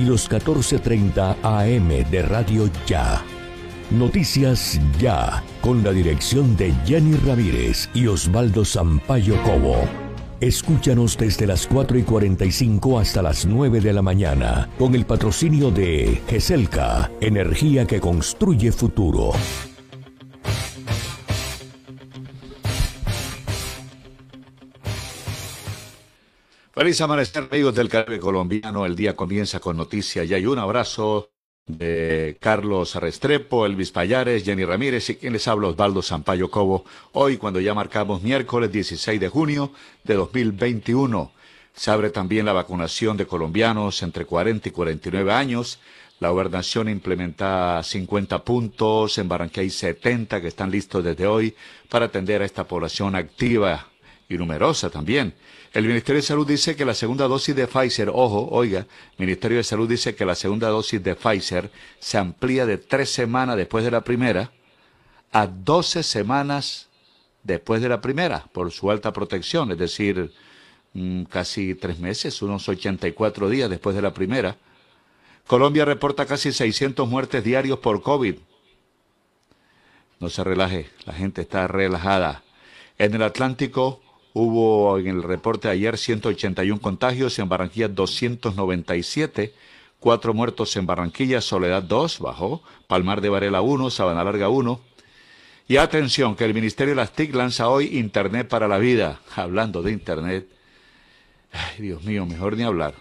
y los 14.30 AM de Radio Ya. Noticias Ya, con la dirección de Jenny Ramírez y Osvaldo Sampaio Cobo. Escúchanos desde las 4 y 45 hasta las 9 de la mañana, con el patrocinio de GESELCA, energía que construye futuro. Feliz amanecer, amigos del Caribe colombiano. El día comienza con noticias y hay un abrazo de Carlos Restrepo, Elvis Payares, Jenny Ramírez y quien les habla Osvaldo Sampaio Cobo. Hoy, cuando ya marcamos miércoles 16 de junio de 2021, se abre también la vacunación de colombianos entre 40 y 49 años. La gobernación implementa 50 puntos, en Barranquilla hay 70 que están listos desde hoy para atender a esta población activa y numerosa también. El Ministerio de Salud dice que la segunda dosis de Pfizer, ojo, oiga, Ministerio de Salud dice que la segunda dosis de Pfizer se amplía de tres semanas después de la primera a 12 semanas después de la primera, por su alta protección, es decir, mm, casi tres meses, unos 84 días después de la primera. Colombia reporta casi 600 muertes diarios por COVID. No se relaje, la gente está relajada. En el Atlántico, Hubo en el reporte de ayer 181 contagios, en Barranquilla 297, cuatro muertos en Barranquilla, Soledad 2, bajó, Palmar de Varela 1, Sabana Larga 1. Y atención, que el Ministerio de las TIC lanza hoy Internet para la Vida. Hablando de Internet, ay Dios mío, mejor ni hablar.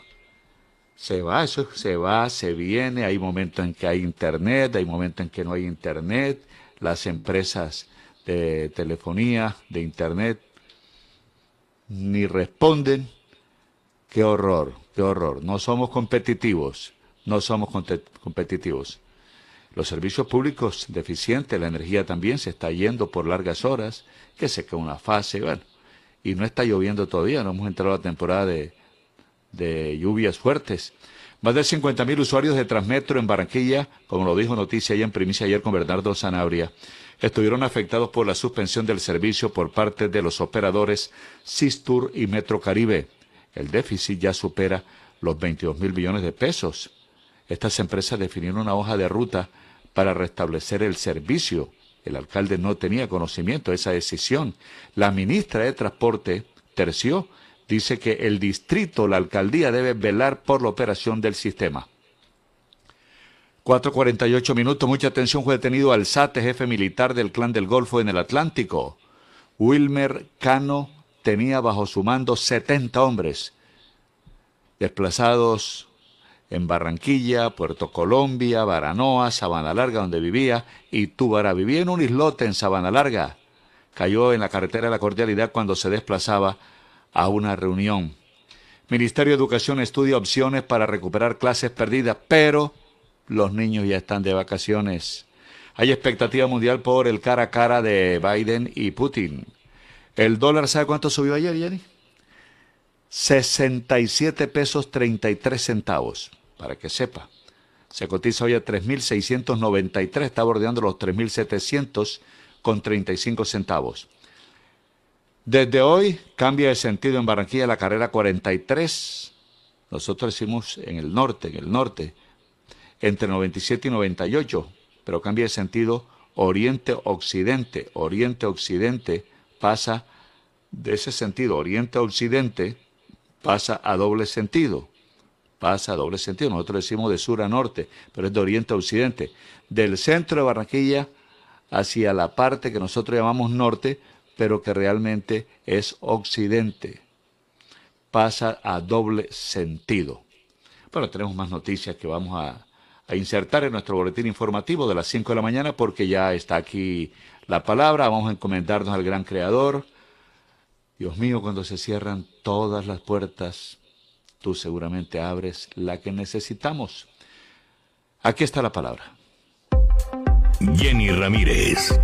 Se va, eso se va, se viene, hay momentos en que hay Internet, hay momentos en que no hay Internet, las empresas de telefonía, de Internet, ni responden. Qué horror, qué horror. No somos competitivos, no somos competitivos. Los servicios públicos deficientes, la energía también se está yendo por largas horas, que se queda una fase, bueno, y no está lloviendo todavía, no hemos entrado a la temporada de, de lluvias fuertes. Más de 50.000 usuarios de Transmetro en Barranquilla, como lo dijo Noticia ya en primicia ayer con Bernardo Sanabria, estuvieron afectados por la suspensión del servicio por parte de los operadores Sistur y Metrocaribe. El déficit ya supera los 22 mil millones de pesos. Estas empresas definieron una hoja de ruta para restablecer el servicio. El alcalde no tenía conocimiento de esa decisión. La ministra de Transporte, Terció, dice que el distrito, la alcaldía, debe velar por la operación del sistema. 4.48 minutos, mucha atención, fue detenido Alzate, jefe militar del Clan del Golfo en el Atlántico. Wilmer Cano tenía bajo su mando 70 hombres desplazados en Barranquilla, Puerto Colombia, Baranoa, Sabana Larga, donde vivía, y Túbara. Vivía en un islote en Sabana Larga. Cayó en la carretera de la cordialidad cuando se desplazaba a una reunión. Ministerio de Educación estudia opciones para recuperar clases perdidas, pero los niños ya están de vacaciones. Hay expectativa mundial por el cara a cara de Biden y Putin. El dólar, ¿sabe cuánto subió ayer, Jenny? 67 pesos 33 centavos, para que sepa. Se cotiza hoy a 3.693, está bordeando los 3.700 con 35 centavos. Desde hoy cambia de sentido en Barranquilla la carrera 43. Nosotros decimos en el norte, en el norte, entre 97 y 98, pero cambia de sentido oriente-occidente. Oriente-occidente pasa de ese sentido, oriente-occidente pasa a doble sentido. Pasa a doble sentido. Nosotros decimos de sur a norte, pero es de oriente a occidente. Del centro de Barranquilla hacia la parte que nosotros llamamos norte, pero que realmente es occidente. Pasa a doble sentido. Bueno, tenemos más noticias que vamos a, a insertar en nuestro boletín informativo de las 5 de la mañana porque ya está aquí la palabra. Vamos a encomendarnos al gran creador. Dios mío, cuando se cierran todas las puertas, tú seguramente abres la que necesitamos. Aquí está la palabra. Jenny Ramírez.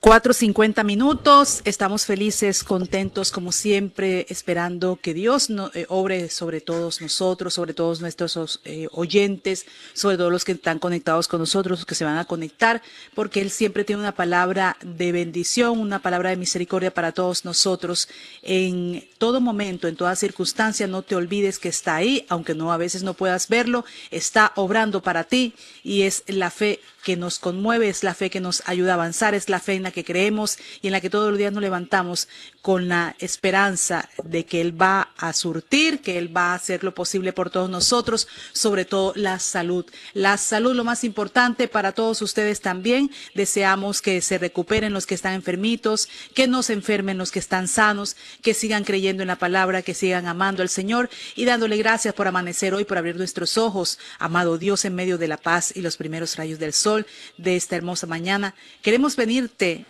4.50 minutos, estamos felices, contentos como siempre, esperando que Dios eh, obre sobre todos nosotros, sobre todos nuestros eh, oyentes, sobre todos los que están conectados con nosotros, que se van a conectar, porque Él siempre tiene una palabra de bendición, una palabra de misericordia para todos nosotros. En todo momento, en toda circunstancia, no te olvides que está ahí, aunque no a veces no puedas verlo, está obrando para ti y es la fe que nos conmueve, es la fe que nos ayuda a avanzar, es la fe en la que creemos y en la que todos los días nos levantamos con la esperanza de que Él va a surtir, que Él va a hacer lo posible por todos nosotros, sobre todo la salud. La salud lo más importante para todos ustedes también. Deseamos que se recuperen los que están enfermitos, que no se enfermen los que están sanos, que sigan creyendo en la palabra, que sigan amando al Señor y dándole gracias por amanecer hoy, por abrir nuestros ojos, amado Dios, en medio de la paz y los primeros rayos del sol de esta hermosa mañana. Queremos venirte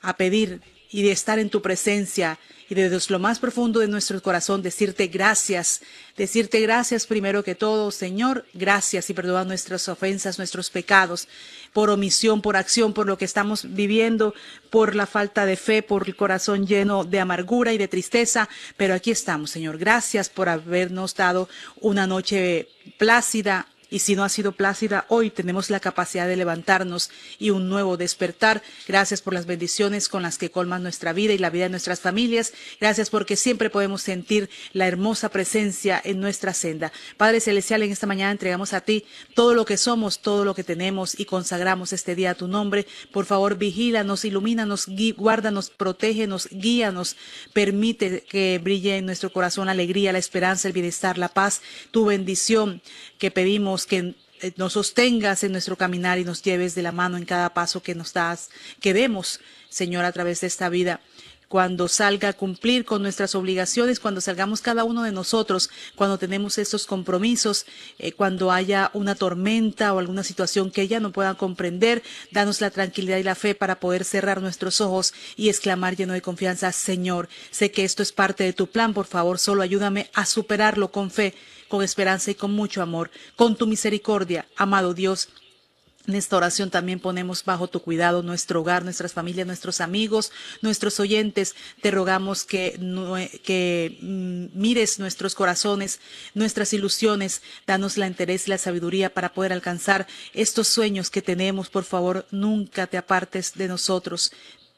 a pedir y de estar en tu presencia y desde lo más profundo de nuestro corazón decirte gracias, decirte gracias primero que todo, Señor, gracias y perdona nuestras ofensas, nuestros pecados, por omisión, por acción, por lo que estamos viviendo, por la falta de fe, por el corazón lleno de amargura y de tristeza, pero aquí estamos, Señor. Gracias por habernos dado una noche plácida, y si no ha sido plácida, hoy tenemos la capacidad de levantarnos y un nuevo despertar. Gracias por las bendiciones con las que colman nuestra vida y la vida de nuestras familias. Gracias porque siempre podemos sentir la hermosa presencia en nuestra senda. Padre Celestial, en esta mañana entregamos a ti todo lo que somos, todo lo que tenemos y consagramos este día a tu nombre. Por favor, vigílanos, ilumínanos, guárdanos, protégenos, guíanos. Permite que brille en nuestro corazón la alegría, la esperanza, el bienestar, la paz, tu bendición que pedimos que eh, nos sostengas en nuestro caminar y nos lleves de la mano en cada paso que nos das, que demos, Señor, a través de esta vida cuando salga a cumplir con nuestras obligaciones, cuando salgamos cada uno de nosotros, cuando tenemos estos compromisos, eh, cuando haya una tormenta o alguna situación que ella no pueda comprender, danos la tranquilidad y la fe para poder cerrar nuestros ojos y exclamar lleno de confianza, Señor, sé que esto es parte de tu plan, por favor, solo ayúdame a superarlo con fe con esperanza y con mucho amor, con tu misericordia, amado Dios. En esta oración también ponemos bajo tu cuidado nuestro hogar, nuestras familias, nuestros amigos, nuestros oyentes. Te rogamos que, mm, mires nuestros corazones, nuestras ilusiones. Danos la interés y la sabiduría para poder alcanzar estos sueños que tenemos. Por favor, nunca te apartes de nosotros.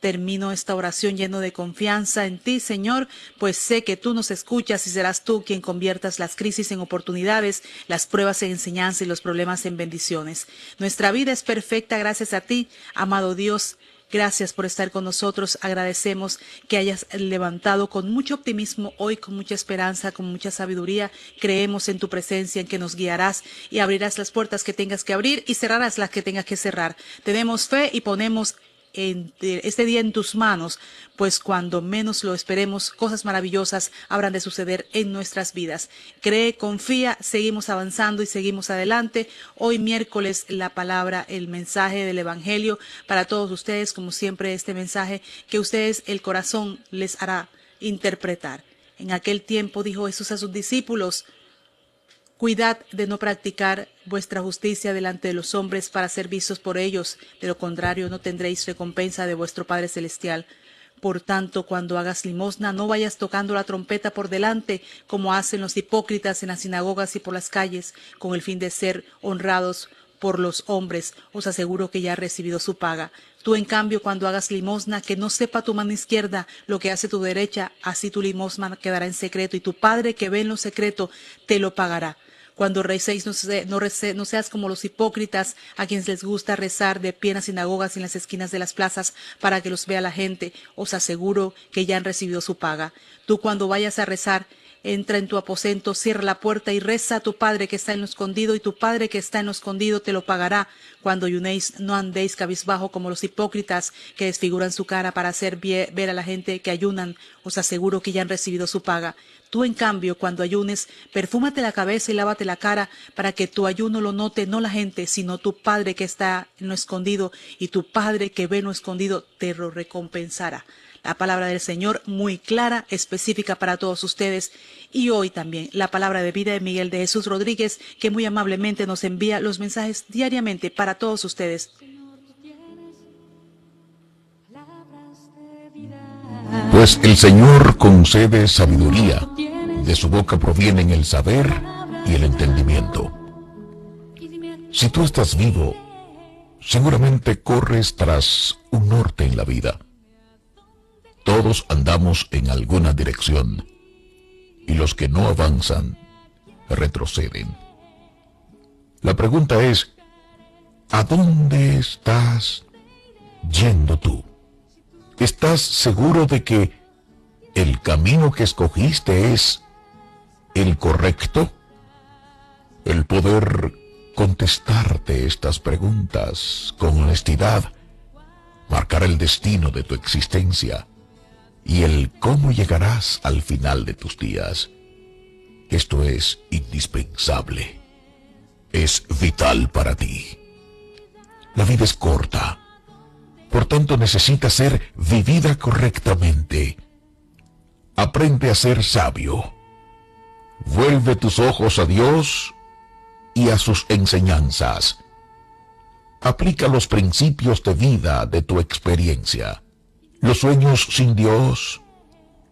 Termino esta oración lleno de confianza en ti, Señor, pues sé que tú nos escuchas y serás tú quien conviertas las crisis en oportunidades, las pruebas en enseñanza y los problemas en bendiciones. Nuestra vida es perfecta gracias a ti, amado Dios. Gracias por estar con nosotros. Agradecemos que hayas levantado con mucho optimismo hoy, con mucha esperanza, con mucha sabiduría. Creemos en tu presencia, en que nos guiarás y abrirás las puertas que tengas que abrir y cerrarás las que tengas que cerrar. Tenemos fe y ponemos este día en tus manos, pues cuando menos lo esperemos, cosas maravillosas habrán de suceder en nuestras vidas. Cree, confía, seguimos avanzando y seguimos adelante. Hoy miércoles la palabra, el mensaje del Evangelio para todos ustedes, como siempre este mensaje que ustedes el corazón les hará interpretar. En aquel tiempo dijo Jesús a sus discípulos, Cuidad de no practicar vuestra justicia delante de los hombres para ser vistos por ellos, de lo contrario no tendréis recompensa de vuestro Padre Celestial. Por tanto, cuando hagas limosna, no vayas tocando la trompeta por delante, como hacen los hipócritas en las sinagogas y por las calles, con el fin de ser honrados por los hombres. Os aseguro que ya ha recibido su paga. Tú, en cambio, cuando hagas limosna, que no sepa tu mano izquierda lo que hace tu derecha, así tu limosna quedará en secreto, y tu Padre que ve en lo secreto te lo pagará. Cuando recéis, no, no, seas como los hipócritas a quienes les gusta rezar de pie en las sinagogas y en las esquinas de las plazas para que los vea la gente. Os aseguro que ya han recibido su paga. Tú cuando vayas a rezar, entra en tu aposento, cierra la puerta y reza a tu Padre que está en lo escondido, y tu Padre que está en lo escondido te lo pagará. Cuando ayunéis, no andéis cabizbajo como los hipócritas que desfiguran su cara para hacer ver a la gente que ayunan. Os aseguro que ya han recibido su paga. Tú, en cambio, cuando ayunes, perfúmate la cabeza y lávate la cara para que tu ayuno lo note no la gente, sino tu Padre que está en lo escondido, y tu Padre que ve en lo escondido te lo recompensará. La palabra del Señor muy clara, específica para todos ustedes. Y hoy también la palabra de vida de Miguel de Jesús Rodríguez, que muy amablemente nos envía los mensajes diariamente para todos ustedes. Pues el Señor concede sabiduría, de su boca provienen el saber y el entendimiento. Si tú estás vivo, seguramente corres tras un norte en la vida. Todos andamos en alguna dirección y los que no avanzan retroceden. La pregunta es, ¿a dónde estás yendo tú? ¿Estás seguro de que el camino que escogiste es el correcto? El poder contestarte estas preguntas con honestidad marcar el destino de tu existencia y el cómo llegarás al final de tus días. Esto es indispensable. Es vital para ti. La vida es corta por tanto necesita ser vivida correctamente. Aprende a ser sabio. Vuelve tus ojos a Dios y a sus enseñanzas. Aplica los principios de vida de tu experiencia. Los sueños sin Dios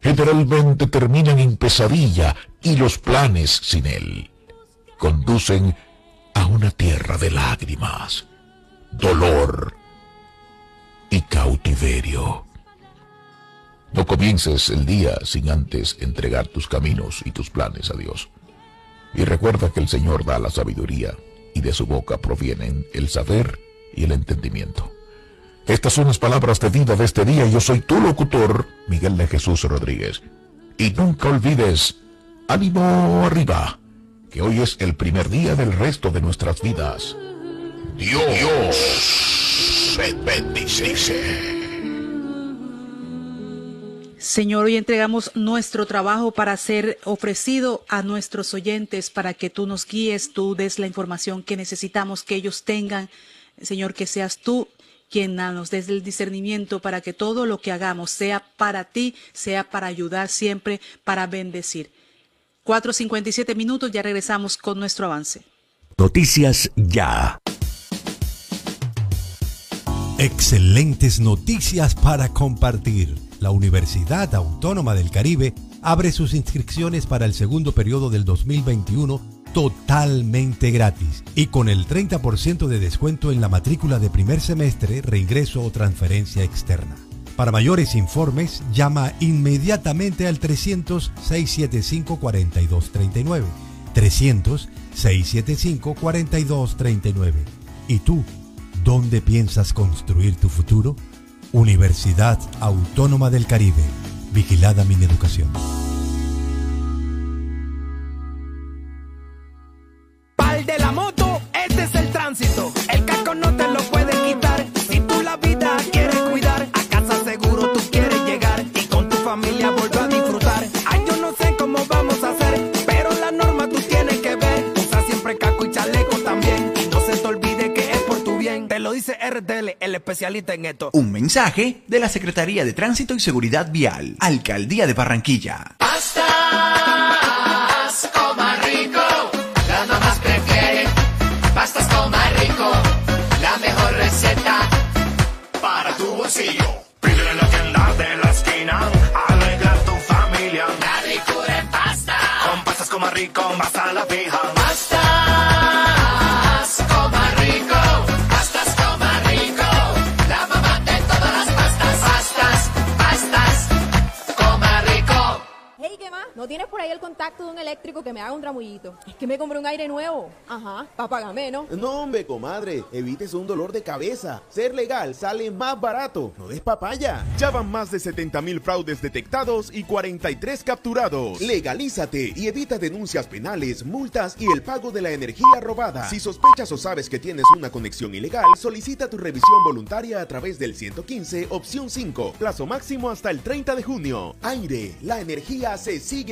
generalmente terminan en pesadilla y los planes sin Él conducen a una tierra de lágrimas, dolor y cautiverio. No comiences el día sin antes entregar tus caminos y tus planes a Dios. Y recuerda que el Señor da la sabiduría y de su boca provienen el saber y el entendimiento. Estas son las palabras de vida de este día. Yo soy tu locutor, Miguel de Jesús Rodríguez. Y nunca olvides, ánimo arriba, que hoy es el primer día del resto de nuestras vidas. Dios Señor, hoy entregamos nuestro trabajo para ser ofrecido a nuestros oyentes, para que tú nos guíes, tú des la información que necesitamos que ellos tengan. Señor, que seas tú quien nos des el discernimiento para que todo lo que hagamos sea para ti, sea para ayudar siempre, para bendecir. 4.57 minutos, ya regresamos con nuestro avance. Noticias ya. Excelentes noticias para compartir. La Universidad Autónoma del Caribe abre sus inscripciones para el segundo periodo del 2021 totalmente gratis y con el 30% de descuento en la matrícula de primer semestre, reingreso o transferencia externa. Para mayores informes, llama inmediatamente al 300-675-4239. 300-675-4239. ¿Y tú? ¿Dónde piensas construir tu futuro? Universidad Autónoma del Caribe. Vigilada mi educación. La moto, este es el tránsito. El casco no te lo puede quitar. Si tú la vida quieres cuidar, a casa seguro tú quieres llegar y con tu familia volver a disfrutar. Ay, yo no sé cómo vamos a hacer, pero la norma tú tienes que ver. Usa siempre casco y chaleco también. Y no se te olvide que es por tu bien. Te lo dice RTL, el especialista en esto. Un mensaje de la Secretaría de Tránsito y Seguridad Vial, Alcaldía de Barranquilla. Pastas, Como rico, vas a la ¿No tienes por ahí el contacto de un eléctrico que me haga un tramullito? Es que me compré un aire nuevo. Ajá, pa' pagarme, ¿no? No, hombre, comadre, evites un dolor de cabeza. Ser legal sale más barato. No des papaya. Ya van más de 70 mil fraudes detectados y 43 capturados. Legalízate y evita denuncias penales, multas y el pago de la energía robada. Si sospechas o sabes que tienes una conexión ilegal, solicita tu revisión voluntaria a través del 115, opción 5. Plazo máximo hasta el 30 de junio. Aire, la energía se sigue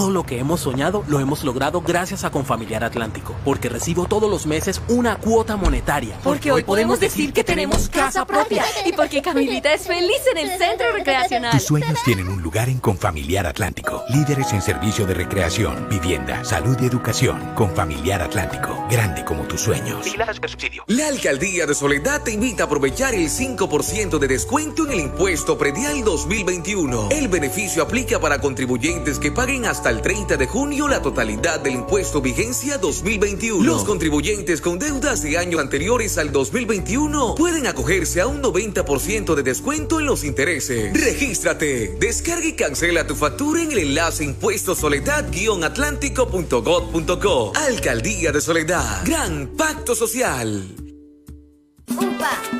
Todo lo que hemos soñado lo hemos logrado gracias a Confamiliar Atlántico, porque recibo todos los meses una cuota monetaria. Porque hoy podemos decir que tenemos casa propia y porque Camilita es feliz en el centro recreacional. Tus sueños tienen un lugar en Confamiliar Atlántico. Líderes en servicio de recreación, vivienda, salud y educación. Confamiliar Atlántico, grande como tus sueños. La Alcaldía de Soledad te invita a aprovechar el 5% de descuento en el impuesto predial 2021. El beneficio aplica para contribuyentes que paguen hasta el 30 de junio la totalidad del impuesto vigencia 2021. Los contribuyentes con deudas de años anteriores al 2021 pueden acogerse a un 90% de descuento en los intereses. Regístrate, descarga y cancela tu factura en el enlace impuestosoledad-atlántico.gov.co. Alcaldía de Soledad. Gran pacto social. UPA,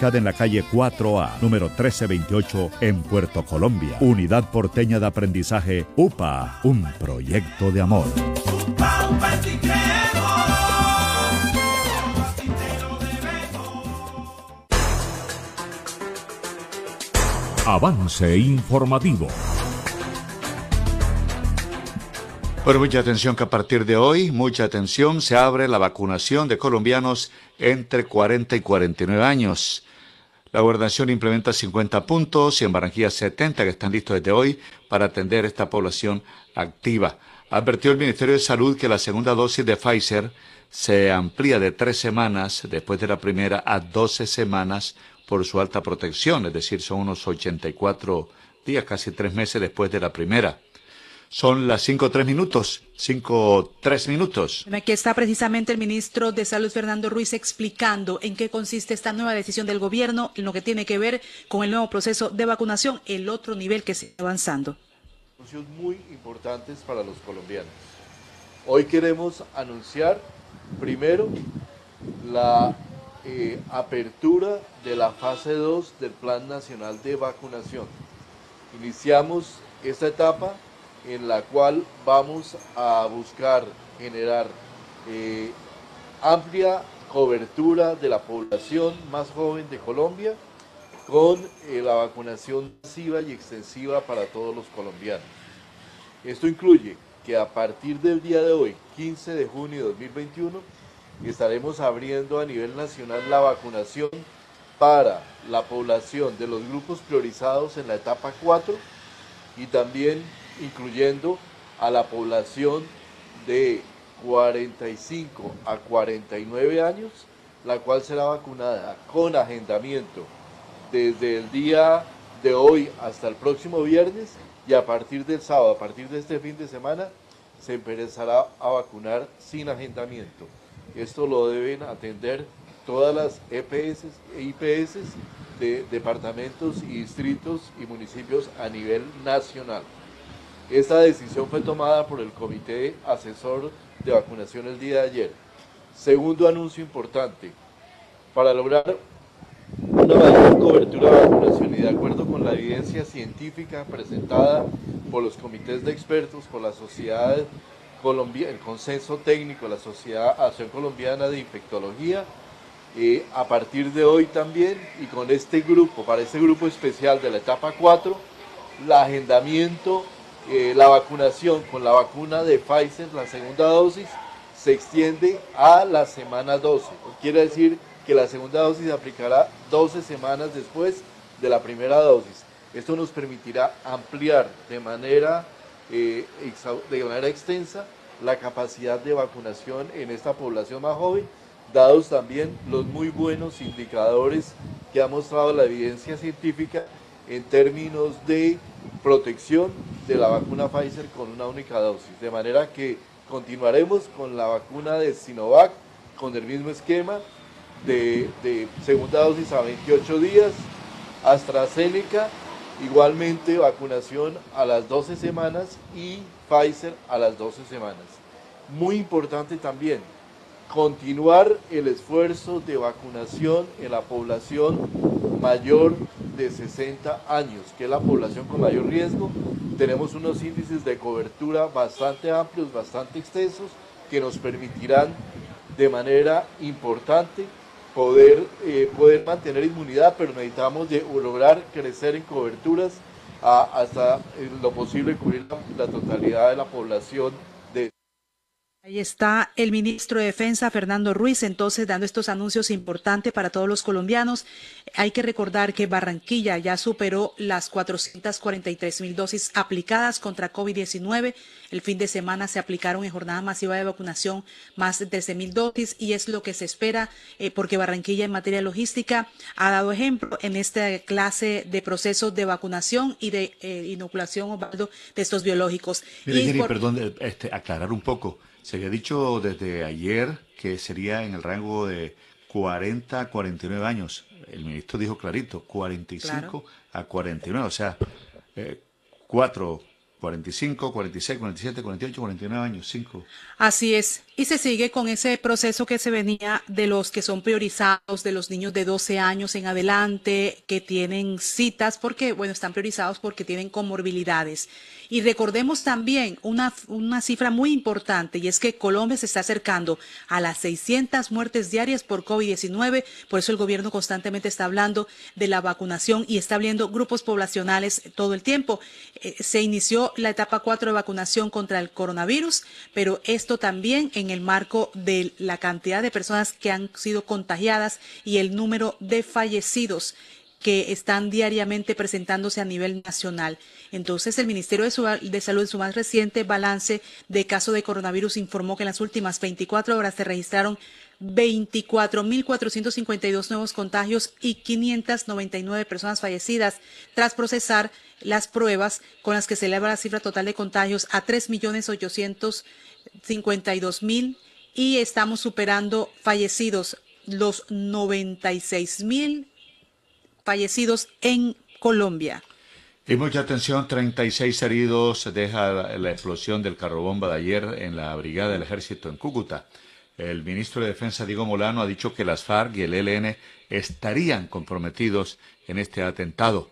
ubicada en la calle 4A, número 1328, en Puerto Colombia. Unidad Porteña de Aprendizaje UPA, un proyecto de amor. Avance informativo. Bueno, mucha atención que a partir de hoy, mucha atención, se abre la vacunación de colombianos entre 40 y 49 años. La gobernación implementa 50 puntos y en Barranquilla 70 que están listos desde hoy para atender esta población activa. Advirtió el Ministerio de Salud que la segunda dosis de Pfizer se amplía de tres semanas después de la primera a 12 semanas por su alta protección, es decir, son unos 84 días, casi tres meses después de la primera. Son las cinco tres minutos, cinco tres minutos. Aquí está precisamente el ministro de Salud, Fernando Ruiz, explicando en qué consiste esta nueva decisión del gobierno en lo que tiene que ver con el nuevo proceso de vacunación, el otro nivel que se está avanzando. Muy importantes para los colombianos. Hoy queremos anunciar primero la eh, apertura de la fase 2 del Plan Nacional de Vacunación. Iniciamos esta etapa en la cual vamos a buscar generar eh, amplia cobertura de la población más joven de Colombia con eh, la vacunación masiva y extensiva para todos los colombianos. Esto incluye que a partir del día de hoy, 15 de junio de 2021, estaremos abriendo a nivel nacional la vacunación para la población de los grupos priorizados en la etapa 4 y también incluyendo a la población de 45 a 49 años, la cual será vacunada con agendamiento desde el día de hoy hasta el próximo viernes y a partir del sábado, a partir de este fin de semana, se empezará a vacunar sin agendamiento. Esto lo deben atender todas las EPS e IPS de departamentos y distritos y municipios a nivel nacional. Esta decisión fue tomada por el Comité Asesor de Vacunación el día de ayer. Segundo anuncio importante, para lograr una mayor cobertura de vacunación y de acuerdo con la evidencia científica presentada por los comités de expertos, por la sociedad Colombia, el consenso técnico la Sociedad Acción Colombiana de Infectología, eh, a partir de hoy también y con este grupo, para este grupo especial de la etapa 4, el agendamiento eh, la vacunación con la vacuna de Pfizer, la segunda dosis, se extiende a la semana 12. Quiere decir que la segunda dosis se aplicará 12 semanas después de la primera dosis. Esto nos permitirá ampliar de manera, eh, de manera extensa la capacidad de vacunación en esta población más joven, dados también los muy buenos indicadores que ha mostrado la evidencia científica en términos de protección de la vacuna Pfizer con una única dosis. De manera que continuaremos con la vacuna de Sinovac con el mismo esquema de, segunda dosis a 28 días, AstraZeneca, igualmente vacunación a las 12 semanas y Pfizer a las 12 semanas. Muy importante también, continuar el esfuerzo de vacunación en la población mayor de 60 años, que es la población con mayor riesgo. Tenemos unos índices de cobertura bastante amplios, bastante extensos, que nos permitirán de manera importante poder, eh, poder mantener inmunidad, pero necesitamos lograr crecer en coberturas a, hasta lo posible cubrir la, totalidad de la población Ahí está el ministro de Defensa, Fernando Ruiz, entonces dando estos anuncios importantes para todos los colombianos. Hay que recordar que Barranquilla ya superó las 443 mil dosis aplicadas contra COVID-19. El fin de semana se aplicaron en jornada masiva de vacunación más de 13 mil dosis y es lo que se espera eh, porque Barranquilla en materia logística ha dado ejemplo en esta clase de procesos de vacunación y de eh, inoculación, Osvaldo, de estos biológicos. Mire, Y Jenny, por- perdón, este, aclarar un poco. Se había dicho desde ayer que sería en el rango de 40 a 49 años. El ministro dijo clarito, 45 a 49, o sea, eh, 4, 45, 46, 47, 48, 49 años, 5. Así es. Y se sigue con ese proceso que se venía de los que son priorizados, de los niños de 12 años en adelante, que tienen citas, porque, bueno, están priorizados porque tienen comorbilidades. Y recordemos también una, una cifra muy importante, y es que Colombia se está acercando a las 600 muertes diarias por COVID-19. Por eso el gobierno constantemente está hablando de la vacunación y está abriendo grupos poblacionales todo el tiempo. Eh, se inició la etapa 4 de vacunación contra el coronavirus, pero esto también en el marco de la cantidad de personas que han sido contagiadas y el número de fallecidos que están diariamente presentándose a nivel nacional. Entonces, el Ministerio de, Salud, en su más reciente balance de caso de coronavirus, informó que en las últimas 24 horas se registraron 24.452 nuevos contagios y 599 personas fallecidas tras procesar las pruebas con las que se eleva la cifra total de contagios a 3.852.000 y estamos superando fallecidos los 96.000 fallecidos en Colombia. Y mucha atención, 36 heridos deja la, explosión del carro bomba de ayer en la brigada del ejército en Cúcuta. El ministro de Defensa, Diego Molano, ha dicho que las FARC y el ELN estarían comprometidos en este atentado.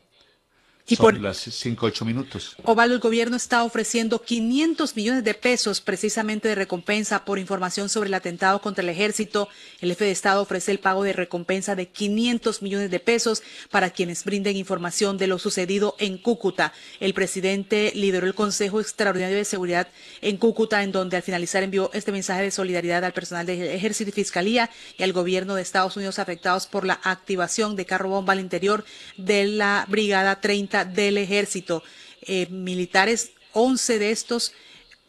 Y Son por- las 5 8 minutos. Ovalo, el gobierno está ofreciendo 500 millones de pesos precisamente de recompensa por información sobre el atentado contra el ejército. El jefe de Estado ofrece el pago de recompensa de 500 millones de pesos para quienes brinden información de lo sucedido en Cúcuta. El presidente lideró el Consejo Extraordinario de Seguridad en Cúcuta, en donde al finalizar envió este mensaje de solidaridad al personal del ejército y fiscalía y al gobierno de Estados Unidos afectados por la activación de carro bomba al interior de la Brigada 30 del ejército. Eh, militares, 11 de estos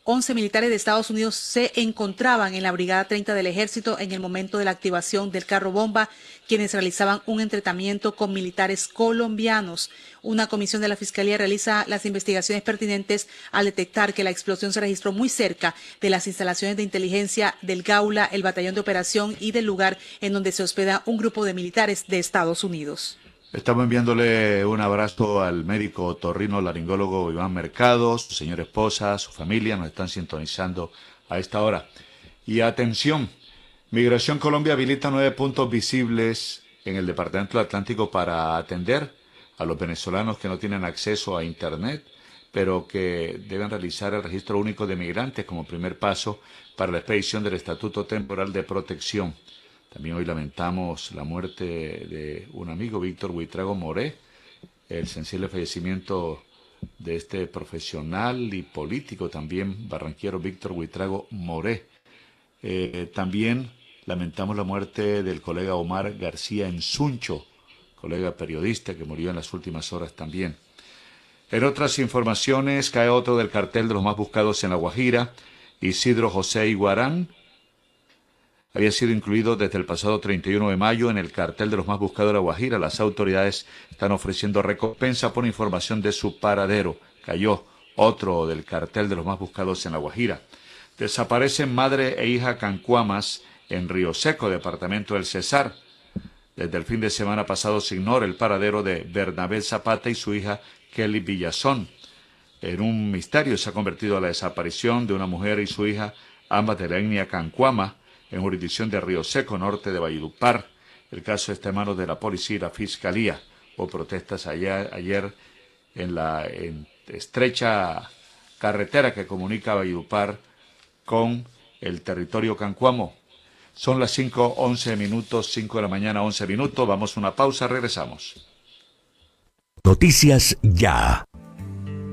11 militares de Estados Unidos se encontraban en la Brigada 30 del Ejército en el momento de la activación del carro bomba, quienes realizaban un entrenamiento con militares colombianos. Una comisión de la Fiscalía realiza las investigaciones pertinentes al detectar que la explosión se registró muy cerca de las instalaciones de inteligencia del Gaula, el batallón de operación y del lugar en donde se hospeda un grupo de militares de Estados Unidos. Estamos enviándole un abrazo al médico torrino laringólogo Iván Mercado, su señora esposa, su familia, nos están sintonizando a esta hora. Y atención, Migración Colombia habilita nueve puntos visibles en el Departamento Atlántico para atender a los venezolanos que no tienen acceso a Internet, pero que deben realizar el registro único de migrantes como primer paso para la expedición del Estatuto Temporal de Protección. También hoy lamentamos la muerte de un amigo, Víctor Huitrago Moré, el sensible fallecimiento de este profesional y político también, barranquero Víctor Huitrago Moré. Eh, también lamentamos la muerte del colega Omar García Ensuncho, colega periodista que murió en las últimas horas también. En otras informaciones, cae otro del cartel de los más buscados en La Guajira. Isidro José Iguarán, había sido incluido desde el pasado 31 de mayo en el cartel de los más buscados de La Guajira. Las autoridades están ofreciendo recompensa por información de su paradero. Cayó otro del cartel de los más buscados en La Guajira. Desaparecen madre e hija cancuamas en Río Seco, departamento del Cesar. Desde el fin de semana pasado se ignora el paradero de Bernabé Zapata y su hija Kelly Villazón. En un misterio se ha convertido la desaparición de una mujer y su hija, ambas de la etnia cancuama, en jurisdicción de Río Seco, norte de Valledupar. El caso está en manos de la policía y la fiscalía. Hubo protestas ayer, en la estrecha carretera que comunica Valledupar con el territorio cancuamo. Son las 5, 11 minutos, 5 de la mañana, 11 minutos. Vamos a una pausa, regresamos. Noticias ya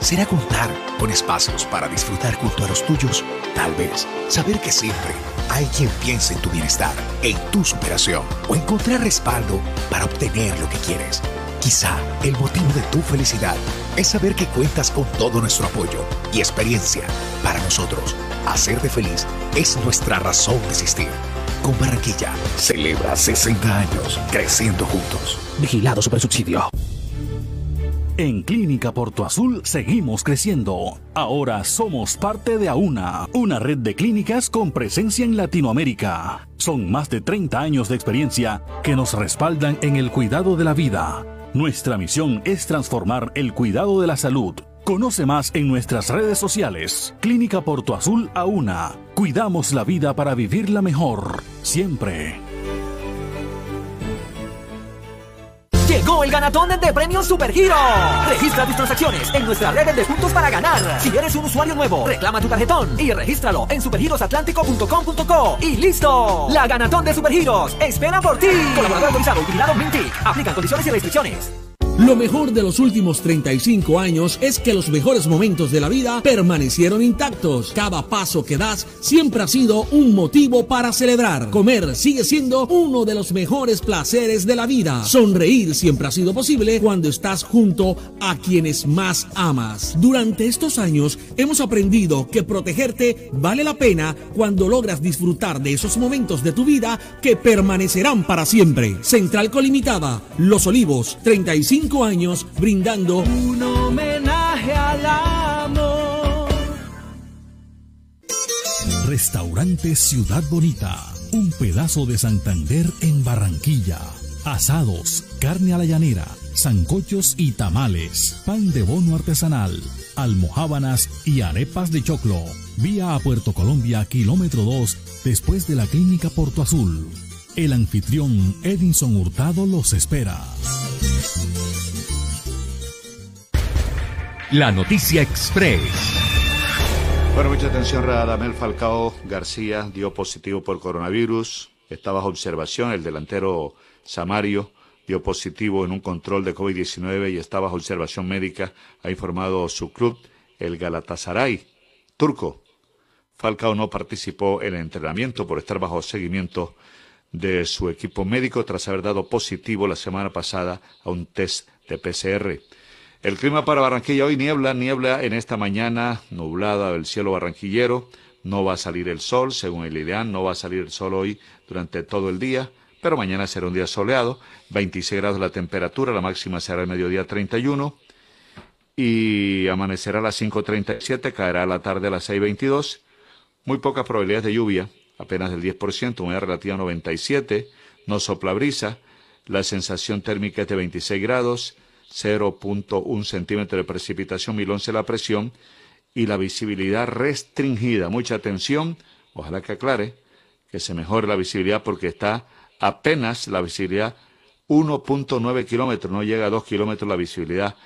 ¿Será contar con espacios para disfrutar junto a los tuyos? Tal vez saber que siempre hay quien piensa en tu bienestar, en tu superación o encontrar respaldo para obtener lo que quieres. Quizá el motivo de tu felicidad es saber que cuentas con todo nuestro apoyo y experiencia. Para nosotros, hacerte feliz es nuestra razón de existir. Con Barranquilla, celebra 60 años creciendo juntos. Vigilado Subsidio. En Clínica Porto Azul seguimos creciendo. Ahora somos parte de AUNA, una red de clínicas con presencia en Latinoamérica. Son más de 30 años de experiencia que nos respaldan en el cuidado de la vida. Nuestra misión es transformar el cuidado de la salud. Conoce más en nuestras redes sociales. Clínica Porto Azul AUNA. Cuidamos la vida para vivirla mejor. Siempre. Llegó el ganatón de premios Superhero. Registra tus transacciones en nuestra red de puntos para ganar. Si eres un usuario nuevo, reclama tu tarjetón y regístralo en supergirosatlántico.com.co y listo. La ganatón de Supergiros espera por ti. Colaborador autorizado utilizado Mintic. Aplican condiciones y restricciones. Lo mejor de los últimos 35 años es que los mejores momentos de la vida permanecieron intactos. Cada paso que das siempre ha sido un motivo para celebrar. Comer sigue siendo uno de los mejores placeres de la vida. Sonreír siempre ha sido posible cuando estás junto a quienes más amas. Durante estos años hemos aprendido que protegerte vale la pena cuando logras disfrutar de esos momentos de tu vida que permanecerán para siempre. Central Colimitada, Los Olivos, 35 años brindando un homenaje al amor. Restaurante Ciudad Bonita, un pedazo de Santander en Barranquilla. Asados, carne a la llanera, zancochos y tamales, pan de bono artesanal, almohábanas y arepas de choclo. Vía a Puerto Colombia, kilómetro 2, después de la clínica Porto Azul. El anfitrión Edinson Hurtado los espera. La noticia express. Bueno, mucha atención, Radamel Falcao García dio positivo por coronavirus. Está bajo observación. El delantero Samario dio positivo en un control de COVID-19 y está bajo observación médica, ha informado su club, el Galatasaray, turco. Falcao no participó en el entrenamiento por estar bajo seguimiento de su equipo médico tras haber dado positivo la semana pasada a un test de PCR. El clima para Barranquilla hoy niebla, niebla en esta mañana, nublada el cielo barranquillero. No va a salir el sol, según el IDEAN, no va a salir el sol hoy durante todo el día, pero mañana será un día soleado, 26 grados la temperatura, la máxima será el mediodía 31 y amanecerá a las 5.37, caerá a la tarde a las 6.22. Muy pocas probabilidades de lluvia, apenas del 10%, humedad relativa 97, no sopla brisa, la sensación térmica es de 26 grados, 0.1 centímetro de precipitación, 1011 la presión y la visibilidad restringida. Mucha atención, ojalá que aclare, que se mejore la visibilidad porque está apenas la visibilidad 1.9 kilómetros, no llega a 2 kilómetros la visibilidad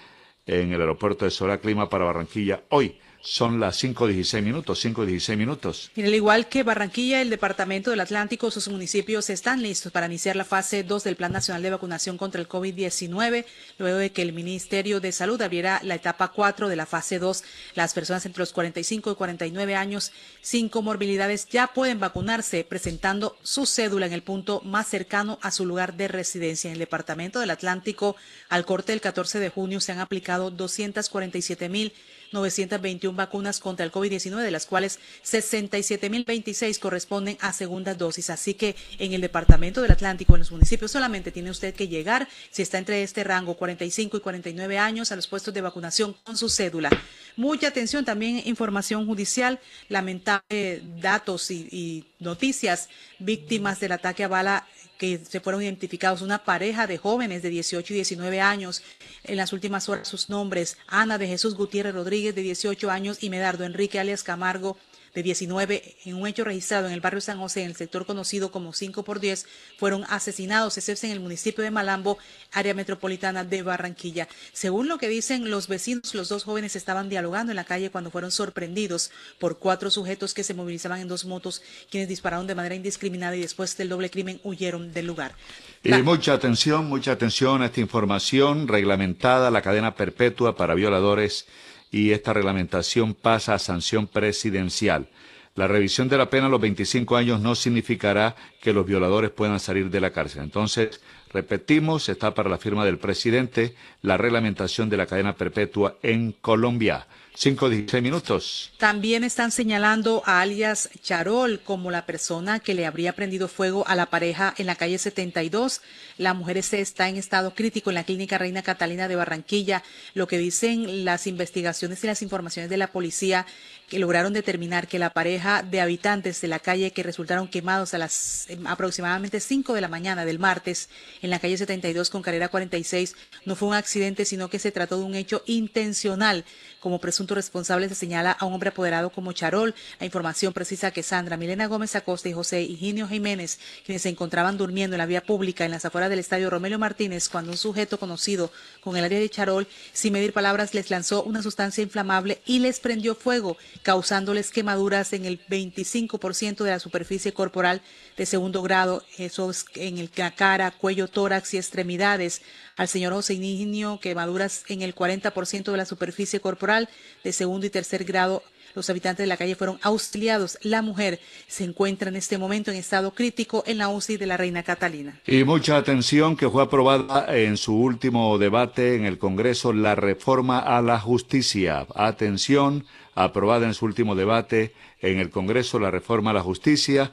en el aeropuerto de Sola Clima para Barranquilla hoy. Son las 5.16 minutos, 5.16 minutos. Y al igual que Barranquilla, el Departamento del Atlántico, sus municipios están listos para iniciar la fase 2 del Plan Nacional de Vacunación contra el COVID-19, luego de que el Ministerio de Salud abriera la etapa 4 de la fase 2. Las personas entre los 45 y 49 años sin comorbilidades ya pueden vacunarse presentando su cédula en el punto más cercano a su lugar de residencia. En el Departamento del Atlántico, al corte del 14 de junio, se han aplicado 247 mil 921 vacunas contra el COVID-19, de las cuales 67.026 corresponden a segunda dosis. Así que en el Departamento del Atlántico, en los municipios, solamente tiene usted que llegar, si está entre este rango, 45 y 49 años, a los puestos de vacunación con su cédula. Mucha atención, también información judicial, lamentable datos y, y noticias, víctimas del ataque a bala que se fueron identificados una pareja de jóvenes de 18 y 19 años. En las últimas horas sus nombres, Ana de Jesús Gutiérrez Rodríguez de 18 años y Medardo Enrique alias Camargo de 19 en un hecho registrado en el barrio San José, en el sector conocido como 5 por 10, fueron asesinados, excepto en el municipio de Malambo, área metropolitana de Barranquilla. Según lo que dicen los vecinos, los dos jóvenes estaban dialogando en la calle cuando fueron sorprendidos por cuatro sujetos que se movilizaban en dos motos, quienes dispararon de manera indiscriminada y después del doble crimen huyeron del lugar. Y mucha atención, mucha atención a esta información reglamentada, la cadena perpetua para violadores y esta reglamentación pasa a sanción presidencial. La revisión de la pena a los 25 años no significará que los violadores puedan salir de la cárcel. Entonces, repetimos, está para la firma del presidente la reglamentación de la cadena perpetua en Colombia. 5 16 minutos. También están señalando a alias Charol como la persona que le habría prendido fuego a la pareja en la calle 72. La mujer está en estado crítico en la clínica Reina Catalina de Barranquilla. Lo que dicen las investigaciones y las informaciones de la policía que lograron determinar que la pareja de habitantes de la calle que resultaron quemados a las em, aproximadamente 5 de la mañana del martes en la calle 72 con carrera 46 no fue un accidente, sino que se trató de un hecho intencional como presunto responsable se señala a un hombre apoderado como Charol. La información precisa que Sandra, Milena Gómez Acosta y José Higinio Jiménez, quienes se encontraban durmiendo en la vía pública en las afueras del estadio Romelio Martínez, cuando un sujeto conocido con el área de Charol, sin medir palabras, les lanzó una sustancia inflamable y les prendió fuego, causándoles quemaduras en el 25% de la superficie corporal de segundo grado, en el cara, cuello, tórax y extremidades al señor José Niño quemaduras en el 40% de la superficie corporal de segundo y tercer grado. Los habitantes de la calle fueron auxiliados. La mujer se encuentra en este momento en estado crítico en la UCI de la Reina Catalina. Y mucha atención que fue aprobada en su último debate en el Congreso la reforma a la justicia. Atención, aprobada en su último debate en el Congreso la reforma a la justicia.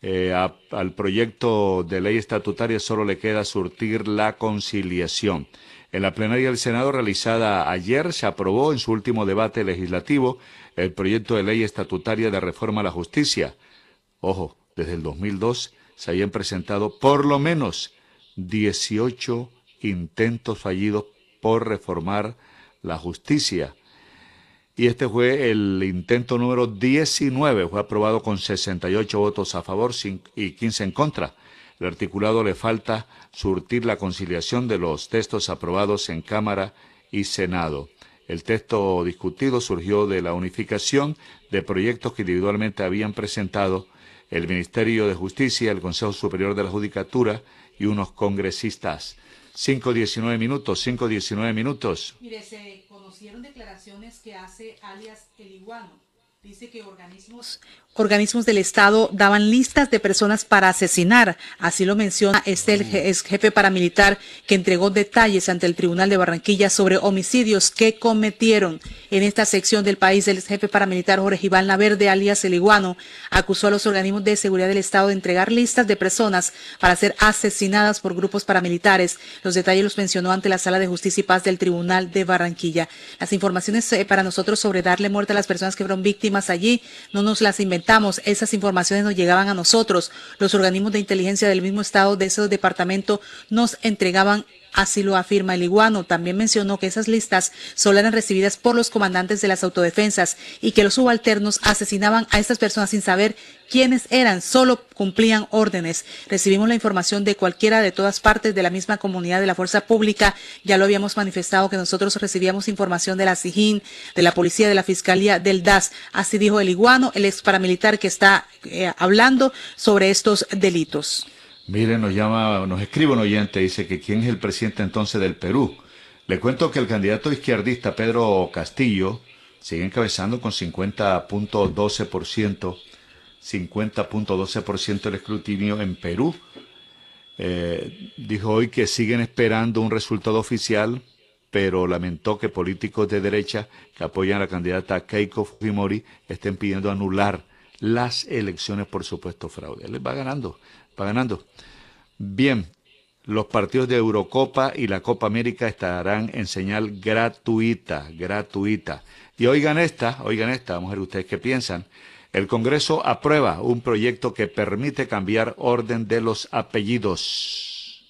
Eh, al proyecto de ley estatutaria solo le queda surtir la conciliación. En la plenaria del Senado realizada ayer se aprobó en su último debate legislativo el proyecto de ley estatutaria de reforma a la justicia. Ojo, desde el 2002 se habían presentado por lo menos 18 intentos fallidos por reformar la justicia y este fue el intento número 19, fue aprobado con 68 votos a favor y 15 en contra. El articulado le falta surtir la conciliación de los textos aprobados en Cámara y Senado. El texto discutido surgió de la unificación de proyectos que individualmente habían presentado el Ministerio de Justicia, el Consejo Superior de la Judicatura y unos congresistas. 5.19 minutos, 5.19 minutos. Conocieron declaraciones que hace alias El Iguano. Dice que organismos organismos del Estado daban listas de personas para asesinar. Así lo menciona este ex jefe paramilitar que entregó detalles ante el Tribunal de Barranquilla sobre homicidios que cometieron. En esta sección del país, el jefe paramilitar Jorge Iván Laverde, alias El Iguano, acusó a los organismos de seguridad del Estado de entregar listas de personas para ser asesinadas por grupos paramilitares. Los detalles los mencionó ante la Sala de Justicia y Paz del Tribunal de Barranquilla. Las informaciones eh, para nosotros sobre darle muerte a las personas que fueron víctimas allí no nos las inventamos esas informaciones nos llegaban a nosotros. Los organismos de inteligencia del mismo estado de ese departamento nos entregaban Así lo afirma el iguano. También mencionó que esas listas solo eran recibidas por los comandantes de las autodefensas y que los subalternos asesinaban a estas personas sin saber quiénes eran, solo cumplían órdenes. Recibimos la información de cualquiera de todas partes de la misma comunidad de la fuerza pública. Ya lo habíamos manifestado que nosotros recibíamos información de la SIJIN, de la policía, de la fiscalía, del DAS. Así dijo el iguano, el ex paramilitar que está eh, hablando sobre estos delitos. Miren, nos llama, nos escribe un oyente, dice que quién es el presidente entonces del Perú. Le cuento que el candidato izquierdista Pedro Castillo sigue encabezando con 50.12%, 50.12% del escrutinio en Perú. Eh, dijo hoy que siguen esperando un resultado oficial, pero lamentó que políticos de derecha que apoyan a la candidata Keiko Fujimori estén pidiendo anular las elecciones por supuesto fraude. Él va ganando va ganando. Bien, los partidos de Eurocopa y la Copa América estarán en señal gratuita, gratuita. Y oigan esta, oigan esta, vamos a ver ustedes qué piensan. El Congreso aprueba un proyecto que permite cambiar orden de los apellidos.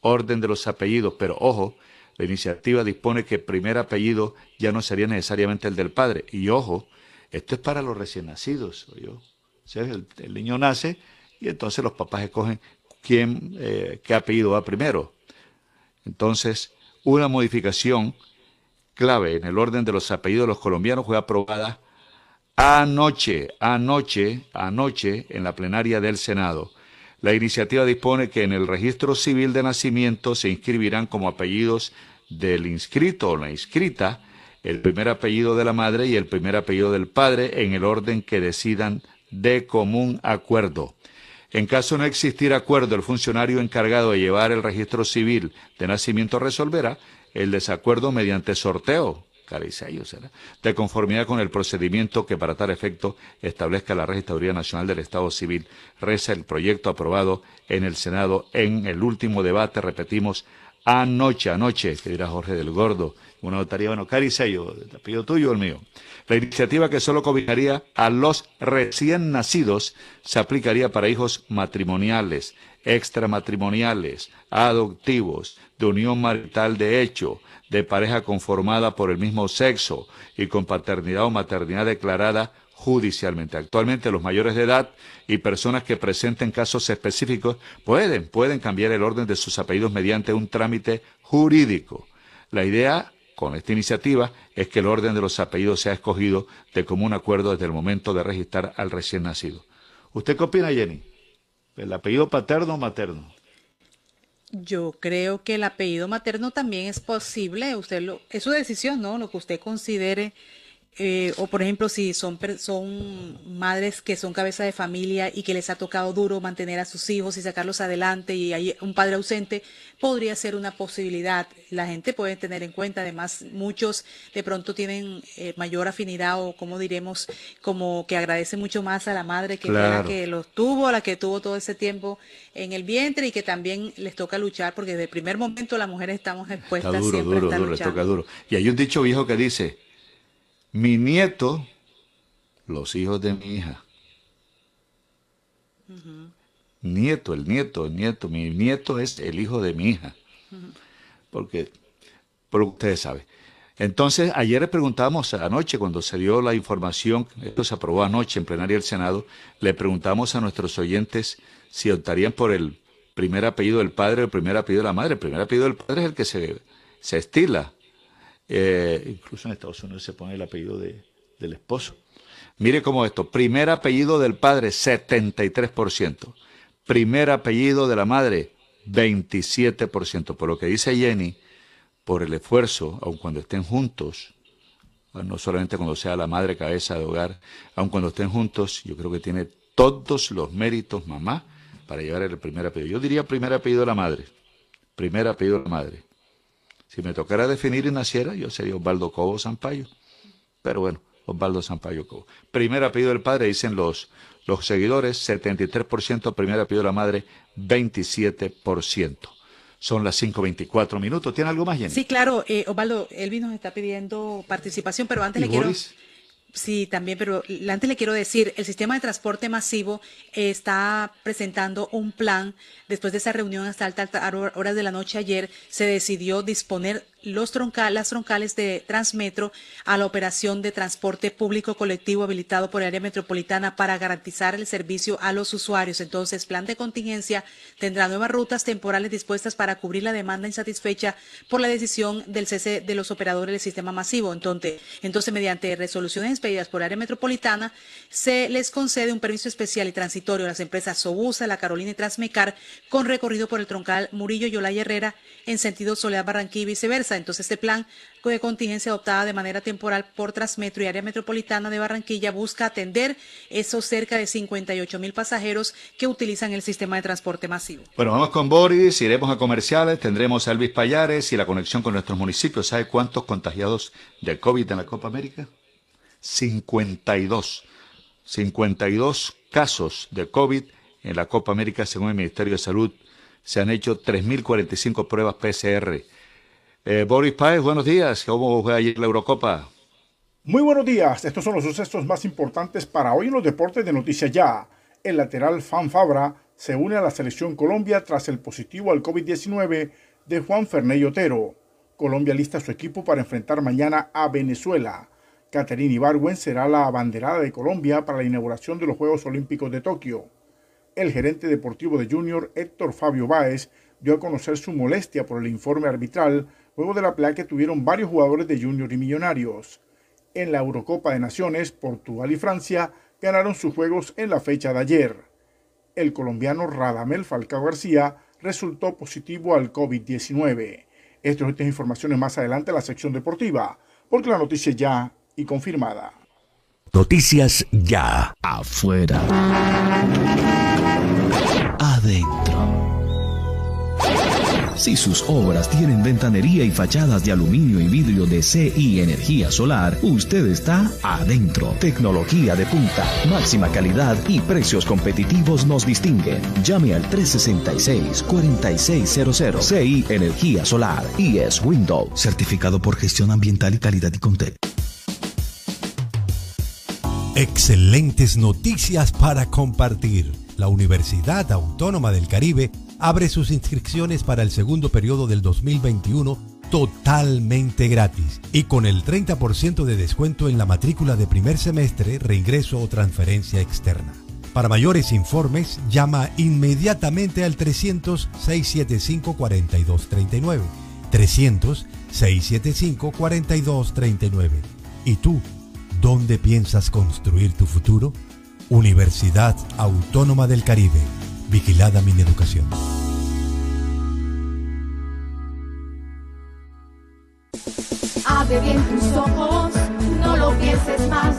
Orden de los apellidos, pero ojo, la iniciativa dispone que el primer apellido ya no sería necesariamente el del padre. Y ojo, esto es para los recién nacidos. El, el niño nace y entonces los papás escogen quién, eh, qué apellido va primero. Entonces, una modificación clave en el orden de los apellidos de los colombianos fue aprobada anoche, anoche, anoche en la plenaria del Senado. La iniciativa dispone que en el registro civil de nacimiento se inscribirán como apellidos del inscrito o la inscrita el primer apellido de la madre y el primer apellido del padre en el orden que decidan de común acuerdo. En caso no existir acuerdo, el funcionario encargado de llevar el registro civil de nacimiento resolverá el desacuerdo mediante sorteo, será, de conformidad con el procedimiento que para tal efecto establezca la Registraduría Nacional del Estado Civil. Reza el proyecto aprobado en el Senado en el último debate, repetimos, anoche, anoche, que dirá Jorge del Gordo, una notaría, bueno, Caricello, el apellido tuyo o el mío. La iniciativa que solo combinaría a los recién nacidos se aplicaría para hijos matrimoniales, extramatrimoniales, adoptivos, de unión marital de hecho, de pareja conformada por el mismo sexo y con paternidad o maternidad declarada judicialmente. Actualmente los mayores de edad y personas que presenten casos específicos pueden, pueden cambiar el orden de sus apellidos mediante un trámite jurídico. La idea con esta iniciativa es que el orden de los apellidos sea escogido de común acuerdo desde el momento de registrar al recién nacido. ¿Usted qué opina, Jenny? ¿El apellido paterno o materno? Yo creo que el apellido materno también es posible. Usted lo, es su decisión, ¿no? Lo que usted considere eh, o por ejemplo si son, son madres que son cabeza de familia y que les ha tocado duro mantener a sus hijos y sacarlos adelante y hay un padre ausente, podría ser una posibilidad. La gente puede tener en cuenta, además muchos de pronto tienen eh, mayor afinidad o como diremos, como que agradece mucho más a la madre que la que los tuvo, a la que tuvo todo ese tiempo en el vientre y que también les toca luchar porque desde el primer momento las mujeres estamos expuestas Está duro, siempre duro, duro, les toca duro. Y hay un dicho viejo que dice, mi nieto, los hijos de mi hija. Nieto, el nieto, el nieto, mi nieto es el hijo de mi hija. Porque, por ustedes saben. Entonces, ayer le preguntamos anoche, cuando se dio la información, esto se aprobó anoche en plenaria del Senado, le preguntamos a nuestros oyentes si optarían por el primer apellido del padre o el primer apellido de la madre. El primer apellido del padre es el que se, se estila. Eh, incluso en Estados Unidos se pone el apellido de, del esposo. Mire cómo esto, primer apellido del padre, 73%. Primer apellido de la madre, 27%. Por lo que dice Jenny, por el esfuerzo, aun cuando estén juntos, no solamente cuando sea la madre cabeza de hogar, aun cuando estén juntos, yo creo que tiene todos los méritos mamá para llevar el primer apellido. Yo diría primer apellido de la madre. Primer apellido de la madre. Si me tocara definir y naciera, yo sería Osvaldo Cobo Sampaio. Pero bueno, Osvaldo Sampaio Cobo. Primer apellido del padre, dicen los, los seguidores, 73%, primer apellido de la madre, 27%. Son las 5.24 minutos. ¿Tiene algo más, Jenny? Sí, claro. Eh, Osvaldo, Elvi nos está pidiendo participación, pero antes le quiero... Sí, también, pero antes le quiero decir, el sistema de transporte masivo está presentando un plan. Después de esa reunión hasta altas horas de la noche ayer, se decidió disponer los las troncales de Transmetro a la operación de transporte público colectivo habilitado por el área metropolitana para garantizar el servicio a los usuarios. Entonces, plan de contingencia tendrá nuevas rutas temporales dispuestas para cubrir la demanda insatisfecha por la decisión del cese de los operadores del sistema masivo. Entonces, entonces mediante resoluciones expedidas por el área metropolitana, se les concede un permiso especial y transitorio a las empresas Sobusa, La Carolina y Transmecar con recorrido por el troncal Murillo y Olaya Herrera en sentido Soledad Barranquilla y viceversa. Entonces, este plan de contingencia adoptada de manera temporal por Transmetro y Área Metropolitana de Barranquilla busca atender esos cerca de 58 mil pasajeros que utilizan el sistema de transporte masivo. Bueno, vamos con Boris, iremos a comerciales, tendremos a Elvis Payares y la conexión con nuestros municipios. ¿Sabe cuántos contagiados de COVID en la Copa América? 52. 52 casos de COVID en la Copa América según el Ministerio de Salud. Se han hecho 3.045 pruebas PCR. Eh, Boris Páez, buenos días. ¿Cómo fue ayer la Eurocopa? Muy buenos días. Estos son los sucesos más importantes para hoy en los deportes de Noticias Ya. El lateral Fan Fabra se une a la selección Colombia tras el positivo al COVID-19 de Juan Ferney Otero. Colombia lista su equipo para enfrentar mañana a Venezuela. Caterina Ibarwen será la abanderada de Colombia para la inauguración de los Juegos Olímpicos de Tokio. El gerente deportivo de Junior, Héctor Fabio Báez, dio a conocer su molestia por el informe arbitral luego de la pelea que tuvieron varios jugadores de Junior y Millonarios. En la Eurocopa de Naciones, Portugal y Francia ganaron sus juegos en la fecha de ayer. El colombiano Radamel Falcao García resultó positivo al COVID-19. Estas y informaciones más adelante en la sección deportiva, porque la noticia ya y confirmada. Noticias ya. Afuera. Adentro. Si sus obras tienen ventanería y fachadas de aluminio y vidrio de CI Energía Solar, usted está adentro. Tecnología de punta, máxima calidad y precios competitivos nos distinguen. Llame al 366-4600 CI Energía Solar y es Windows, certificado por gestión ambiental y calidad y Contec. Excelentes noticias para compartir. La Universidad Autónoma del Caribe abre sus inscripciones para el segundo periodo del 2021 totalmente gratis y con el 30% de descuento en la matrícula de primer semestre, reingreso o transferencia externa. Para mayores informes, llama inmediatamente al 300-675-4239. 300-675-4239. ¿Y tú, dónde piensas construir tu futuro? Universidad Autónoma del Caribe Vigilada mi educación. Abre bien tus ojos, no lo pienses más.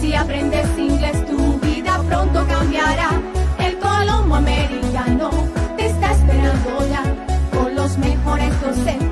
Si aprendes inglés, tu vida pronto cambiará. El Colombo Americano te está esperando ya con los mejores docentes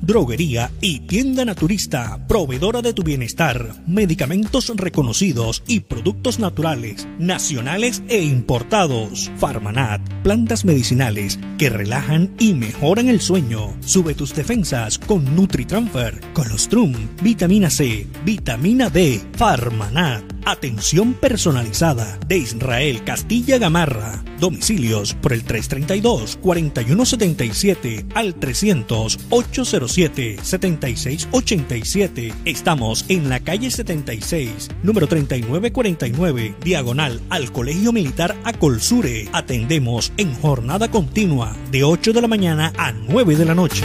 droguería y tienda naturista, proveedora de tu bienestar, medicamentos reconocidos y productos naturales, nacionales e importados. Farmanat, plantas medicinales que relajan y mejoran el sueño. Sube tus defensas con NutriTransfer, Colostrum, vitamina C, vitamina D. Farmanat, atención personalizada de Israel Castilla Gamarra. Domicilios por el 332 4177 al 300 807 7687. Estamos en la calle 76, número 3949, diagonal al Colegio Militar Acolsure. Atendemos en jornada continua de 8 de la mañana a 9 de la noche.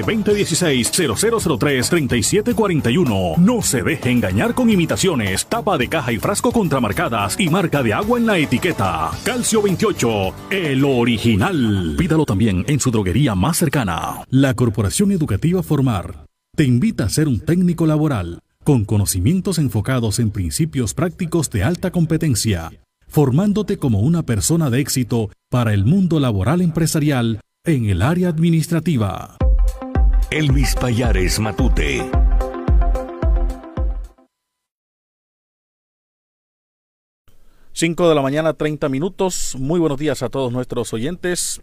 2016-0003-3741. No se deje engañar con imitaciones, tapa de caja y frasco contramarcadas y marca de agua en la etiqueta. Calcio 28, el original. Pídalo también en su droguería más cercana. La Corporación Educativa Formar te invita a ser un técnico laboral con conocimientos enfocados en principios prácticos de alta competencia, formándote como una persona de éxito para el mundo laboral empresarial en el área administrativa. Elvis Payares Matute. Cinco de la mañana, 30 minutos. Muy buenos días a todos nuestros oyentes.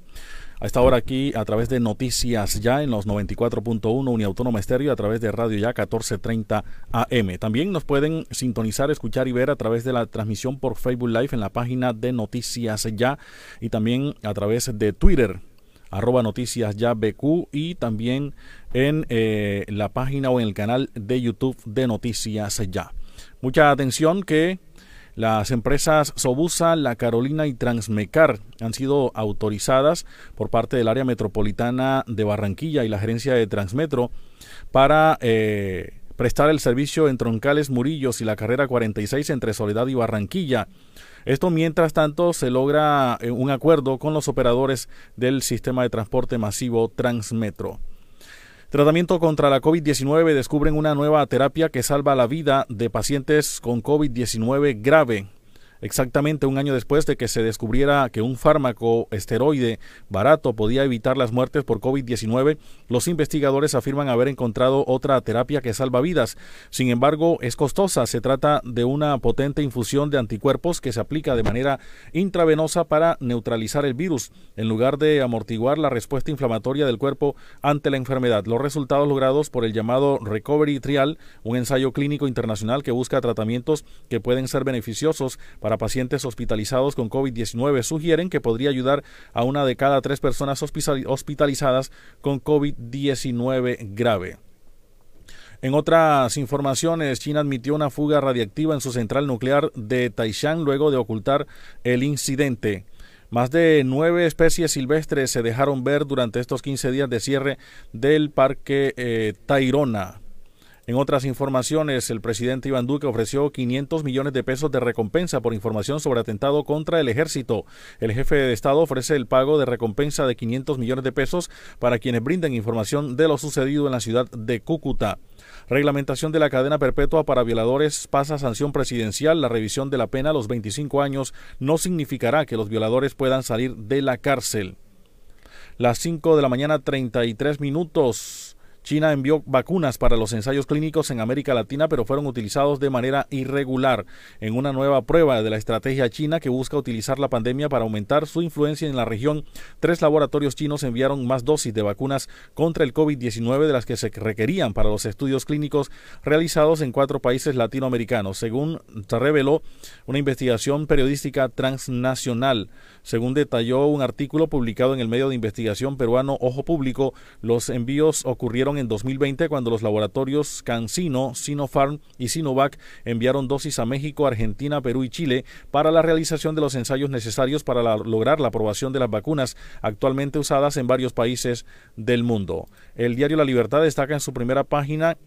A esta hora aquí a través de Noticias Ya en los 94.1 Uniautónoma Estéreo a través de Radio Ya 1430 AM. También nos pueden sintonizar, escuchar y ver a través de la transmisión por Facebook Live en la página de Noticias Ya y también a través de Twitter arroba noticias ya BQ y también en eh, la página o en el canal de YouTube de Noticias Ya. Mucha atención que las empresas Sobusa, La Carolina y Transmecar han sido autorizadas por parte del área metropolitana de Barranquilla y la gerencia de Transmetro para eh, prestar el servicio en Troncales Murillos y la carrera 46 entre Soledad y Barranquilla. Esto mientras tanto se logra eh, un acuerdo con los operadores del sistema de transporte masivo Transmetro. Tratamiento contra la COVID-19 descubren una nueva terapia que salva la vida de pacientes con COVID-19 grave. Exactamente un año después de que se descubriera que un fármaco esteroide barato podía evitar las muertes por COVID-19, los investigadores afirman haber encontrado otra terapia que salva vidas. Sin embargo, es costosa. Se trata de una potente infusión de anticuerpos que se aplica de manera intravenosa para neutralizar el virus, en lugar de amortiguar la respuesta inflamatoria del cuerpo ante la enfermedad. Los resultados logrados por el llamado Recovery Trial, un ensayo clínico internacional que busca tratamientos que pueden ser beneficiosos para pacientes hospitalizados con COVID-19 sugieren que podría ayudar a una de cada tres personas hospitalizadas con COVID-19 grave. En otras informaciones, China admitió una fuga radiactiva en su central nuclear de Taishan luego de ocultar el incidente. Más de nueve especies silvestres se dejaron ver durante estos 15 días de cierre del parque eh, Tairona. En otras informaciones, el presidente Iván Duque ofreció 500 millones de pesos de recompensa por información sobre atentado contra el ejército. El jefe de Estado ofrece el pago de recompensa de 500 millones de pesos para quienes brinden información de lo sucedido en la ciudad de Cúcuta. Reglamentación de la cadena perpetua para violadores pasa sanción presidencial. La revisión de la pena a los 25 años no significará que los violadores puedan salir de la cárcel. Las 5 de la mañana 33 minutos. China envió vacunas para los ensayos clínicos en América Latina, pero fueron utilizados de manera irregular en una nueva prueba de la estrategia china que busca utilizar la pandemia para aumentar su influencia en la región. Tres laboratorios chinos enviaron más dosis de vacunas contra el COVID-19 de las que se requerían para los estudios clínicos realizados en cuatro países latinoamericanos, según reveló una investigación periodística transnacional. Según detalló un artículo publicado en el medio de investigación peruano Ojo Público, los envíos ocurrieron en 2020 cuando los laboratorios CanSino, Sinopharm y Sinovac enviaron dosis a México, Argentina, Perú y Chile para la realización de los ensayos necesarios para lograr la aprobación de las vacunas actualmente usadas en varios países del mundo. El diario La Libertad destaca en su primera página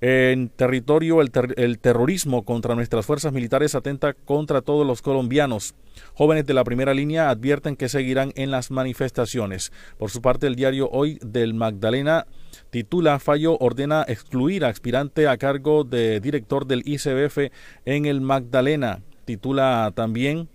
en territorio, el, el, terrorismo contra nuestras fuerzas militares atenta contra todos los colombianos. Jóvenes de la primera línea advierten que seguirán en las manifestaciones. Por su parte, el diario Hoy del Magdalena titula Fallo ordena excluir a aspirante a cargo de director del ICBF en el Magdalena. Titula también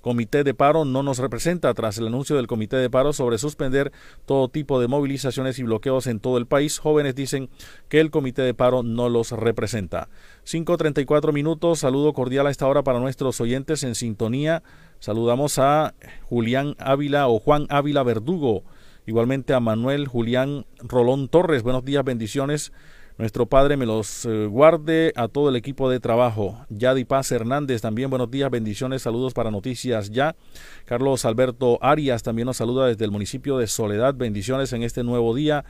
Comité de Paro no nos representa tras el anuncio del Comité de Paro sobre suspender todo tipo de movilizaciones y bloqueos en todo el país. Jóvenes dicen que el Comité de Paro no los representa. 5.34 minutos. Saludo cordial a esta hora para nuestros oyentes en sintonía. Saludamos a Julián Ávila o Juan Ávila Verdugo Igualmente a Manuel Julián Rolón Torres. Buenos días, bendiciones. Nuestro Padre me los eh, guarde a todo el equipo de trabajo. Yadi Paz Hernández también buenos días, bendiciones, saludos para Noticias Ya. Carlos Alberto Arias también nos saluda desde el municipio de Soledad, bendiciones en este nuevo día.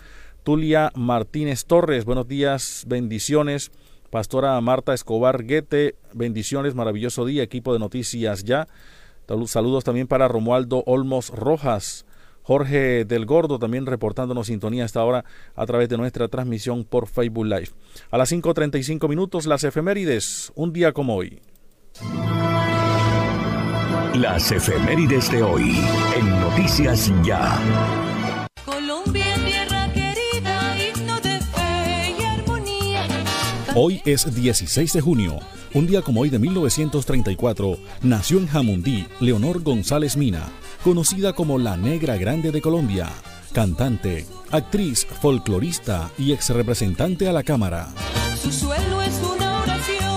Tulia Martínez Torres, buenos días, bendiciones. Pastora Marta Escobar Guete, bendiciones, maravilloso día, equipo de Noticias Ya. Saludos también para Romualdo Olmos Rojas. Jorge del Gordo también reportándonos sintonía esta hora a través de nuestra transmisión por Facebook Live. A las 5.35 minutos, las efemérides, un día como hoy. Las efemérides de hoy en Noticias Ya. Colombia, tierra querida, himno de fe y armonía. Hoy es 16 de junio. Un día como hoy de 1934, nació en Jamundí Leonor González Mina conocida como la Negra Grande de Colombia, cantante, actriz, folclorista y ex representante a la Cámara. Su suelo es una oración.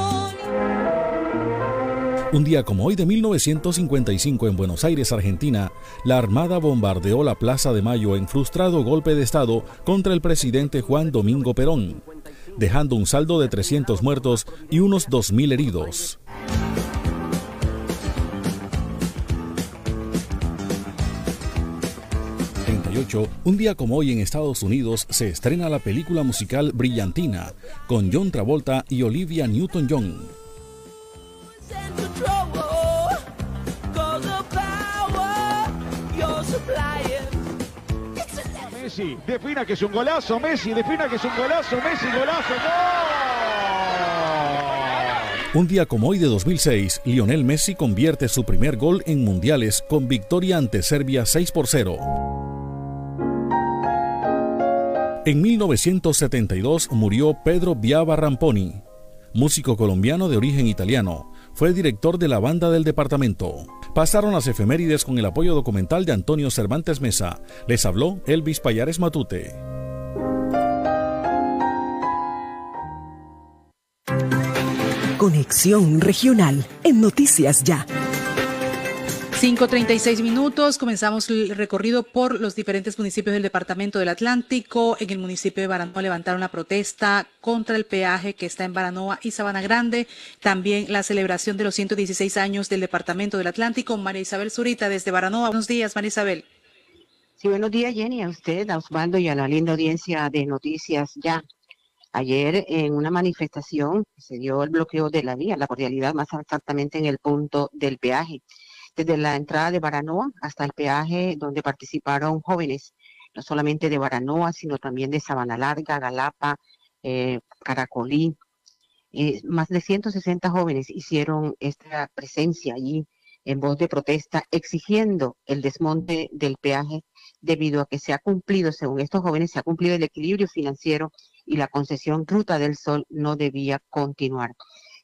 Un día como hoy de 1955 en Buenos Aires, Argentina, la Armada bombardeó la Plaza de Mayo en frustrado golpe de Estado contra el presidente Juan Domingo Perón, dejando un saldo de 300 muertos y unos 2.000 heridos. Un día como hoy en Estados Unidos se estrena la película musical Brillantina con John Travolta y Olivia Newton-John. Messi, defina que es un golazo, Messi, defina que es un golazo, Messi, golazo, Un día como hoy de 2006, Lionel Messi convierte su primer gol en mundiales con victoria ante Serbia 6 por 0. En 1972 murió Pedro Biava Ramponi, músico colombiano de origen italiano. Fue director de la banda del departamento. Pasaron las efemérides con el apoyo documental de Antonio Cervantes Mesa. Les habló Elvis Payares Matute. Conexión Regional en Noticias Ya. 5.36 minutos, comenzamos el recorrido por los diferentes municipios del Departamento del Atlántico. En el municipio de Baranoa levantaron la protesta contra el peaje que está en Baranoa y Sabana Grande. También la celebración de los 116 años del Departamento del Atlántico. María Isabel Zurita desde Baranoa. Buenos días, María Isabel. Sí, buenos días, Jenny, a usted, a Osvaldo y a la linda audiencia de Noticias Ya. Ayer en una manifestación se dio el bloqueo de la vía, la cordialidad más exactamente en el punto del peaje desde la entrada de Baranoa hasta el peaje donde participaron jóvenes, no solamente de Baranoa, sino también de Sabana Larga, Galapa, eh, Caracolí. Eh, más de 160 jóvenes hicieron esta presencia allí en voz de protesta, exigiendo el desmonte del peaje debido a que se ha cumplido, según estos jóvenes, se ha cumplido el equilibrio financiero y la concesión Ruta del Sol no debía continuar.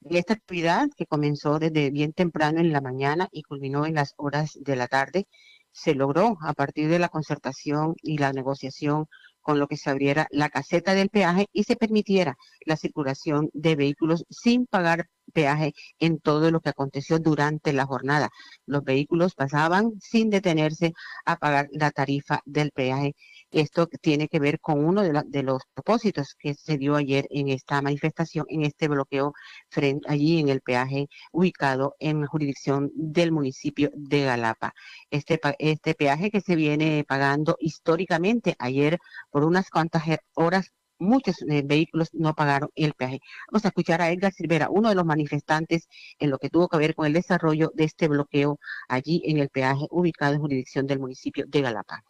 Esta actividad, que comenzó desde bien temprano en la mañana y culminó en las horas de la tarde, se logró a partir de la concertación y la negociación con lo que se abriera la caseta del peaje y se permitiera la circulación de vehículos sin pagar peaje en todo lo que aconteció durante la jornada. Los vehículos pasaban sin detenerse a pagar la tarifa del peaje esto tiene que ver con uno de, los propósitos que se dio ayer en esta manifestación, en este bloqueo frente, allí en el peaje ubicado en la jurisdicción del municipio de Galapa. Este, este peaje que se viene pagando históricamente ayer por unas cuantas horas muchos eh, vehículos no pagaron el peaje. Vamos a escuchar a Edgar Silvera, uno de los manifestantes en lo que tuvo que ver con el desarrollo de este bloqueo allí en el peaje ubicado en jurisdicción del municipio de Galapa.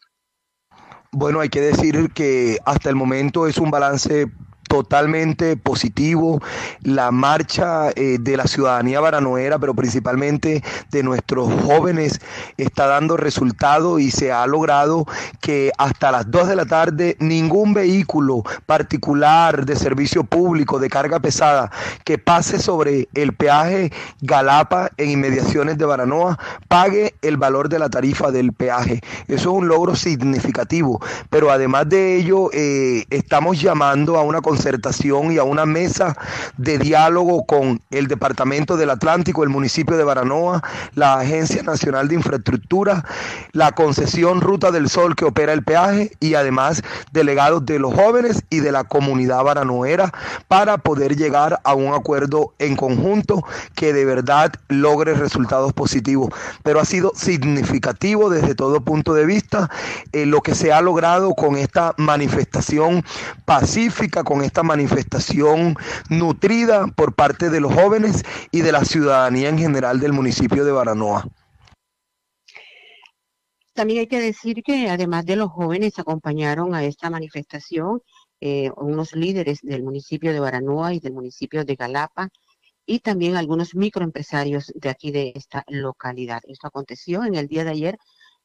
Bueno, hay que decir que hasta el momento es un balance totalmente positivo la marcha eh, de la ciudadanía baranoera, pero principalmente de nuestros jóvenes, está dando resultado y se ha logrado que hasta las 2 de la tarde ningún vehículo particular de servicio público de carga pesada que pase sobre el peaje Galapa en inmediaciones de Baranoa pague el valor de la tarifa del peaje. Eso es un logro significativo, pero además de ello eh, estamos llamando a una concertación y a una mesa de diálogo con el Departamento del Atlántico, el municipio de Baranoa, la Agencia Nacional de Infraestructura, la concesión Ruta del Sol que opera el peaje y además delegados de los jóvenes y de la comunidad baranoera para poder llegar a un acuerdo en conjunto que de verdad logre resultados positivos. Pero ha sido significativo desde todo punto de vista eh, lo que se ha logrado con esta manifestación pacífica, con esta manifestación nutrida por parte de los jóvenes y de la ciudadanía en general del municipio de Baranoa. También hay que decir que además de los jóvenes acompañaron a esta manifestación eh, unos líderes del municipio de Baranoa y del municipio de Galapa y también algunos microempresarios de aquí de esta localidad. Esto aconteció en el día de ayer.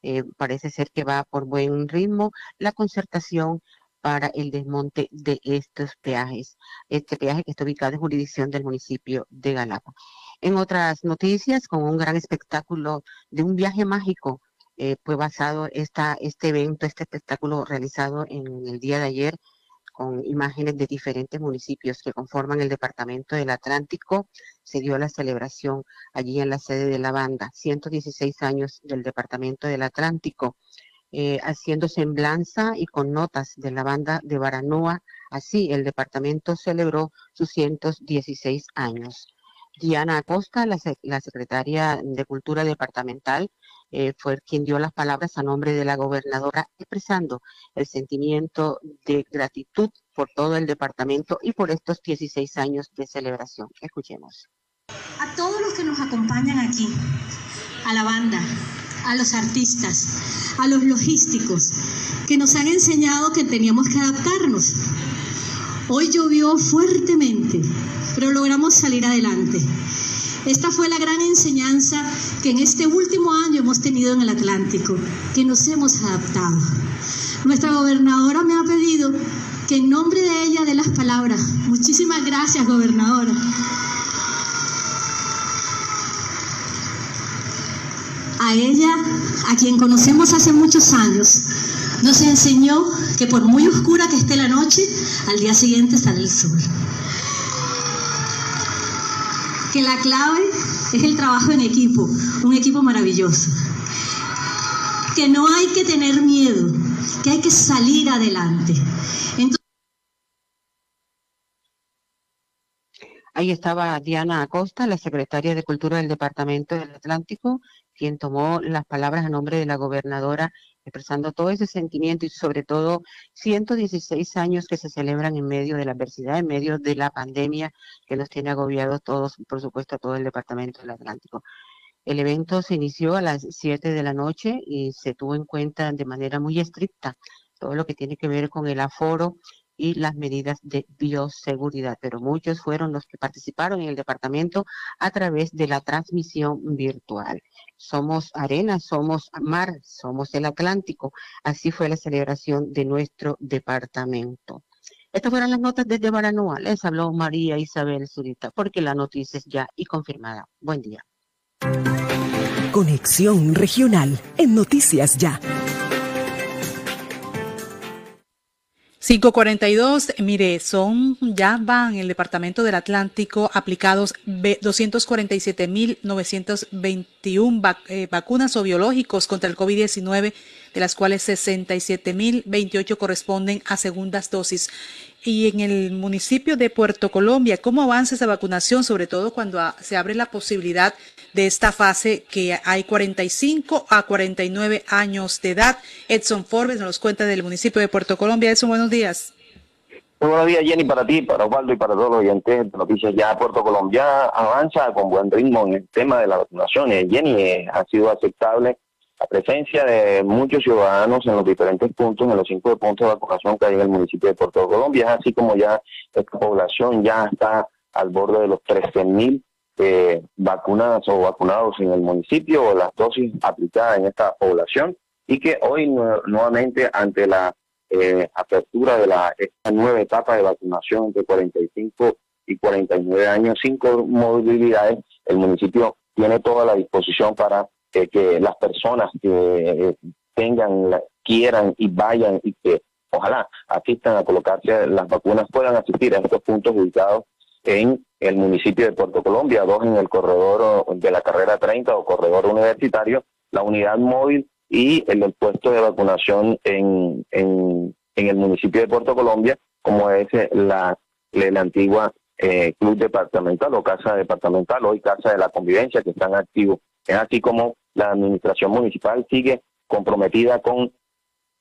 eh, parece ser que va por buen ritmo la concertación para el desmonte de estos peajes. Este peaje que está ubicado en jurisdicción del municipio de Galapa. En otras noticias, con un gran espectáculo de un viaje mágico, eh, fue basado esta, este evento, este espectáculo realizado en el día de ayer con imágenes de diferentes municipios que conforman el Departamento del Atlántico. Se dio la celebración allí en la sede de la banda, 116 años del Departamento del Atlántico, eh, haciendo semblanza y con notas de la banda de Baranoa. Así, el departamento celebró sus 116 años. Diana Acosta, la, sec- la secretaria de Cultura Departamental, eh, fue quien dio las palabras a nombre de la gobernadora, expresando el sentimiento de gratitud por todo el departamento y por estos 16 años de celebración. Escuchemos. a todos los que nos acompañan aquí, a la banda, a los artistas, a los logísticos, que nos han enseñado que teníamos que adaptarnos. Hoy llovió fuertemente, pero logramos salir adelante. Esta fue la gran enseñanza que en este último año hemos tenido en el Atlántico, que nos hemos adaptado. Nuestra gobernadora me ha pedido que en nombre de ella dé las palabras. Muchísimas gracias, gobernadora. A ella, a quien conocemos hace muchos años, nos enseñó que por muy oscura que esté la noche, al día siguiente sale el sol. Que la clave es el trabajo en equipo, un equipo maravilloso. Que no hay que tener miedo, que hay que salir adelante. Ahí estaba Diana Acosta, la secretaria de Cultura del Departamento del Atlántico, quien tomó las palabras a nombre de la gobernadora, expresando todo ese sentimiento y sobre todo 116 años que se celebran en medio de la adversidad, en medio de la pandemia que nos tiene agobiados todos, por supuesto, a todo el Departamento del Atlántico. El evento se inició a las 7 de la noche y se tuvo en cuenta de manera muy estricta todo lo que tiene que ver con el aforo y las medidas de bioseguridad, pero muchos fueron los que participaron en el departamento a través de la transmisión virtual. Somos arena, somos mar, somos el Atlántico. Así fue la celebración de nuestro departamento. Estas fueron las notas desde Baranoa. Les habló María Isabel Zurita, porque la noticia es ya y confirmada. Buen día. Conexión Regional en Noticias Ya. 542, mire, son, ya van en el Departamento del Atlántico aplicados ve- 247.921 vac- eh, vacunas o biológicos contra el COVID-19, de las cuales 67.028 corresponden a segundas dosis. Y en el municipio de Puerto Colombia, ¿cómo avanza esa vacunación? Sobre todo cuando se abre la posibilidad de esta fase que hay 45 a 49 años de edad. Edson Forbes nos cuenta del municipio de Puerto Colombia. Edson, buenos días. Muy buenos días, Jenny, para ti, para Osvaldo y para todos los oyentes de Noticias Ya. Puerto Colombia avanza con buen ritmo en el tema de la vacunación. Eh, Jenny, eh, ha sido aceptable la presencia de muchos ciudadanos en los diferentes puntos, en los cinco puntos de vacunación que hay en el municipio de Puerto Colombia, así como ya esta población ya está al borde de los 13.000 eh, vacunadas o vacunados en el municipio, o las dosis aplicadas en esta población, y que hoy nue- nuevamente ante la eh, apertura de la esta nueva etapa de vacunación entre 45 y 49 años sin comorbilidades, el municipio tiene toda la disposición para eh, que las personas que eh, tengan, quieran y vayan y que ojalá asistan a colocarse las vacunas, puedan asistir a estos puntos ubicados en el municipio de Puerto Colombia, dos en el corredor de la carrera 30 o corredor universitario, la unidad móvil y el puesto de vacunación en, en, en el municipio de Puerto Colombia, como es la, la antigua eh, club departamental o casa departamental, hoy casa de la convivencia, que están activos. Es así como la administración municipal sigue comprometida con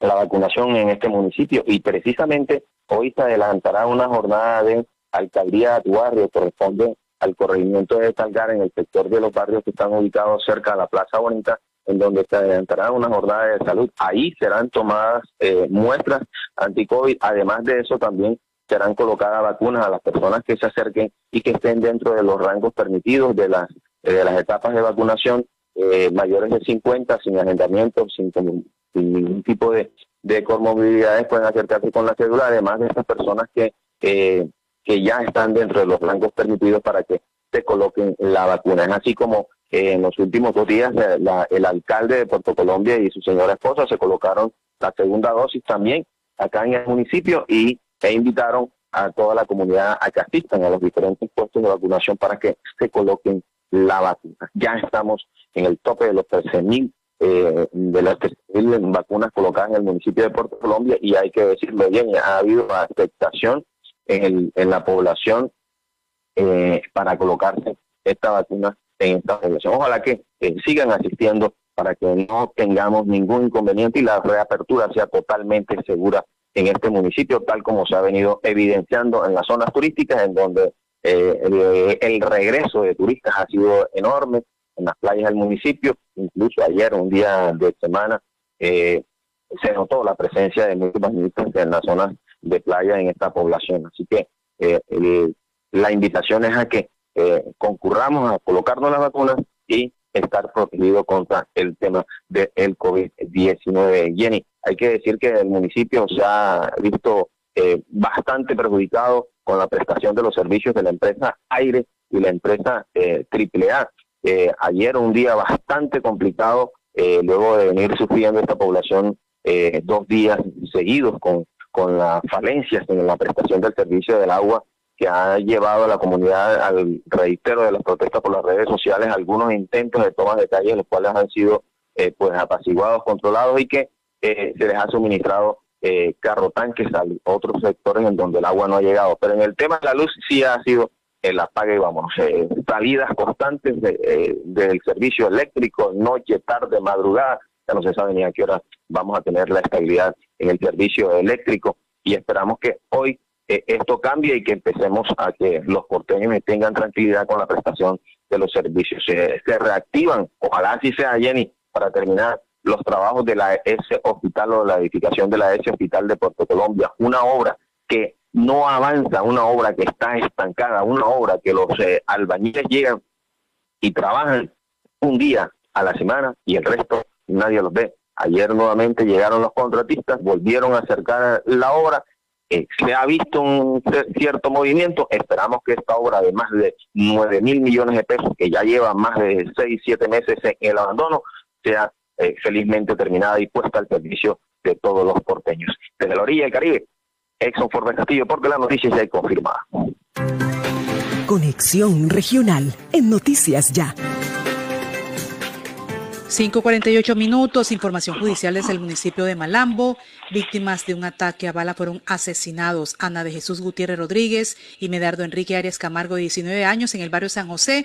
la vacunación en este municipio y precisamente hoy se adelantará una jornada de alcaldía de tu barrio, corresponde al corregimiento de Talgar en el sector de los barrios que están ubicados cerca de la Plaza Bonita, en donde se adelantará una jornada de salud. Ahí serán tomadas eh, muestras anti-COVID. Además de eso, también serán colocadas vacunas a las personas que se acerquen y que estén dentro de los rangos permitidos de las, de las etapas de vacunación, eh, mayores de 50, sin agendamiento, sin, sin ningún tipo de, de comorbilidades, pueden acercarse con la cédula, además de estas personas que, eh, que ya están dentro de los rangos permitidos para que se coloquen la vacuna. Es así como eh, en los últimos dos días la, el alcalde de Puerto Colombia y su señora esposa se colocaron la segunda dosis también acá en el municipio y e invitaron a toda la comunidad a que asistan a los diferentes puestos de vacunación para que se coloquen la vacuna. Ya estamos en el tope de los 13.000 eh, de las 13.000 vacunas colocadas en el municipio de Puerto Colombia y hay que decirlo bien, ha habido aceptación en, el, en la población eh, para colocarse esta vacuna en esta población. Ojalá que sigan asistiendo para que no tengamos ningún inconveniente y la reapertura sea totalmente segura en este municipio, tal como se ha venido evidenciando en las zonas turísticas, en donde eh, el, regreso de turistas ha sido enorme en las playas del municipio. Incluso ayer, un día de semana, eh, se notó la presencia de muchos turistas en las zonas de playa en esta población. Así que eh, la invitación es a que concurramos a colocarnos las vacunas y estar protegido contra el tema del COVID-19. Jenny, hay que decir que el municipio se ha visto eh, bastante perjudicado con la prestación de los servicios de la empresa Aire y la empresa eh, AAA. Eh, ayer un día bastante complicado, eh, luego de venir sufriendo esta población dos días seguidos con, con las falencias en la prestación del servicio del agua que ha llevado a la comunidad al reitero de las protestas por las redes sociales, algunos intentos de toma de calle, los cuales han sido eh, pues apaciguados, controlados y que eh, se les ha suministrado eh, carro tanques a otros sectores en donde el agua no ha llegado. Pero en el tema de la luz sí ha sido el apague, vamos, eh, salidas constantes de, del servicio eléctrico, noche, tarde, madrugada, ya no se sabe ni a qué hora vamos a tener la estabilidad en el servicio eléctrico y esperamos que hoy esto cambie y que empecemos a que los porteños tengan tranquilidad con la prestación de los servicios. Se, se reactivan, ojalá así sea, Jenny, para terminar, los trabajos de la S Hospital o la edificación de la S Hospital de Puerto Colombia, una obra que no avanza, una obra que está estancada, una obra que los eh, albañiles llegan y trabajan un día a la semana y el resto nadie los ve. Ayer nuevamente llegaron los contratistas, volvieron a acercar la obra, eh, se ha visto un cierto movimiento, esperamos que esta obra de más de 9 mil millones de pesos, que ya lleva más de 6, 7 meses en el abandono, sea eh, felizmente terminada y puesta al servicio de todos los porteños. Desde la orilla del Caribe, Exxon Forbes Castillo, porque la noticia ya es confirmada. Conexión Regional en Noticias Ya. 5.48 minutos, información judicial desde el municipio de Malambo. Víctimas de un ataque a bala fueron asesinados. Ana de Jesús Gutiérrez Rodríguez y Medardo Enrique Arias Camargo, de 19 años, en el barrio San José.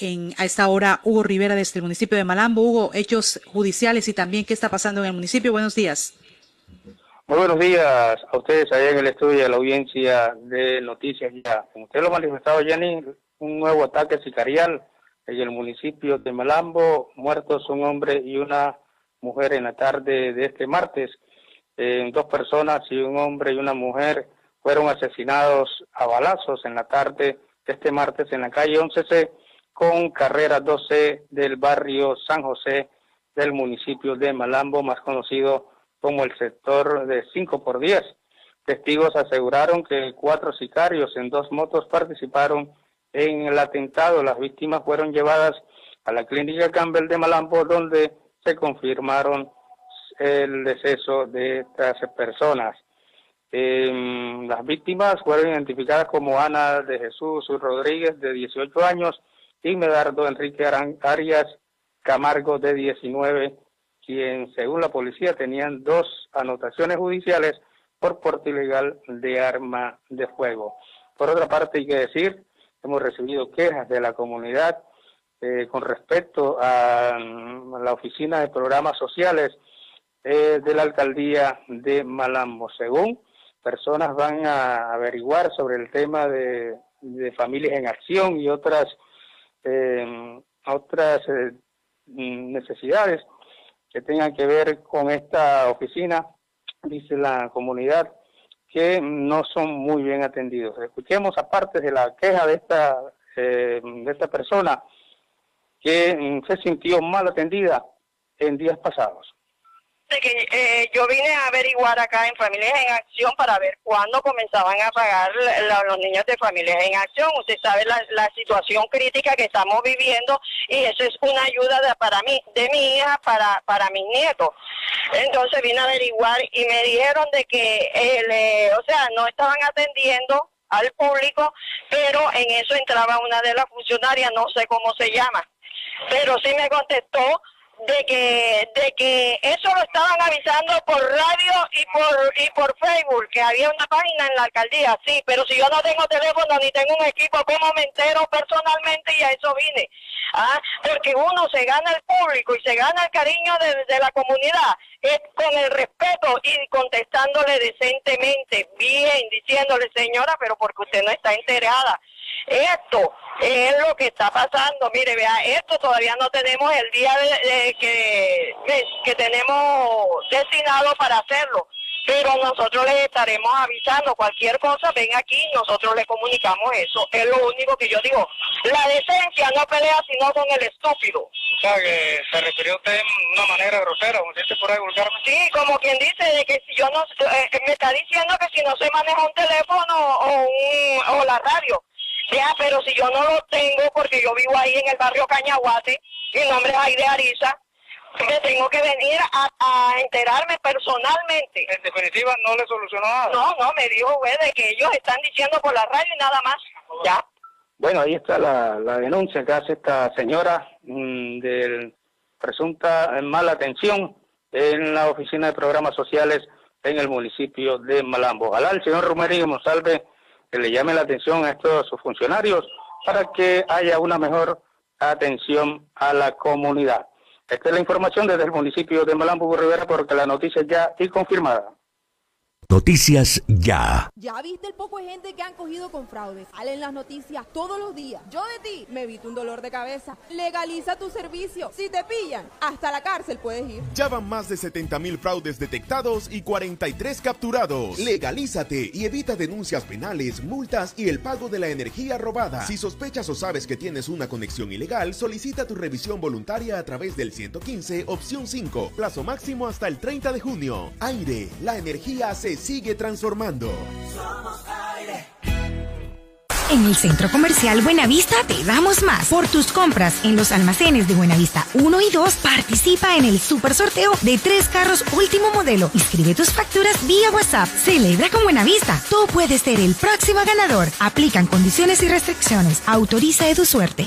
En, a esta hora, Hugo Rivera, desde el municipio de Malambo. Hugo, hechos judiciales y también qué está pasando en el municipio. Buenos días. Muy buenos días a ustedes allá en el estudio y a la audiencia de Noticias Ya. Como usted lo ha manifestado, Jenny, un nuevo ataque sicarial en el municipio de Malambo, muertos un hombre y una mujer en la tarde de este martes. Eh, dos personas y un hombre y una mujer fueron asesinados a balazos en la tarde de este martes en la calle 11C con carrera 12 del barrio San José del municipio de Malambo, más conocido como el sector de 5 por 10. Testigos aseguraron que cuatro sicarios en dos motos participaron en el atentado. Las víctimas fueron llevadas a la clínica Campbell de Malambo, donde se confirmaron el deceso de estas personas. Eh, las víctimas fueron identificadas como Ana de Jesús Rodríguez, de 18 años, y Medardo Enrique Arias Camargo, de 19, quien, según la policía, tenían dos anotaciones judiciales por porte ilegal de arma de fuego. Por otra parte, hay que decir, hemos recibido quejas de la comunidad eh, con respecto a, mm, la Oficina de Programas Sociales eh, de la Alcaldía de Malambo. Según personas van a averiguar sobre el tema de, familias en acción y otras eh, otras eh, necesidades que tengan que ver con esta oficina, dice la comunidad, que no son muy bien atendidos. Escuchemos aparte de la queja de esta eh, de esta persona que mm, se sintió mal atendida en días pasados que eh, yo vine a averiguar acá en Familias en Acción para ver cuándo comenzaban a pagar los niños de Familias en Acción. Usted sabe la, la, situación crítica que estamos viviendo y eso es una ayuda para mí, de mi hija para, para mis nietos. Entonces vine a averiguar y me dijeron de que, eh, o sea, no estaban atendiendo al público, pero en eso entraba una de las funcionarias, no sé cómo se llama, pero sí me contestó de que de que eso lo estaban avisando por radio y por y por Facebook que había una página en la alcaldía sí pero si yo no tengo teléfono ni tengo un equipo cómo me entero personalmente y a eso vine. Ah porque uno se gana el público y se gana el cariño de, de la comunidad es con el respeto y contestándole decentemente bien diciéndole señora pero porque usted no está enterada esto es lo que está pasando. Mire, vea, esto todavía no tenemos el día de, que, que tenemos destinado para hacerlo pero nosotros les estaremos avisando cualquier cosa, ven aquí, nosotros le comunicamos eso. Es lo único que yo digo. La decencia no pelea sino con el estúpido. O sea, que se refirió usted de una manera grosera, como dice por ahí Sí, como quien dice de que si yo no, eh, me está diciendo que si no se maneja un teléfono o, un, o la radio, ya, pero si yo no lo tengo porque yo vivo ahí en el barrio Cañaguate, mi nombre es Aide Ariza, que tengo que venir a, enterarme personalmente. En definitiva, no le solucionó nada. No, no, me dijo, güey, de que ellos están diciendo por la radio y nada más. Ya. Bueno, ahí está la, la denuncia que hace esta señora mmm, del presunta mala atención en la oficina de programas sociales en el municipio de Malambo. Ojalá el señor Romero Monsalve que le llame la atención a estos funcionarios para que haya una mejor atención a la comunidad. Esta es la información desde el municipio de Malambo Rivera porque la noticia ya es confirmada. Noticias Ya. ¿Ya viste el poco de gente que han cogido con fraudes? Salen las noticias todos los días. Yo de ti me evito un dolor de cabeza. Legaliza tu servicio. Si te pillan, hasta la cárcel puedes ir. Ya van más de 70 mil fraudes detectados y 43 capturados. Legalízate y evita denuncias penales, multas y el pago de la energía robada. Si sospechas o sabes que tienes una conexión ilegal, solicita tu revisión voluntaria a través del 115, opción 5. Plazo máximo hasta el 30 de junio. Aire, la energía se sigue transformando. En el Centro Comercial Buenavista te damos más. Por tus compras en los almacenes de Buenavista 1 y 2, participa en el super sorteo de tres carros último modelo. Inscribe tus facturas vía WhatsApp. Celebra con Buenavista. Tú puedes ser el próximo ganador. Aplican condiciones y restricciones. Autoriza de tu suerte.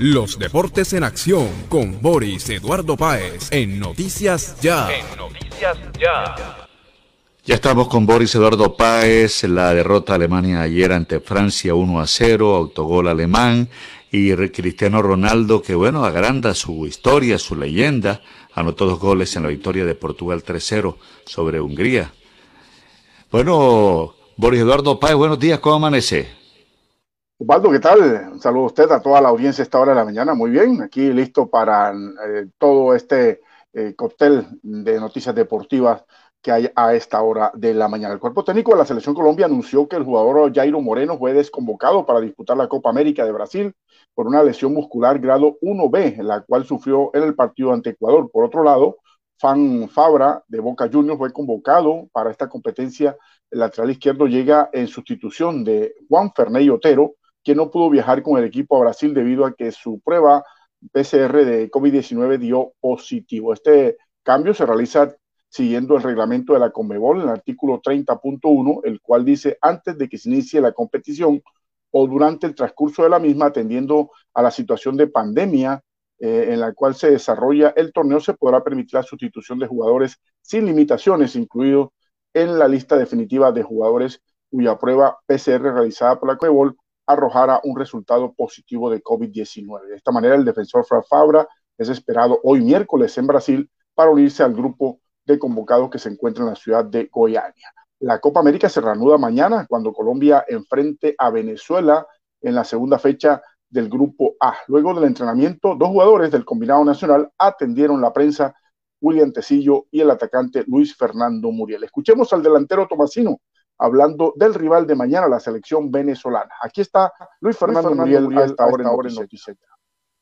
Los deportes en acción con Boris Eduardo Páez en Noticias Ya. En Noticias Ya. Ya estamos con Boris Eduardo Páez, la derrota de Alemania ayer ante Francia 1 a 0, autogol alemán, y Cristiano Ronaldo, que bueno, agranda su historia, su leyenda, anotó dos goles en la victoria de Portugal 3-0 sobre Hungría. Bueno, Boris Eduardo Páez, buenos días, ¿cómo amanece? Osvaldo, ¿qué tal? Un saludo a usted, a toda la audiencia a esta hora de la mañana. Muy bien, aquí listo para eh, todo este eh, cóctel de noticias deportivas que hay a esta hora de la mañana. El cuerpo técnico de la Selección Colombia anunció que el jugador Jairo Moreno fue desconvocado para disputar la Copa América de Brasil por una lesión muscular grado 1B, la cual sufrió en el partido ante Ecuador. Por otro lado, Fan Fabra de Boca Juniors fue convocado para esta competencia. El lateral izquierdo llega en sustitución de Juan Ferney Otero, que no pudo viajar con el equipo a Brasil debido a que su prueba PCR de COVID-19 dio positivo. Este cambio se realiza siguiendo el reglamento de la Conmebol, el artículo 30.1, el cual dice antes de que se inicie la competición o durante el transcurso de la misma, atendiendo a la situación de pandemia eh, en la cual se desarrolla el torneo, se podrá permitir la sustitución de jugadores sin limitaciones, incluido en la lista definitiva de jugadores cuya prueba PCR realizada por la Conmebol arrojara un resultado positivo de COVID-19. De esta manera, el defensor Fran Fabra es esperado hoy miércoles en Brasil para unirse al grupo de convocados que se encuentra en la ciudad de Goiânia. La Copa América se reanuda mañana cuando Colombia enfrente a Venezuela en la segunda fecha del grupo A. Luego del entrenamiento, dos jugadores del combinado nacional atendieron la prensa, William Tecillo y el atacante Luis Fernando Muriel. Escuchemos al delantero Tomasino hablando del rival de mañana, la selección venezolana. Aquí está Luis Fernando, Muriel, a esta hora en Noticias.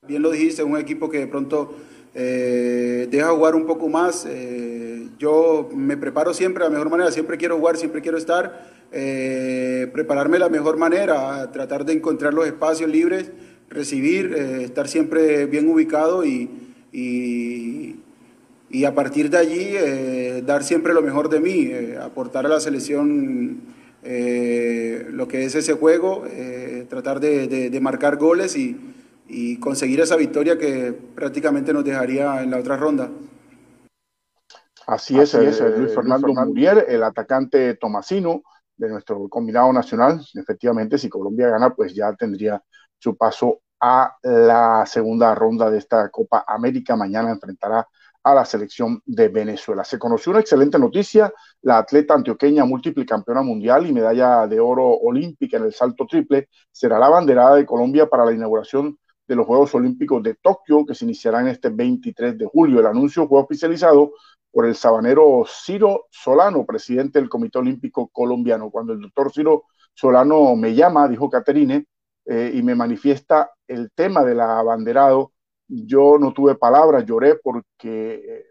Bien lo dijiste, un equipo que de pronto eh, deja jugar un poco más. Eh, yo me preparo siempre de la mejor manera, siempre quiero jugar, siempre quiero estar, eh, prepararme de la mejor manera, tratar de encontrar los espacios libres, recibir, eh, estar siempre bien ubicado y, y, y a partir de allí eh, dar siempre lo mejor de mí, eh, aportar a la selección eh, lo que es ese juego, eh, tratar de, de- de marcar goles y, y conseguir esa victoria que prácticamente nos dejaría en la otra ronda. Así es, Así es, Luis Fernando Luis Fernando. Muriel, el atacante Tomasino de nuestro combinado nacional. Efectivamente, si Colombia gana, pues ya tendría su paso a la segunda ronda de esta Copa América. Mañana enfrentará a la selección de Venezuela. Se conoció una excelente noticia, la atleta antioqueña múltiple campeona mundial y medalla de oro olímpica en el salto triple será la banderada de Colombia para la inauguración de los Juegos Olímpicos de Tokio que se iniciarán este 23 de julio. El anuncio fue oficializado por el sabanero Ciro Solano, presidente del Comité Olímpico Colombiano. Cuando el doctor Ciro Solano me llama, dijo Caterine, eh, y me manifiesta el tema del abanderado, yo no tuve palabras, lloré porque eh,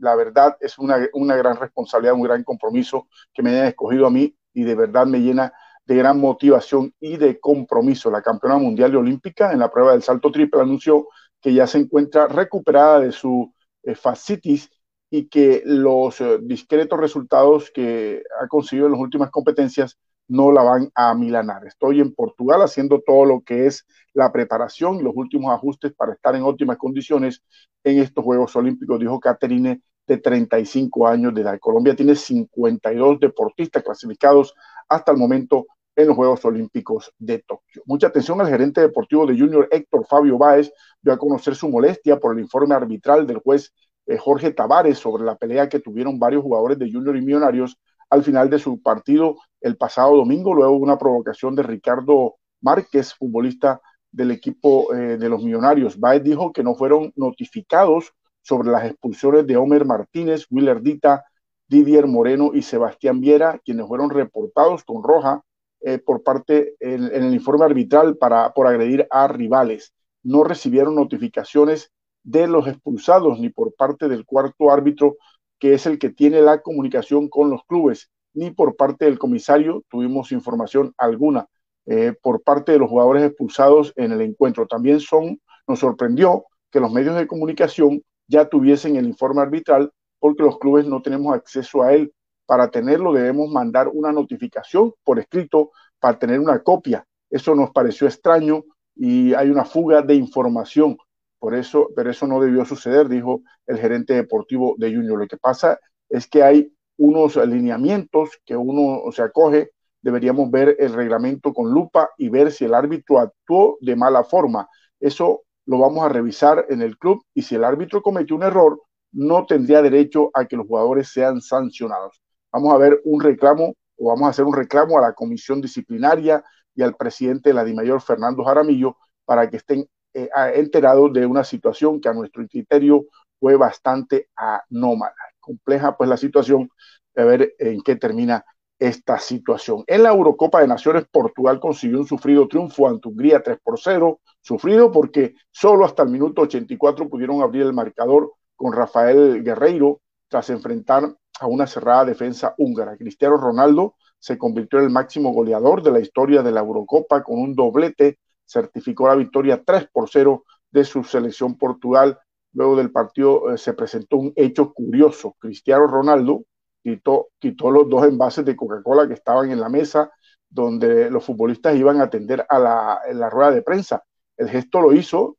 la verdad es una, una gran responsabilidad, un gran compromiso que me hayan escogido a mí y de verdad me llena de gran motivación y de compromiso. La campeona mundial y olímpica en la prueba del salto triple anunció que ya se encuentra recuperada de su eh, fascitis y que los eh, discretos resultados que ha conseguido en las últimas competencias no la van a milanar. Estoy en Portugal haciendo todo lo que es la preparación y los últimos ajustes para estar en óptimas condiciones en estos Juegos Olímpicos, dijo Caterine, de 35 años de edad. Colombia tiene 52 deportistas clasificados hasta el momento en los Juegos Olímpicos de Tokio. Mucha atención al gerente deportivo de Junior Héctor Fabio Báez, dio a conocer su molestia por el informe arbitral del juez eh, Jorge Tavares sobre la pelea que tuvieron varios jugadores de Junior y Millonarios al final de su partido el pasado domingo, luego una provocación de Ricardo Márquez, futbolista del equipo eh, de los Millonarios. Baez dijo que no fueron notificados sobre las expulsiones de Homer Martínez, Willer Dita, Didier Moreno y Sebastián Viera, quienes fueron reportados con roja eh, por parte en, en, el informe arbitral para, por agredir a rivales. No recibieron notificaciones de los expulsados ni por parte del cuarto árbitro, que es el que tiene la comunicación con los clubes, ni por parte del comisario tuvimos información alguna. Eh, por parte de los jugadores expulsados en el encuentro. También son, nos sorprendió que los medios de comunicación ya tuviesen el informe arbitral porque los clubes no tenemos acceso a él. Para tenerlo debemos mandar una notificación por escrito para tener una copia. Eso nos pareció extraño y hay una fuga de información. Por eso, pero eso no debió suceder, dijo el gerente deportivo de Junior. Lo que pasa es que hay unos alineamientos que uno se acoge deberíamos ver el reglamento con lupa y ver si el árbitro actuó de mala forma. Eso lo vamos a revisar en el club y si el árbitro cometió un error, no tendría derecho a que los jugadores sean sancionados. Vamos a ver un reclamo o vamos a hacer un reclamo a la comisión disciplinaria y al presidente de la DIMAYOR, Fernando Jaramillo, para que estén eh, enterados de una situación que a nuestro criterio fue bastante anómala. compleja pues la situación de ver en qué termina esta situación. En la Eurocopa de Naciones, Portugal consiguió un sufrido triunfo ante Hungría 3 por 0, sufrido porque solo hasta el minuto 84 pudieron abrir el marcador con Rafael Guerreiro tras enfrentar a una cerrada defensa húngara. Cristiano Ronaldo se convirtió en el máximo goleador de la historia de la Eurocopa con un doblete, certificó la victoria 3 por 0 de su selección Portugal. Luego del partido eh, se presentó un hecho curioso. Cristiano Ronaldo quitó, los dos envases de Coca-Cola que estaban en la mesa donde los futbolistas iban a atender a la, la rueda de prensa. El gesto lo hizo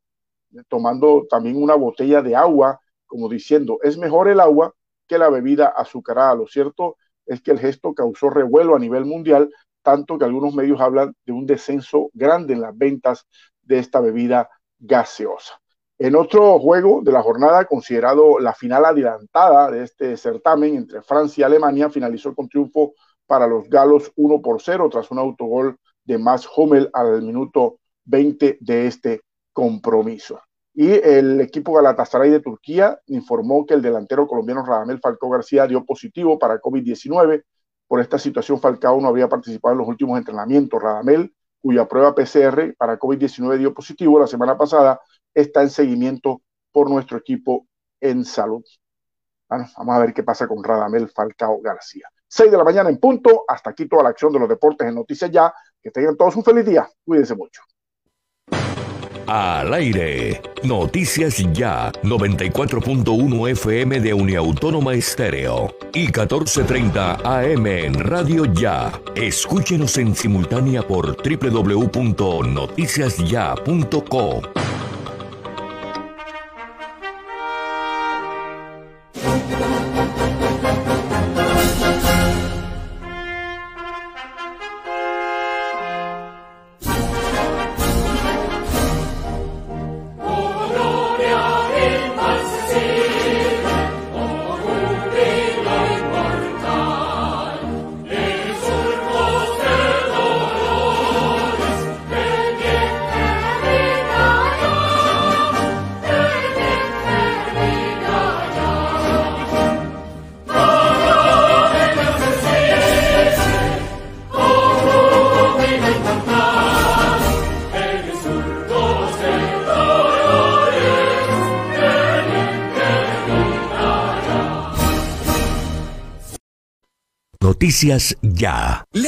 tomando también una botella de agua, como diciendo, es mejor el agua que la bebida azucarada. Lo cierto es que el gesto causó revuelo a nivel mundial, tanto que algunos medios hablan de un descenso grande en las ventas de esta bebida gaseosa. En otro juego de la jornada, considerado la final adelantada de este certamen entre Francia y Alemania, finalizó con triunfo para los galos 1 por 0 tras un autogol de Mats Hummel al minuto 20 de este compromiso. Y el equipo Galatasaray de Turquía informó que el delantero colombiano Radamel Falcao García dio positivo para COVID-19. Por esta situación, Falcao no había participado en los últimos entrenamientos. Radamel, cuya prueba PCR para COVID-19 dio positivo la semana pasada, está en seguimiento por nuestro equipo en salud. Bueno, vamos a ver qué pasa con Radamel Falcao García. 6 de la mañana en punto. Hasta aquí toda la acción de los deportes en Noticias Ya. Que tengan todos un feliz día. Cuídense mucho. Al aire. Noticias Ya. 94.1 FM de Uniautónoma Estéreo. Y 1430 AM en Radio Ya. Escúchenos en simultánea por www.noticiasya.co. Noticias Ya.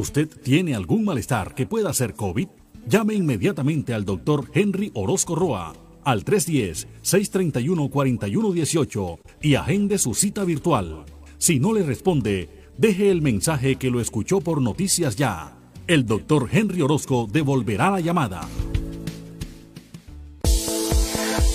¿Usted tiene algún malestar que pueda ser COVID? Llame inmediatamente al doctor Henry Orozco Roa al 310-631-4118 y agende su cita virtual. Si no le responde, deje el mensaje que lo escuchó por Noticias Ya. El doctor Henry Orozco devolverá la llamada.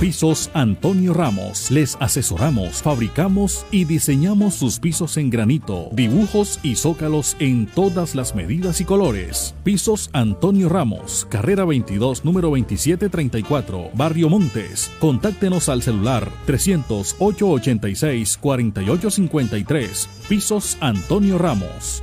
Pisos Antonio Ramos. Les asesoramos, fabricamos y diseñamos sus pisos en granito, dibujos y zócalos en todas las medidas y colores. Pisos Antonio Ramos, carrera 22, número 2734, Barrio Montes. Contáctenos al celular 308 86 4853. Pisos Antonio Ramos.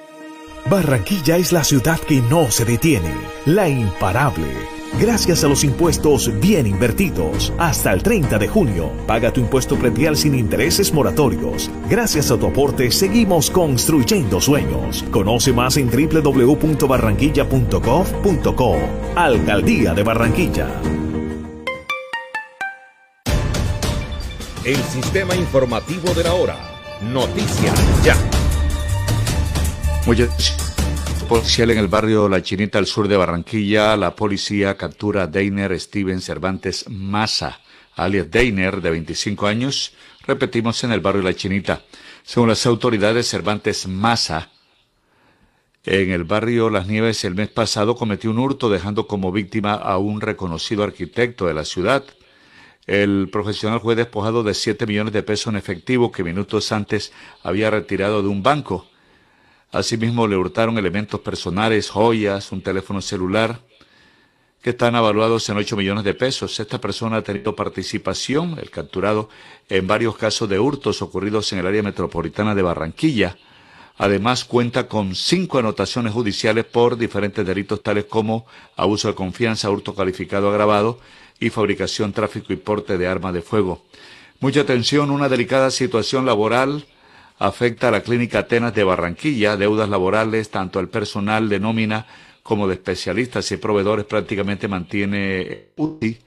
Barranquilla es la ciudad que no se detiene, la imparable. Gracias a los impuestos bien invertidos, hasta el 30 de junio, paga tu impuesto predial sin intereses moratorios. Gracias a tu aporte, seguimos construyendo sueños. Conoce más en www.barranquilla.gov.co. Alcaldía de Barranquilla. El sistema informativo de la hora. Noticias ya. Muchas policial en el barrio La Chinita al sur de Barranquilla, la policía captura a Deiner Steven Cervantes Massa, alias Deiner, de 25 años, repetimos en el barrio La Chinita. Según las autoridades, Cervantes Massa, en el barrio Las Nieves el mes pasado cometió un hurto dejando como víctima a un reconocido arquitecto de la ciudad. El profesional fue despojado de 7 millones de pesos en efectivo que minutos antes había retirado de un banco. Asimismo, le hurtaron elementos personales, joyas, un teléfono celular, que están avaluados en 8 millones de pesos. Esta persona ha tenido participación, el capturado, en varios casos de hurtos ocurridos en el área metropolitana de Barranquilla. Además, cuenta con cinco anotaciones judiciales por diferentes delitos tales como abuso de confianza, hurto calificado agravado y fabricación, tráfico y porte de armas de fuego. Mucha atención, una delicada situación laboral afecta a la Clínica Atenas de Barranquilla, deudas laborales, tanto al personal de nómina como de especialistas y proveedores prácticamente mantiene UTI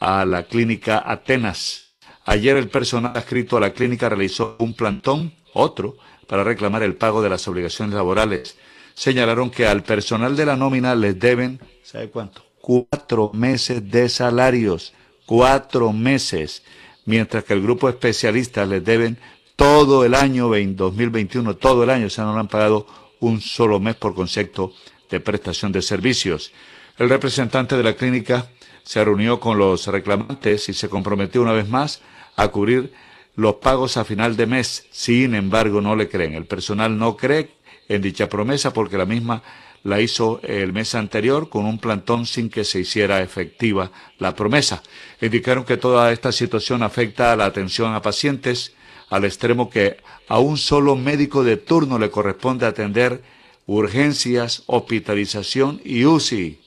a la Clínica Atenas. Ayer el personal adscrito a la clínica realizó un plantón, otro, para reclamar el pago de las obligaciones laborales. Señalaron que al personal de la nómina les deben, ¿sabe cuánto? cuatro meses de salarios, cuatro meses, mientras que el grupo de especialistas les deben todo el año 2021, todo el año, o sea, no han pagado un solo mes por concepto de prestación de servicios. El representante de la clínica se reunió con los reclamantes y se comprometió una vez más a cubrir los pagos a final de mes. Sin embargo, no le creen. El personal no cree en dicha promesa porque la misma la hizo el mes anterior con un plantón sin que se hiciera efectiva la promesa. Indicaron que toda esta situación afecta a la atención a pacientes al extremo que a un solo médico de turno le corresponde atender urgencias, hospitalización y UCI.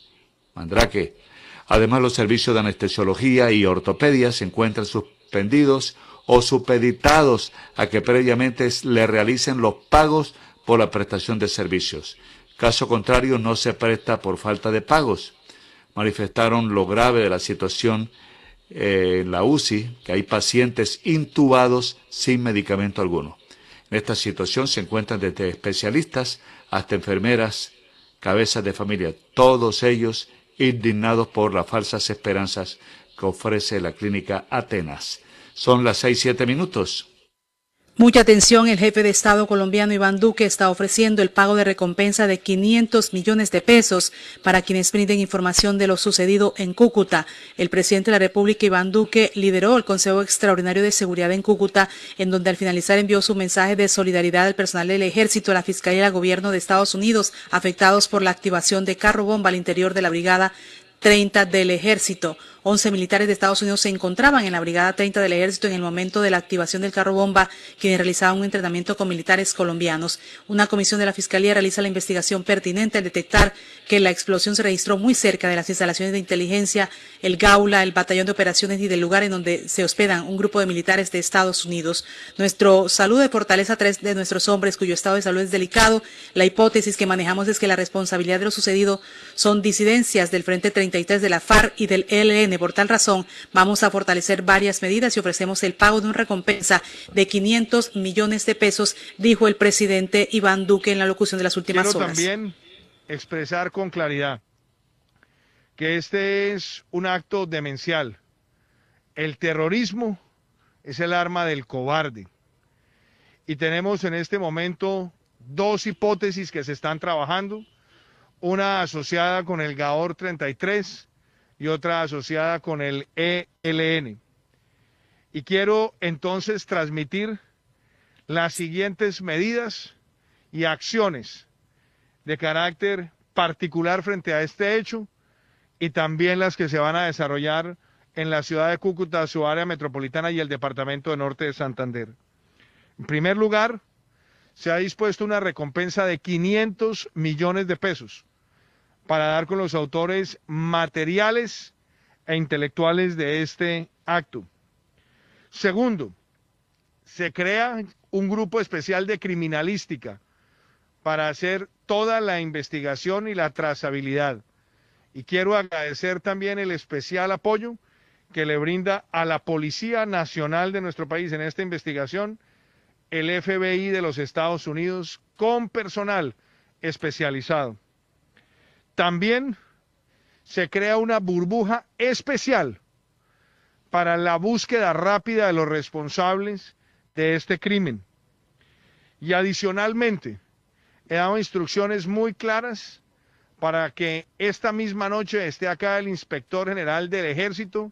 Mandrake. Además, los servicios de anestesiología y ortopedia se encuentran suspendidos o supeditados a que previamente le realicen los pagos por la prestación de servicios. Caso contrario, no se presta por falta de pagos. Manifestaron lo grave de la situación eh, en la UCI, que hay pacientes intubados sin medicamento alguno. En esta situación se encuentran desde especialistas hasta enfermeras, cabezas de familia, todos ellos indignados por las falsas esperanzas que ofrece la clínica Atenas. Son las seis, siete minutos. Mucha atención, el jefe de Estado colombiano Iván Duque está ofreciendo el pago de recompensa de 500 millones de pesos para quienes brinden información de lo sucedido en Cúcuta. El presidente de la República, Iván Duque, lideró el Consejo Extraordinario de Seguridad en Cúcuta, en donde al finalizar envió su mensaje de solidaridad al personal del Ejército, la Fiscalía y el Gobierno de Estados Unidos, afectados por la activación de carro bomba al interior de la Brigada 30 del Ejército. 11 militares de Estados Unidos se encontraban en la Brigada 30 del Ejército en el momento de la activación del carro bomba, quienes realizaban un entrenamiento con militares colombianos. Una comisión de la Fiscalía realiza la investigación pertinente al detectar que la explosión se registró muy cerca de las instalaciones de inteligencia, el Gaula, el Batallón de Operaciones y del lugar en donde se hospedan un grupo de militares de Estados Unidos. Nuestro salud de fortaleza tres de nuestros hombres cuyo estado de salud es delicado. La hipótesis que manejamos es que la responsabilidad de lo sucedido son disidencias del Frente 33 de la FARC y del ELN por tal razón, vamos a fortalecer varias medidas y ofrecemos el pago de una recompensa de 500 millones de pesos, dijo el presidente Iván Duque en la locución de las últimas Quiero horas. también expresar con claridad que este es un acto demencial. El terrorismo es el arma del cobarde. Y tenemos en este momento dos hipótesis que se están trabajando, una asociada con el GAOR 33 y otra asociada con el ELN. Y quiero entonces transmitir las siguientes medidas y acciones de carácter particular frente a este hecho y también las que se van a desarrollar en la ciudad de Cúcuta, su área metropolitana y el departamento de norte de Santander. En primer lugar, se ha dispuesto una recompensa de 500 millones de pesos para dar con los autores materiales e intelectuales de este acto. Segundo, se crea un grupo especial de criminalística para hacer toda la investigación y la trazabilidad. Y quiero agradecer también el especial apoyo que le brinda a la Policía Nacional de nuestro país en esta investigación, el FBI de los Estados Unidos, con personal especializado. También se crea una burbuja especial para la búsqueda rápida de los responsables de este crimen. Y adicionalmente, he dado instrucciones muy claras para que esta misma noche esté acá el inspector general del ejército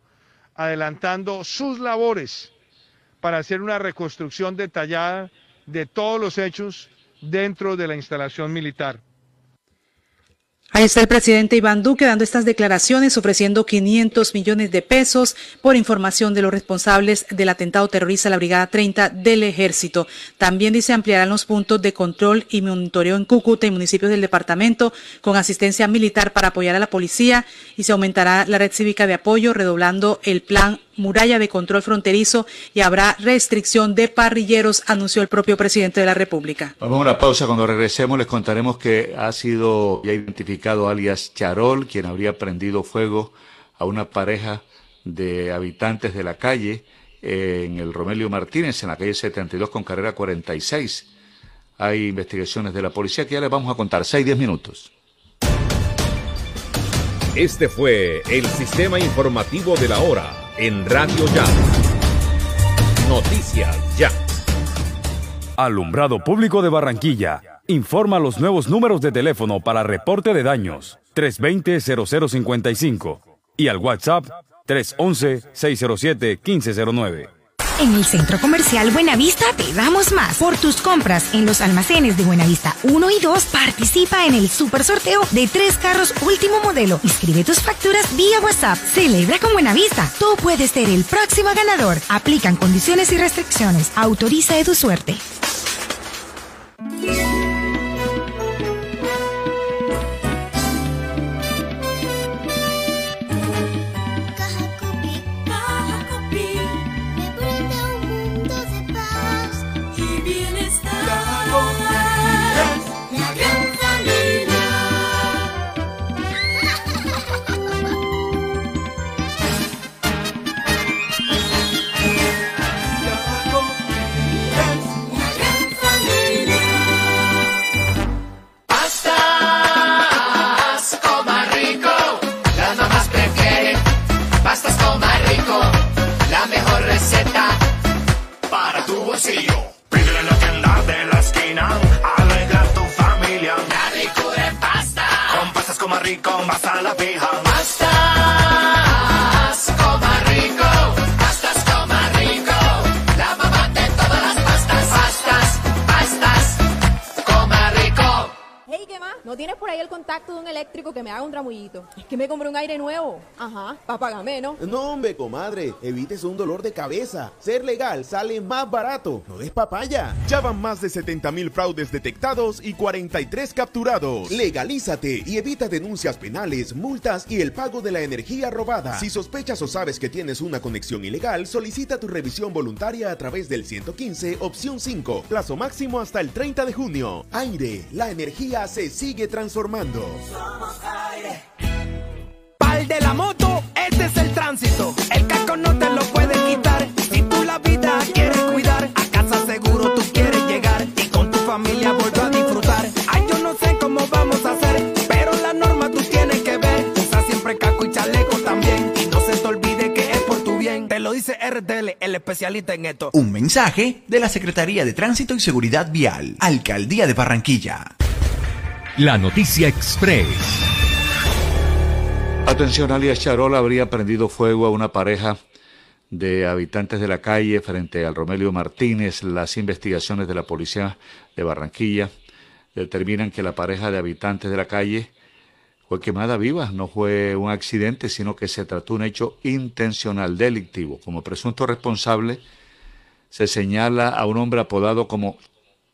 adelantando sus labores para hacer una reconstrucción detallada de todos los hechos dentro de la instalación militar. Ahí está el presidente Iván Duque dando estas declaraciones, ofreciendo 500 millones de pesos por información de los responsables del atentado terrorista a la Brigada 30 del Ejército. También dice ampliarán los puntos de control y monitoreo en Cúcuta y municipios del departamento con asistencia militar para apoyar a la policía y se aumentará la red cívica de apoyo, redoblando el plan muralla de control fronterizo y habrá restricción de parrilleros, anunció el propio presidente de la República. Vamos a una pausa. Cuando regresemos les contaremos que ha sido ya identificado alias Charol, quien habría prendido fuego a una pareja de habitantes de la calle en el Romelio Martínez, en la calle 72 con carrera 46. Hay investigaciones de la policía que ya les vamos a contar. 6-10 minutos. Este fue el sistema informativo de la hora en Radio Ya. Noticias Ya. Alumbrado Público de Barranquilla. Informa los nuevos números de teléfono para reporte de daños 320-0055 y al WhatsApp 311-607-1509. En el Centro Comercial Buenavista te damos más. Por tus compras en los almacenes de Buenavista 1 y 2, participa en el super sorteo de tres carros último modelo. Inscribe tus facturas vía WhatsApp. Celebra con Buenavista. Tú puedes ser el próximo ganador. Aplican condiciones y restricciones. Autoriza de tu suerte. Pagarme, ¿no? Hombre, comadre, evites un dolor de cabeza. Ser legal sale más barato. No des papaya. Ya van más de 70 mil fraudes detectados y 43 capturados. Legalízate y evita denuncias penales, multas y el pago de la energía robada. Si sospechas o sabes que tienes una conexión ilegal, solicita tu revisión voluntaria a través del 115, opción 5. Plazo máximo hasta el 30 de junio. Aire, la energía se sigue transformando. Pal de la moto, este es el tránsito. El casco no te lo puede quitar. Si tú la vida quieres cuidar, a casa seguro tú quieres llegar y con tu familia volver a disfrutar. Ay, yo no sé cómo vamos a hacer, pero la norma tú tienes que ver. Usa siempre casco y chaleco también. Y no se te olvide que es por tu bien. Te lo dice RTL, el especialista en esto. Un mensaje de la Secretaría de Tránsito y Seguridad Vial, Alcaldía de Barranquilla. La noticia express. Atención, alias Charol habría prendido fuego a una pareja de habitantes de la calle frente al Romelio Martínez. Las investigaciones de la policía de Barranquilla determinan que la pareja de habitantes de la calle fue quemada viva, no fue un accidente, sino que se trató de un hecho intencional, delictivo. Como presunto responsable se señala a un hombre apodado como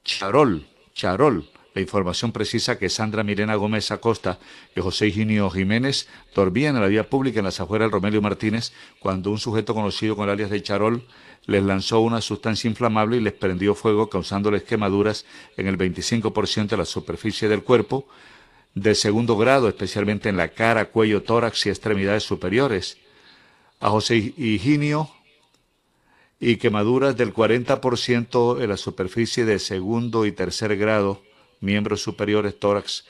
Charol, Charol. La información precisa que Sandra Mirena Gómez Acosta y José Higinio Jiménez dormían en la vía pública en las afueras del Romelio Martínez cuando un sujeto conocido con el alias de Charol les lanzó una sustancia inflamable y les prendió fuego causándoles quemaduras en el 25% de la superficie del cuerpo, de segundo grado, especialmente en la cara, cuello, tórax y extremidades superiores. A José Higinio y quemaduras del 40% en la superficie de segundo y tercer grado, miembros superiores, tórax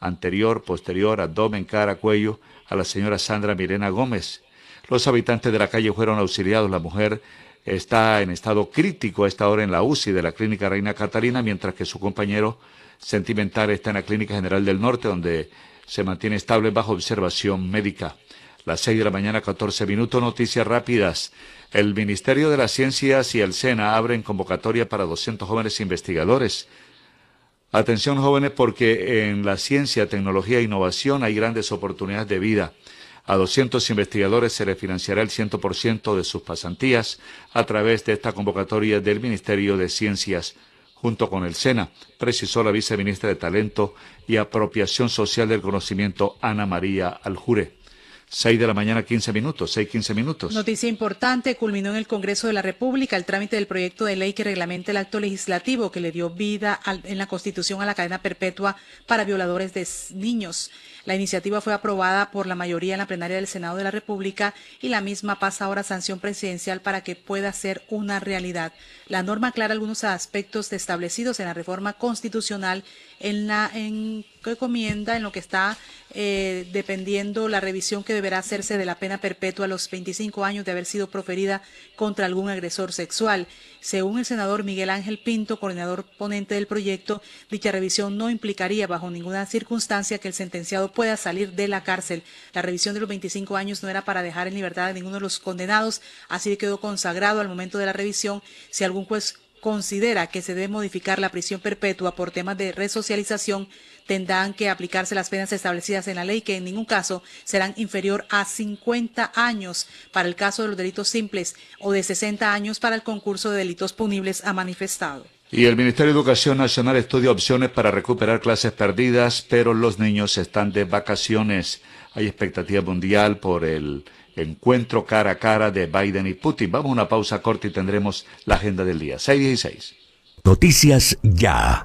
anterior, posterior, abdomen, cara, cuello, a la señora Sandra Mirena Gómez. Los habitantes de la calle fueron auxiliados. La mujer está en estado crítico a esta hora en la UCI de la Clínica Reina Catalina, mientras que su compañero sentimental está en la Clínica General del Norte, donde se mantiene estable bajo observación médica. Las seis de la mañana, 14 minutos, noticias rápidas. El Ministerio de las Ciencias y el SENA abren convocatoria para 200 jóvenes investigadores. Atención jóvenes porque en la ciencia, tecnología e innovación hay grandes oportunidades de vida. A 200 investigadores se les financiará el 100% de sus pasantías a través de esta convocatoria del Ministerio de Ciencias junto con el SENA, precisó la viceministra de Talento y Apropiación Social del Conocimiento, Ana María Aljure. 6 de la mañana, 15 minutos, 6, 15 minutos. Noticia importante, culminó en el Congreso de la República el trámite del proyecto de ley que reglamenta el acto legislativo que le dio vida al, en la Constitución a la cadena perpetua para violadores de niños. La iniciativa fue aprobada por la mayoría en la plenaria del Senado de la República y la misma pasa ahora a sanción presidencial para que pueda ser una realidad. La norma aclara algunos aspectos establecidos en la reforma constitucional en la en que comienda en lo que está eh, dependiendo la revisión que deberá hacerse de la pena perpetua a los 25 años de haber sido proferida contra algún agresor sexual. Según el senador Miguel Ángel Pinto, coordinador ponente del proyecto, dicha revisión no implicaría bajo ninguna circunstancia que el sentenciado pueda salir de la cárcel. La revisión de los 25 años no era para dejar en libertad a ninguno de los condenados, así quedó consagrado al momento de la revisión si algún juez considera que se debe modificar la prisión perpetua por temas de resocialización, tendrán que aplicarse las penas establecidas en la ley, que en ningún caso serán inferior a 50 años para el caso de los delitos simples o de 60 años para el concurso de delitos punibles, ha manifestado. Y el Ministerio de Educación Nacional estudia opciones para recuperar clases perdidas, pero los niños están de vacaciones. Hay expectativa mundial por el encuentro cara a cara de Biden y Putin. Vamos a una pausa corta y tendremos la agenda del día. 616. Noticias ya.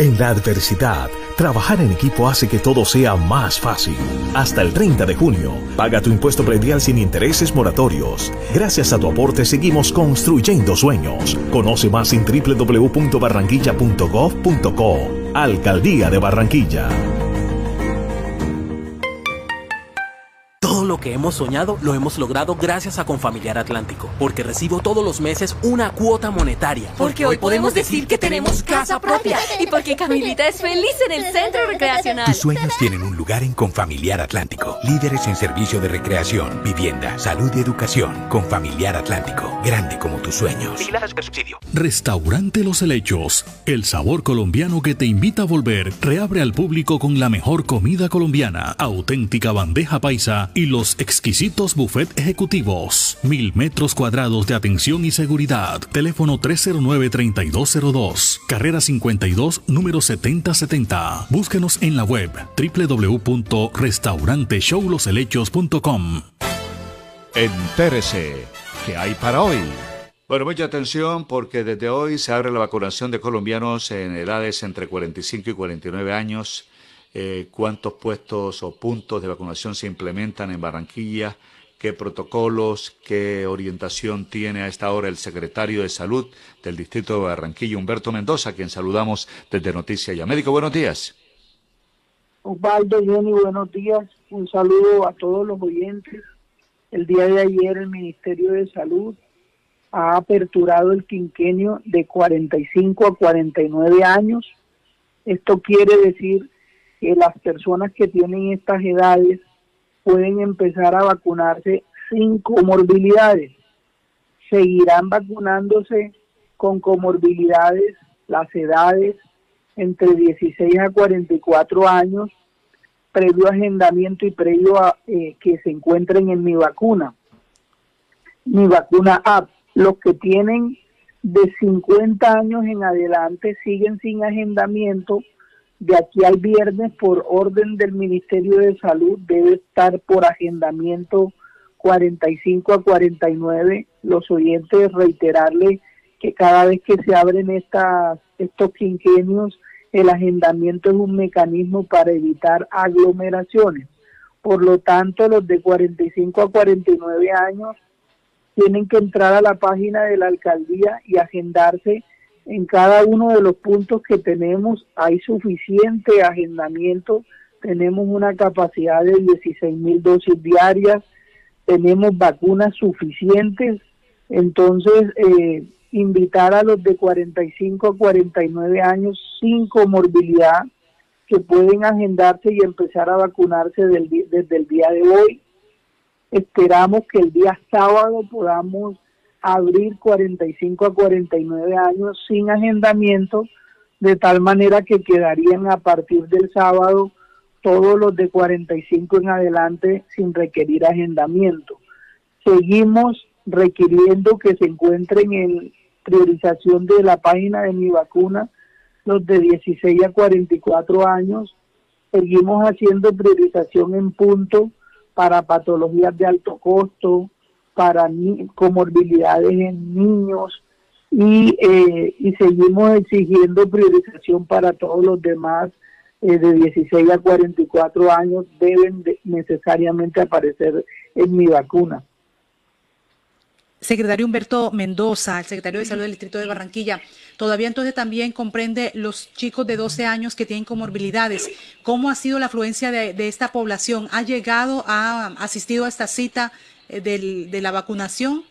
En la adversidad, trabajar en equipo hace que todo sea más fácil. Hasta el 30 de junio, paga tu impuesto predial sin intereses moratorios. Gracias a tu aporte seguimos construyendo sueños. Conoce más en www.barranquilla.gov.co. Alcaldía de Barranquilla. Lo que hemos soñado lo hemos logrado gracias a Confamiliar Atlántico, porque recibo todos los meses una cuota monetaria. Porque hoy podemos decir que tenemos casa propia y porque Camilita es feliz en el centro recreacional. Tus sueños tienen un lugar en Confamiliar Atlántico. Líderes en servicio de recreación, vivienda, salud y educación. Confamiliar Atlántico, grande como tus sueños. subsidio. Restaurante Los Helechos, el sabor colombiano que te invita a volver, reabre al público con la mejor comida colombiana, auténtica bandeja paisa y los nuestros exquisitos buffet ejecutivos. Mil metros cuadrados de atención y seguridad. Teléfono 309-3202. Carrera 52, número 7070. Búsquenos en la web www.restauranteshowloselechos.com. Entérese, ¿qué hay para hoy? Bueno, mucha atención porque desde hoy se abre la vacunación de colombianos en edades entre 45 y 49 años. Eh, ¿Cuántos puestos o puntos de vacunación se implementan en Barranquilla? ¿Qué protocolos, qué orientación tiene a esta hora el secretario de Salud del Distrito de Barranquilla, Humberto Mendoza, quien saludamos desde Noticias Ya. Médico, buenos días. Osvaldo, Jenny, buenos días. Un saludo a todos los oyentes. El día de ayer el Ministerio de Salud ha aperturado el quinquenio de 45 a 49 años. Esto quiere decir que las personas que tienen estas edades pueden empezar a vacunarse sin comorbilidades. Seguirán vacunándose con comorbilidades las edades entre 16 a 44 años, previo agendamiento y previo a eh, que se encuentren en mi vacuna. Mi vacuna app los que tienen de 50 años en adelante siguen sin agendamiento. De aquí al viernes, por orden del Ministerio de Salud, debe estar por agendamiento 45 a 49. Los oyentes reiterarle que cada vez que se abren estas, estos quinquenios, el agendamiento es un mecanismo para evitar aglomeraciones. Por lo tanto, los de 45 a 49 años tienen que entrar a la página de la alcaldía y agendarse en cada uno de los puntos que tenemos. Hay suficiente agendamiento, tenemos una capacidad de 16 mil dosis diarias, tenemos vacunas suficientes, entonces eh, invitar a los de 45 a 49 años sin comorbilidad que pueden agendarse y empezar a vacunarse desde el día de hoy. Esperamos que el día sábado podamos abrir 45 a 49 años sin agendamiento, de tal manera que quedarían a partir del sábado todos los de 45 en adelante sin requerir agendamiento. Seguimos requiriendo que se encuentren en priorización de la página de mi vacuna los de 16 a 44 años. Seguimos haciendo priorización en punto para patologías de alto costo, para comorbilidades en niños y, eh, y seguimos exigiendo priorización para todos los demás eh, de 16 a 44 años deben necesariamente aparecer en mi vacuna. Secretario Humberto Mendoza, el secretario de Salud del Distrito de Barranquilla, todavía entonces también comprende los chicos de 12 años que tienen comorbilidades. ¿Cómo ha sido la afluencia de, esta población? ¿Ha llegado, ha asistido a esta cita eh, de la vacunación?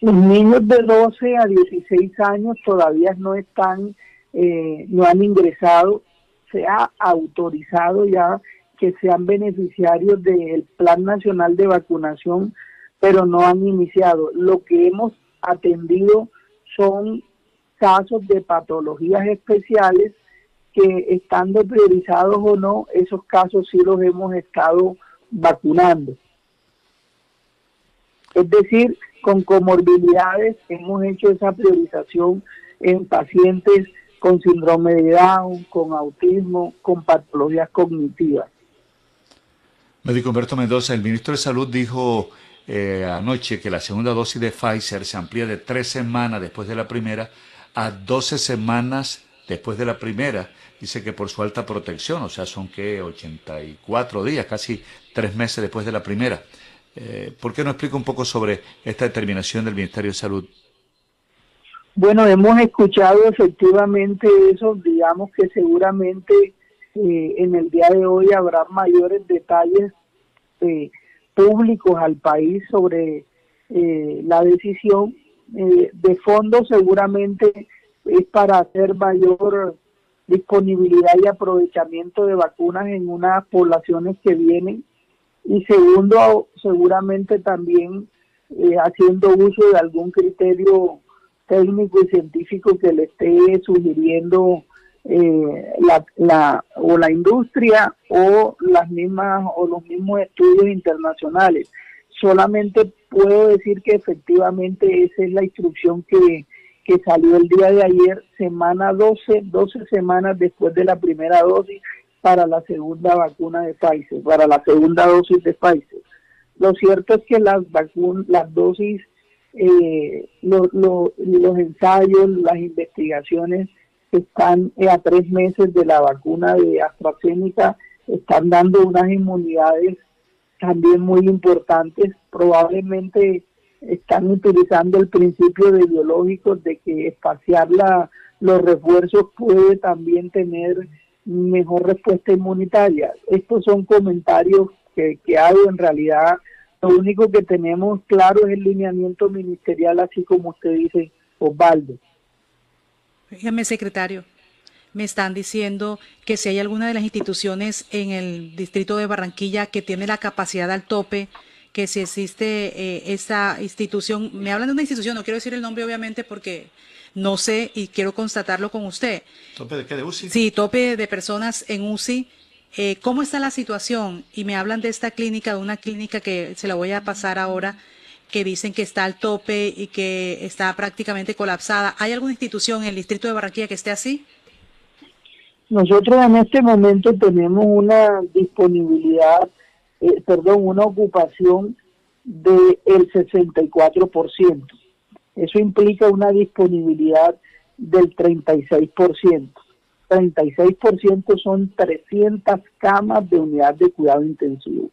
Los niños de 12 a 16 años todavía no están, eh, no han ingresado. Se ha autorizado ya que sean beneficiarios del Plan Nacional de Vacunación pero no han iniciado. Lo que hemos atendido son casos de patologías especiales que estando priorizados o no, esos casos sí los hemos estado vacunando. Es decir, con comorbilidades hemos hecho esa priorización en pacientes con síndrome de Down, con autismo, con patologías cognitivas. Médico Humberto Mendoza, el ministro de Salud dijo eh, anoche que la segunda dosis de Pfizer se amplía de tres semanas después de la primera a 12 semanas después de la primera. Dice que por su alta protección, o sea, son que 84 días, casi tres meses después de la primera. Eh, ¿Por qué no explica un poco sobre esta determinación del Ministerio de Salud? Bueno, hemos escuchado efectivamente eso, digamos que seguramente eh, en el día de hoy habrá mayores detalles eh, públicos al país sobre eh, la decisión. Eh, de fondo seguramente es para hacer mayor disponibilidad y aprovechamiento de vacunas en unas poblaciones que vienen y segundo seguramente también eh, haciendo uso de algún criterio técnico y científico que le esté sugiriendo eh, la, la, o la industria o las mismas o los mismos estudios internacionales. Solamente puedo decir que efectivamente esa es la instrucción que, que salió el día de ayer, semana 12, 12 semanas después de la primera dosis para la segunda vacuna de Pfizer, para la segunda dosis de Pfizer. Lo cierto es que las vacunas, las dosis, eh, los ensayos, las investigaciones están a tres meses de la vacuna de AstraZeneca, están dando unas inmunidades también muy importantes. Probablemente están utilizando el principio de biológicos de que espaciar la, los refuerzos puede también tener mejor respuesta inmunitaria. Estos son comentarios que, que hago en realidad. Lo único que tenemos claro es el lineamiento ministerial, así como usted dice, Osvaldo. Dígame, secretario, me están diciendo que si hay alguna de las instituciones en el distrito de Barranquilla que tiene la capacidad al tope, que si existe eh, esa institución, me hablan de una institución, no quiero decir el nombre obviamente porque no sé y quiero constatarlo con usted. ¿Tope de qué? ¿De UCI? Sí, tope de personas en UCI. Eh, ¿Cómo está la situación? Y me hablan de esta clínica, de una clínica que se la voy a pasar ahora, que dicen que está al tope y que está prácticamente colapsada. ¿Hay alguna institución en el distrito de Barranquilla que esté así? Nosotros en este momento tenemos una disponibilidad, eh, perdón, una ocupación del el 64%. Eso implica una disponibilidad del 36%. 36% son 300 camas de unidad de cuidado intensivo.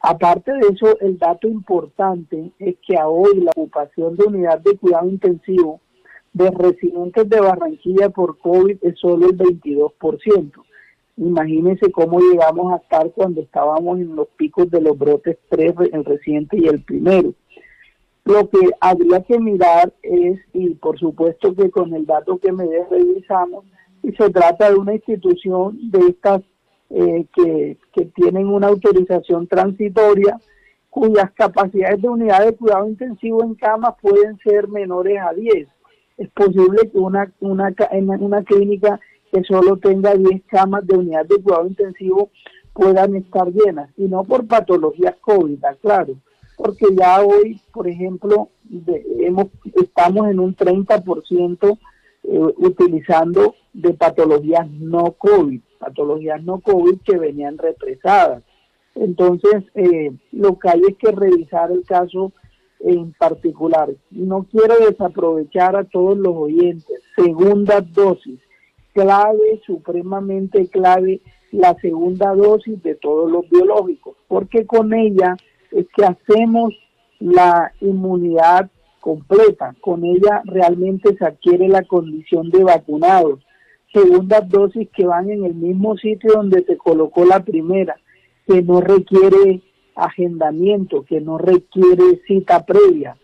Aparte de eso, el dato importante es que hoy la ocupación de unidad de cuidado intensivo de residentes de Barranquilla por COVID es solo el 22%. Imagínense cómo llegamos a estar cuando estábamos en los picos de los brotes 3, el reciente y el primero. Lo que habría que mirar es, y por supuesto que con el dato que me revisamos, y se trata de una institución de estas eh, que, tienen una autorización transitoria cuyas capacidades de unidad de cuidado intensivo en camas pueden ser menores a 10. Es posible que una, una, una clínica que solo tenga 10 camas de unidad de cuidado intensivo puedan estar llenas, y no por patologías COVID, claro, porque ya hoy, por ejemplo, hemos, estamos en un 30% eh, utilizando de patologías no COVID patologías no COVID que venían represadas. Entonces, eh, lo que hay es que revisar el caso en particular. No quiero desaprovechar a todos los oyentes. Segunda dosis, clave, supremamente clave, la segunda dosis de todos los biológicos, porque con ella es que hacemos la inmunidad completa, con ella realmente se adquiere la condición de vacunados segundas dosis que van en el mismo sitio donde se colocó la primera, que no requiere agendamiento, que no requiere cita previa.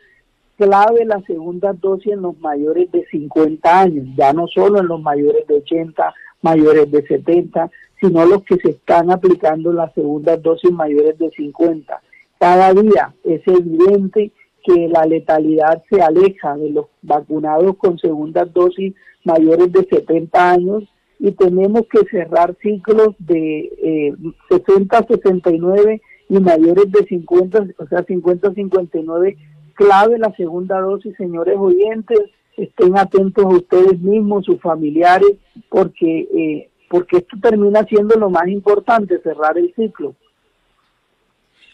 Clave la segunda dosis en los mayores de 50 años, ya no solo en los mayores de 80, mayores de 70, sino los que se están aplicando las segundas dosis mayores de 50. Cada día es evidente que la letalidad se aleja de los vacunados con segundas dosis mayores de 70 años y tenemos que cerrar ciclos de 60 a 69 y mayores de 50, o sea, 50 a 59. Clave la segunda dosis, señores oyentes, estén atentos ustedes mismos, sus familiares, porque, eh, porque esto termina siendo lo más importante, cerrar el ciclo.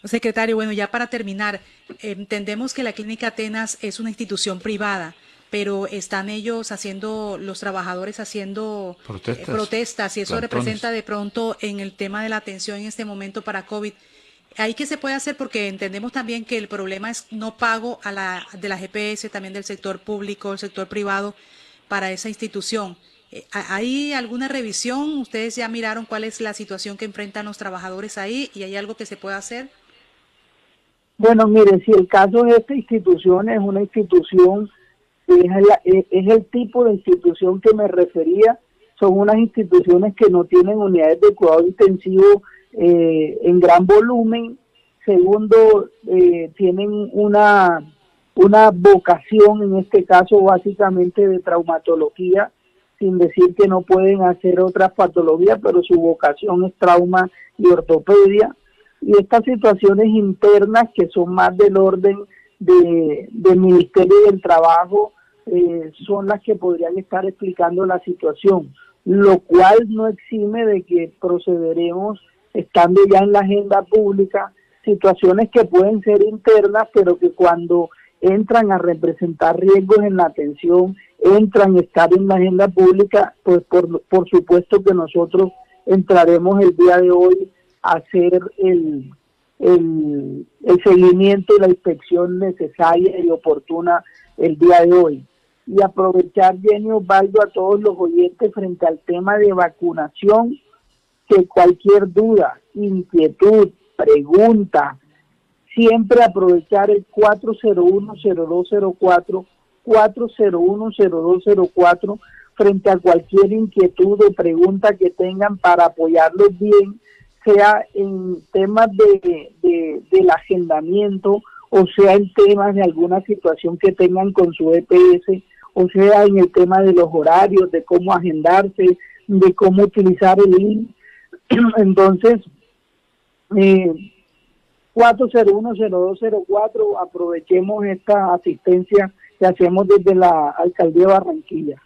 Secretario, bueno, ya para terminar, entendemos que la Clínica Atenas es una institución privada pero están ellos haciendo, los trabajadores haciendo eh, protestas, y eso representa de pronto en el tema de la atención en este momento para COVID. ¿Ahí qué se puede hacer? Porque entendemos también que el problema es no pago a la, de la GPS, también del sector público, el sector privado, para esa institución. Eh, ¿Hay alguna revisión? ¿Ustedes ya miraron cuál es la situación que enfrentan los trabajadores ahí y hay algo que se pueda hacer? Bueno, mire, si el caso de esta institución es una institución es, el tipo de institución que me refería, son unas instituciones que no tienen unidades de cuidado intensivo eh, en gran volumen, segundo, eh, tienen una, una vocación, en este caso básicamente de traumatología, sin decir que no pueden hacer otras patologías, pero su vocación es trauma y ortopedia. Y estas situaciones internas que son más del orden de, del Ministerio del Trabajo eh, son las que podrían estar explicando la situación, lo cual no exime de que procederemos, estando ya en la agenda pública, situaciones que pueden ser internas, pero que cuando entran a representar riesgos en la atención, entran a estar en la agenda pública, pues por, por supuesto que nosotros entraremos el día de hoy hacer el, el, el seguimiento y la inspección necesaria y oportuna el día de hoy. Y aprovechar, Jenny Osvaldo, a todos los oyentes frente al tema de vacunación, que cualquier duda, inquietud, pregunta, siempre aprovechar el 401-0204, 401-0204, frente a cualquier inquietud o pregunta que tengan para apoyarlos bien, sea en temas de, de, del agendamiento o sea en temas de alguna situación que tengan con su EPS, o sea en el tema de los horarios, de cómo agendarse, de cómo utilizar el link. Entonces, eh, 401-0204, aprovechemos esta asistencia que hacemos desde la Alcaldía de Barranquilla.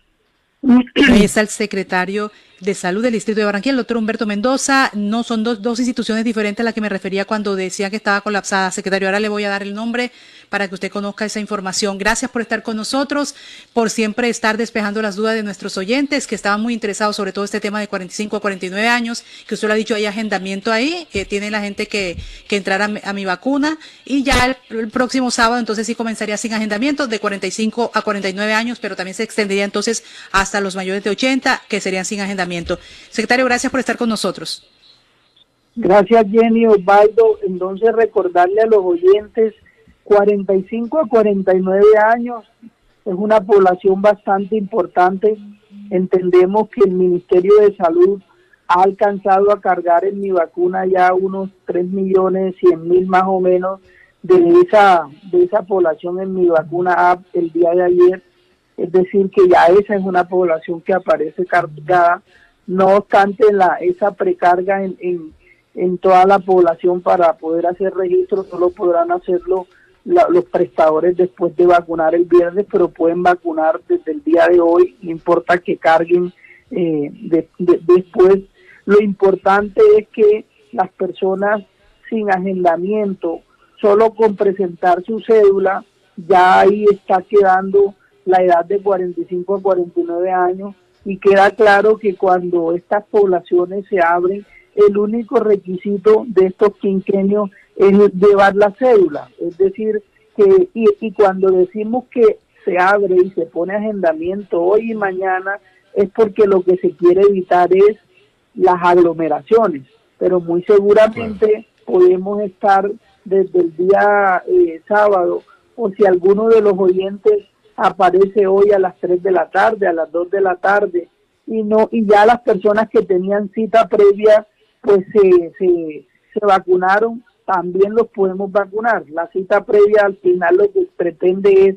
Está el secretario de Salud del Distrito de Barranquilla, el doctor Humberto Mendoza. No son dos, dos instituciones diferentes a las que me refería cuando decía que estaba colapsada. Secretario, ahora le voy a dar el nombre para que usted conozca esa información. Gracias por estar con nosotros, por siempre estar despejando las dudas de nuestros oyentes que estaban muy interesados sobre todo este tema de 45 a 49 años, que usted lo ha dicho, hay agendamiento ahí, que tiene la gente que, que entrar a, mi- vacuna y ya el próximo sábado entonces sí comenzaría sin agendamiento de 45 a 49 años, pero también se extendería entonces hasta los mayores de 80 que serían sin agendamiento. Secretario, gracias por estar con nosotros. Gracias Jenny Osvaldo. Entonces recordarle a los oyentes, 45 a 49 años es una población bastante importante. Entendemos que el Ministerio de Salud ha alcanzado a cargar en mi vacuna ya unos 3 millones 100 mil más o menos de esa, de esa población en mi vacuna app el día de ayer. Es decir, que ya esa es una población que aparece cargada. No obstante, la, esa precarga en, en, en toda la población para poder hacer registro solo podrán hacerlo la- los prestadores después de vacunar el viernes, pero pueden vacunar desde el día de hoy, no importa que carguen eh, de- de- después. Lo importante es que las personas sin agendamiento, solo con presentar su cédula, ya ahí está quedando la edad de 45 a 49 años y queda claro que cuando estas poblaciones se abren, el único requisito de estos quinquenios es llevar la cédula. Es decir, que y, y cuando decimos que se abre y se pone agendamiento hoy y mañana, es porque lo que se quiere evitar es las aglomeraciones. Pero muy seguramente podemos estar desde el día eh, sábado o si alguno de los oyentes aparece hoy a las 3 de la tarde, a las 2 de la tarde, y no y ya las personas que tenían cita previa pues se, se, se vacunaron, también los podemos vacunar. La cita previa al final lo que pretende es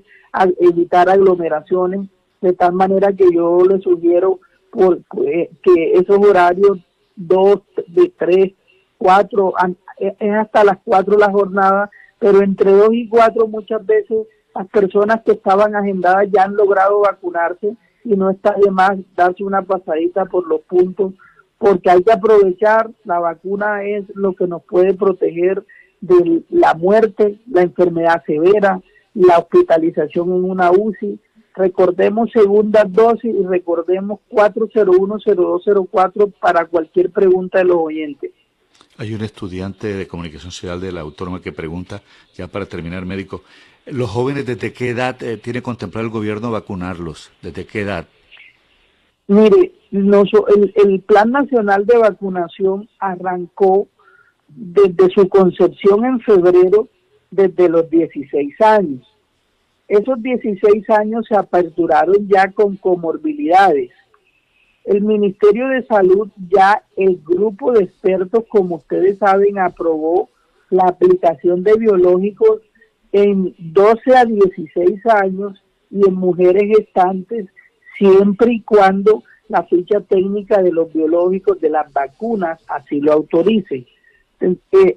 evitar aglomeraciones, de tal manera que yo les sugiero por, eh, que esos horarios, dos, de tres, cuatro, an- eh, es hasta las cuatro la jornada, pero entre dos y cuatro muchas veces las personas que estaban agendadas ya han logrado vacunarse y no está de más darse una pasadita por los puntos porque hay que aprovechar, la vacuna es lo que nos puede proteger de la muerte, la enfermedad severa, la hospitalización en una UCI. Recordemos segunda dosis y recordemos 401-0204 para cualquier pregunta de los oyentes. Hay un estudiante de comunicación social de la Autónoma que pregunta, ya para terminar, médico, ¿los jóvenes desde qué edad eh, tiene contemplado el gobierno vacunarlos? ¿Desde qué edad? Mire, noso- el, el Plan Nacional de Vacunación arrancó desde su concepción en febrero, desde los 16 años. Esos 16 años se aperturaron ya con comorbilidades. El Ministerio de Salud, ya el grupo de expertos, como ustedes saben, aprobó la aplicación de biológicos en 12 a 16 años y en mujeres gestantes siempre y cuando la ficha técnica de los biológicos de las vacunas así lo autorice.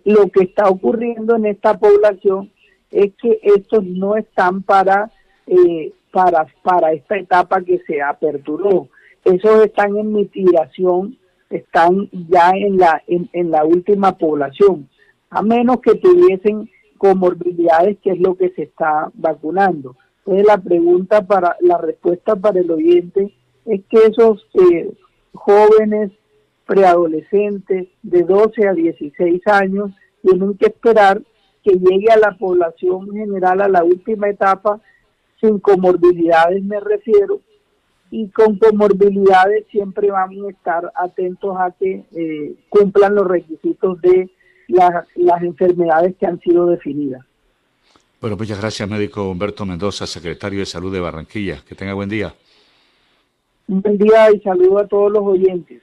Lo que está ocurriendo en esta población es que estos no están para, eh, para, para esta etapa que se aperturó. Esos están en mitigación, están ya en la, en, en la última población, a menos que tuviesen comorbilidades, que es lo que se está vacunando. Entonces la pregunta para, la respuesta para el oyente es que esos eh, jóvenes preadolescentes de 12 a 16 años tienen que esperar que llegue a la población general a la última etapa sin comorbilidades me refiero y con comorbilidades siempre vamos a estar atentos a que eh, cumplan los requisitos de las enfermedades que han sido definidas. Bueno, muchas gracias, médico Humberto Mendoza, secretario de Salud de Barranquilla. Que tenga buen día. Un buen día y saludo a todos los oyentes.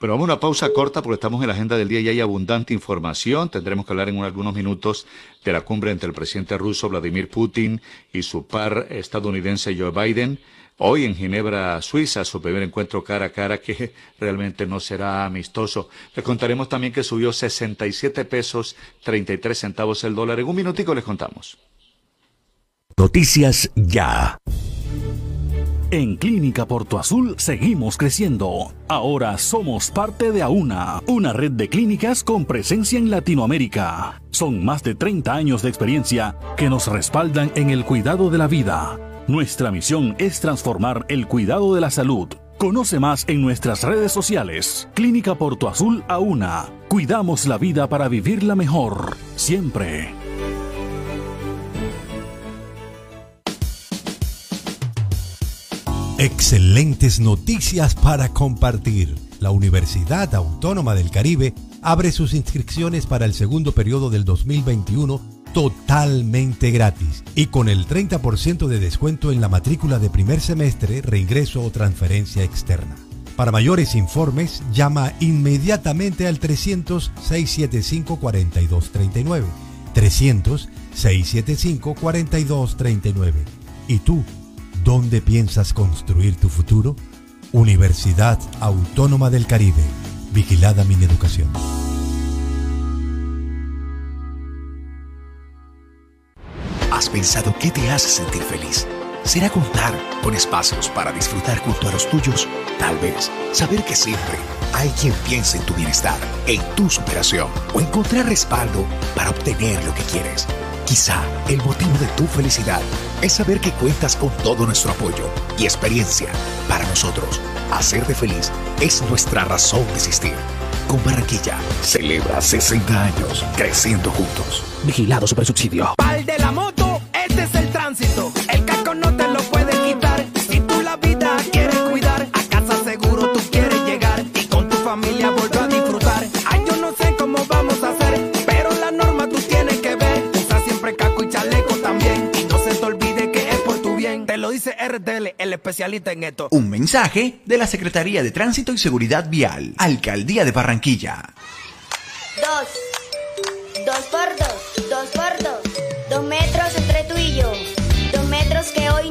Pero vamos a una pausa corta porque estamos en la agenda del día y hay abundante información. Tendremos que hablar en algunos minutos de la cumbre entre el presidente ruso Vladimir Putin y su par estadounidense Joe Biden. Hoy en Ginebra, Suiza, su primer encuentro cara a cara que realmente no será amistoso. Le contaremos también que subió 67 pesos 33 centavos el dólar. En un minutico les contamos. Noticias ya. En Clínica Porto Azul seguimos creciendo. Ahora somos parte de AUNA, una red de clínicas con presencia en Latinoamérica. Son más de 30 años de experiencia que nos respaldan en el cuidado de la vida. Nuestra misión es transformar el cuidado de la salud. Conoce más en nuestras redes sociales. Clínica Porto Azul AUNA. Cuidamos la vida para vivirla mejor. Siempre. Excelentes noticias para compartir. La Universidad Autónoma del Caribe abre sus inscripciones para el segundo periodo del 2021 totalmente gratis y con el 30% de descuento en la matrícula de primer semestre, reingreso o transferencia externa. Para mayores informes, llama inmediatamente al 300-675-4239. 300-675-4239. ¿Y tú? ¿Dónde piensas construir tu futuro? Universidad Autónoma del Caribe. Vigilada mi educación. ¿Has pensado qué te hace sentir feliz? ¿Será contar con espacios para disfrutar junto a los tuyos? Tal vez saber que siempre hay quien piensa en tu bienestar, en tu superación o encontrar respaldo para obtener lo que quieres. Quizá el motivo de tu felicidad es saber que cuentas con todo nuestro apoyo y experiencia. Para nosotros, hacerte feliz es nuestra razón de existir. Con Barranquilla, celebra 60 años creciendo juntos. Vigilado Supersubsidio. Pal de la moto, este es el tránsito. El casco no te lo puedes quitar. Si tú la vida quieres cuidar, a casa seguro tú quieres llegar y con tu familia volver a disfrutar. Ay, yo no sé cómo vamos a hacer, pero la norma tú tienes que ver. Usa siempre casco y chaleco también. Y no se te olvide que es por tu bien. Te lo dice RTL, el especialista en esto. Un mensaje de la Secretaría de Tránsito y Seguridad Vial, Alcaldía de Barranquilla. Dos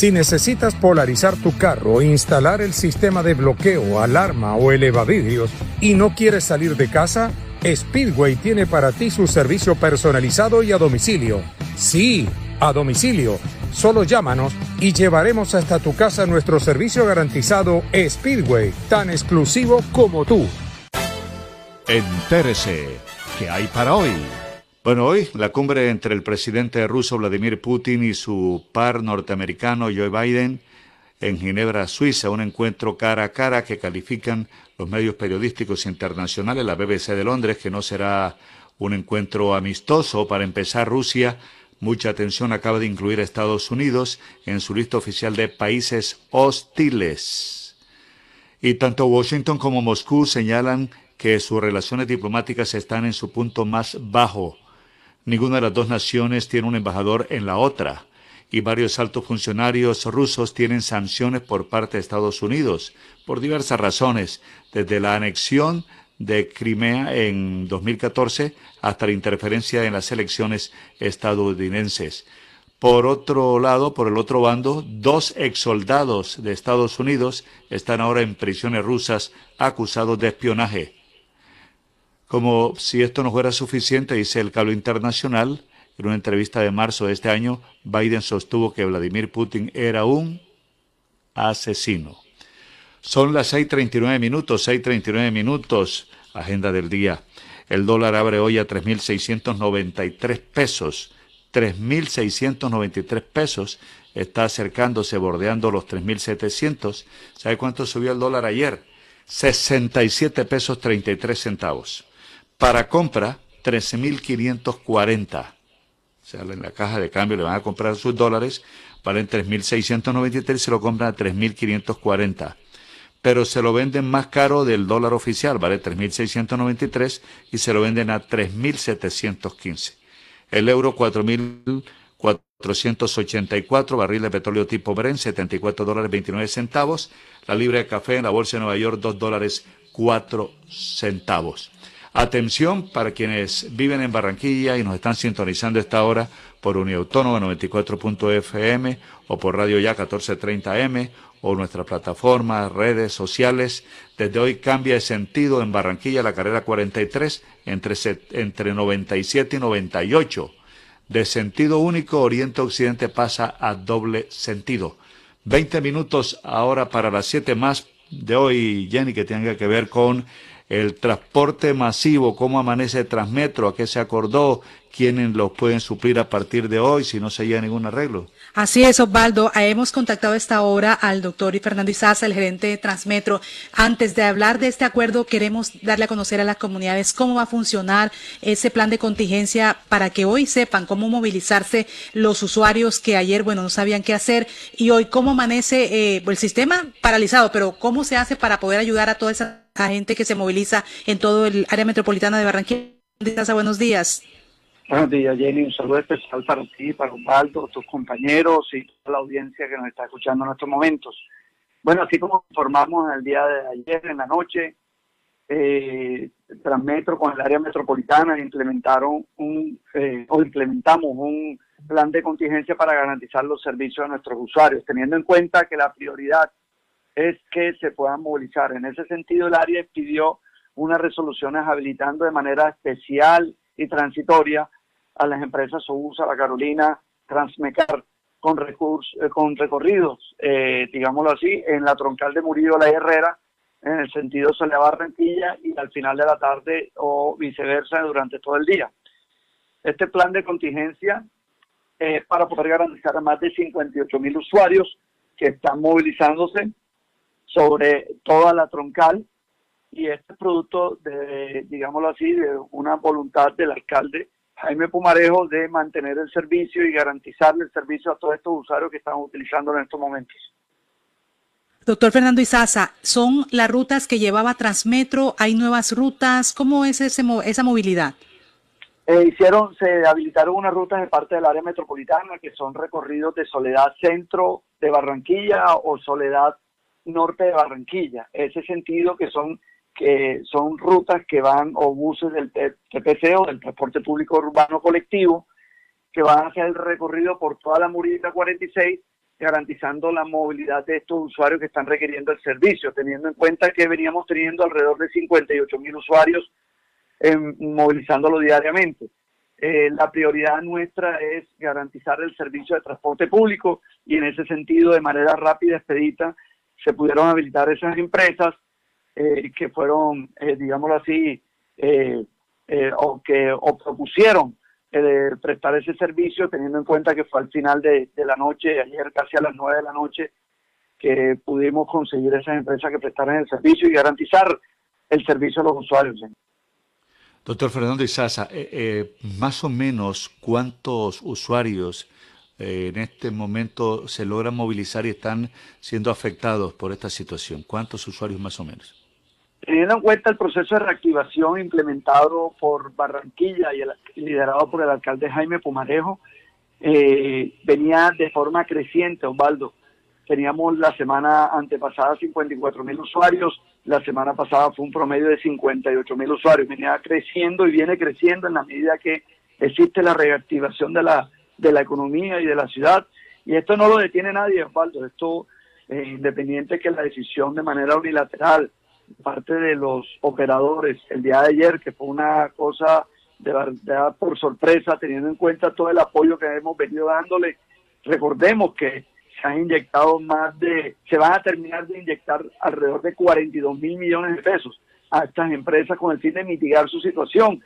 Si necesitas polarizar tu carro, instalar el sistema de bloqueo, alarma o elevavidrios y no quieres salir de casa, Speedway tiene para ti su servicio personalizado y a domicilio. Sí, a domicilio. Solo llámanos y llevaremos hasta tu casa nuestro servicio garantizado Speedway, tan exclusivo como tú. Entérese, ¿qué hay para hoy? Bueno, hoy la cumbre entre el presidente ruso Vladimir Putin y su par norteamericano Joe Biden en Ginebra, Suiza, un encuentro cara a cara que califican los medios periodísticos internacionales, la BBC de Londres, que no será un encuentro amistoso. Para empezar, Rusia, mucha atención, acaba de incluir a Estados Unidos en su lista oficial de países hostiles. Y tanto Washington como Moscú señalan que sus relaciones diplomáticas están en su punto más bajo. Ninguna de las dos naciones tiene un embajador en la otra y varios altos funcionarios rusos tienen sanciones por parte de Estados Unidos por diversas razones, desde la anexión de Crimea en 2014 hasta la interferencia en las elecciones estadounidenses. Por otro lado, por el otro bando, dos exsoldados de Estados Unidos están ahora en prisiones rusas acusados de espionaje. Como si esto no fuera suficiente, dice el cable internacional, en una entrevista de marzo de este año, Biden sostuvo que Vladimir Putin era un asesino. Son las 6.39 minutos, 6.39 minutos, agenda del día. El dólar abre hoy a 3.693 pesos. 3.693 pesos. Está acercándose, bordeando los 3.700. ¿Sabe cuánto subió el dólar ayer? 67 pesos 33 centavos. Para compra, 13.540 sea, en la caja de cambio le van a comprar sus dólares, valen 3.693 y se lo compran a 3.540. Pero se lo venden más caro del dólar oficial, vale 3.693 y se lo venden a 3.715. El euro 4.484, barril de petróleo tipo Brent, 74 dólares 29 centavos. La libra de café en la bolsa de Nueva York, 2 dólares 4 centavos. Atención para quienes viven en Barranquilla y nos están sintonizando esta hora por Uniautónoma 94.fm o por Radio Ya 1430M o nuestra plataforma, redes sociales. Desde hoy cambia de sentido en Barranquilla la carrera 43 entre, entre 97 y 98. De sentido único, Oriente-Occidente pasa a doble sentido. 20 minutos ahora para las 7 más de hoy, Jenny, que tenga que ver con el transporte masivo, cómo amanece Transmetro, a qué se acordó, quiénes lo pueden suplir a partir de hoy si no se llega ningún arreglo. Así es, Osvaldo. Hemos contactado esta hora al doctor Fernando Izaza, el gerente de Transmetro. Antes de hablar de este acuerdo, queremos darle a conocer a las comunidades cómo va a funcionar ese plan de contingencia para que hoy sepan cómo movilizarse los usuarios que ayer, bueno, no sabían qué hacer y hoy cómo amanece eh, el sistema paralizado, pero cómo se hace para poder ayudar a toda esa gente que se moviliza en todo el área metropolitana de Barranquilla. Buenos días. Buenos días, Jenny. Un saludo especial para ti, para Osvaldo, tus compañeros y toda la audiencia que nos está escuchando en estos momentos. Bueno, así como informamos el día de ayer, en la noche, eh, Transmetro con el área metropolitana implementaron un, eh, o implementamos un plan de contingencia para garantizar los servicios de nuestros usuarios, teniendo en cuenta que la prioridad es que se puedan movilizar. En ese sentido, el área pidió unas resoluciones habilitando de manera especial y transitoria a las empresas Sousa, La Carolina, Transmecar, con, recursos, eh, con recorridos, eh, digámoslo así, en la troncal de Murillo La Herrera, en el sentido Soledad Barranquilla y al final de la tarde o viceversa durante todo el día. Este plan de contingencia es para poder garantizar a más de 58 mil usuarios que están movilizándose sobre toda la troncal y este es producto de, digámoslo así, de una voluntad del alcalde Jaime Pumarejo de mantener el servicio y garantizarle el servicio a todos estos usuarios que están utilizando en estos momentos. Doctor Fernando Izaza, ¿son las rutas que llevaba Transmetro? ¿Hay nuevas rutas? ¿Cómo es ese, esa movilidad? Eh, hicieron, se habilitaron unas rutas de parte del área metropolitana que son recorridos de Soledad Centro de Barranquilla o Soledad Norte de Barranquilla. Ese sentido que son que son rutas que van, o buses del TPC o del Transporte Público Urbano Colectivo, que van a hacer el recorrido por toda la Murita 46, garantizando la movilidad de estos usuarios que están requiriendo el servicio, teniendo en cuenta que veníamos teniendo alrededor de 58 mil usuarios eh, movilizándolo diariamente. Eh, la prioridad nuestra es garantizar el servicio de transporte público y en ese sentido, de manera rápida, expedita, se pudieron habilitar esas empresas eh, que fueron, eh, digámoslo así, eh, o que o propusieron prestar ese servicio, teniendo en cuenta que fue al final de, la noche, ayer casi a las nueve de la noche, que pudimos conseguir esas empresas que prestaran el servicio y garantizar el servicio a los usuarios. Doctor Fernando Izaza, más o menos cuántos usuarios eh, en este momento se logran movilizar y están siendo afectados por esta situación? ¿Cuántos usuarios más o menos? Teniendo en cuenta el proceso de reactivación implementado por Barranquilla y liderado por el alcalde Jaime Pumarejo, eh, venía de forma creciente, Osvaldo. Teníamos la semana antepasada 54 mil usuarios, la semana pasada fue un promedio de 58 mil usuarios. Venía creciendo y viene creciendo en la medida que existe la reactivación de la, de la economía y de la ciudad. Y esto no lo detiene nadie, Osvaldo. Esto, eh, independiente que la decisión de manera unilateral parte de los operadores el día de ayer, que fue una cosa de verdad por sorpresa, teniendo en cuenta todo el apoyo que hemos venido dándole. Recordemos que se han inyectado más de, se van a terminar de inyectar alrededor de 42 mil millones de pesos a estas empresas con el fin de mitigar su situación.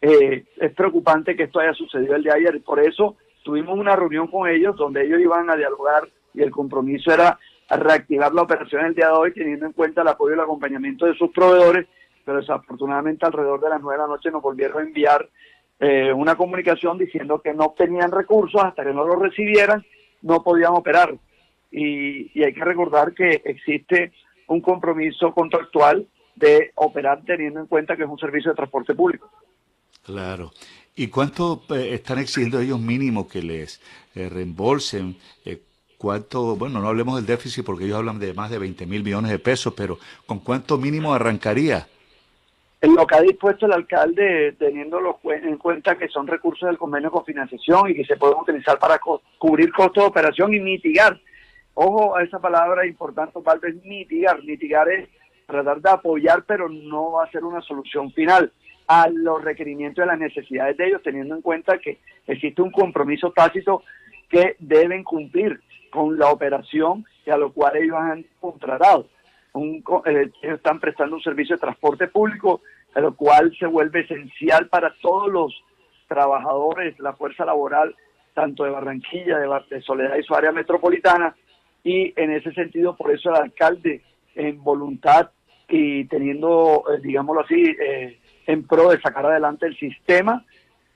Eh, es preocupante que esto haya sucedido el día de ayer por eso tuvimos una reunión con ellos donde ellos iban a dialogar y el compromiso era reactivar la operación el día de hoy teniendo en cuenta el apoyo y el acompañamiento de sus proveedores, pero desafortunadamente alrededor de las nueve de la noche nos volvieron a enviar eh, una comunicación diciendo que no tenían recursos hasta que no los recibieran, no podían operar. Y, hay que recordar que existe un compromiso contractual de operar teniendo en cuenta que es un servicio de transporte público. Claro. ¿Y cuánto eh, están exigiendo ellos mínimo que les eh, reembolsen? Eh, ¿Cuánto? Bueno, no hablemos del déficit porque ellos hablan de más de 20 mil millones de pesos, pero ¿con cuánto mínimo arrancaría? En lo que ha dispuesto el alcalde, teniendo en cuenta que son recursos del convenio con financiación y que se pueden utilizar para co- cubrir costos de operación y mitigar. Ojo a esa palabra importante, es mitigar. Mitigar es tratar de apoyar, pero no va a ser una solución final a los requerimientos y las necesidades de ellos, teniendo en cuenta que existe un compromiso tácito que deben cumplir con la operación y a lo cual ellos han contratado. Un eh, ellos están prestando un servicio de transporte público, a lo cual se vuelve esencial para todos los trabajadores, la fuerza laboral, tanto de Barranquilla, de, de Soledad y su área metropolitana, y en ese sentido, por eso el alcalde, en voluntad y teniendo, eh, digámoslo así, eh, en pro de sacar adelante el sistema,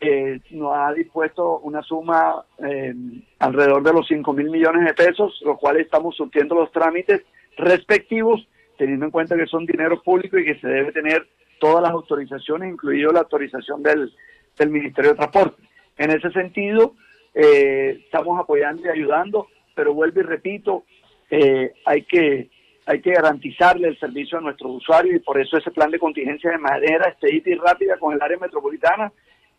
eh, nos ha dispuesto una suma eh, alrededor de los 5 mil millones de pesos, lo cual estamos surtiendo los trámites respectivos, teniendo en cuenta que son dinero público y que se debe tener todas las autorizaciones, incluido la autorización del, del Ministerio de Transporte. En ese sentido, eh, estamos apoyando y ayudando, pero vuelvo y repito, eh, hay que hay que garantizarle el servicio a nuestros usuarios y por eso ese plan de contingencia de manera expedita y rápida con el área metropolitana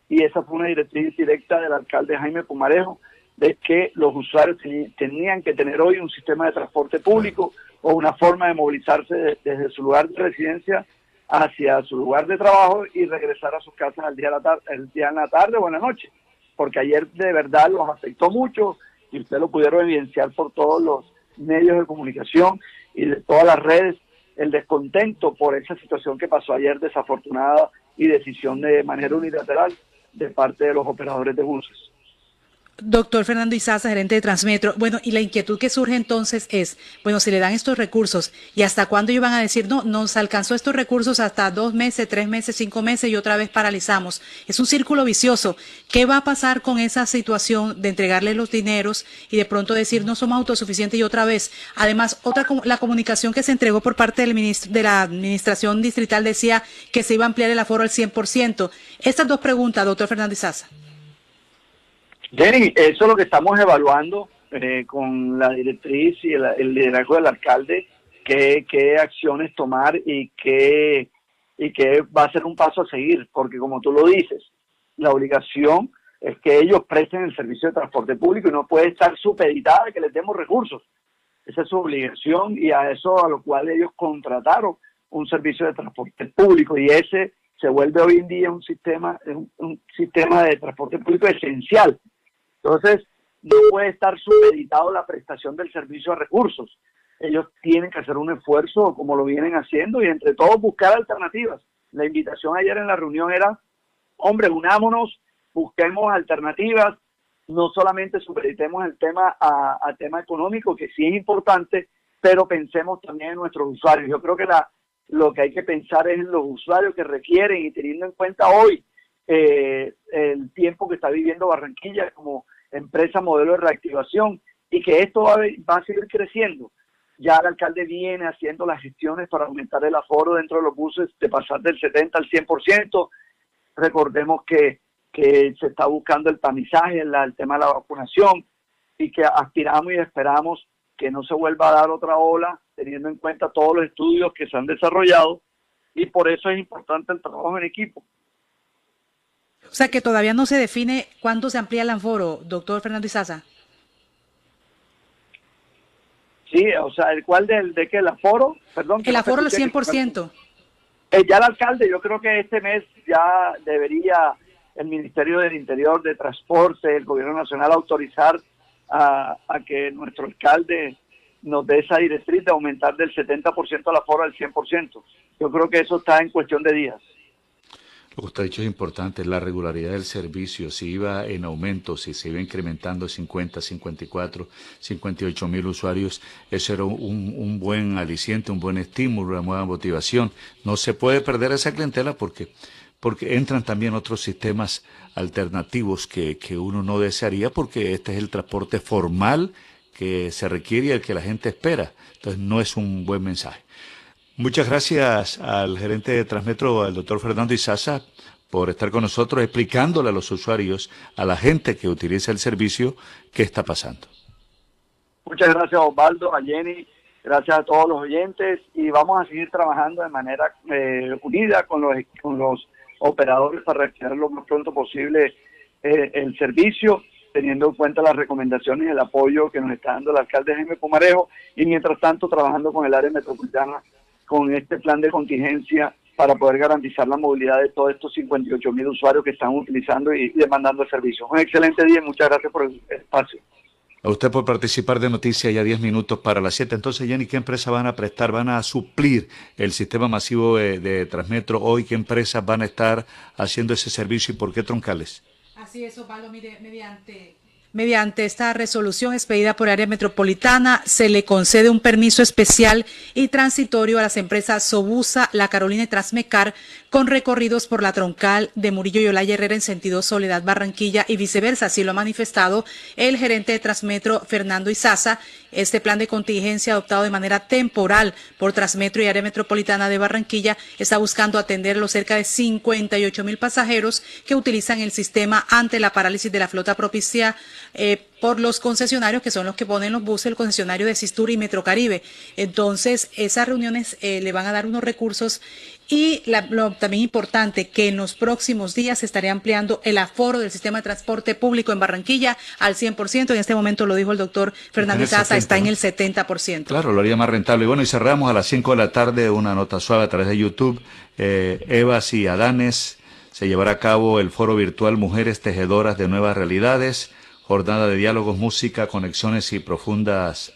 y esa fue una directriz directa del alcalde Jaime Pumarejo de que los usuarios tenían que tener hoy un sistema de transporte público o una forma de movilizarse de- desde su lugar de residencia hacia su lugar de trabajo y regresar a sus casas al día de la tarde, el día en la tarde o en la noche, porque ayer de verdad los afectó mucho y ustedes lo pudieron evidenciar por todos los medios de comunicación y de todas las redes el descontento por esa situación que pasó ayer desafortunada y decisión de manera unilateral de parte de los operadores de buses. Doctor Fernando Izaza, gerente de Transmetro. Bueno, y la inquietud que surge entonces es, bueno, si le dan estos recursos y hasta cuándo ellos van a decir, no, nos alcanzó estos recursos hasta dos meses, tres meses, cinco meses y otra vez paralizamos. Es un círculo vicioso. ¿Qué va a pasar con esa situación de entregarle los dineros y de pronto decir, no somos autosuficientes y otra vez? Además, otra la comunicación que se entregó por parte del ministro, de la administración distrital decía que se iba a ampliar el aforo al 100%. Estas dos preguntas, doctor Fernando Izaza. Jenny, eso es lo que estamos evaluando eh, con la directriz y el, liderazgo del alcalde, qué, qué acciones tomar y qué, y qué va a ser un paso a seguir, porque como tú lo dices, la obligación es que ellos presten el servicio de transporte público y no puede estar supeditada que les demos recursos. Esa es su obligación y a eso a lo cual ellos contrataron un servicio de transporte público y ese se vuelve hoy en día un sistema un sistema de transporte público esencial. Entonces, no puede estar supeditado la prestación del servicio a recursos. Ellos tienen que hacer un esfuerzo como lo vienen haciendo y entre todos buscar alternativas. La invitación ayer en la reunión era, hombre, unámonos, busquemos alternativas, no solamente supeditemos el tema a, tema económico, que sí es importante, pero pensemos también en nuestros usuarios. Yo creo que la, lo que hay que pensar es en los usuarios que requieren y teniendo en cuenta hoy eh, el tiempo que está viviendo Barranquilla como empresa modelo de reactivación y que esto va a, seguir creciendo. Ya el alcalde viene haciendo las gestiones para aumentar el aforo dentro de los buses, de pasar del 70 al 100%. Recordemos que, se está buscando el tamizaje, el, el tema de la vacunación y que aspiramos y esperamos que no se vuelva a dar otra ola, teniendo en cuenta todos los estudios que se han desarrollado y por eso es importante el trabajo en equipo. O sea que todavía no se define cuándo se amplía el aforo, doctor Fernando Izaza. Sí, o sea, ¿el cuál del de qué? ¿El aforo? Perdón. El aforo del 100%. Eh, ya el alcalde, yo creo que este mes ya debería el Ministerio del Interior, de Transporte, el Gobierno Nacional autorizar a, a que nuestro alcalde nos dé esa directriz de aumentar del 70% al aforo al 100%. Yo creo que eso está en cuestión de días. Lo que usted ha dicho es importante, la regularidad del servicio, si iba en aumento, si se iba incrementando 50, 54, 58 mil usuarios, eso era un, buen aliciente, un buen estímulo, una nueva motivación. No se puede perder esa clientela porque, porque entran también otros sistemas alternativos que, que uno no desearía porque este es el transporte formal que se requiere y el que la gente espera. Entonces no es un buen mensaje. Muchas gracias al gerente de Transmetro, al doctor Fernando Izaza, por estar con nosotros explicándole a los usuarios, a la gente que utiliza el servicio, qué está pasando. Muchas gracias Osvaldo, a Jenny, gracias a todos los oyentes. Y vamos a seguir trabajando de manera eh, unida con los, con los operadores para reactivar lo más pronto posible eh, el servicio, teniendo en cuenta las recomendaciones y el apoyo que nos está dando el alcalde Jaime Pumarejo. Y mientras tanto trabajando con el área metropolitana con este plan de contingencia para poder garantizar la movilidad de todos estos 58 mil usuarios que están utilizando y demandando el servicio. Un excelente día y muchas gracias por el espacio. A usted por participar de Noticias ya 10 minutos para las 7. Entonces, Jenny, ¿qué empresas van a prestar? ¿Van a suplir el sistema masivo de, de Transmetro hoy? ¿Qué empresas van a estar haciendo ese servicio y por qué troncales? Así es, Osvaldo, mire, mediante Mediante esta resolución expedida por área metropolitana, se le concede un permiso especial y transitorio a las empresas Sobusa, La Carolina y Transmecar con recorridos por la troncal de Murillo y Olaya Herrera en sentido Soledad Barranquilla y viceversa. Así lo ha manifestado el gerente de Transmetro, Fernando Izaza. Este plan de contingencia adoptado de manera temporal por Transmetro y área metropolitana de Barranquilla está buscando atender los cerca de 58 mil pasajeros que utilizan el sistema ante la parálisis de la flota propicia eh, por los concesionarios que son los que ponen los buses, el concesionario de Sistur y Metrocaribe. Entonces, esas reuniones eh, le van a dar unos recursos y la, lo también importante que en los próximos días se estaría ampliando el aforo del sistema de transporte público en Barranquilla al 100%. En este momento lo dijo el doctor Fernández Asa, está en el 70%. Claro, lo haría más rentable. Y bueno, y cerramos a las 5 de la tarde una nota suave a través de YouTube. Eh, Evas y Adanes se llevará a cabo el foro virtual Mujeres Tejedoras de Nuevas Realidades jornada de diálogos, música, conexiones y profundas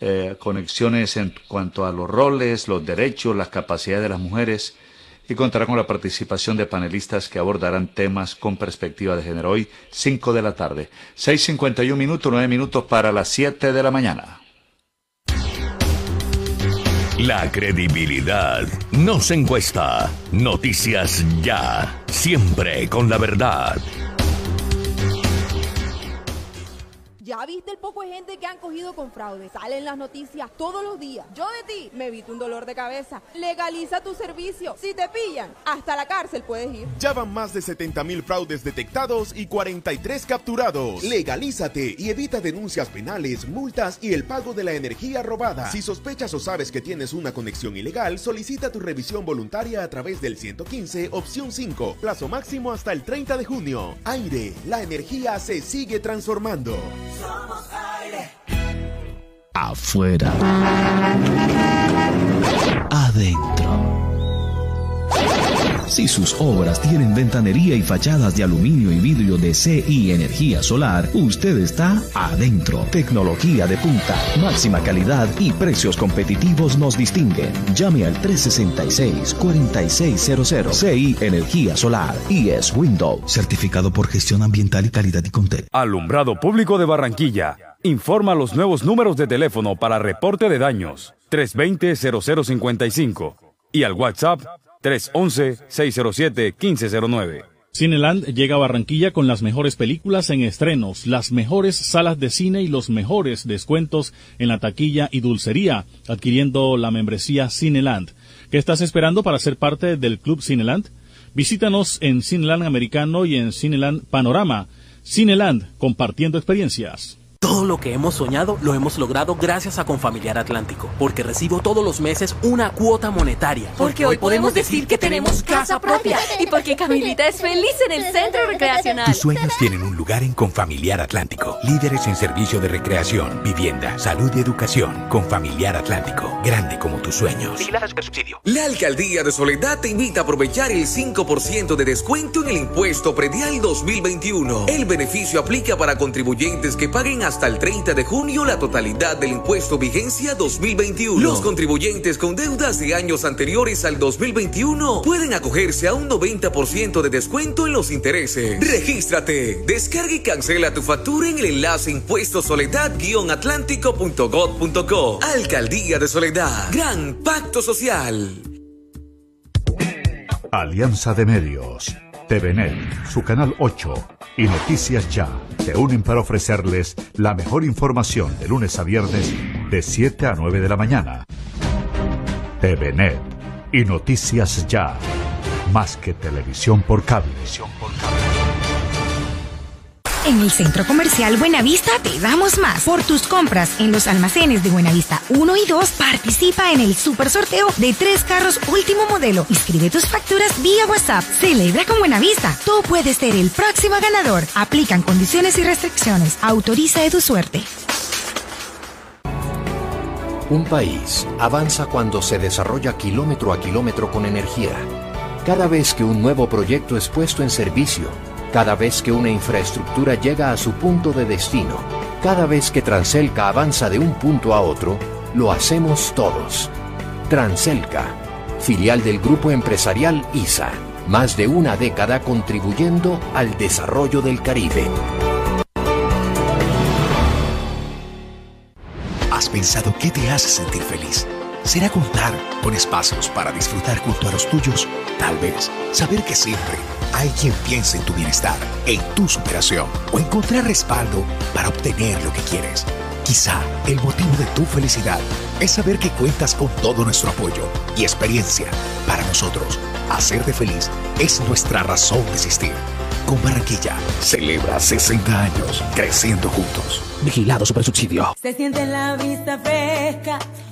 eh, conexiones en cuanto a los roles, los derechos, las capacidades de las mujeres y contará con la participación de panelistas que abordarán temas con perspectiva de género. Hoy, 5 de la tarde, 6.51 minutos, 9 minutos para las 7 de la mañana. La credibilidad no se encuesta. Noticias ya, siempre con la verdad. Ya viste el poco de gente que han cogido con fraude. Salen las noticias todos los días. Yo de ti me evito un dolor de cabeza. Legaliza tu servicio. Si te pillan, hasta la cárcel puedes ir. Ya van más de 70 mil fraudes detectados y 43 capturados. Legalízate y evita denuncias penales, multas y el pago de la energía robada. Si sospechas o sabes que tienes una conexión ilegal, solicita tu revisión voluntaria a través del 115, opción 5. Plazo máximo hasta el 30 de junio. Aire, la energía se sigue transformando. Somos aire. Afuera. Adentro. Si sus obras tienen ventanería y fachadas de aluminio y vidrio de CI Energía Solar, usted está adentro. Tecnología de punta, máxima calidad y precios competitivos nos distinguen. Llame al 366-4600 CI Energía Solar y es Windows. Certificado por gestión ambiental y calidad y control. Alumbrado Público de Barranquilla. Informa los nuevos números de teléfono para reporte de daños. 320-0055 y al WhatsApp 311-607-1509. Cineland llega a Barranquilla con las mejores películas en estrenos, las mejores salas de cine y los mejores descuentos en la taquilla y dulcería, adquiriendo la membresía Cineland. ¿Qué estás esperando para ser parte del Club Cineland? Visítanos en Cineland Americano y en Cineland Panorama. Cineland, compartiendo experiencias. Todo lo que hemos soñado lo hemos logrado gracias a Confamiliar Atlántico, porque recibo todos los meses una cuota monetaria. Porque hoy podemos decir que tenemos casa propia y porque Camilita es feliz en el centro recreacional. Tus sueños tienen un lugar en Confamiliar Atlántico. Líderes en servicio de recreación, vivienda, salud y educación. Confamiliar Atlántico, grande como tus sueños. subsidio. La Alcaldía de Soledad te invita a aprovechar el 5% de descuento en el impuesto predial 2021. El beneficio aplica para contribuyentes que paguen hasta el 30 de junio la totalidad del impuesto vigencia 2021. Los contribuyentes con deudas de años anteriores al 2021 pueden acogerse a un 90% de descuento en los intereses. Regístrate, descarga y cancela tu factura en el enlace impuestosoledad-atlántico.gov.co. Alcaldía de Soledad. Gran pacto social. Alianza de Medios, TVNet, su canal 8 y Noticias Ya se unen para ofrecerles la mejor información de lunes a viernes de 7 a 9 de la mañana. TVNet y Noticias Ya, más que televisión por cable. En el Centro Comercial Buenavista te damos más. Por tus compras en los almacenes de Buenavista 1 y 2, participa en el super sorteo de tres carros último modelo. Inscribe tus facturas vía WhatsApp. Celebra con Buenavista. Tú puedes ser el próximo ganador. Aplican condiciones y restricciones. Autoriza de tu suerte. Un país avanza cuando se desarrolla kilómetro a kilómetro con energía. Cada vez que un nuevo proyecto es puesto en servicio, cada vez que una infraestructura llega a su punto de destino, cada vez que Transelca avanza de un punto a otro, lo hacemos todos. Transelca, filial del grupo empresarial ISA, más de una década contribuyendo al desarrollo del Caribe. ¿Has pensado qué te hace sentir feliz? ¿Será contar con espacios para disfrutar junto a los tuyos? Tal vez saber que siempre hay quien piensa en tu bienestar, en tu superación o encontrar respaldo para obtener lo que quieres. Quizá el motivo de tu felicidad es saber que cuentas con todo nuestro apoyo y experiencia. Para nosotros, hacerte feliz es nuestra razón de existir. Con Barranquilla, celebra 60 años creciendo juntos. Vigilado Supersubsidio. Se siente la vista fresca,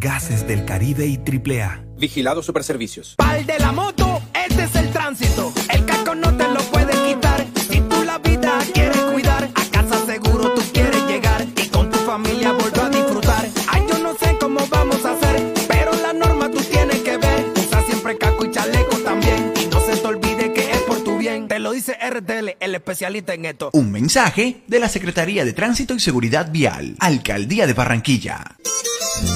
Gases del Caribe y AAA. Vigilado Superservicios. Pal de la moto, este es el tránsito. El casco no te lo puede quitar. Si tú la vida quieres cuidar, a casa seguro tú quieres llegar y con tu familia volver a disfrutar. Ay, yo no sé cómo vamos a hacer, pero la norma tú tienes que ver. Usa siempre casco y chaleco también. Y no se te olvide que es por tu bien. Te lo dice RTL, el especialista en esto. Un mensaje de la Secretaría de Tránsito y Seguridad Vial, Alcaldía de Barranquilla.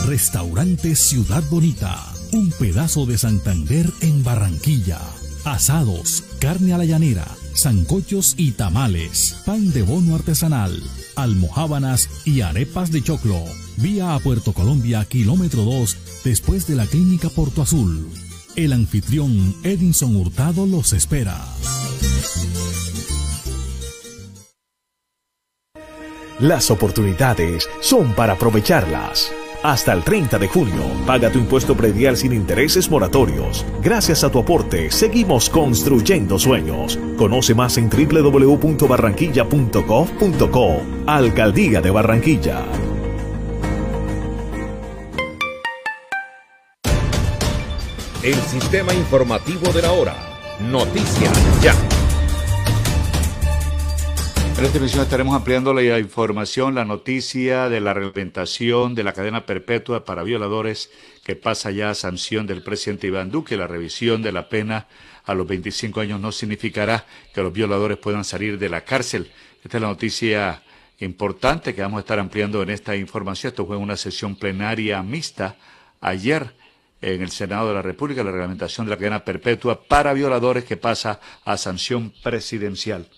Restaurante Ciudad Bonita. Un pedazo de Santander en Barranquilla. Asados, carne a la llanera, zancochos y tamales, pan de bono artesanal, almohábanas y arepas de choclo. Vía a Puerto Colombia, kilómetro 2, después de la clínica Porto Azul. El anfitrión Edinson Hurtado los espera. Las oportunidades son para aprovecharlas. Hasta el 30 de junio, paga tu impuesto predial sin intereses moratorios. Gracias a tu aporte, seguimos construyendo sueños. Conoce más en www.barranquilla.gov.co. Alcaldía de Barranquilla. El sistema informativo de la hora. Noticias ya. En esta emisión estaremos ampliando la información, la noticia de la reglamentación de la cadena perpetua para violadores que pasa ya a sanción del presidente Iván Duque. La revisión de la pena a los 25 años no significará que los violadores puedan salir de la cárcel. Esta es la noticia importante que vamos a estar ampliando en esta información. Esto fue una sesión plenaria mixta ayer en el Senado de la República, la reglamentación de la cadena perpetua para violadores que pasa a sanción presidencial.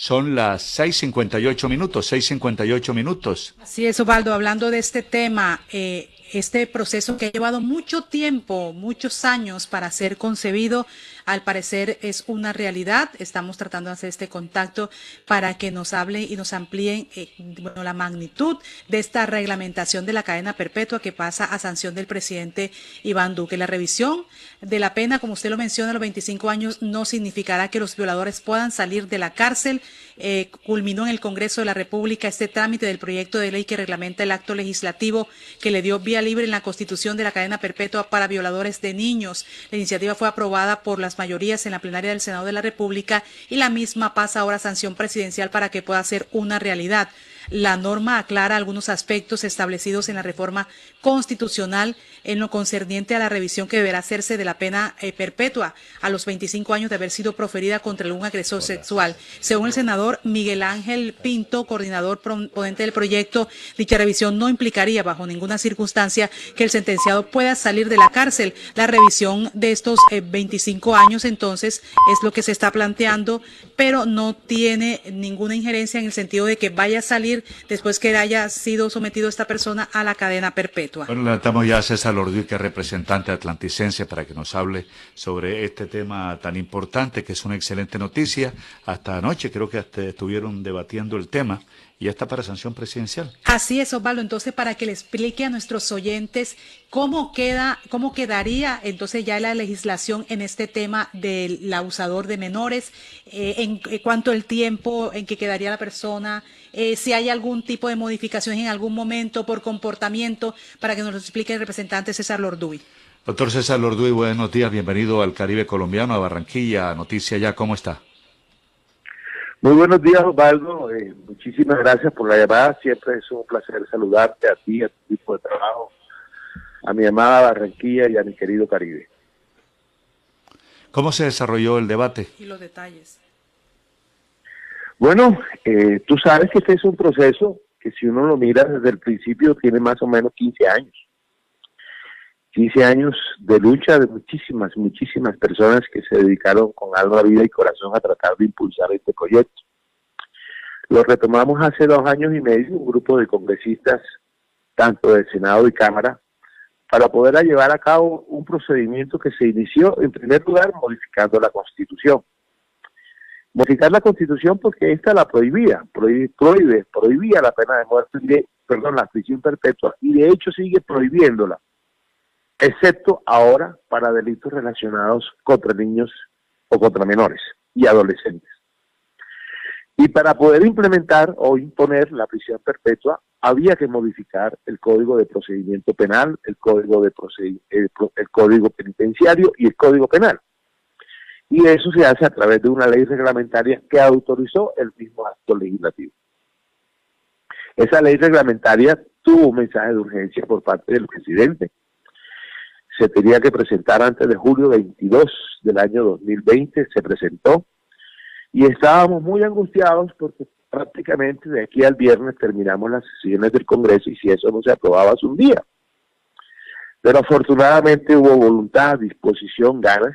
Son las 6.58 minutos, 6.58 minutos. Así es, Osvaldo, hablando de este tema, eh, este proceso que ha llevado mucho tiempo, muchos años para ser concebido, al parecer es una realidad. Estamos tratando de hacer este contacto para que nos hable y nos amplíen eh, bueno, la magnitud de esta reglamentación de la cadena perpetua que pasa a sanción del presidente Iván Duque. La revisión de la pena, como usted lo menciona, a los 25 años no significará que los violadores puedan salir de la cárcel. Eh, culminó en el Congreso de la República este trámite del proyecto de ley que reglamenta el acto legislativo que le dio vía libre en la constitución de la cadena perpetua para violadores de niños. La iniciativa fue aprobada por las mayorías en la plenaria del Senado de la República y la misma pasa ahora sanción presidencial para que pueda ser una realidad. La norma aclara algunos aspectos establecidos en la reforma constitucional en lo concerniente a la revisión que deberá hacerse de la pena eh, perpetua a los 25 años de haber sido proferida contra algún agresor sexual. Según el senador Miguel Ángel Pinto, coordinador ponente del proyecto, dicha revisión no implicaría bajo ninguna circunstancia que el sentenciado pueda salir de la cárcel. La revisión de estos 25 eh, años entonces es lo que se está planteando, pero no tiene ninguna injerencia en el sentido de que vaya a salir después que haya sido sometido esta persona a la cadena perpetua. Bueno, levantamos ya a César Lordi, que es representante atlanticense, para que nos hable sobre este tema tan importante, que es una excelente noticia. Hasta anoche creo que estuvieron debatiendo el tema y ya está para sanción presidencial. Así es, Osvaldo. Entonces, para que le explique a nuestros oyentes cómo queda, cómo quedaría entonces ya la legislación en este tema del abusador de menores, eh, en, en, cuanto el tiempo en que quedaría la persona, eh, si hay algún tipo de modificación en algún momento por comportamiento, para que nos lo explique el representante César Lorduy. Doctor César Lorduy, buenos días, bienvenido al Caribe colombiano, a Barranquilla, Noticia Ya, ¿cómo está? Muy buenos días, Osvaldo. Eh, muchísimas gracias por la llamada. Siempre es un placer saludarte a ti, a tu equipo de trabajo, a mi amada Barranquilla y a mi querido Caribe. ¿Cómo se desarrolló el debate? Y los detalles. Bueno, eh, tú sabes que este es un proceso que si uno lo mira desde el principio tiene más o menos 15 años. 15 años de lucha de muchísimas, muchísimas personas que se dedicaron con alma, vida y corazón a tratar de impulsar este proyecto. Lo retomamos hace dos años y medio, un grupo de congresistas, tanto del Senado y Cámara, para poder llevar a cabo un procedimiento que se inició, en primer lugar, modificando la Constitución. Modificar la Constitución porque esta la prohibía, prohíbe, prohíbe prohibía la pena de muerte, perdón, la prisión perpetua, y de hecho sigue prohibiéndola excepto ahora para delitos relacionados contra niños o contra menores y adolescentes. Y para poder implementar o imponer la prisión perpetua, había que modificar el Código de Procedimiento Penal, el Código, de el, Código Penitenciario y el Código Penal. Y eso se hace a través de una ley reglamentaria que autorizó el mismo acto legislativo. Esa ley reglamentaria tuvo un mensaje de urgencia por parte del presidente, se tenía que presentar antes de julio 22 del año 2020, se presentó y estábamos muy angustiados porque prácticamente de aquí al viernes terminamos las sesiones del Congreso y si eso no se aprobaba hace un día. Pero afortunadamente hubo voluntad, disposición, ganas,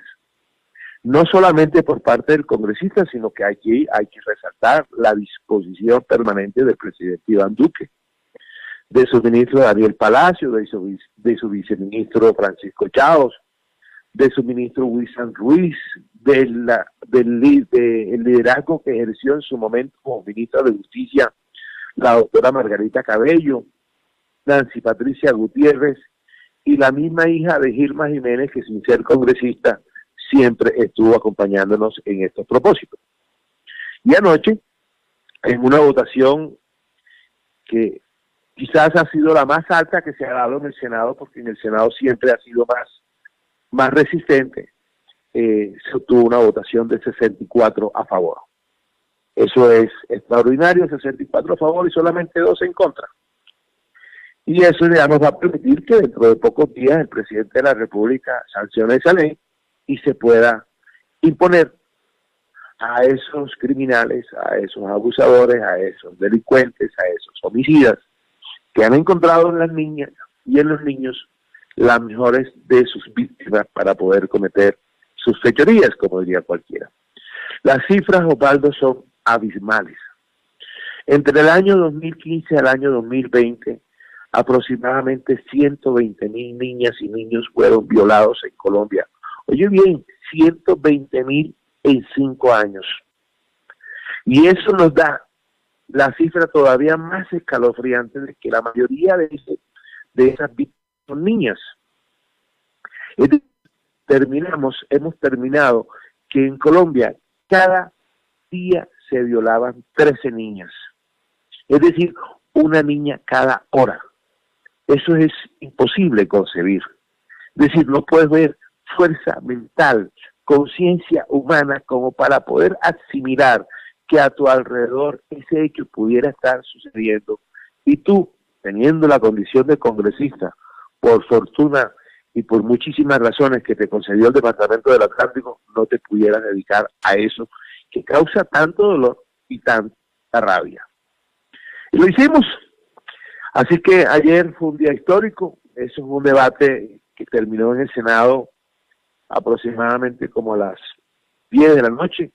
no solamente por parte del congresista, sino que aquí hay que resaltar la disposición permanente del presidente Iván Duque de su ministro Daniel Palacio, de su, de su viceministro Francisco Chaos, de su ministro Wilson Ruiz, de del liderazgo que ejerció en su momento como ministra de Justicia la doctora Margarita Cabello, Nancy Patricia Gutiérrez y la misma hija de Gilma Jiménez, que sin ser congresista siempre estuvo acompañándonos en estos propósitos. Y anoche, en una votación que quizás ha sido la más alta que se ha dado en el Senado, porque en el Senado siempre ha sido más, más resistente. Eh, se obtuvo una votación de 64 a favor. Eso es extraordinario, 64 a favor y solamente dos en contra. Y eso ya nos va a permitir que dentro de pocos días el presidente de la República sancione esa ley y se pueda imponer a esos criminales, a esos abusadores, a esos delincuentes, a esos homicidas que han encontrado en las niñas y en los niños las mejores de sus víctimas para poder cometer sus fechorías, como diría cualquiera. Las cifras, Osvaldo, son abismales. Entre el año 2015 al año 2020, aproximadamente 120 mil niñas y niños fueron violados en Colombia. Oye bien, 120 mil en cinco años. Y eso nos da la cifra todavía más escalofriante de que la mayoría de, de esas víctimas son niñas. terminamos, hemos terminado que en Colombia cada día se violaban 13 niñas. Es decir, una niña cada hora. Eso es imposible concebir. Es decir, no puedes ver fuerza mental, conciencia humana como para poder asimilar que a tu alrededor ese hecho pudiera estar sucediendo y tú, teniendo la condición de congresista, por fortuna y por muchísimas razones que te concedió el Departamento del Atlántico, no te pudieras dedicar a eso que causa tanto dolor y tanta rabia. Y lo hicimos. Así que ayer fue un día histórico, eso fue un debate que terminó en el Senado aproximadamente como a las 10 de la noche.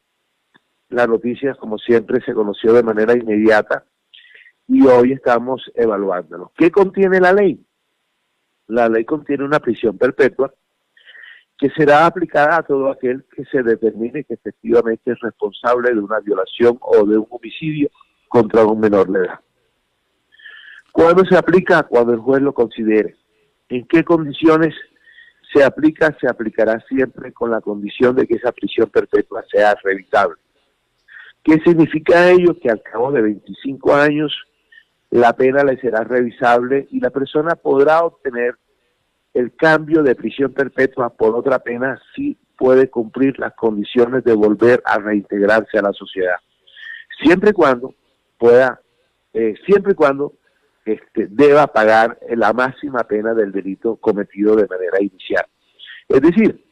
La noticia, como siempre, se conoció de manera inmediata y hoy estamos evaluándolo. ¿Qué contiene la ley? La ley contiene una prisión perpetua que será aplicada a todo aquel que se determine que efectivamente es responsable de una violación o de un homicidio contra un menor de edad. ¿Cuándo se aplica? Cuando el juez lo considere. ¿En qué condiciones se aplica, se aplicará siempre con la condición de que esa prisión perpetua sea revisable. ¿Qué significa ello? Que al cabo de 25 años la pena le será revisable y la persona podrá obtener el cambio de prisión perpetua por otra pena si puede cumplir las condiciones de volver a reintegrarse a la sociedad. Siempre y cuando pueda, eh, siempre y cuando este, deba pagar la máxima pena del delito cometido de manera inicial. Es decir,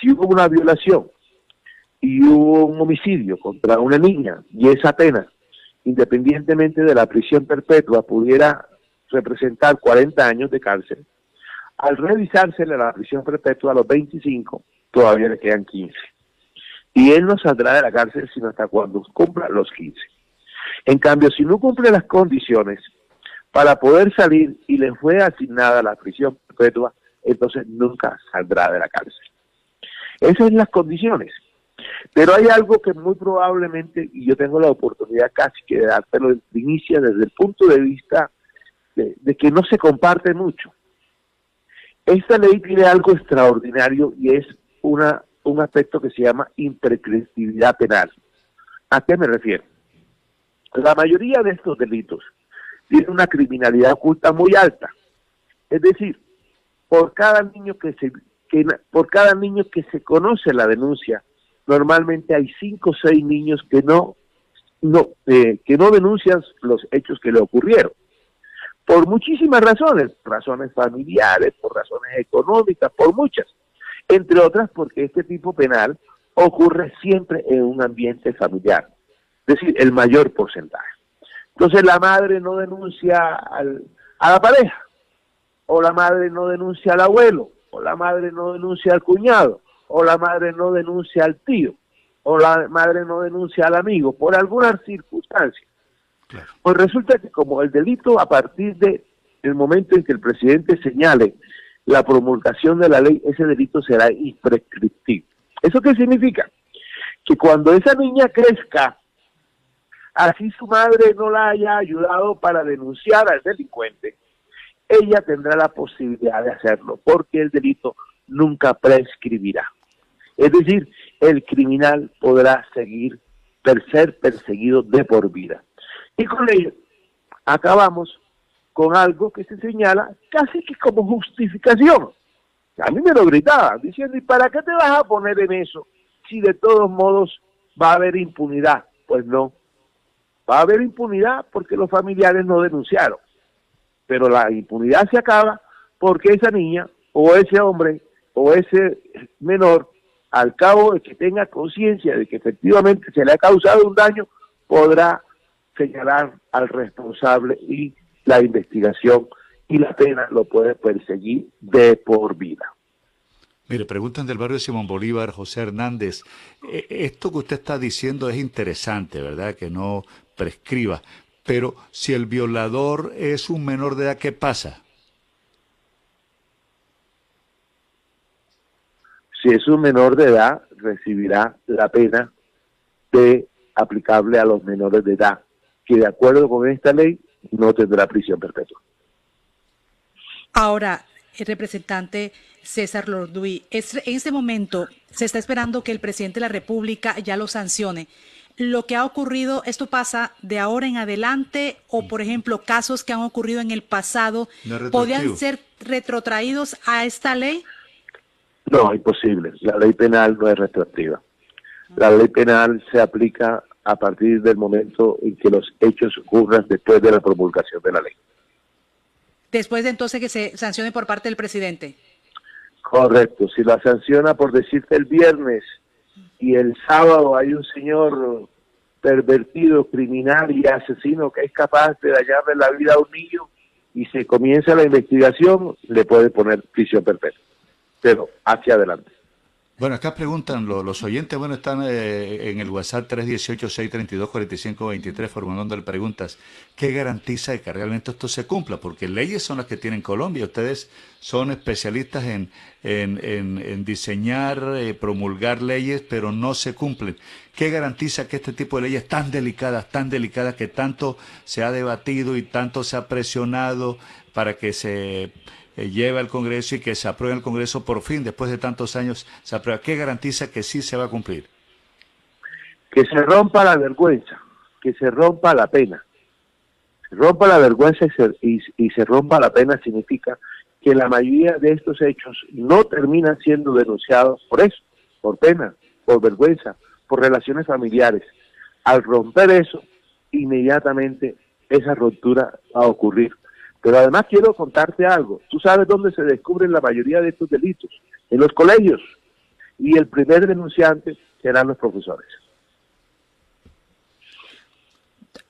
si hubo una violación y hubo un homicidio contra una niña y esa pena, independientemente de la prisión perpetua, pudiera representar 40 años de cárcel, al revisársele la prisión perpetua a los 25, todavía le quedan 15. Y él no saldrá de la cárcel sino hasta cuando cumpla los 15. En cambio, si no cumple las condiciones, para poder salir y le fue asignada la prisión perpetua, entonces nunca saldrá de la cárcel. Esas son las condiciones. Pero hay algo que muy probablemente, y yo tengo la oportunidad casi que de dártelo de inicia desde el punto de vista de, que no se comparte mucho. Esta ley tiene algo extraordinario y es una, un aspecto que se llama imprescriptibilidad penal. ¿A qué me refiero? La mayoría de estos delitos tiene una criminalidad oculta muy alta. Es decir, por cada niño que se por cada niño que se conoce la denuncia, normalmente hay cinco o seis niños que no no eh, que no denuncian los hechos que le ocurrieron. Por muchísimas razones, razones familiares, por razones económicas, por muchas, entre otras porque este tipo penal ocurre siempre en un ambiente familiar, es decir, el mayor porcentaje. Entonces la madre no denuncia al, a la pareja, o la madre no denuncia al abuelo, o la madre no denuncia al cuñado, o la madre no denuncia al tío, o la madre no denuncia al amigo, por alguna circunstancia. Pues resulta que como el delito a partir de el momento en que el presidente señale la promulgación de la ley, ese delito será imprescriptible. ¿Eso qué significa? Que cuando esa niña crezca así su madre no la haya ayudado para denunciar al delincuente, ella tendrá la posibilidad de hacerlo, porque el delito nunca prescribirá. Es decir, el criminal podrá seguir ser perseguido de por vida. Y con ello acabamos con algo que se señala casi que como justificación. A mí me lo gritaban diciendo, ¿y para qué te vas a poner en eso si de todos modos va a haber impunidad? Pues no, Va a haber impunidad porque los familiares no denunciaron. Pero la impunidad se acaba porque esa niña o ese hombre o ese menor al cabo de que tenga conciencia de que efectivamente se le ha causado un daño, podrá señalar al responsable y la investigación y la pena lo puede perseguir de por vida. Mire, preguntan del barrio Simón Bolívar, José Hernández. E- Esto que usted está diciendo es interesante, ¿verdad? Que no prescriba. Pero si el violador es un menor de edad, ¿qué pasa? Si es un menor de edad, recibirá la pena de aplicable a los menores de edad, que de acuerdo con esta ley no tendrá prisión perpetua. Ahora, el representante César Lorduy, es, en este momento se está esperando que el presidente de la República ya lo sancione. Lo que ha ocurrido, ¿esto pasa de ahora en adelante o, por ejemplo, casos que han ocurrido en el pasado No podrían ser retrotraídos a esta ley? No, imposible. La ley penal no es retroactiva. La ley penal se aplica a partir del momento en que los hechos ocurran después de la promulgación de la ley. Después de entonces que se sancione por parte del presidente. Correcto. Si la sanciona por decirte el viernes y el sábado hay un señor pervertido, criminal y asesino que es capaz de dañarle la vida a un niño y se comienza la investigación, le puede poner prisión perpetua. Hacia adelante. Bueno, acá preguntan lo- los oyentes, bueno, están eh, en el WhatsApp 318-632-4523 formulándole preguntas. ¿Qué garantiza que realmente esto se cumpla? Porque leyes son las que tienen Colombia. Ustedes son especialistas en, en, en- en diseñar, eh, promulgar leyes, pero no se cumplen. ¿Qué garantiza que este tipo de leyes tan delicadas, tan delicadas, que tanto se ha debatido y tanto se ha presionado para que se eh, lleve al Congreso y que se apruebe el Congreso por fin, después de tantos años, se aprueba. ¿Qué garantiza que sí se va a cumplir? que se rompa la vergüenza, que se rompa la pena. Se rompa la vergüenza y se, y- y se rompa la pena significa que la mayoría de estos hechos no terminan siendo denunciados por eso, por pena, por vergüenza, por relaciones familiares. Al romper eso, inmediatamente esa ruptura va a ocurrir. Pero además quiero contarte algo. Tú sabes dónde se descubren la mayoría de estos delitos, en los colegios. Y el primer denunciante serán los profesores.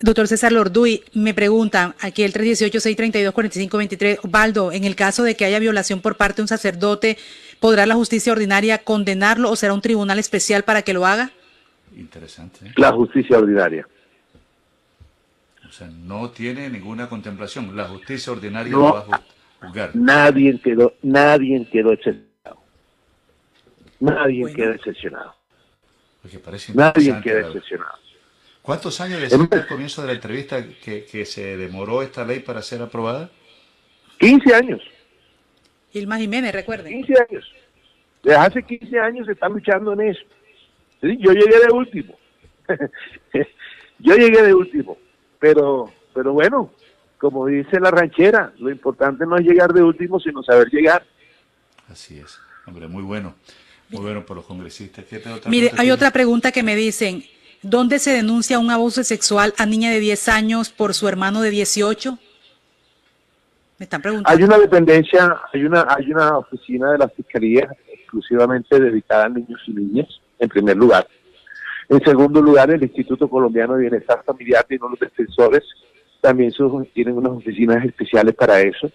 Doctor César Lorduy, me preguntan aquí el 318-632-4523, Baldo, en el caso de que haya violación por parte de un sacerdote, ¿podrá la justicia ordinaria condenarlo o será un tribunal especial para que lo haga? Interesante. ¿eh? La justicia ordinaria. O sea, no tiene ninguna contemplación. La justicia ordinaria No. lo va a ju- juzgar. Nadie quedó, nadie quedó excepcionado. Nadie quedó excepcionado. Porque parece Nadie queda la- excepcionado. ¿Cuántos años decía al comienzo de la entrevista que, que se demoró esta ley para ser aprobada? 15 años. Ilma Jiménez, recuerden. 15 años. Desde hace 15 años se está luchando en eso. Sí, Yo llegué de último. Yo llegué de último. Pero, pero bueno, como dice la ranchera, lo importante no es llegar de último, sino saber llegar. Así es. Hombre, muy bueno. Muy bueno por los congresistas. ¿Qué te- otra Mire, hay tiene? otra pregunta que me dicen, ¿dónde se denuncia un abuso sexual a niña de 10 años por su hermano de 18? Me están preguntando. Hay una dependencia, hay una, hay una oficina de la Fiscalía exclusivamente dedicada a niños y niñas, en primer lugar. En segundo lugar, el Instituto Colombiano de Bienestar Familiar tiene unos defensores, también tienen unas oficinas especiales para eso.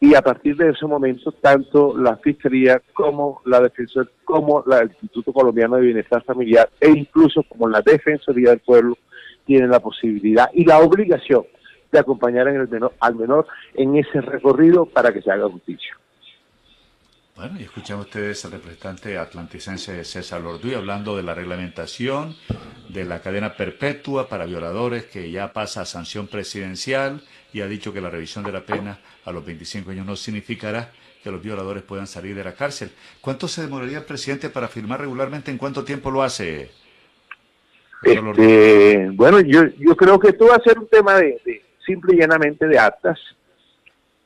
Y a partir de ese momento, tanto la Fiscalía como la Defensor, como la- el Instituto Colombiano de Bienestar Familiar e incluso como la Defensoría del Pueblo tienen la posibilidad y la obligación de acompañar al menor en ese recorrido para que se haga justicia. Bueno, y escuchan ustedes al representante atlanticense César Lorduy hablando de la reglamentación de la cadena perpetua para violadores que ya pasa a sanción presidencial y ha dicho que la revisión de la pena a los 25 años no significará que los violadores puedan salir de la cárcel. ¿Cuánto se demoraría el presidente para firmar regularmente? ¿En cuánto tiempo lo hace? Este, bueno, yo, yo creo que esto va a ser un tema de, de simple y llanamente de actas.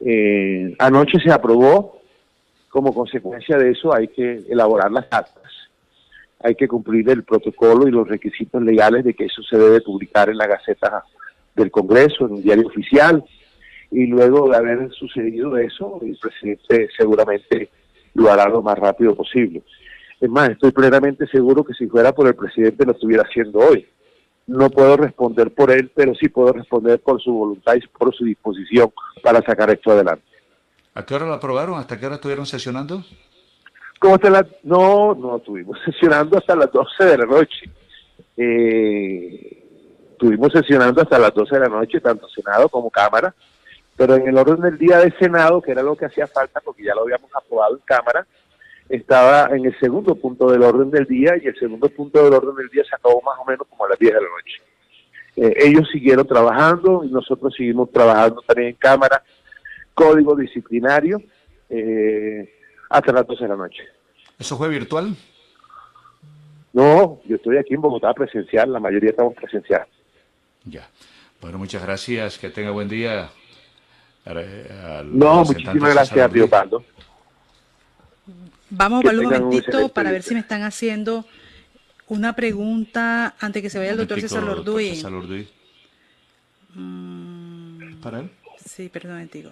Eh, anoche se aprobó, como consecuencia de eso hay que elaborar las actas, hay que cumplir el protocolo y los requisitos legales de que eso se debe publicar en la Gaceta del Congreso, en el diario oficial, y luego de haber sucedido eso, el presidente seguramente lo hará lo más rápido posible. Es más, estoy plenamente seguro que si fuera por el presidente lo estuviera haciendo hoy. No puedo responder por él, pero sí puedo responder por su voluntad y por su disposición para sacar esto adelante. ¿A qué hora lo aprobaron? ¿Hasta qué hora estuvieron sesionando? ¿Cómo te la... No, no, estuvimos sesionando hasta las 12 de la noche. Eh, estuvimos sesionando hasta las 12 de la noche, tanto Senado como Cámara, pero en el orden del día de Senado, que era lo que hacía falta porque ya lo habíamos aprobado en Cámara, estaba en el segundo punto del orden del día y el segundo punto del orden del día se acabó más o menos como a las 10 de la noche. Eh, ellos siguieron trabajando y nosotros seguimos trabajando también en Cámara, código disciplinario, eh, hasta las 12 de la noche. ¿Eso fue virtual? No, yo estoy aquí en Bogotá presencial, la mayoría estamos presencial. Ya. Bueno, muchas gracias, que tenga buen día. Al No, muchísimas gracias, Ortiz. Pablo. Vamos a Que verlo un momentito para ver si me están haciendo una pregunta antes que se vaya el doctor César Lorduy. César Lorduy. Mm, ¿Para él? sí, perdón, momentico.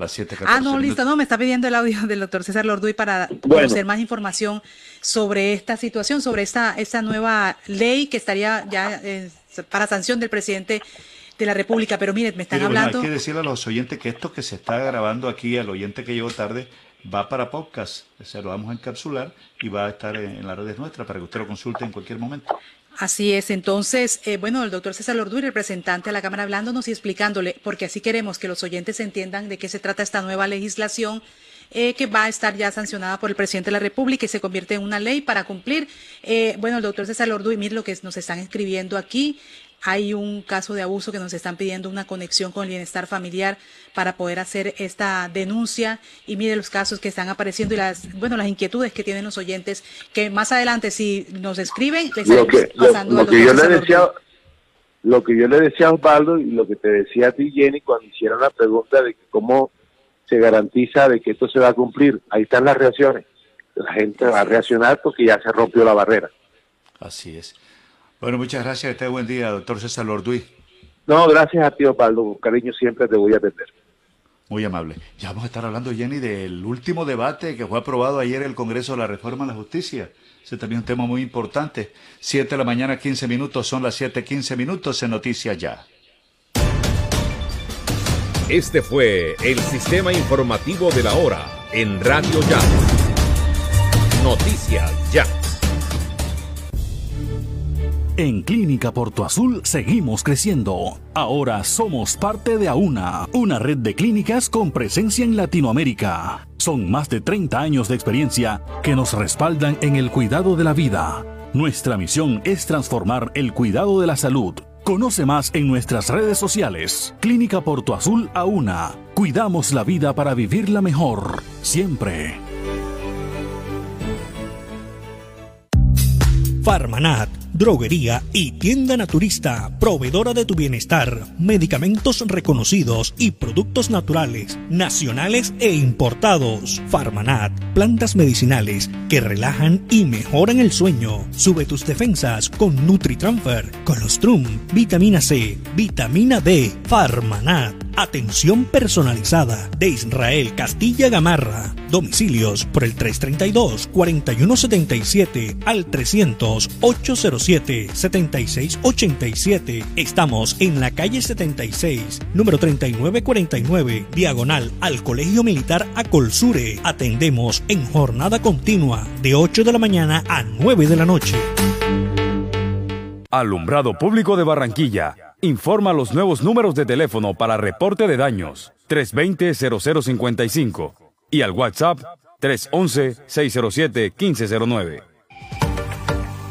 Las 7 Ah, no, listo, no, me está pidiendo el audio del doctor César Lorduy para Bueno. conocer más información sobre esta situación, sobre esta, esta nueva ley que estaría ya eh, para sanción del presidente de la República. Pero miren, me están Pero bueno, hablando. hay que decirle a los oyentes que esto que se está grabando aquí, al oyente que llegó tarde, va para podcast. Se lo vamos a encapsular y va a estar en, en las redes nuestras para que usted lo consulte en cualquier momento. Así es, entonces, eh, bueno, el doctor César Lorduy, representante a la Cámara, hablándonos y explicándole, porque así queremos que los oyentes entiendan de qué se trata esta nueva legislación eh, que va a estar ya sancionada por el presidente de la República y se convierte en una ley para cumplir. Eh, bueno, el doctor César Lorduy, mire lo que nos están escribiendo aquí. Hay un caso de abuso que nos están pidiendo una conexión con el bienestar familiar para poder hacer esta denuncia y mire los casos que están apareciendo y las bueno las inquietudes que tienen los oyentes que más adelante si nos escriben les Lo que, lo, pasando lo al que yo le decía, lo que yo le decía a Osvaldo y lo que te decía a ti, Jenny, cuando hicieron la pregunta de que cómo se garantiza de que esto se va a cumplir, ahí están las reacciones. La gente va a reaccionar porque ya se rompió la barrera. Así es. Bueno, muchas gracias. Tenga buen día, doctor César Lorduy. No, gracias a ti, Osvaldo. Cariño siempre te voy a atender. Muy amable. Ya vamos a estar hablando, Jenny, del último debate que fue aprobado ayer en el Congreso de la Reforma a la Justicia. Ese también es un tema muy importante. Siete de la mañana, 15 minutos. Son las siete, 15 minutos en Noticias Ya. Este fue el sistema informativo de la hora en Radio Ya. Noticias Ya. En Clínica Porto Azul seguimos creciendo. Ahora somos parte de AUNA, una red de clínicas con presencia en Latinoamérica. Son más de 30 años de experiencia que nos respaldan en el cuidado de la vida. Nuestra misión es transformar el cuidado de la salud. Conoce más en nuestras redes sociales. Clínica Porto Azul AUNA. Cuidamos la vida para vivirla mejor. Siempre. Farmanat, droguería y tienda naturista, proveedora de tu bienestar, medicamentos reconocidos y productos naturales, nacionales e importados. Farmanat, plantas medicinales que relajan y mejoran el sueño. Sube tus defensas con NutriTransfer, Colostrum, vitamina C, vitamina D. Farmanat, atención personalizada de Israel Castilla Gamarra. Domicilios por el 332-4177 al 300-807-7687. Estamos en la calle 76, número 3949, diagonal al Colegio Militar Acolsure. Atendemos en jornada continua de 8 de la mañana a 9 de la noche. Alumbrado Público de Barranquilla. Informa los nuevos números de teléfono para reporte de daños 320-0055 y al WhatsApp 311-607-1509.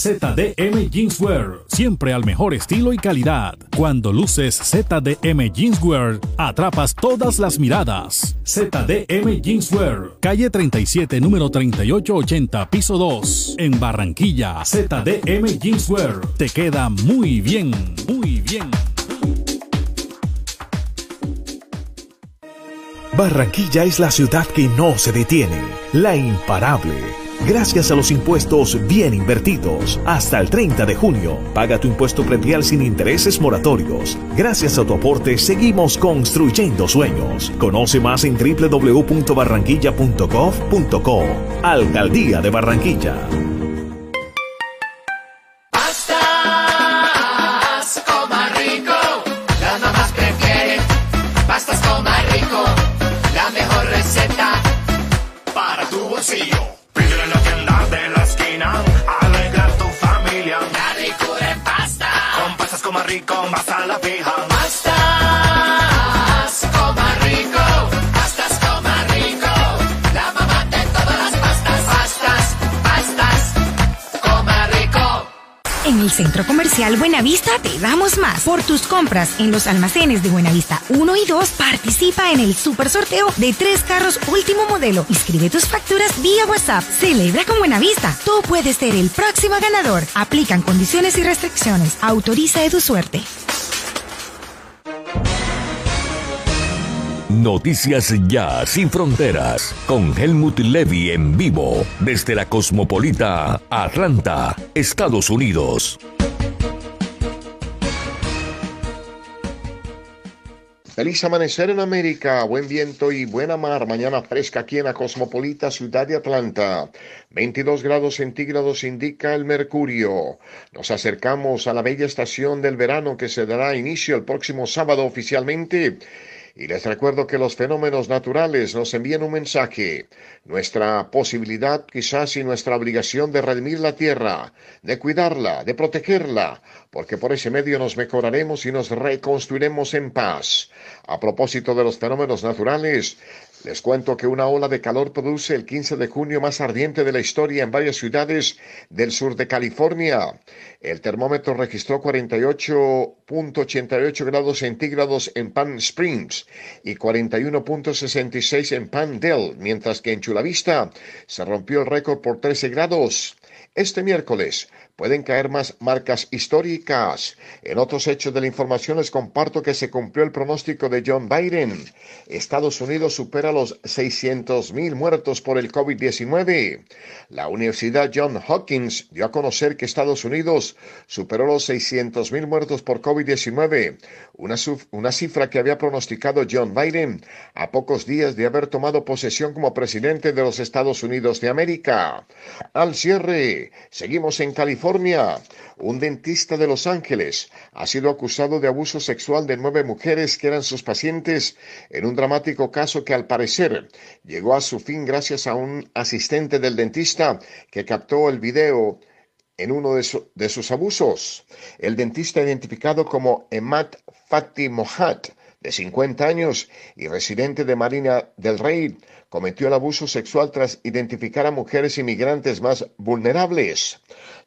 ZDM Jeanswear, siempre al mejor estilo y calidad. Cuando luces ZDM Jeanswear, atrapas todas las miradas. ZDM Jeanswear, calle 37, número 3880, piso 2, en Barranquilla. ZDM Jeanswear, te queda muy bien, muy bien. Barranquilla es la ciudad que no se detiene, la imparable. Gracias a los impuestos bien invertidos, hasta el 30 de junio, paga tu impuesto predial sin intereses moratorios. Gracias a tu aporte, seguimos construyendo sueños. Conoce más en www.barranquilla.gov.co. Alcaldía de Barranquilla. Coma rico, vas a la fija. Pastas En el Centro Comercial Buenavista te damos más. Por tus compras en los almacenes de Buenavista 1 y 2, participa en el super sorteo de tres carros último modelo. Inscribe tus facturas vía WhatsApp. Celebra con Buenavista. Tú puedes ser el próximo ganador. Aplican condiciones y restricciones. Autoriza de tu suerte. Noticias Ya Sin Fronteras con Helmut Levy en vivo desde la Cosmopolita Atlanta, Estados Unidos. Feliz amanecer en América, buen viento y buena mar. Mañana fresca aquí en la cosmopolita ciudad de Atlanta. 22 grados centígrados indica el mercurio. Nos acercamos a la bella estación del verano que se dará inicio el próximo sábado oficialmente. Y les recuerdo que los fenómenos naturales nos envían un mensaje. Nuestra posibilidad quizás y nuestra obligación de redimir la tierra, de cuidarla, de protegerla, porque por ese medio nos mejoraremos y nos reconstruiremos en paz. A propósito de los fenómenos naturales, les cuento que una ola de calor produce el 15 de junio más ardiente de la historia en varias ciudades del sur de California. El termómetro registró 48.88 grados centígrados en Palm Springs y 41.66 en Palmdale, mientras que en Chula Vista se rompió el récord por 13 grados. Este miércoles pueden caer más marcas históricas. En otros hechos de la información les comparto que se cumplió el pronóstico de John Biden. Estados Unidos supera los 600.000 muertos por el COVID-19. La Universidad John Hopkins dio a conocer que Estados Unidos superó los 600.000 muertos por COVID-19, una, una cifra que había pronosticado John Biden a pocos días de haber tomado posesión como presidente de los Estados Unidos de América. Al cierre, seguimos en California. Un dentista de Los Ángeles ha sido acusado de abuso sexual de nueve mujeres que eran sus pacientes en un dramático caso que al parecer llegó a su fin gracias a un asistente del dentista que captó el video en uno de, su- de sus abusos. El dentista identificado como Emad Fati Mohad, de 50 años y residente de Marina del Rey, cometió el abuso sexual tras identificar a mujeres inmigrantes más vulnerables.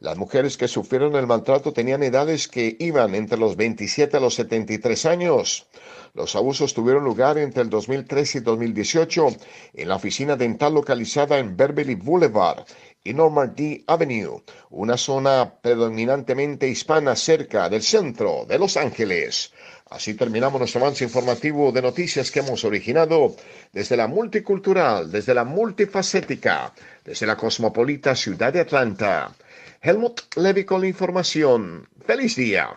Las mujeres que sufrieron el maltrato tenían edades que iban entre los 27 a los 73 años. Los abusos tuvieron lugar entre el 2013 y 2018 en la oficina dental localizada en Beverly Boulevard y Normandy Avenue, una zona predominantemente hispana cerca del centro de Los Ángeles. Así terminamos nuestro avance informativo de noticias que hemos originado desde la multicultural, desde la multifacética, desde la cosmopolita ciudad de Atlanta. Helmut Levy con la información. ¡Feliz día!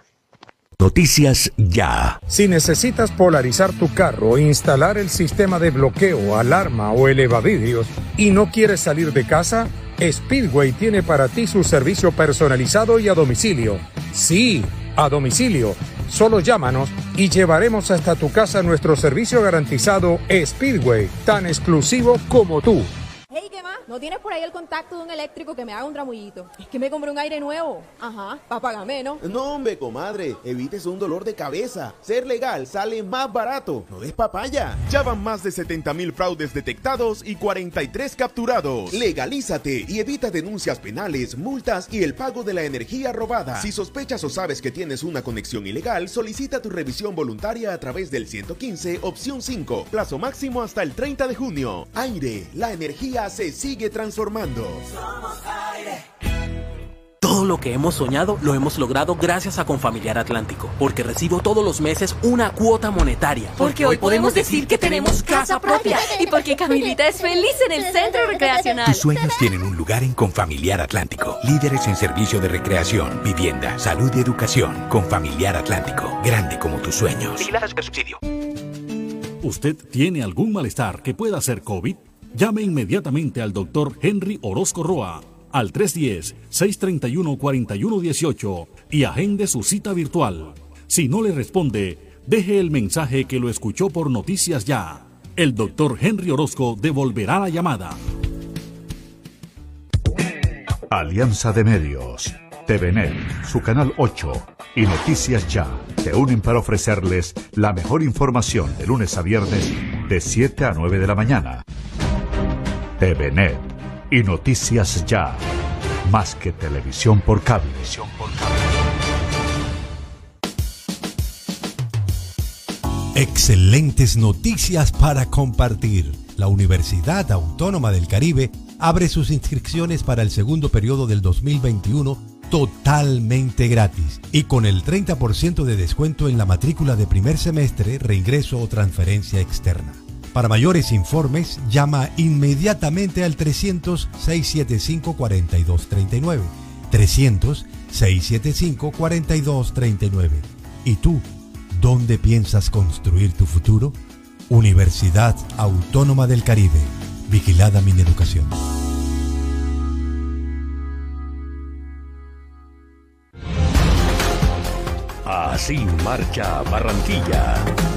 Noticias Ya. Si necesitas polarizar tu carro, instalar el sistema de bloqueo, alarma o elevavidrios y no quieres salir de casa, Speedway tiene para ti su servicio personalizado y a domicilio. Sí, a domicilio. Solo llámanos y llevaremos hasta tu casa nuestro servicio garantizado Speedway, tan exclusivo como tú. Hey, ¿qué más? ¿No tienes por ahí el contacto de un eléctrico que me haga un tramullito? Es que me compré un aire nuevo. Ajá, para pagar menos. No, hombre, comadre, evites un dolor de cabeza. Ser legal sale más barato. No des papaya. Ya van más de 70 mil fraudes detectados y 43 capturados. Legalízate y evita denuncias penales, multas y el pago de la energía robada. Si sospechas o sabes que tienes una conexión ilegal, solicita tu revisión voluntaria a través del 115, opción 5. Plazo máximo hasta el 30 de junio. Aire, la energía se sigue transformando. Somos aire. Todo lo que hemos soñado lo hemos logrado gracias a Confamiliar Atlántico, porque recibo todos los meses una cuota monetaria. Porque, hoy podemos decir que tenemos casa propia y porque Camilita es feliz en el centro recreacional. Tus sueños tienen un lugar en Confamiliar Atlántico. Líderes en servicio de recreación, vivienda, salud y educación. Confamiliar Atlántico, grande como tus sueños. subsidio. ¿Usted tiene algún malestar que pueda ser COVID? Llame inmediatamente al doctor Henry Orozco Roa al 310-631-4118 y agende su cita virtual. Si no le responde, deje el mensaje que lo escuchó por Noticias Ya. El doctor Henry Orozco devolverá la llamada. Alianza de Medios, TVNet, su canal 8 y Noticias Ya se unen para ofrecerles la mejor información de lunes a viernes de 7 a 9 de la mañana. TVNet y Noticias Ya. Más que televisión por cable. Excelentes noticias para compartir. La Universidad Autónoma del Caribe abre sus inscripciones para el segundo periodo del 2021 totalmente gratis y con el 30% de descuento en la matrícula de primer semestre, reingreso o transferencia externa. Para mayores informes, llama inmediatamente al 300-675-4239. 300-675-4239. ¿Y tú, dónde piensas construir tu futuro? Universidad Autónoma del Caribe. Vigilada mi educación. Así marcha Barranquilla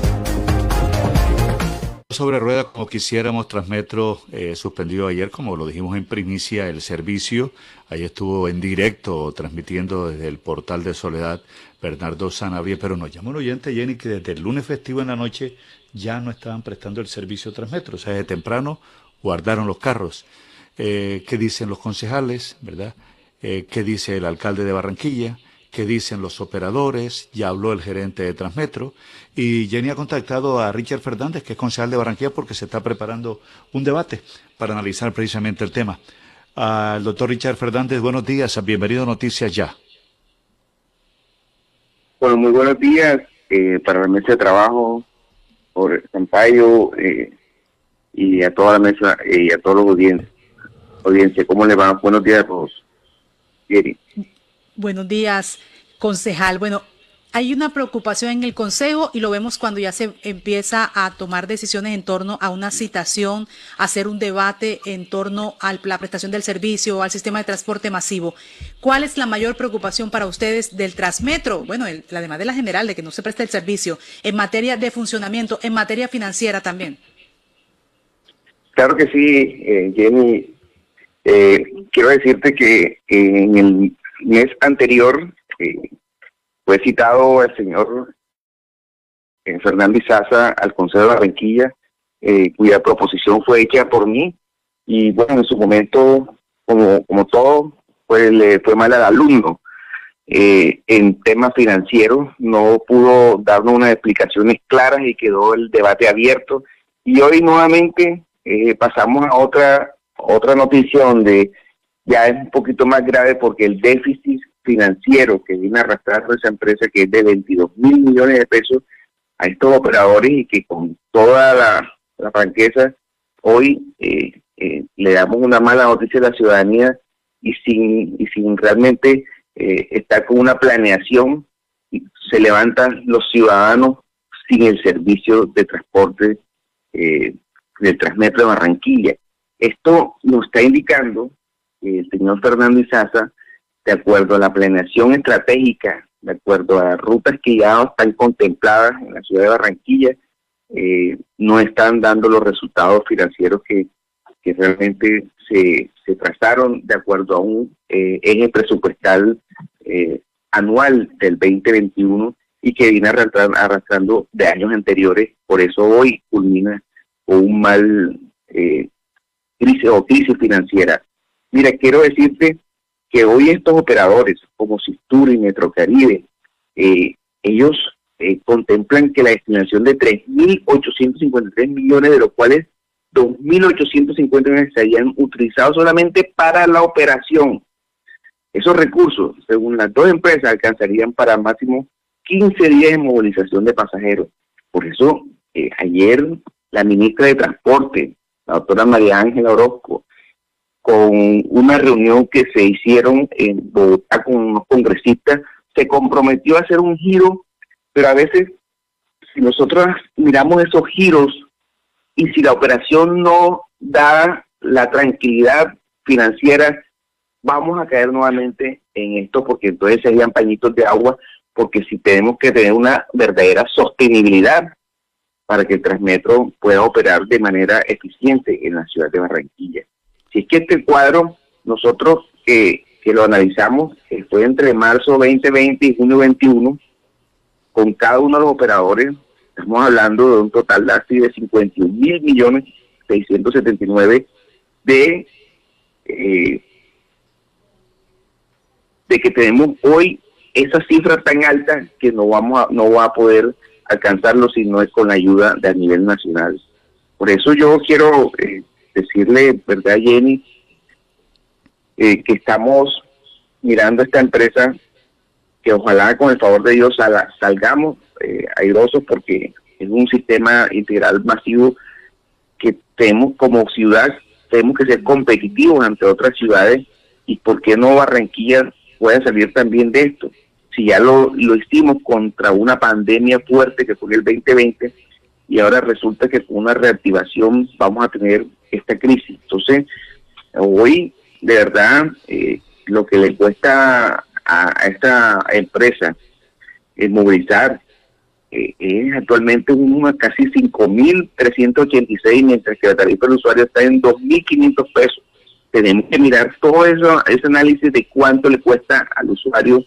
sobre rueda como quisiéramos. Transmetro eh, suspendió ayer, como lo dijimos en primicia, el servicio. Ahí estuvo en directo transmitiendo desde el portal de Soledad Bernardo Sanabria, pero nos llamó un oyente, Jenny, que desde el lunes festivo en la noche ya no estaban prestando el servicio Transmetro. O sea, de temprano guardaron los carros. Eh, ¿Qué dicen los concejales, verdad? Eh, ¿Qué dice el alcalde de Barranquilla? Qué dicen los operadores, ya habló el gerente de Transmetro y Jenny ha contactado a Richard Fernández, que es concejal de Barranquilla, porque se está preparando un debate para analizar precisamente el tema. Al doctor Richard Fernández, buenos días, bienvenido a Noticias Ya. Bueno, muy buenos días eh, para la mesa de trabajo, por Sampaio eh, y a toda la mesa eh, y a todos los audiencias. Audiencia, ¿cómo le va? Buenos días a todos. Jenny. Buenos días, concejal. Bueno, hay una preocupación en el Consejo y lo vemos cuando ya se empieza a tomar decisiones en torno a una citación, a hacer un debate en torno a la prestación del servicio al sistema de transporte masivo. ¿Cuál es la mayor preocupación para ustedes del Transmetro? Bueno, además de la general, de que no se preste el servicio, en materia de funcionamiento, en materia financiera también. Claro que sí, eh, Jenny. Eh, quiero decirte que en el mes anterior eh, fue citado el señor eh, Fernando Izaza al Consejo de Barranquilla, eh, cuya proposición fue hecha por mí y bueno, en su momento, como, como todo, pues le fue mal al alumno. en temas financieros no pudo darnos unas explicaciones claras y quedó el debate abierto. Y hoy nuevamente pasamos a otra otra noticia donde ya es un poquito más grave porque el déficit financiero que viene arrastrando esa empresa, que es de 22 mil millones de pesos, a estos operadores y que con toda la, franqueza hoy eh, eh, le damos una mala noticia a la ciudadanía y sin, y sin realmente eh, estar con una planeación, se levantan los ciudadanos sin el servicio de transporte del Transmetro de Barranquilla. Esto nos está indicando el señor Fernando Izaza, de acuerdo a la planeación estratégica, de acuerdo a rutas que ya están contempladas en la ciudad de Barranquilla, eh, no están dando los resultados financieros que, realmente se, trazaron de acuerdo a un eh, eje presupuestal eh, anual del 2021 y que viene arrastrando, de años anteriores. Por eso hoy culmina un mal eh, crisis o crisis financiera. Mira, quiero decirte que hoy estos operadores como Sistur y Metrocaribe, eh, ellos eh, contemplan que la destinación de 3.853 millones, de los cuales 2.850 millones se hayan utilizado solamente para la operación. Esos recursos, según las dos empresas, alcanzarían para máximo 15 días de movilización de pasajeros. Por eso, eh, ayer la ministra de Transporte, la doctora María Ángela Orozco, con una reunión que se hicieron en Bogotá con unos congresistas, se comprometió a hacer un giro, pero a veces si nosotros miramos esos giros y si la operación no da la tranquilidad financiera, vamos a caer nuevamente en esto porque entonces serían pañitos de agua, porque si tenemos que tener una verdadera sostenibilidad para que el Transmetro pueda operar de manera eficiente en la ciudad de Barranquilla. Si es que este cuadro, nosotros que, que lo analizamos, fue entre marzo 2020 y junio 21, con cada uno de los operadores, estamos hablando de un total de así de 51 mil millones 679 de, eh, de que tenemos hoy esa cifra tan alta que no vamos a, no va a poder alcanzarlo si no es con la ayuda de a nivel nacional. Por eso yo quiero eh, decirle, ¿verdad, Jenny? Eh, que estamos mirando esta empresa, que ojalá con el favor de Dios salgamos eh, airosos porque es un sistema integral masivo que tenemos como ciudad, tenemos que ser competitivos ante otras ciudades y por qué no Barranquilla puede salir también de esto. Si ya lo, lo hicimos contra una pandemia fuerte que fue el 2020 y ahora resulta que con una reactivación vamos a tener esta crisis. Entonces, hoy, de verdad, eh, lo que le cuesta a, esta empresa es movilizar eh, es actualmente una casi 5.386, mientras que la tarifa del usuario está en 2.500 pesos. Tenemos que mirar todo eso, ese análisis de cuánto le cuesta al usuario,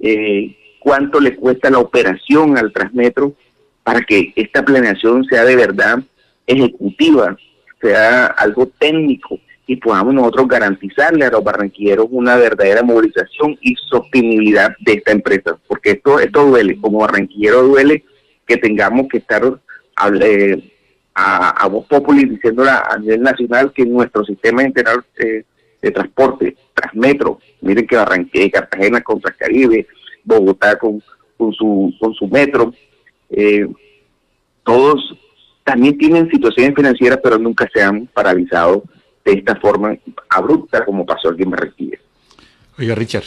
eh, cuánto le cuesta la operación al Transmetro, para que esta planeación sea de verdad ejecutiva sea algo técnico y podamos nosotros garantizarle a los barranquilleros una verdadera movilización y sostenibilidad de esta empresa, porque esto esto duele, como barranquillero duele que tengamos que estar eh, a, a voz popular diciendo a nivel nacional que nuestro sistema integral eh, de transporte, Transmetro, miren que Barranquilla, Cartagena con Transcaribe, Bogotá con, con, su, con su metro, eh, todos también tienen situaciones financieras, pero nunca se han paralizado de esta forma abrupta como pasó aquí en Barranquilla. Oiga, Richard.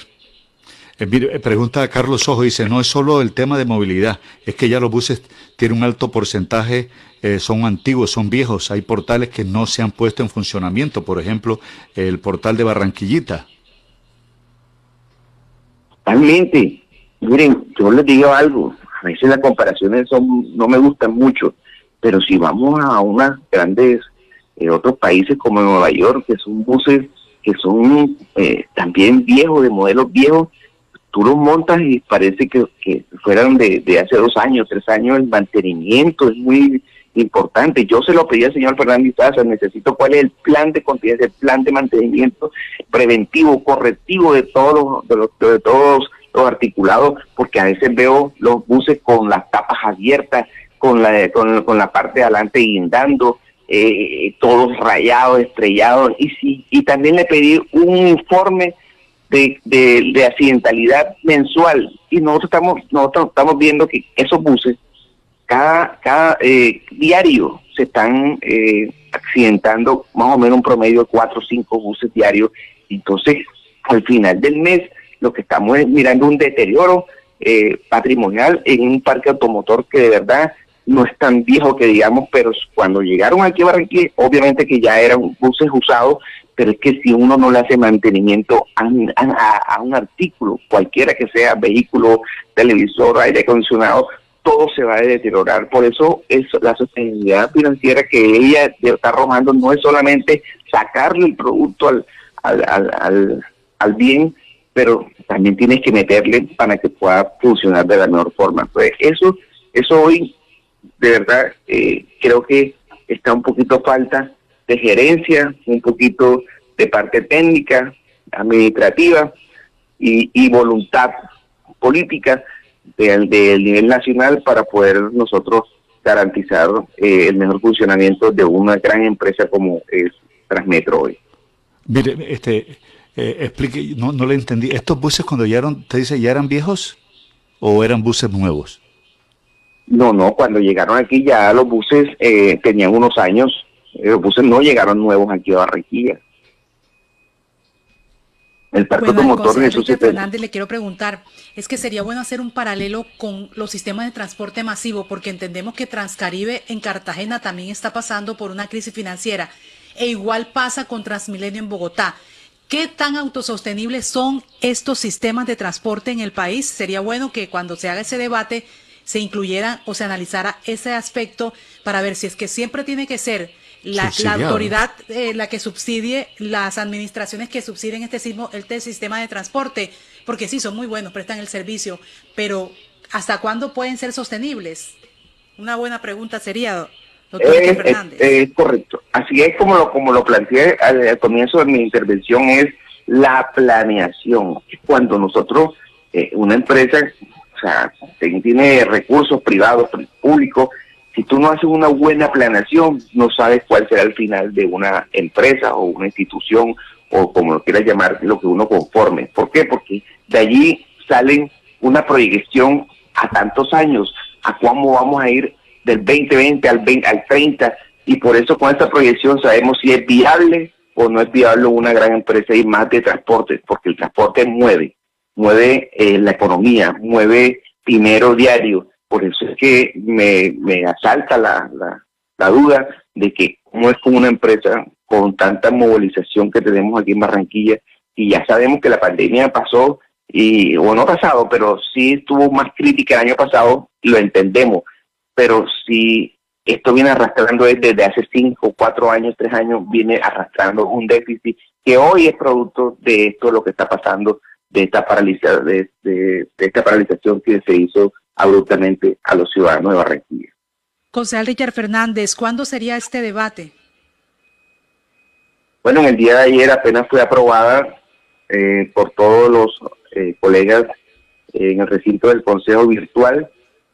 Eh, eh, pregunta a Carlos Ojo, dice, no es solo el tema de movilidad, es que ya los buses tienen un alto porcentaje, eh, son antiguos, son viejos, hay portales que no se han puesto en funcionamiento, por ejemplo, el portal de Barranquillita. Totalmente. Miren, yo les digo algo, a veces las comparaciones son no me gustan mucho, pero si vamos a unas grandes, eh, otros países como Nueva York, que son buses que son eh, también viejos, de modelos viejos, tú los montas y parece que, que fueran de, de, hace dos años, tres años, el mantenimiento es muy importante. Yo se lo pedí al señor Fernández Taza, necesito cuál es el plan de contingencia, el plan de mantenimiento preventivo, correctivo de todos, de, de todos los articulados, porque a veces veo los buses con las tapas abiertas, con la, con, la parte de adelante guindando, eh, todos rayados, estrellados, y sí, y también le pedí un informe de, de, accidentalidad mensual, y nosotros estamos, nosotros estamos viendo que esos buses, cada, cada eh, diario se están eh, accidentando más o menos un promedio de cuatro o cinco buses diarios, entonces al final del mes lo que estamos es mirando un deterioro patrimonial en un parque automotor que de verdad no es tan viejo que digamos, pero cuando llegaron aquí a Barranquilla, obviamente que ya eran buses usados, pero es que si uno no le hace mantenimiento a, un artículo, cualquiera que sea, vehículo, televisor, aire acondicionado, todo se va a deteriorar. Por eso es la sostenibilidad financiera que ella está arrojando no es solamente sacarle el producto al, al, al, al, bien, pero también tienes que meterle para que pueda funcionar de la mejor forma. Pues eso, eso hoy, de verdad, eh, creo que está un poquito falta de gerencia, un poquito de parte técnica, administrativa y, voluntad política del, nivel nacional para poder nosotros garantizar eh, el mejor funcionamiento de una gran empresa como es Transmetro hoy. Mire, este, eh, explique, no, no le entendí. ¿Estos buses cuando eran, te dice, ya eran viejos o eran buses nuevos? No, no, cuando llegaron aquí ya los buses eh, tenían unos años. Los buses no llegaron nuevos aquí a Barranquilla. El parque automotor José Fernández le quiero preguntar, es que sería bueno hacer un paralelo con los sistemas de transporte masivo, porque entendemos que Transcaribe en Cartagena también está pasando por una crisis financiera, e igual pasa con Transmilenio en Bogotá. ¿Qué tan autosostenibles son estos sistemas de transporte en el país? Sería bueno que cuando se haga ese debate se incluyera o se analizara ese aspecto para ver si es que siempre tiene que ser la, autoridad eh, la que subsidie las administraciones que subsidien este, este sistema de transporte, porque sí, son muy buenos, prestan el servicio, pero ¿hasta cuándo pueden ser sostenibles? Una buena pregunta sería, doctor Fernández. Es, correcto. Así es como lo, como lo planteé al, comienzo de mi intervención, es la planeación. Cuando nosotros, eh, una empresa, sea, tiene recursos privados, públicos, si tú no haces una buena planeación, no sabes cuál será el final de una empresa o una institución o como lo quieras llamar, lo que uno conforme. ¿Por qué? Porque de allí salen una proyección a tantos años, a cómo vamos a ir del 2020 al, 20, al 30, y por eso con esta proyección sabemos si es viable o no es viable una gran empresa y más de transporte, porque el transporte mueve, mueve eh, la economía, mueve dinero diario, por eso es que me, me asalta la, la, duda de que cómo es con una empresa con tanta movilización que tenemos aquí en Barranquilla y ya sabemos que la pandemia pasó y o no pasado, pero sí estuvo más crítica el año pasado, lo entendemos, pero si esto viene arrastrando desde hace cinco, cuatro años, tres años, viene arrastrando un déficit que hoy es producto de esto lo que está pasando, de esta paralización, de, de esta paralización que se hizo abruptamente a los ciudadanos de Barranquilla. Concejal Richard Fernández, ¿cuándo sería este debate? Bueno, en el día de ayer apenas fue aprobada eh, por todos los eh, colegas en el recinto del Consejo Virtual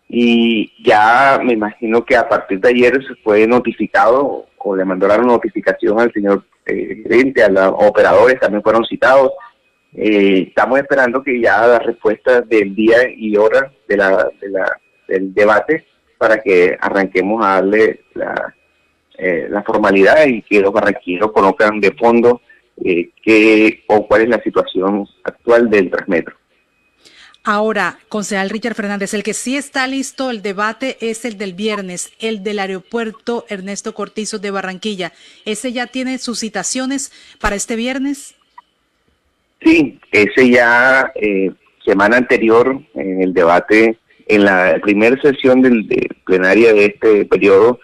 y ya me imagino que a partir de ayer se fue notificado o le mandaron notificación al señor eh, gerente, a los operadores también fueron citados eh, estamos esperando que ya la respuesta del día y hora de la, de la, del debate para que arranquemos a darle la, eh, la formalidad y que los barranquilleros conozcan de fondo eh, qué o cuál es la situación actual del Transmetro. Ahora, concejal Richard Fernández, el que sí está listo el debate es el del viernes, el del aeropuerto Ernesto Cortizo de Barranquilla. ¿Ese ya tiene sus citaciones para este viernes? Sí, ese ya eh, semana anterior en el debate, en la primera sesión del, de plenaria de este periodo,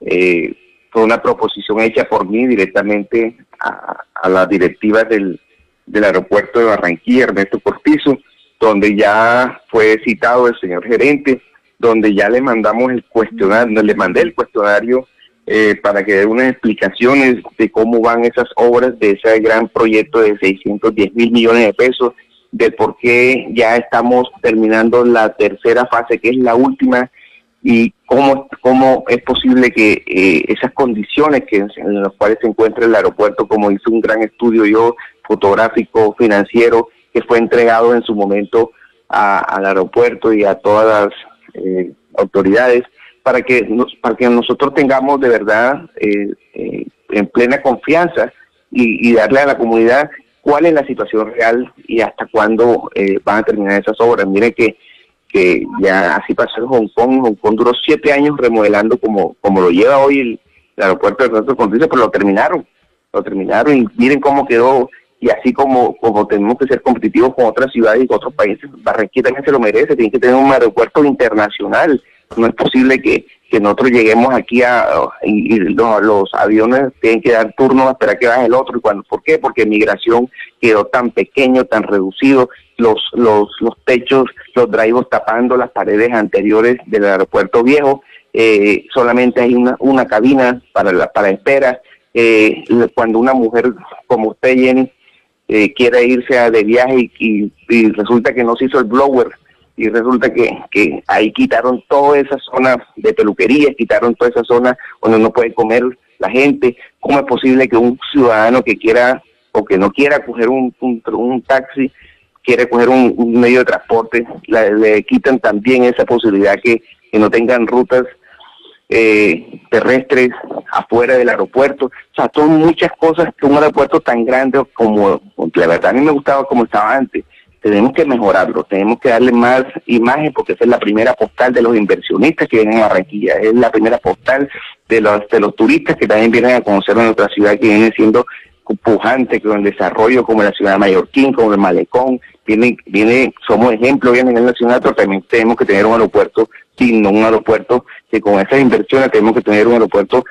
eh, fue una proposición hecha por mí directamente a, a la directiva del, del aeropuerto de Barranquilla, Ernesto Cortizo, donde ya fue citado el señor gerente, donde ya le mandamos el cuestionario, le mandé el cuestionario eh, para que dé unas explicaciones de cómo van esas obras de ese gran proyecto de 610 mil millones de pesos, de por qué ya estamos terminando la tercera fase, que es la última, y cómo, cómo es posible que eh, esas condiciones que en las cuales se encuentra el aeropuerto, como hizo un gran estudio yo, fotográfico, financiero, que fue entregado en su momento al aeropuerto y a todas las eh, autoridades, para que, para que nosotros tengamos de verdad eh, eh, en plena confianza y, darle a la comunidad cuál es la situación real y hasta cuándo eh, van a terminar esas obras. Mire que, que ya así pasó en Hong Kong, Hong Kong duró siete años remodelando como, como lo lleva hoy el, aeropuerto de Santo Condrizo, pero lo terminaron, lo terminaron y miren cómo quedó y así como, como tenemos que ser competitivos con otras ciudades y con otros países, Barranquilla también se lo merece, tiene que tener un aeropuerto internacional. No es posible que, que nosotros lleguemos aquí a, y, los, aviones tienen que dar turno a esperar que baje el otro. ¿Y cuando, ¿Por qué? Porque migración quedó tan pequeño, tan reducido, los, los, los techos, los drivos tapando las paredes anteriores del aeropuerto viejo, eh, solamente hay una, una cabina para, la, para espera. Eh, cuando una mujer como usted, Jenny, eh, quiere irse a de viaje y, resulta que no se hizo el blower y resulta que, que ahí quitaron toda esa zona de peluquería, quitaron toda esa zona donde no puede comer la gente. ¿Cómo es posible que un ciudadano que quiera o que no quiera coger un, un, taxi, quiere coger un, medio de transporte, le quitan también esa posibilidad que, que no tengan rutas eh, terrestres afuera del aeropuerto. O sea, son muchas cosas que un aeropuerto tan grande como, la verdad a mí me gustaba como estaba antes. Tenemos que mejorarlo, tenemos que darle más imagen porque esa es la primera postal de los inversionistas que vienen a Barranquilla, es la primera postal de los, de los turistas que también vienen a conocer nuestra ciudad que viene siendo pujante con el desarrollo como la ciudad de Mallorquín, como el Malecón, viene, viene, somos ejemplo bien en el nacional, pero también tenemos que tener un aeropuerto digno, un aeropuerto que con esas inversiones tenemos que tener un aeropuerto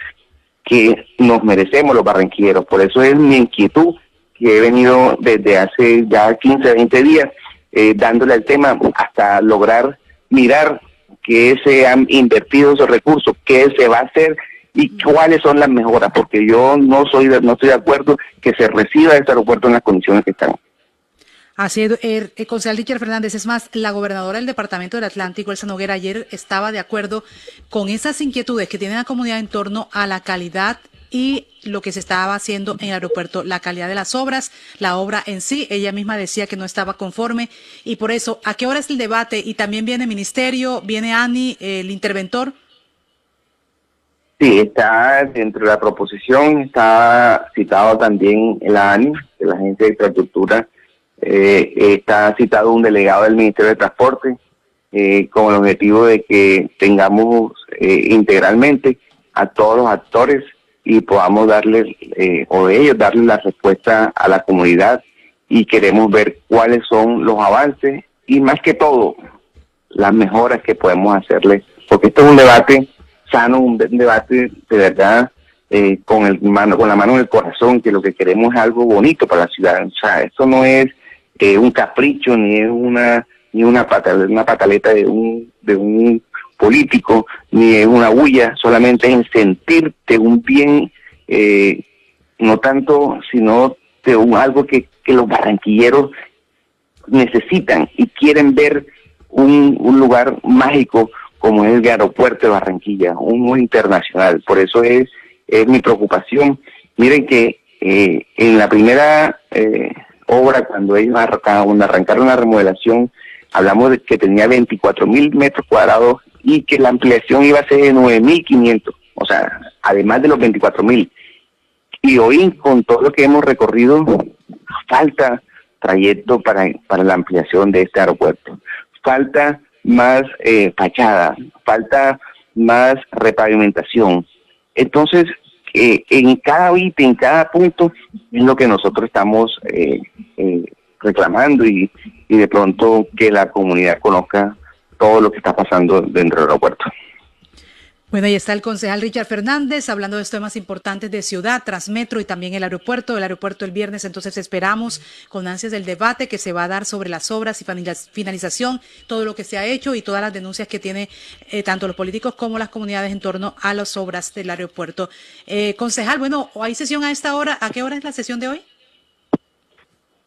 que nos merecemos los barranquilleros. Por eso es mi inquietud que he venido desde hace ya 15, 20 días eh, dándole al tema hasta lograr mirar que se han invertido esos recursos, qué se va a hacer y cuáles son las mejoras, porque yo no soy no estoy de acuerdo que se reciba este aeropuerto en las condiciones que están. Así es, el, el concejal Richard Fernández. Es más, la gobernadora del Departamento del Atlántico, Elsa Noguera, ayer estaba de acuerdo con esas inquietudes que tiene la comunidad en torno a la calidad y lo que se estaba haciendo en el aeropuerto, la calidad de las obras, la obra en sí. Ella misma decía que no estaba conforme y por eso, ¿a qué hora es el debate? Y también viene el ministerio, viene Ani, el interventor. Sí, está dentro de la proposición, está citado también el ANI, de la Agencia de Infraestructura eh, está citado un delegado del Ministerio de Transporte eh, con el objetivo de que tengamos eh, integralmente a todos los actores y podamos darle, eh, o ellos darle la respuesta a la comunidad y queremos ver cuáles son los avances y más que todo las mejoras que podemos hacerle, porque esto es un debate sano, un debate de verdad con el mano, con la mano en el corazón, que lo que queremos es algo bonito para la ciudad. O sea, esto no es eh, un capricho ni es una ni una pataleta, una pataleta de un de un político ni es una huella solamente es en sentirte un bien eh, no tanto sino de un algo que, que los barranquilleros necesitan y quieren ver un, un lugar mágico como es el aeropuerto de Barranquilla, un internacional. Por eso es, es mi preocupación. Miren que eh, en la primera eh, obra, cuando ellos arrancaron la remodelación, hablamos de que tenía 24 mil metros cuadrados y que la ampliación iba a ser de 9.500, o sea, además de los 24 mil. Y hoy, con todo lo que hemos recorrido, falta trayecto para, para la ampliación de este aeropuerto. Falta más eh, fachada, falta más repavimentación. Entonces, en cada bit, en cada punto, es lo que nosotros estamos eh, eh, reclamando y, y de pronto que la comunidad conozca todo lo que está pasando dentro del aeropuerto. Bueno, ahí está el concejal Richard Fernández hablando de estos temas importantes de ciudad, Transmetro y también el aeropuerto. El aeropuerto el viernes, entonces esperamos con ansias del debate que se va a dar sobre las obras y finalización, todo lo que se ha hecho y todas las denuncias que tiene eh, tanto los políticos como las comunidades en torno a las obras del aeropuerto. Eh, concejal, bueno, ¿hay sesión a esta hora? ¿A qué hora es la sesión de hoy?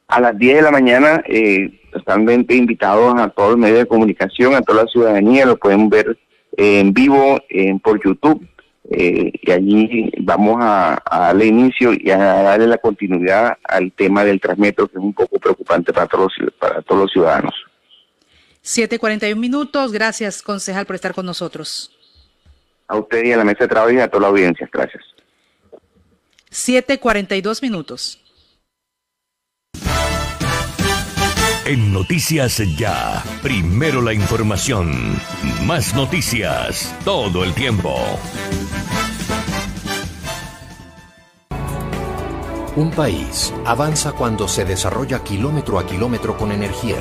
A las 10 de la mañana eh, están invitados a todos los medios de comunicación, a toda la ciudadanía, lo pueden ver en vivo en, por YouTube. Eh, y allí vamos a, darle inicio y a darle la continuidad al tema del Transmetro, que es un poco preocupante para todos, para todos los ciudadanos. 7.41 minutos. Gracias, concejal, por estar con nosotros. A usted y a la mesa de trabajo y a toda la audiencia. Gracias. 7.42 minutos. En Noticias Ya, primero la información, más noticias, todo el tiempo. Un país avanza cuando se desarrolla kilómetro a kilómetro con energía.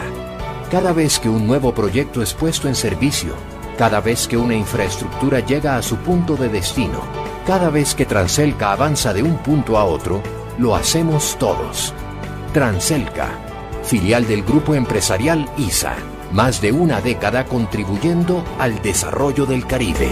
Cada vez que un nuevo proyecto es puesto en servicio, cada vez que una infraestructura llega a su punto de destino, cada vez que Transelca avanza de un punto a otro, lo hacemos todos. Transelca, filial del grupo empresarial ISA, más de una década contribuyendo al desarrollo del Caribe.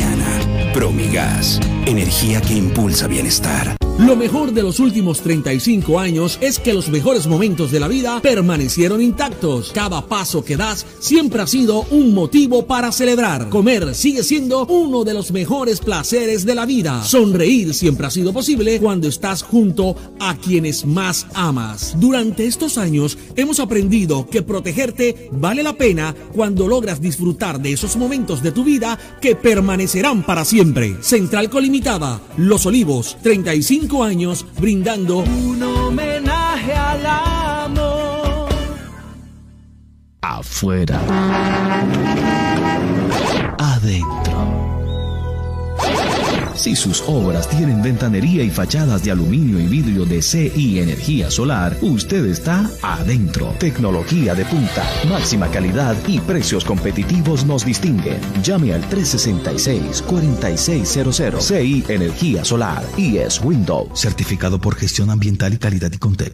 Promigas, energía que impulsa bienestar. Lo mejor de los últimos 35 años es que los mejores momentos de la vida permanecieron intactos. Cada paso que das siempre ha sido un motivo para celebrar. Comer sigue siendo uno de los mejores placeres de la vida. Sonreír siempre ha sido posible cuando estás junto a quienes más amas. Durante estos años hemos aprendido que protegerte vale la pena cuando logras disfrutar de esos momentos de tu vida que permanecerán para siempre. Central Colimitada, Los Olivos, 35 años brindando un homenaje al amor. Afuera. Adentro. Si sus obras tienen ventanería y fachadas de aluminio y vidrio de CI Energía Solar, usted está adentro. Tecnología de punta, máxima calidad y precios competitivos nos distinguen. Llame al 366-4600 CI Energía Solar y es Windows, certificado por gestión ambiental y calidad y Contel.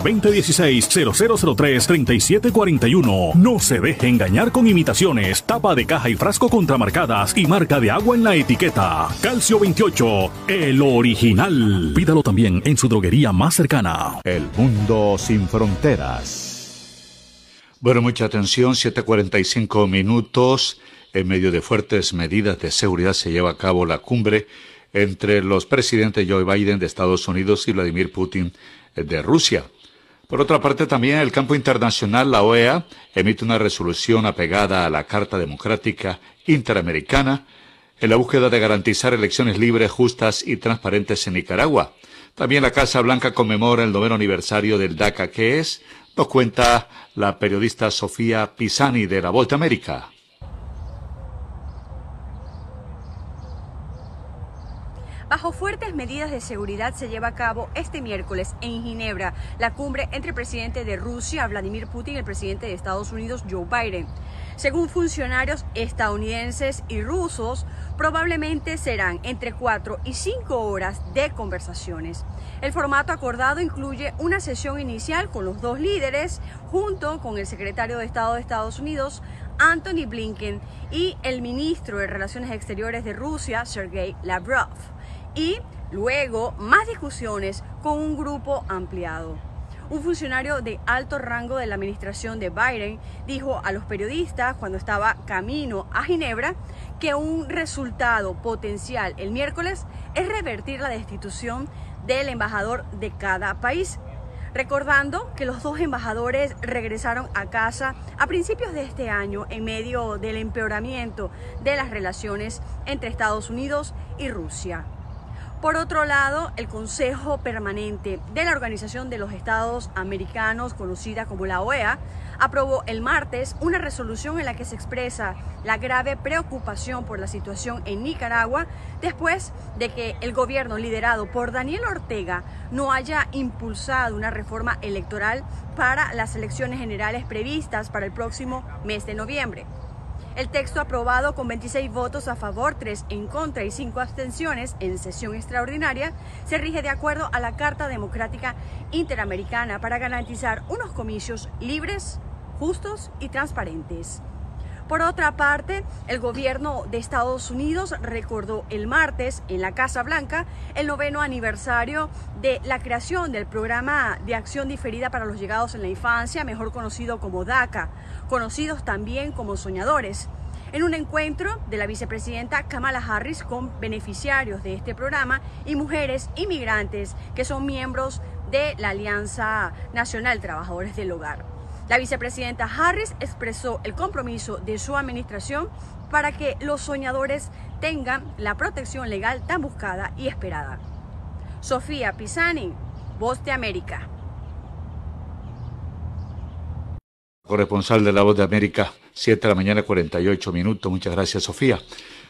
2016-0003-3741. No se deje engañar con imitaciones, tapa de caja y frasco contramarcadas y marca de agua en la etiqueta. Calcio 28, el original. Pídalo también en su droguería más cercana. El mundo sin fronteras. Bueno, mucha atención, 7.45 minutos. En medio de fuertes medidas de seguridad se lleva a cabo la cumbre entre los presidentes Joe Biden de Estados Unidos y Vladimir Putin de Rusia. Por otra parte, también en el campo internacional, la OEA emite una resolución apegada a la Carta Democrática Interamericana en la búsqueda de garantizar elecciones libres, justas y transparentes en Nicaragua. También la Casa Blanca conmemora el noveno aniversario del DACA, que es, nos cuenta la periodista Sofía Pisani de La Voz de América. Bajo fuertes medidas de seguridad se lleva a cabo este miércoles en Ginebra la cumbre entre el presidente de Rusia, Vladimir Putin, y el presidente de Estados Unidos, Joe Biden. Según funcionarios estadounidenses y rusos, probablemente serán entre 4 y 5 horas de conversaciones. El formato acordado incluye una sesión inicial con los dos líderes, junto con el secretario de Estado de Estados Unidos, Anthony Blinken, y el ministro de Relaciones Exteriores de Rusia, Sergei Lavrov y luego más discusiones con un grupo ampliado. Un funcionario de alto rango de la administración de Biden dijo a los periodistas cuando estaba camino a Ginebra que un resultado potencial el miércoles es revertir la destitución del embajador de cada país. Recordando que los dos embajadores regresaron a casa a principios de este año en medio del empeoramiento de las relaciones entre Estados Unidos y Rusia. Por otro lado, el Consejo Permanente de la Organización de los Estados Americanos, conocida como la OEA, aprobó el martes una resolución en la que se expresa la grave preocupación por la situación en Nicaragua después de que el gobierno liderado por Daniel Ortega no haya impulsado una reforma electoral para las elecciones generales previstas para el próximo mes de noviembre. El texto aprobado con 26 votos a favor, 3 en contra y 5 abstenciones en sesión extraordinaria se rige de acuerdo a la Carta Democrática Interamericana para garantizar unos comicios libres, justos y transparentes. Por otra parte, el gobierno de Estados Unidos recordó el martes en la Casa Blanca el noveno aniversario de la creación del programa de acción diferida para los llegados en la infancia, mejor conocido como DACA, conocidos también como soñadores. En un encuentro de la vicepresidenta Kamala Harris con beneficiarios de este programa y mujeres inmigrantes que son miembros de la Alianza Nacional Trabajadores del Hogar. La vicepresidenta Harris expresó el compromiso de su administración para que los soñadores tengan la protección legal tan buscada y esperada. Sofía Pisani, Voz de América. Corresponsal de la Voz de América, 7 de la mañana, 48 minutos. Muchas gracias, Sofía.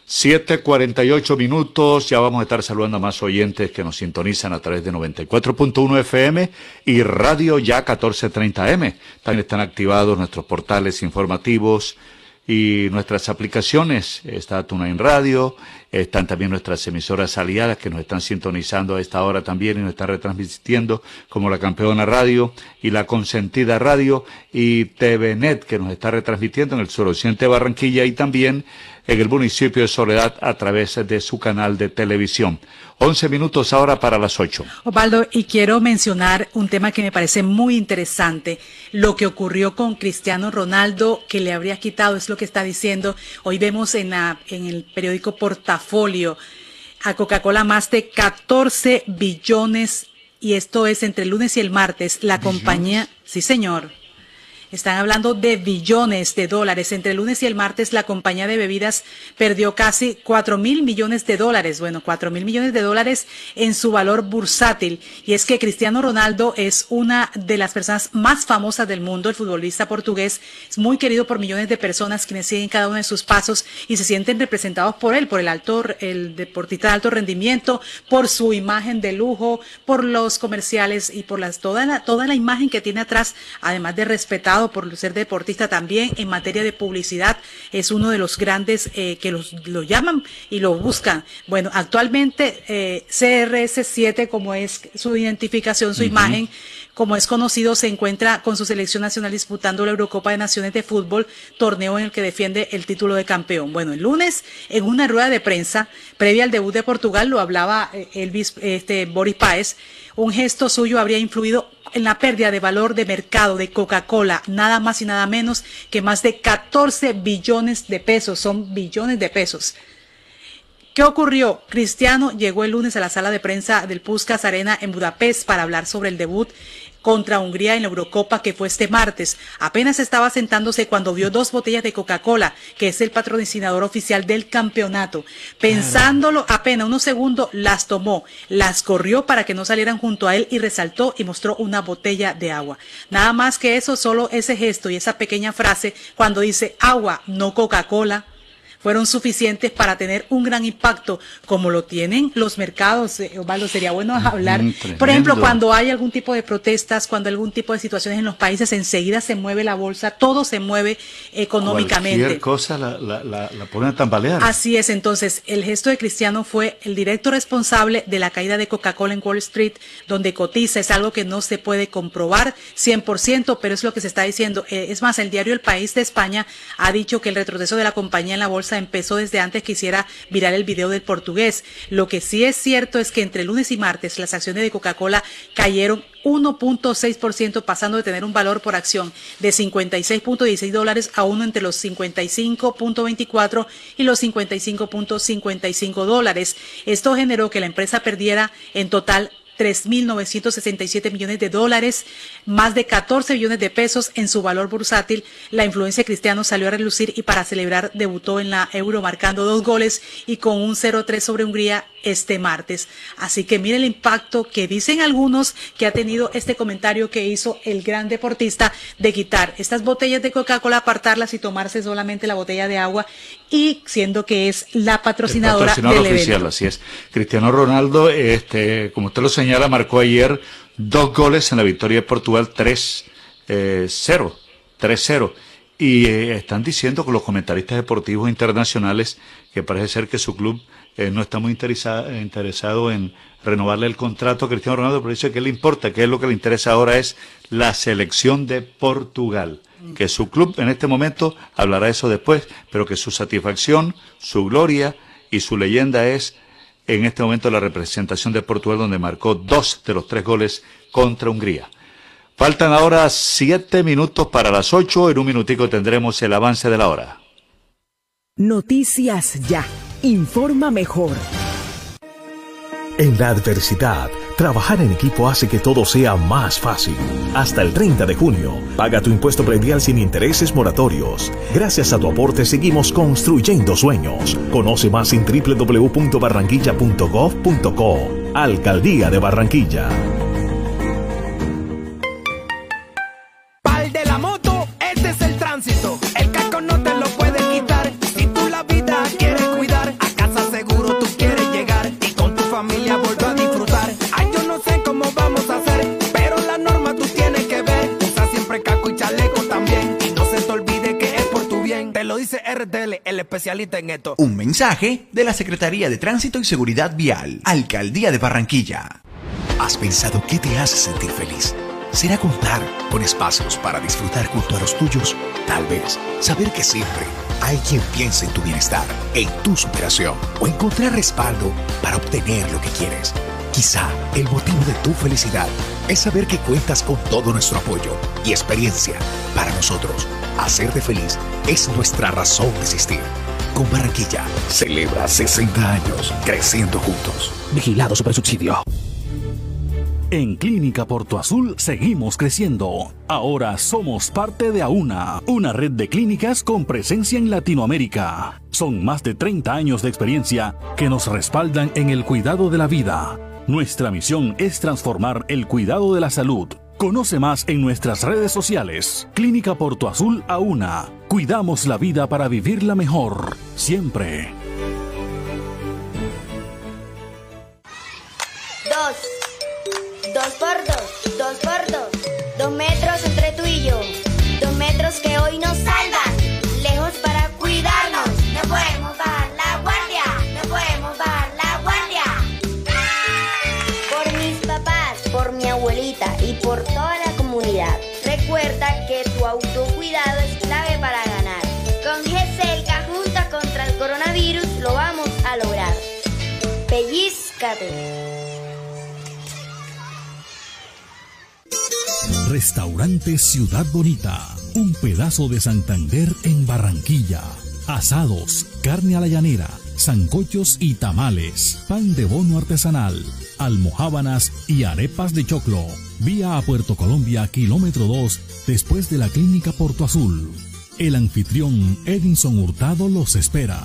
7.48 minutos, ya vamos a estar saludando a más oyentes que nos sintonizan a través de 94.1 FM y Radio Ya 1430M. También están activados nuestros portales informativos y nuestras aplicaciones. Está TuneIn Radio, están también nuestras emisoras aliadas que nos están sintonizando a esta hora también y nos están retransmitiendo como la Campeona Radio y la Consentida Radio y TVNet que nos está retransmitiendo en el suroccidente de Barranquilla y también en el municipio de Soledad a través de su canal de televisión. Once minutos ahora para las ocho. Osvaldo, y quiero mencionar un tema que me parece muy interesante, lo que ocurrió con Cristiano Ronaldo, que le habría quitado, es lo que está diciendo. Hoy vemos en, la, en el periódico Portafolio a Coca-Cola más de 14 billones, y esto es entre el lunes y el martes, la compañía, sí señor, están hablando de billones de dólares. Entre el lunes y el martes la compañía de bebidas perdió casi 4 mil millones de dólares. Bueno, 4 mil millones de dólares en su valor bursátil. Y es que Cristiano Ronaldo es una de las personas más famosas del mundo. El futbolista portugués es muy querido por millones de personas quienes siguen cada uno de sus pasos y se sienten representados por él, por el alto, el deportista de alto rendimiento, por su imagen de lujo, por los comerciales y por las, toda la, toda la imagen que tiene atrás, además de respetado por ser deportista también en materia de publicidad, es uno de los grandes eh, que los, lo llaman y lo buscan. Bueno, actualmente eh, CRS7, como es su identificación, su imagen, como es conocido, se encuentra con su selección nacional disputando la Eurocopa de Naciones de Fútbol, torneo en el que defiende el título de campeón. Bueno, el lunes, en una rueda de prensa previa al debut de Portugal, lo hablaba eh, Elvis, este, Boris Páez, un gesto suyo habría influido en la pérdida de valor de mercado de Coca-Cola, nada más y nada menos que más de 14 billones de pesos, son billones de pesos. ¿Qué ocurrió? Cristiano llegó el lunes a la sala de prensa del Puskas Arena en Budapest para hablar sobre el debut contra Hungría en la Eurocopa que fue este martes. Apenas estaba sentándose cuando vio dos botellas de Coca-Cola, que es el patrocinador oficial del campeonato. Pensándolo apenas unos segundos, las tomó, las corrió para que no salieran junto a él y resaltó y mostró una botella de agua. Nada más que eso, solo ese gesto y esa pequeña frase cuando dice agua, no Coca-Cola fueron suficientes para tener un gran impacto, como lo tienen los mercados. Eh, Osvaldo, sería bueno hablar. Por ejemplo, cuando hay algún tipo de protestas, cuando hay algún tipo de situaciones en los países, enseguida se mueve la bolsa, todo se mueve económicamente. Cualquier cosa la, la, la, la ponen a tambalear. Así es, entonces, el gesto de Cristiano fue el directo responsable de la caída de Coca-Cola en Wall Street, donde cotiza, es algo que no se puede comprobar 100%, pero es lo que se está diciendo. Eh, es más, el diario El País de España ha dicho que el retroceso de la compañía en la bolsa empezó desde antes que hiciera virar el video del portugués. Lo que sí es cierto es que entre lunes y martes las acciones de Coca-Cola cayeron 1.6%, pasando de tener un valor por acción de 56.16 dólares a uno entre los 55.24 y los 55.55 dólares. Esto generó que la empresa perdiera en total 3.967 millones de dólares, más de 14 billones de pesos en su valor bursátil. La influencia cristiano salió a relucir y para celebrar debutó en la Euro marcando dos goles y con un 0-3 sobre Hungría este martes. Así que mire el impacto que dicen algunos que ha tenido este comentario que hizo el gran deportista de quitar estas botellas de Coca-Cola, apartarlas y tomarse solamente la botella de agua y siendo que es la patrocinadora del oficial, evento. así es. Cristiano Ronaldo, este, como usted lo señala, marcó ayer dos goles en la victoria de Portugal 3-0. 3-0. Y eh, están diciendo con los comentaristas deportivos internacionales que parece ser que su club eh, no está muy interesa- interesado en renovarle el contrato a Cristiano Ronaldo, pero dice que le importa, que es lo que le interesa ahora es la selección de Portugal. Que su club en este momento hablará eso después, pero que su satisfacción, su gloria y su leyenda es en este momento la representación de Portugal, donde marcó dos de los tres goles contra Hungría. Faltan ahora siete minutos para las ocho. En un minutico tendremos el avance de la hora. Noticias Ya. Informa mejor. En la adversidad, trabajar en equipo hace que todo sea más fácil. Hasta el 30 de junio, paga tu impuesto predial sin intereses moratorios. Gracias a tu aporte seguimos construyendo sueños. Conoce más en www.barranquilla.gov.co. Alcaldía de Barranquilla. Dice RTL, el especialista en esto. Un mensaje de la Secretaría de Tránsito y Seguridad Vial, Alcaldía de Barranquilla. ¿Has pensado qué te hace sentir feliz? ¿Será contar con espacios para disfrutar junto a los tuyos? Tal vez saber que siempre hay quien piensa en tu bienestar, en tu superación o encontrar respaldo para obtener lo que quieres. Quizá el motivo de tu felicidad es saber que cuentas con todo nuestro apoyo y experiencia. Para nosotros, hacerte feliz es nuestra razón de existir. Con Barranquilla, celebra 60 años creciendo juntos. Vigilado Supersubsidio. En Clínica Porto Azul seguimos creciendo. Ahora somos parte de AUNA, una red de clínicas con presencia en Latinoamérica. Son más de 30 años de experiencia que nos respaldan en el cuidado de la vida. Nuestra misión es transformar el cuidado de la salud. Conoce más en nuestras redes sociales. Clínica Porto Azul AUNA. Cuidamos la vida para vivirla mejor. Siempre. Dos. Dos por dos. Dos por dos. Dos metros entre tú y yo. Dos metros que hoy nos salvan. Pellizcate. Restaurante Ciudad Bonita, un pedazo de Santander en Barranquilla. Asados, carne a la llanera, zancochos y tamales, pan de bono artesanal, almohábanas y arepas de choclo. Vía a Puerto Colombia, kilómetro 2, después de la clínica Porto Azul. El anfitrión Edinson Hurtado los espera.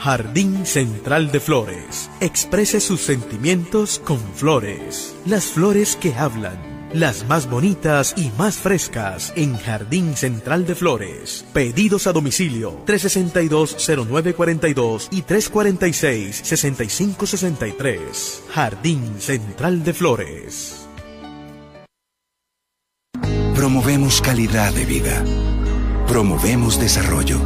Jardín Central de Flores. Exprese sus sentimientos con flores. Las flores que hablan. Las más bonitas y más frescas en Jardín Central de Flores. Pedidos a domicilio 362-0942 y 346-6563. Jardín Central de Flores. Promovemos calidad de vida. Promovemos desarrollo.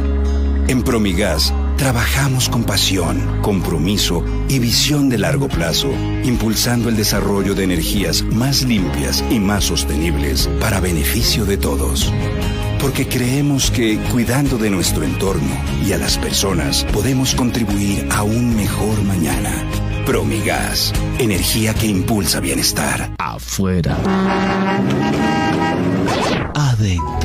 En Promigas trabajamos con pasión, compromiso y visión de largo plazo, impulsando el desarrollo de energías más limpias y más sostenibles para beneficio de todos. porque creemos que cuidando de nuestro entorno y a las personas podemos contribuir a un mejor mañana. Promigas, energía que impulsa bienestar. Afuera. Adentro.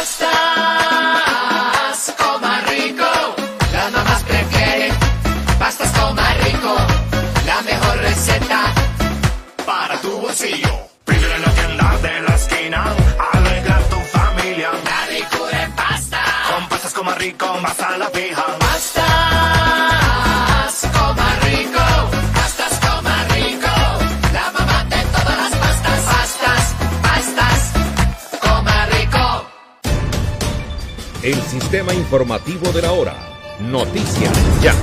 Pídele en la tienda de la esquina, alegra tu familia. La ricura pasta, con pastas coma rico, vas a la fija. Pastas coma rico, pastas coma rico, la mamá de todas las pastas. Pastas, pastas, coma rico. El sistema informativo de la hora. Noticias ya.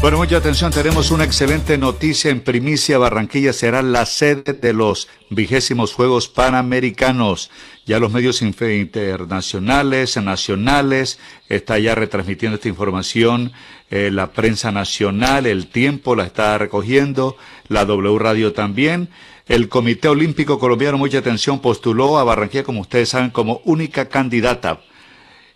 Bueno, mucha atención, tenemos una excelente noticia en primicia. Barranquilla será la sede de los vigésimos Juegos Panamericanos. Ya los medios internacionales, nacionales, está ya retransmitiendo esta información. eh, la prensa nacional, el tiempo la está recogiendo, la W Radio también. El Comité Olímpico Colombiano, mucha atención, postuló a Barranquilla, como ustedes saben, como única candidata.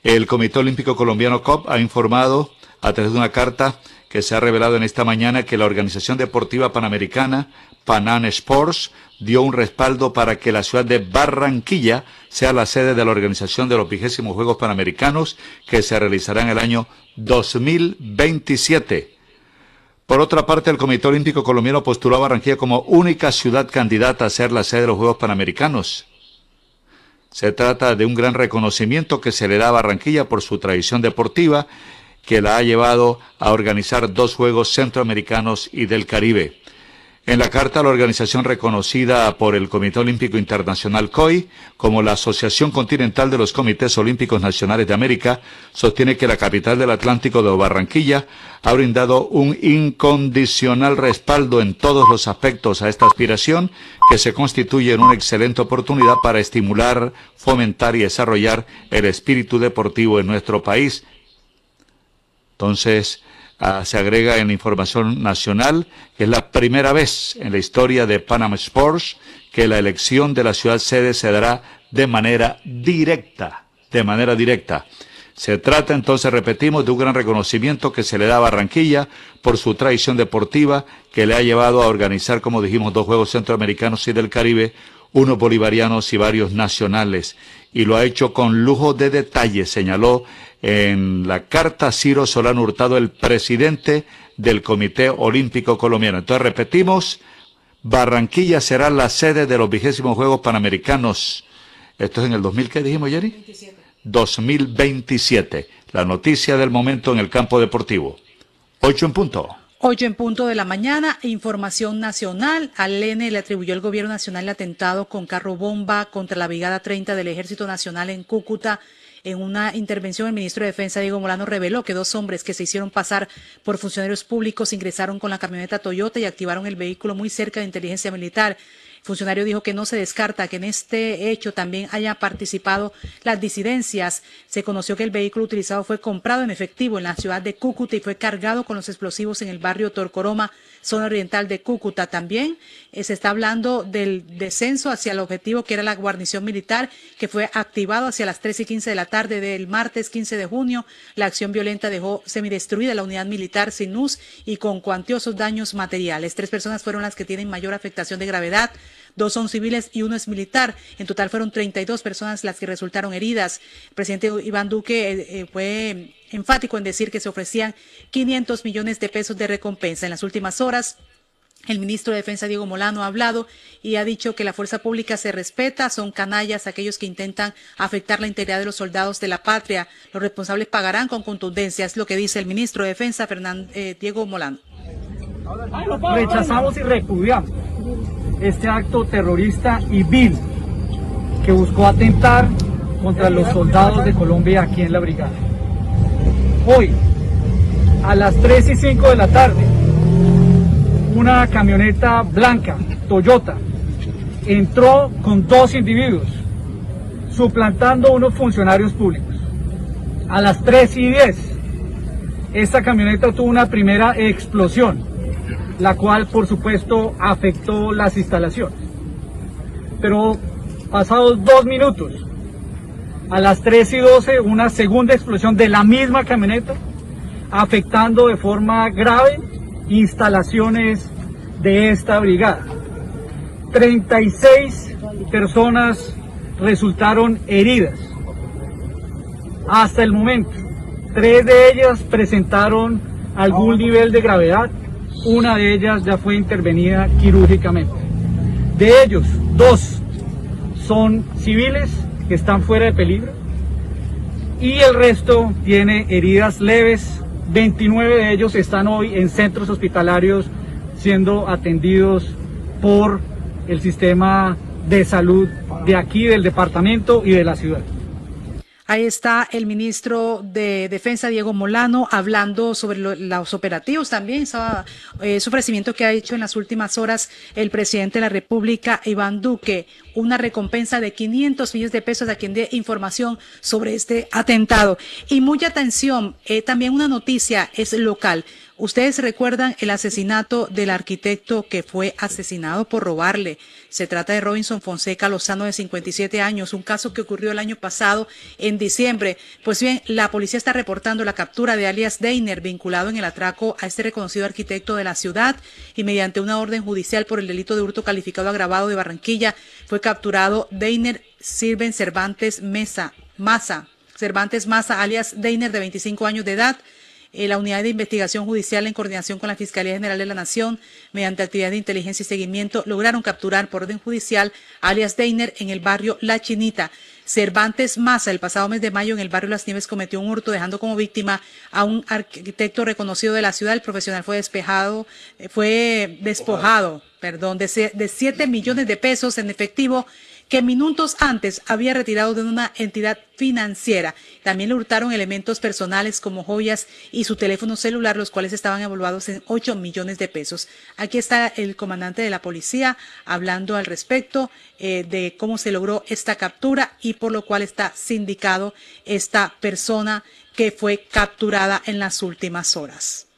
El Comité Olímpico Colombiano COP ha informado a través de una carta que se ha revelado en esta mañana que la Organización Deportiva Panamericana, Panan Sports, dio un respaldo para que la ciudad de Barranquilla sea la sede de la organización de los vigésimos Juegos Panamericanos que se realizarán el año 2027. Por otra parte, el Comité Olímpico Colombiano postuló a Barranquilla como única ciudad candidata a ser la sede de los Juegos Panamericanos. Se trata de un gran reconocimiento que se le da a Barranquilla por su tradición deportiva, que la ha llevado a organizar dos Juegos Centroamericanos y del Caribe. En la carta, la organización reconocida por el Comité Olímpico Internacional COI como la Asociación Continental de los Comités Olímpicos Nacionales de América sostiene que la capital del Atlántico de Barranquilla ha brindado un incondicional respaldo en todos los aspectos a esta aspiración que se constituye en una excelente oportunidad para estimular, fomentar y desarrollar el espíritu deportivo en nuestro país. Entonces, Ah, se agrega en la información nacional que es la primera vez en la historia de Panama Sports que la elección de la ciudad sede se dará de manera directa, de manera directa. Se trata entonces, repetimos, de un gran reconocimiento que se le da a Barranquilla por su tradición deportiva que le ha llevado a organizar, como dijimos, dos Juegos Centroamericanos y del Caribe, unos bolivarianos y varios nacionales. Y lo ha hecho con lujo de detalle, señaló en la carta Ciro Solano Hurtado, el presidente del Comité Olímpico Colombiano. Entonces repetimos, Barranquilla será la sede de los vigésimos Juegos Panamericanos. Esto es en el 2000, ¿qué dijimos, Jerry? 2027. La noticia del momento en el campo deportivo. Ocho en punto. Ocho en punto de la mañana, información nacional. Al ENE le atribuyó el gobierno nacional el atentado con carro bomba contra la Brigada 30 del Ejército Nacional en Cúcuta. En una intervención, el ministro de Defensa, Diego Molano, reveló que dos hombres que se hicieron pasar por funcionarios públicos ingresaron con la camioneta Toyota y activaron el vehículo muy cerca de inteligencia militar. El funcionario dijo que no se descarta que en este hecho también haya participado las disidencias. Se conoció que el vehículo utilizado fue comprado en efectivo en la ciudad de Cúcuta y fue cargado con los explosivos en el barrio Torcoroma, zona oriental de Cúcuta. También eh, se está hablando del descenso hacia el objetivo que era la guarnición militar, que fue activado hacia las 3 y 15 de la tarde del martes 15 de junio. La acción violenta dejó semidestruida la unidad militar sin luz y con cuantiosos daños materiales. Tres personas fueron las que tienen mayor afectación de gravedad. Dos son civiles y uno es militar. En total fueron 32 personas las que resultaron heridas. El presidente Iván Duque eh, eh, fue enfático en decir que se ofrecían 500 millones de pesos de recompensa. En las últimas horas, el ministro de Defensa, Diego Molano, ha hablado y ha dicho que la fuerza pública se respeta, son canallas aquellos que intentan afectar la integridad de los soldados de la patria. Los responsables pagarán con contundencia, es lo que dice el ministro de Defensa, eh, Diego Molano. Rechazamos y repudiamos este acto terrorista y vil que buscó atentar contra los soldados de Colombia aquí en la brigada. Hoy, a las 3 y 5 de la tarde, una camioneta blanca, Toyota, entró con dos individuos, suplantando unos funcionarios públicos. A las 3 y 10, esta camioneta tuvo una primera explosión, la cual por supuesto afectó las instalaciones. Pero pasados dos minutos, a las 3 y 12, una segunda explosión de la misma camioneta, afectando de forma grave instalaciones de esta brigada. 36 personas resultaron heridas. Hasta el momento, tres de ellas presentaron algún nivel de gravedad, una de ellas ya fue intervenida quirúrgicamente. De ellos, dos son civiles que están fuera de peligro y el resto tiene heridas leves 29 de ellos están hoy en centros hospitalarios siendo atendidos por el sistema de salud de aquí, del departamento y de la ciudad. Ahí está el ministro de Defensa, Diego Molano, hablando sobre los operativos también, eh, ese ofrecimiento que ha hecho en las últimas horas el presidente de la República, Iván Duque, una recompensa de 500 millones de pesos a quien dé información sobre este atentado. Y mucha atención, eh, también una noticia es local. Ustedes recuerdan el asesinato del arquitecto que fue asesinado por robarle. Se trata de Robinson Fonseca Lozano de 57 años, un caso que ocurrió el año pasado en diciembre. Pues bien, la policía está reportando la captura de alias Deiner vinculado en el atraco a este reconocido arquitecto de la ciudad y mediante una orden judicial por el delito de hurto calificado agravado de Barranquilla fue capturado Deiner Sirven Cervantes Mesa, Masa, Cervantes Masa alias Deiner de 25 años de edad eh, la Unidad de Investigación Judicial en coordinación con la Fiscalía General de la Nación, mediante actividad de inteligencia y seguimiento, lograron capturar por orden judicial alias Deiner en el barrio La Chinita. Cervantes Maza, el pasado mes de mayo en el barrio Las Nieves, cometió un hurto dejando como víctima a un arquitecto reconocido de la ciudad. El profesional fue despejado, eh, fue despojado, perdón, de, de 7 millones de pesos en efectivo que minutos antes había retirado de una entidad financiera. También le hurtaron elementos personales como joyas y su teléfono celular, los cuales estaban evaluados en 8 millones de pesos. Aquí está el comandante de la policía hablando al respecto eh, de cómo se logró esta captura y por lo cual está sindicado esta persona que fue capturada en las últimas horas.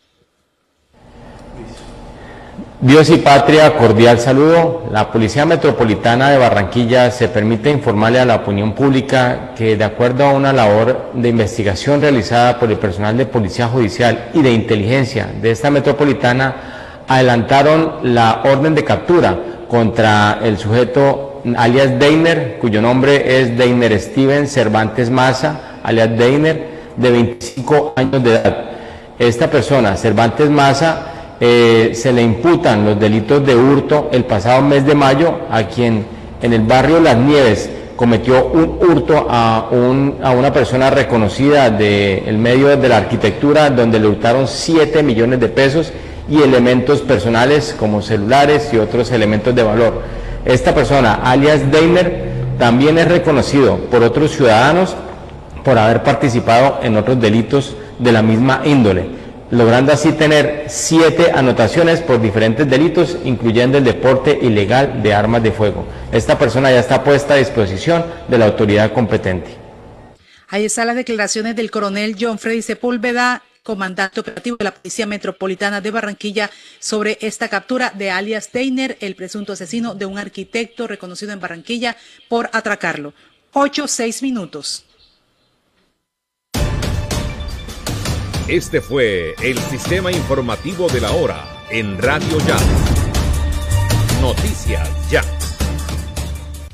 Dios y patria, cordial saludo. La Policía Metropolitana de Barranquilla se permite informarle a la opinión pública que de acuerdo a una labor de investigación realizada por el personal de Policía Judicial y de Inteligencia de esta metropolitana, adelantaron la orden de captura contra el sujeto alias Deiner, cuyo nombre es Deiner Steven Cervantes Maza, alias Deiner, de 25 años de edad. Esta persona, Cervantes Maza, eh, se le imputan los delitos de hurto el pasado mes de mayo a quien en el barrio Las Nieves cometió un hurto a, una persona reconocida del medio de la arquitectura donde le hurtaron 7 millones de pesos y elementos personales como celulares y otros elementos de valor. Esta persona, alias Deiner, también es reconocido por otros ciudadanos por haber participado en otros delitos de la misma índole logrando así tener siete anotaciones por diferentes delitos, incluyendo el deporte ilegal de armas de fuego. Esta persona ya está puesta a disposición de la autoridad competente. Ahí están las declaraciones del coronel John Freddy Sepúlveda, comandante operativo de la Policía Metropolitana de Barranquilla, sobre esta captura de alias Teiner, el presunto asesino de un arquitecto reconocido en Barranquilla por atracarlo. Ocho, seis minutos. Este fue el sistema informativo de la hora en Radio Ya. Noticias Ya.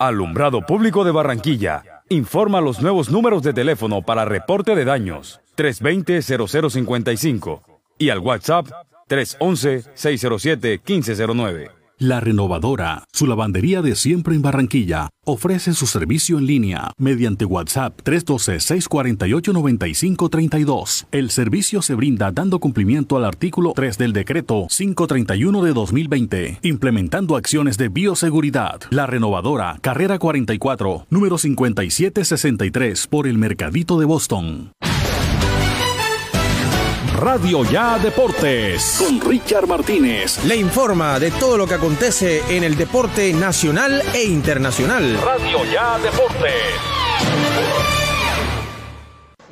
Alumbrado Público de Barranquilla. Informa los nuevos números de teléfono para reporte de daños 320-0055 y al WhatsApp 311-607-1509. La Renovadora, su lavandería de siempre en Barranquilla, ofrece su servicio en línea mediante WhatsApp 312-648-9532. El servicio se brinda dando cumplimiento al artículo 3 del decreto 531 de 2020, implementando acciones de bioseguridad. La Renovadora, carrera 44, número 5763 por el Mercadito de Boston. Radio Ya Deportes con Richard Martínez. Le informa de todo lo que acontece en el deporte nacional e internacional. Radio Ya Deportes.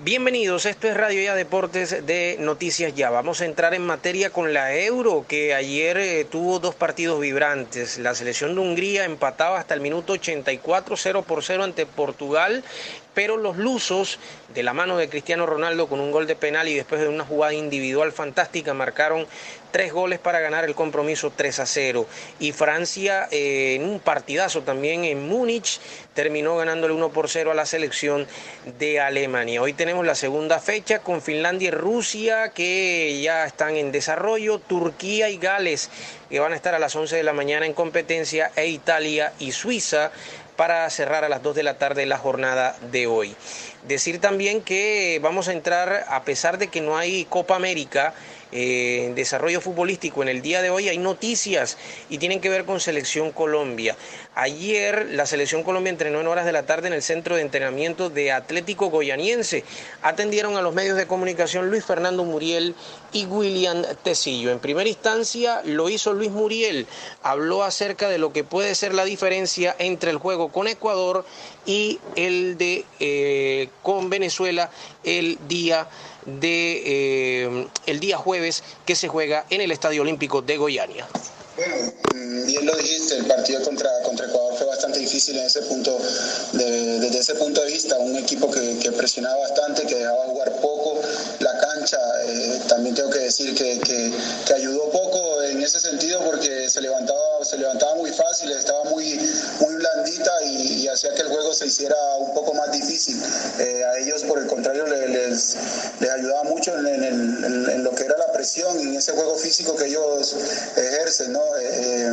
Bienvenidos, esto es Radio Ya Deportes de Noticias Ya. Vamos a entrar en materia con la Euro, que ayer eh, tuvo dos partidos vibrantes. La selección de Hungría empataba hasta el minuto 84, 0 por 0 ante Portugal, pero los lusos, de la mano de Cristiano Ronaldo con un gol de penal y después de una jugada individual fantástica, marcaron tres goles para ganar el compromiso 3 a 0. Y Francia, eh, en un partidazo también en Múnich, terminó ganándole 1 por 0 a la selección de Alemania. Hoy tenemos la segunda fecha con Finlandia y Rusia que ya están en desarrollo, Turquía y Gales que van a estar a las 11 de la mañana en competencia e Italia y Suiza para cerrar a las 2 de la tarde la jornada de hoy. Decir también que vamos a entrar, a pesar de que no hay Copa América, eh, desarrollo futbolístico en el día de hoy hay noticias y tienen que ver con Selección Colombia. Ayer la Selección Colombia entrenó en horas de la tarde en el centro de entrenamiento de Atlético Goyaniense. Atendieron a los medios de comunicación Luis Fernando Muriel y William Tecillo. En primera instancia lo hizo Luis Muriel, habló acerca de lo que puede ser la diferencia entre el juego con Ecuador y el de eh, con Venezuela el día de eh, el día jueves que se juega en el Estadio Olímpico de Goiânia. Bueno, mm, bien lo dijiste, el partido contra, contra Ecuador fue bastante difícil en ese punto, de- desde ese punto de vista, un equipo que, presionaba bastante, que dejaba jugar poco la cancha, eh, también tengo que decir que, que- ayudó poco en ese sentido porque se levantaba, se levantaba muy fácil, estaba muy, muy blandita y, hacía que el juego se hiciera un poco más difícil. Eh, a ellos, por el contrario, le- les, les ayudaba mucho en, en lo que era la presión en ese juego físico que ellos ejercen. ¿no? Eh,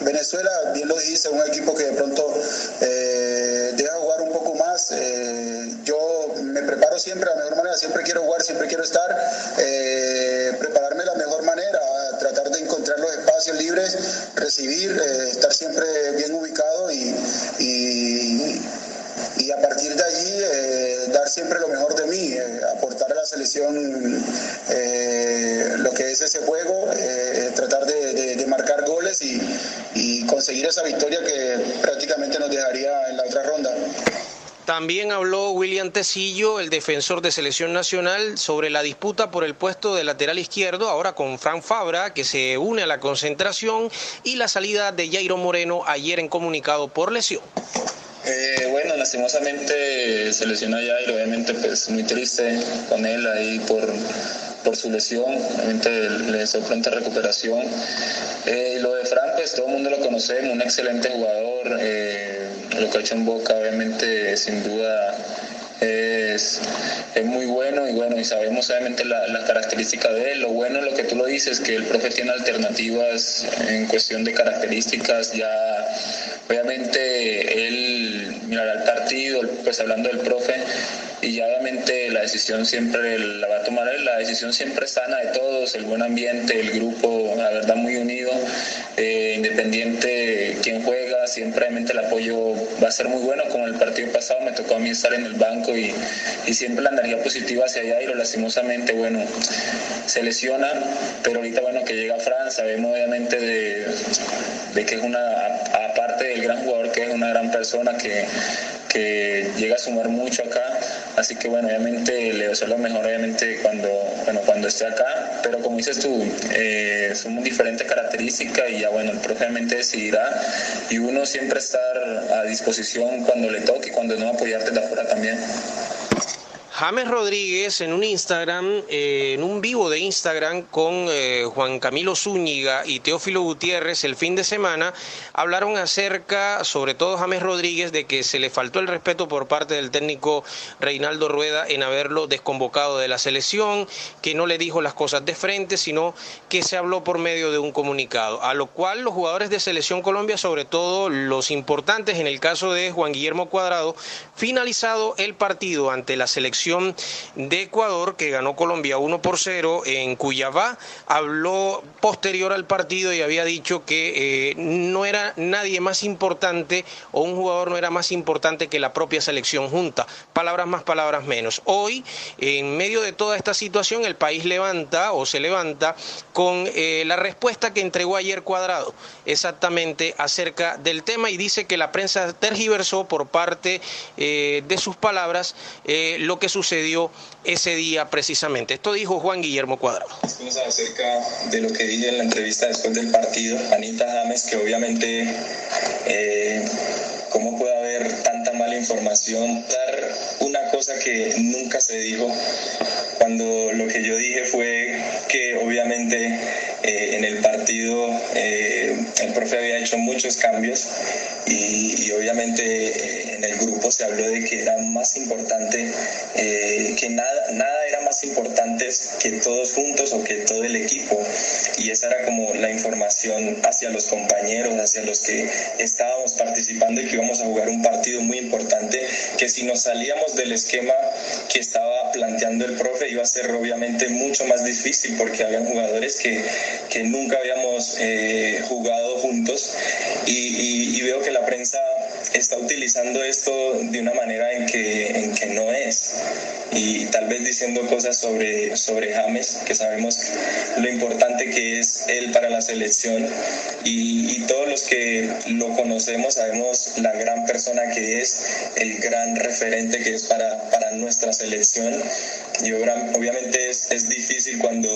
Venezuela, bien lo dijiste, un equipo que de pronto eh, deja jugar un poco más. Eh, yo me preparo siempre de la mejor manera, siempre quiero jugar, siempre quiero estar, eh, prepararme de la mejor manera, tratar de encontrar los espacios libres, recibir, estar siempre bien ubicado y- y a partir de allí eh, dar siempre lo mejor de mí, eh, aportar a la selección eh, lo que es ese juego, eh, tratar de, de- de marcar goles y, y conseguir esa victoria que prácticamente nos dejaría en la otra ronda. También habló William Tecillo, el defensor de selección nacional, sobre la disputa por el puesto de lateral izquierdo, ahora con Fran Fabra, que se une a la concentración, y la salida de Jairo Moreno ayer en comunicado por lesión. Eh, bueno, lastimosamente se lesionó Jair, obviamente pues muy triste con él ahí por, por su lesión, obviamente le deseo pronta recuperación. Eh, lo de Fran, pues todo el mundo lo conocemos, un excelente jugador, eh, lo que ha hecho en Boca obviamente sin duda es, es, muy bueno y bueno, y sabemos obviamente las la características de él. Lo bueno lo que tú lo dices, que el profe tiene alternativas en cuestión de características, ya obviamente él mirará el partido, pues hablando del profe, y ya obviamente la decisión siempre la va a tomar él, la decisión siempre sana de todos, el buen ambiente, el grupo, la verdad muy unido, eh, independiente quién juega, siempre obviamente el apoyo va a ser muy bueno, como el partido pasado me tocó a mí estar en el banco y, siempre la energía positiva hacia allá y lo lastimosamente, bueno, se lesiona, pero ahorita bueno que llega Fran, sabemos obviamente de, de que es una, aparte del gran jugador que es una gran persona que que llega a sumar mucho acá, así que bueno, obviamente le deseo lo mejor obviamente cuando, bueno, cuando esté acá, pero como dices tú, eh, son diferentes características y ya bueno, obviamente decidirá y uno siempre estar a disposición cuando le toque y cuando no apoyarte de afuera también. James Rodríguez en un Instagram, eh, en un vivo de Instagram con eh, Juan Camilo Zúñiga y Teófilo Gutiérrez el fin de semana, hablaron acerca, sobre todo James Rodríguez, de que se le faltó el respeto por parte del técnico Reinaldo Rueda en haberlo desconvocado de la selección, que no le dijo las cosas de frente, sino que se habló por medio de un comunicado. A lo cual los jugadores de Selección Colombia, sobre todo los importantes, en el caso de Juan Guillermo Cuadrado, finalizado el partido ante la selección de Ecuador, que ganó Colombia 1 por 0 en Cuyabá, habló posterior al partido y había dicho que eh, no era nadie más importante o un jugador no era más importante que la propia selección junta. Palabras más, palabras menos. Hoy, en medio de toda esta situación, el país levanta o se levanta con eh, la respuesta que entregó ayer Cuadrado exactamente acerca del tema y dice que la prensa tergiversó por parte eh, de sus palabras lo que sucedió ese día precisamente. Esto dijo Juan Guillermo Cuadrado. Acerca de lo que dije en la entrevista después del partido. Anita James, que obviamente, eh, ¿cómo puede haber tanta mala información? Dar una cosa que nunca se dijo, cuando lo que yo dije fue que obviamente eh, en el partido eh, el profe había hecho muchos cambios y, y obviamente eh, en el grupo se habló de que era más importante, que nada, nada era más importante que todos juntos o que todo el equipo y esa era como la información hacia los compañeros, hacia los que estábamos participando y que íbamos a jugar un partido muy importante, que si nos salíamos del esquema que estaba planteando el profe iba a ser obviamente mucho más difícil porque había jugadores que, que nunca habíamos eh, jugado juntos. Y, y, veo que la prensa está utilizando esto de una manera en que, en que no es. Y tal vez diciendo cosas sobre, sobre James que sabemos lo importante que es él para la selección. Y, y todos los que lo conocemos sabemos la gran persona que es, el gran referente que es para, para nuestra selección y obviamente es, es difícil cuando,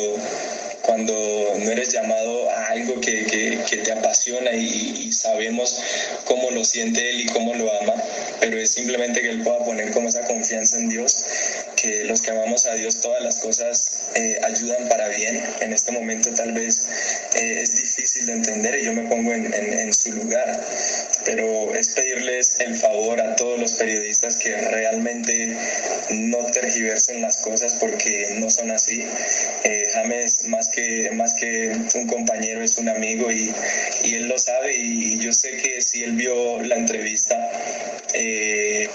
cuando no eres llamado a algo que, que, que te apasiona y, y, sabemos cómo lo siente él y cómo lo ama, pero es simplemente que él pueda poner como esa confianza en Dios, que los que amamos a Dios todas las cosas eh, ayudan para bien. En este momento tal vez eh, es difícil de entender y yo me pongo en, en, en su lugar, pero es pedirles el favor a todos los periodistas que realmente no tergiversen las cosas porque no son así. Eh, James, más que, más que un compañero, es un amigo y, y, él lo sabe y yo sé que si él vio la entrevista... Eh...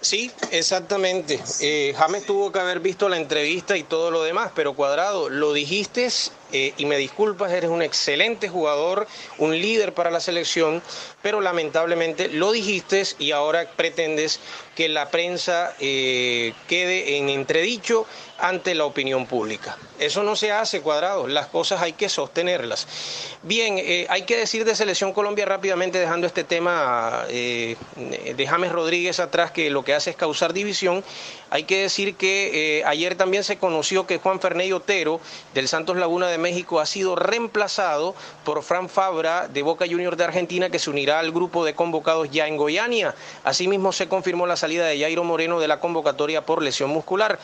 Sí, exactamente. Eh, James tuvo que haber visto la entrevista y todo lo demás, pero Cuadrado, lo dijiste eh, y me disculpas, eres un excelente jugador, un líder para la selección, pero lamentablemente lo dijiste y ahora pretendes que la prensa eh, quede en entredicho ante la opinión pública. Eso no se hace cuadrado, las cosas hay que sostenerlas. Bien, eh, hay que decir de Selección Colombia rápidamente, dejando este tema de James Rodríguez atrás, que lo que hace es causar división. Hay que decir que ayer también se conoció que Juan Ferney Otero del Santos Laguna de México ha sido reemplazado por Fran Fabra de Boca Juniors de Argentina, que se unirá al grupo de convocados ya en Goiania. Asimismo se confirmó la salida de Jairo Moreno de la convocatoria por lesión muscular.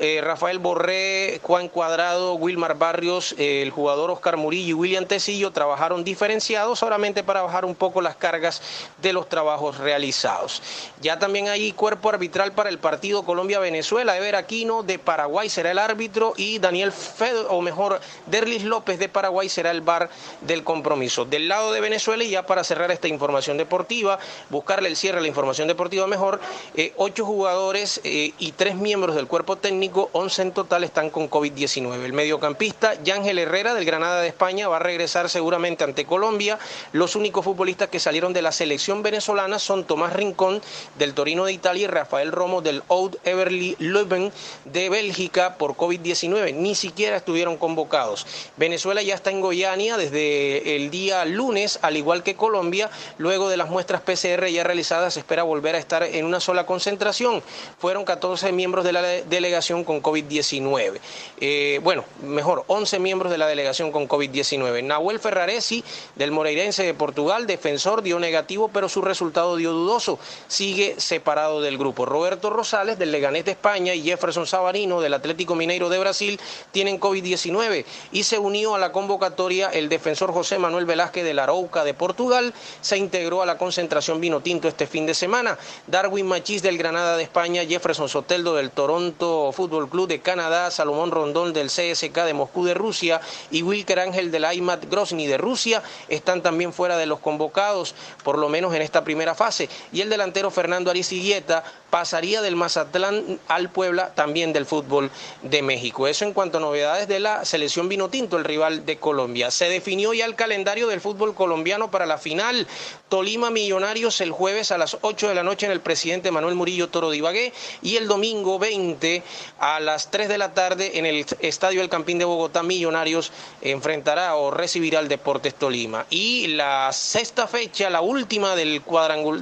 Eh, Rafael Borré, Juan Cuadrado, Wilmar Barrios, el jugador Oscar Murillo y William Tecillo trabajaron diferenciados solamente para bajar un poco las cargas de los trabajos realizados. Ya también hay cuerpo arbitral para el partido Colombia-Venezuela. Ever Aquino de Paraguay será el árbitro y Daniel Fed, o mejor, Derlis López de Paraguay será el bar del compromiso. Del lado de Venezuela, y ya para cerrar esta información deportiva, buscarle el cierre a la información deportiva mejor, eh, ocho jugadores eh, y tres miembros del cuerpo técnico, once en total, están con COVID-19. El mediocampista Yángel Herrera del Granada de España va a regresar seguramente ante Colombia. Los únicos futbolistas que salieron de la selección venezolana son Tomás Rincón del Torino de Italia y Rafael Romo del Oud Everly Leuven de Bélgica por COVID-19. Ni siquiera estuvieron convocados. Venezuela ya está en Goiania desde el día lunes, al igual que Colombia. Luego de las muestras PCR ya realizadas, se espera volver a estar en una sola concentración. Fueron 14 miembros de la delegación con COVID-19. Eh, bueno, mejor, 11 miembros de la delegación con COVID-19. Nahuel Ferraresi, del Moreirense de Portugal, defensor, dio negativo, pero su resultado dio dudoso. Sigue separado del grupo. Roberto Rosales, del Leganés de España, y Jefferson Sabarino, del Atlético Mineiro de Brasil, tienen COVID-19. Y se unió a la convocatoria el defensor José Manuel Velázquez de la Arauca de Portugal. Se integró a la concentración vino tinto este fin de semana. Darwin Machís, del Granada de España, Jefferson Soteldo, del Toronto Fútbol Club de Canadá, Salomón Rondón, del CSK de Moscú de Rusia, y Wilker Ángel del Aymat Grozny de Rusia están también fuera de los convocados, por lo menos en esta primera fase. Y el delantero Fernando Ariciguieta pasaría del Mazatlán al Puebla, también del fútbol de México. Eso en cuanto a novedades de la selección Vinotinto, el rival de Colombia. Se definió ya el calendario del fútbol colombiano para la final. Tolima Millonarios el jueves a las 8 de la noche en el presidente Manuel Murillo Toro de y el domingo 20 a las 3 de la tarde en el Estadio El Campín de Bogotá Millonarios enfrentará o recibirá al Deportes Tolima. Y la sexta fecha, la última del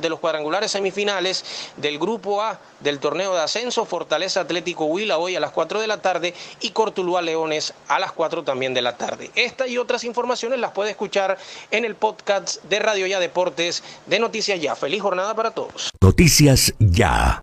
de los cuadrangulares semifinales del grupo A del torneo de ascenso, Fortaleza Atlético Huila hoy a las 4 de la tarde y Cortuluá Leones a las 4 también de la tarde. Esta y otras informaciones las puede escuchar en el podcast de Radio Ya Deportes de Noticias Ya. Feliz jornada para todos. Noticias Ya.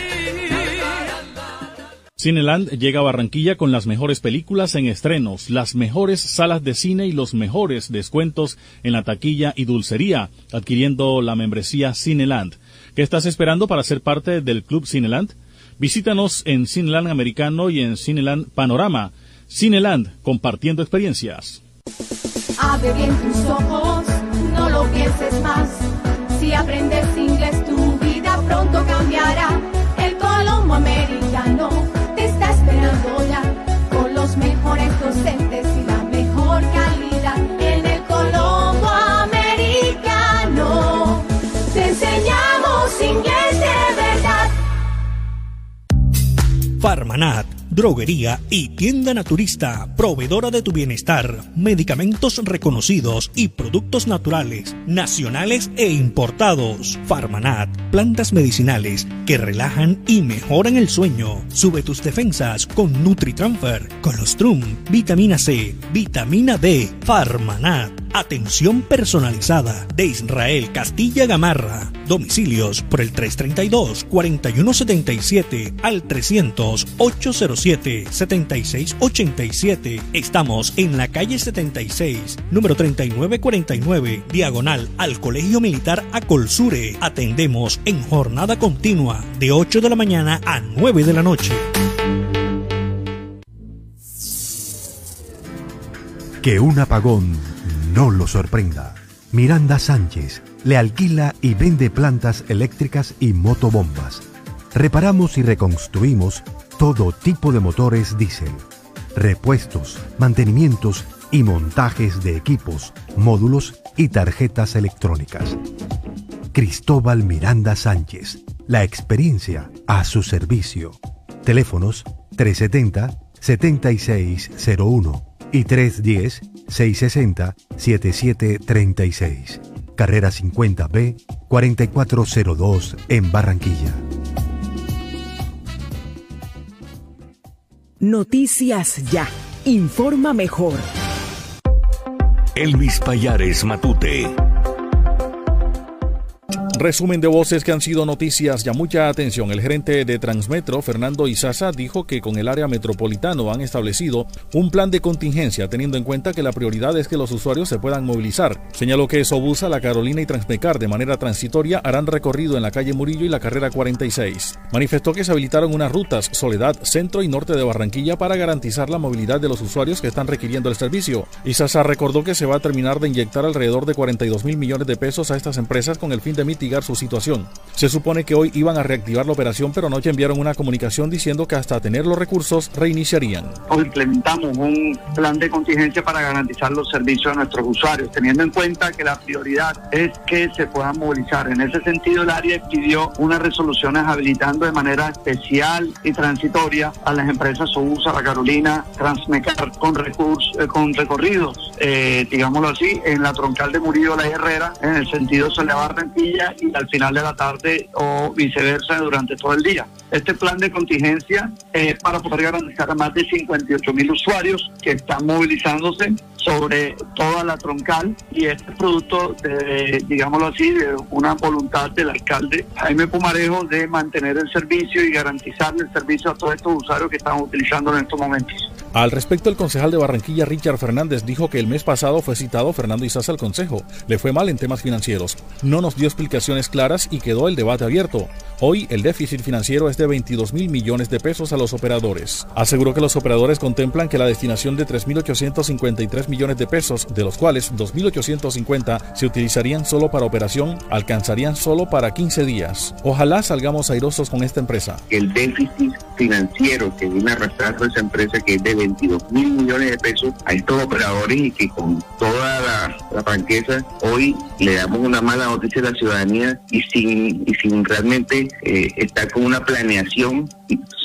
Cineland llega a Barranquilla con las mejores películas en estrenos, las mejores salas de cine y los mejores descuentos en la taquilla y dulcería, adquiriendo la membresía Cineland. ¿Qué estás esperando para ser parte del Club Cineland? Visítanos en Cineland Americano y en Cineland Panorama. Cineland, compartiendo experiencias. Abre bien tus ojos, no lo pienses más. Si aprendes inglés, tu vida pronto cambiará. Farmanat, droguería y tienda naturista, proveedora de tu bienestar, medicamentos reconocidos y productos naturales, nacionales e importados. Farmanat, plantas medicinales que relajan y mejoran el sueño. Sube tus defensas con NutriTransfer, Colostrum, vitamina C, vitamina D, Farmanat. Atención personalizada de Israel Castilla Gamarra. Domicilios por el 332-4177 al 300-807-7687. Estamos en la calle 76, número 3949, diagonal al Colegio Militar Acolsure. Atendemos en jornada continua de 8 de la mañana a 9 de la noche. Que un apagón no lo sorprenda. Miranda Sánchez le alquila y vende plantas eléctricas y motobombas. Reparamos y reconstruimos todo tipo de motores diésel, repuestos, mantenimientos y montajes de equipos, módulos y tarjetas electrónicas. Cristóbal Miranda Sánchez, la experiencia a su servicio. Teléfonos 370 7601 y 310-660-7736. Carrera 50B 4402 en Barranquilla. Noticias Ya. Informa mejor. Elvis Payares Matute. Resumen de voces que han sido noticias. Ya mucha atención. El gerente de Transmetro, Fernando Izaza, dijo que con el área metropolitano han establecido un plan de contingencia, teniendo en cuenta que la prioridad es que los usuarios se puedan movilizar. Señaló que Sobusa, La Carolina y Transmecar de manera transitoria harán recorrido en la calle Murillo y la carrera 46. Manifestó que se habilitaron unas rutas Soledad, centro y norte de Barranquilla para garantizar la movilidad de los usuarios que están requiriendo el servicio. Izaza recordó que se va a terminar de inyectar alrededor de 42 mil millones de pesos a estas empresas con el fin de mitigar su situación. Se supone que hoy iban a reactivar la operación, pero anoche enviaron una comunicación diciendo que hasta tener los recursos reiniciarían. Hoy implementamos un plan de contingencia para garantizar los servicios a nuestros usuarios, teniendo en cuenta que la prioridad es que se puedan movilizar. En ese sentido, el área pidió unas resoluciones habilitando de manera especial y transitoria a las empresas Sousa, La Carolina, Transmecar con recursos, eh, con recorridos, eh, digámoslo así, en la troncal de Murillo La Herrera, en el sentido Soledad Barranquilla y al final de la tarde o viceversa durante todo el día. Este plan de contingencia es para poder garantizar a más de 58 mil usuarios que están movilizándose sobre toda la troncal y este es producto de, digámoslo así, de una voluntad del alcalde Jaime Pumarejo de mantener el servicio y garantizar el servicio a todos estos usuarios que están utilizando en estos momentos. Al respecto, el concejal de Barranquilla, Richard Fernández, dijo que el mes pasado fue citado Fernando Izaza al Consejo. Le fue mal en temas financieros. No nos dio claras y quedó el debate abierto. Hoy el déficit financiero es de 22 mil millones de pesos a los operadores. Aseguró que los operadores contemplan que la destinación de 3.853 millones de pesos, de los cuales 2.850 se utilizarían solo para operación, alcanzarían solo para 15 días. Ojalá salgamos airosos con esta empresa. El déficit financiero que viene arrastrando esa empresa que es de 22 mil millones de pesos a estos operadores y que con toda la franqueza hoy le damos una mala noticia a la ciudadanía y sin, y sin realmente eh, está con una planeación,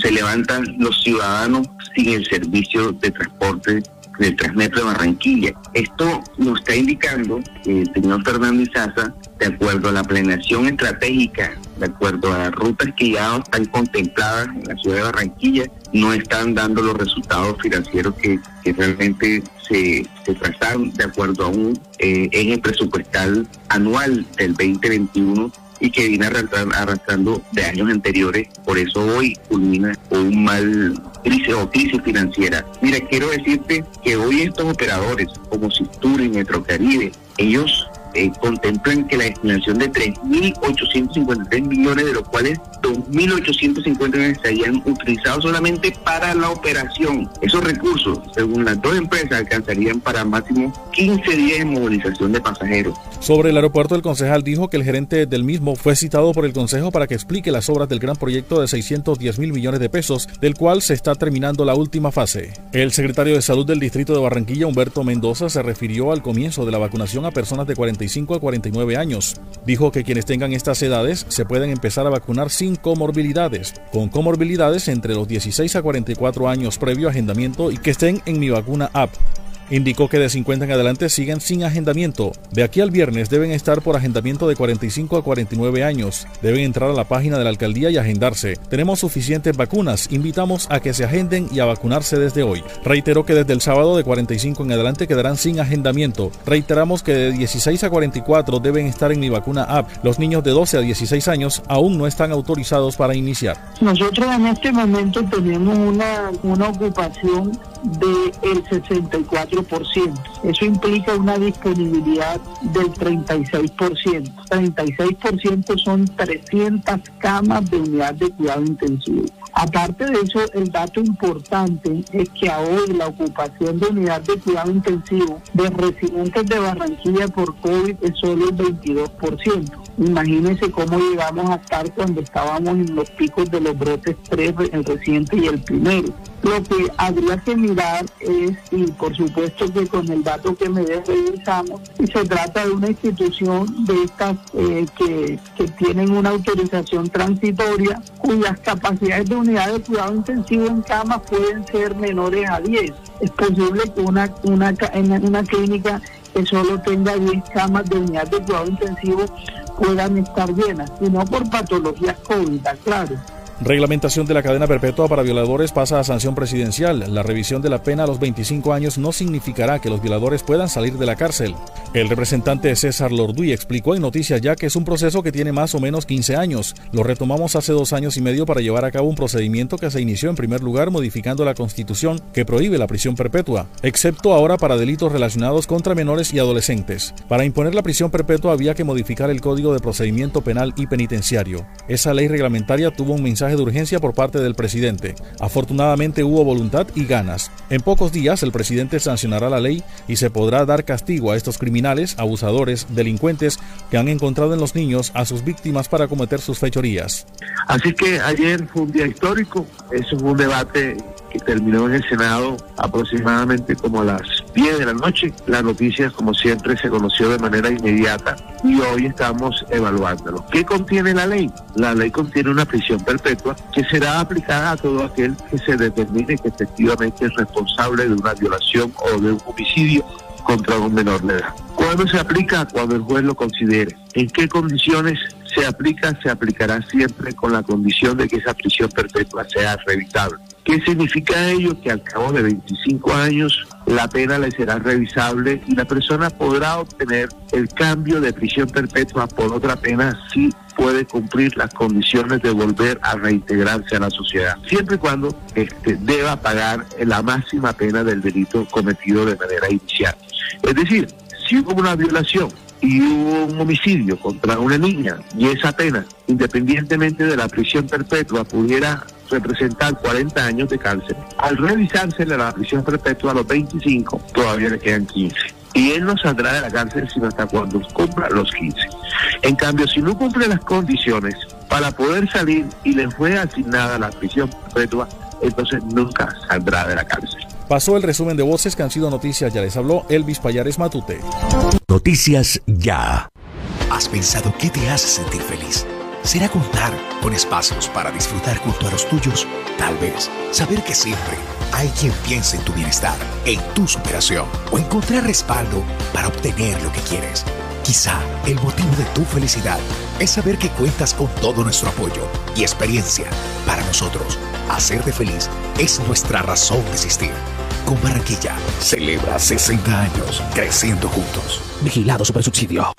se levantan los ciudadanos sin el servicio de transporte del Transmetro de Barranquilla. Esto nos está indicando que el señor Fernando Izaza, de acuerdo a la planeación estratégica, de acuerdo a rutas que ya están contempladas en la ciudad de Barranquilla, no están dando los resultados financieros que, realmente se, se, trazaron de acuerdo a un eh, eje presupuestal anual del 2021 y que viene arrastrando de años anteriores. Por eso hoy culmina un mal crisis o crisis financiera. Mira, quiero decirte que hoy estos operadores como Sistura y Metrocaribe, ellos eh, contemplan que la destinación de 3.853 millones, de los cuales 2.850 millones serían utilizados solamente para la operación. Esos recursos, según las dos empresas, alcanzarían para máximo 15 días de movilización de pasajeros. Sobre el aeropuerto, el concejal dijo que el gerente del mismo fue citado por el Consejo para que explique las obras del gran proyecto de 610 mil millones de pesos, del cual se está terminando la última fase. El secretario de Salud del Distrito de Barranquilla, Humberto Mendoza, se refirió al comienzo de la vacunación a personas de 45 a 49 años. Dijo que quienes tengan estas edades se pueden empezar a vacunar sin comorbilidades, con comorbilidades entre los 16 a 44 años previo agendamiento y que estén en mi vacuna app. Indicó que de 50 en adelante siguen sin agendamiento. De aquí al viernes deben estar por agendamiento de 45 a 49 años. Deben entrar a la página de la alcaldía y agendarse. Tenemos suficientes vacunas. Invitamos a que se agenden y a vacunarse desde hoy. Reiteró que desde el sábado de 45 en adelante quedarán sin agendamiento. Reiteramos que de 16 a 44 deben estar en mi vacuna app. Los niños de 12 a 16 años aún no están autorizados para iniciar. Nosotros en este momento tenemos una, una ocupación del 64%. Eso implica una disponibilidad del 36%. 36% son 300 camas de unidad de cuidado intensivo. Aparte de eso, el dato importante es que a hoy la ocupación de unidad de cuidado intensivo de residentes de Barranquilla por COVID es solo el 22%. Imagínense cómo llegamos a estar cuando estábamos en los picos de los brotes tres, el reciente y el primero. Lo que habría que mirar es, y por supuesto que con el dato que me revisamos, se trata de una institución de estas eh, que, que tienen una autorización transitoria, cuyas capacidades de unidad de cuidado intensivo en camas pueden ser menores a 10. Es posible que una, una, en una clínica que solo tenga 10 camas de unidad de cuidado intensivo puedan estar llenas, y no por patologías COVID, claro. Reglamentación de la cadena perpetua para violadores pasa a sanción presidencial. La revisión de la pena a los 25 años no significará que los violadores puedan salir de la cárcel. El representante César Lorduy explicó en Noticias Ya que es un proceso que tiene más o menos 15 años. Lo retomamos hace dos años y medio para llevar a cabo un procedimiento que se inició en primer lugar modificando la constitución que prohíbe la prisión perpetua, excepto ahora para delitos relacionados contra menores y adolescentes. Para imponer la prisión perpetua había que modificar el Código de Procedimiento Penal y Penitenciario. Esa ley reglamentaria tuvo un mensaje de urgencia por parte del presidente. Afortunadamente hubo voluntad y ganas. En pocos días el presidente sancionará la ley y se podrá dar castigo a estos criminales, abusadores, delincuentes que han encontrado en los niños a sus víctimas para cometer sus fechorías. Así que ayer fue un día histórico, eso fue un debate terminó en el Senado aproximadamente como a las 10 de la noche. La noticia, como siempre, se conoció de manera inmediata y hoy estamos evaluándolo. ¿Qué contiene la ley? La ley contiene una prisión perpetua que será aplicada a todo aquel que se determine que efectivamente es responsable de una violación o de un homicidio contra un menor de edad. ¿Cuándo se aplica? Cuando el juez lo considere. ¿En qué condiciones se aplica? Se aplicará siempre con la condición de que esa prisión perpetua sea revisable. ¿Qué significa ello? Que al cabo de 25 años la pena le será revisable y la persona podrá obtener el cambio de prisión perpetua por otra pena si puede cumplir las condiciones de volver a reintegrarse a la sociedad, siempre y cuando este, deba pagar la máxima pena del delito cometido de manera inicial. Es decir, si hubo una violación y hubo un homicidio contra una niña y esa pena, independientemente de la prisión perpetua, pudiera representar 40 años de cárcel. Al revisarse la prisión perpetua a los 25, todavía le quedan 15. Y él no saldrá de la cárcel sino hasta cuando cumpla los 15. En cambio, si no cumple las condiciones para poder salir y le fue asignada la prisión perpetua, entonces nunca saldrá de la cárcel. Pasó el resumen de voces que han sido noticias. Ya les habló Elvis Payares Matute. Noticias ya. ¿Has pensado qué te hace sentir feliz? ¿Será contar con espacios para disfrutar junto a los tuyos? Tal vez saber que siempre hay quien piensa en tu bienestar, en tu superación o encontrar respaldo para obtener lo que quieres. Quizá el motivo de tu felicidad es saber que cuentas con todo nuestro apoyo y experiencia. Para nosotros, hacerte feliz es nuestra razón de existir. Con Barranquilla, celebra 60 años creciendo juntos. Vigilado Supersubsidio.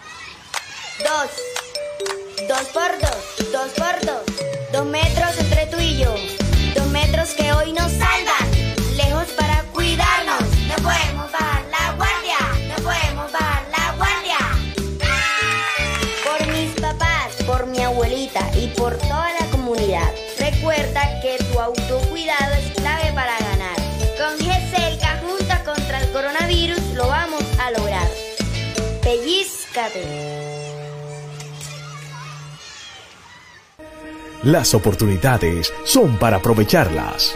Dos. Dos por dos. Dos Que tu autocuidado es clave para ganar. Con GESELCA junta contra el coronavirus lo vamos a lograr. Pellizcate. Las oportunidades son para aprovecharlas.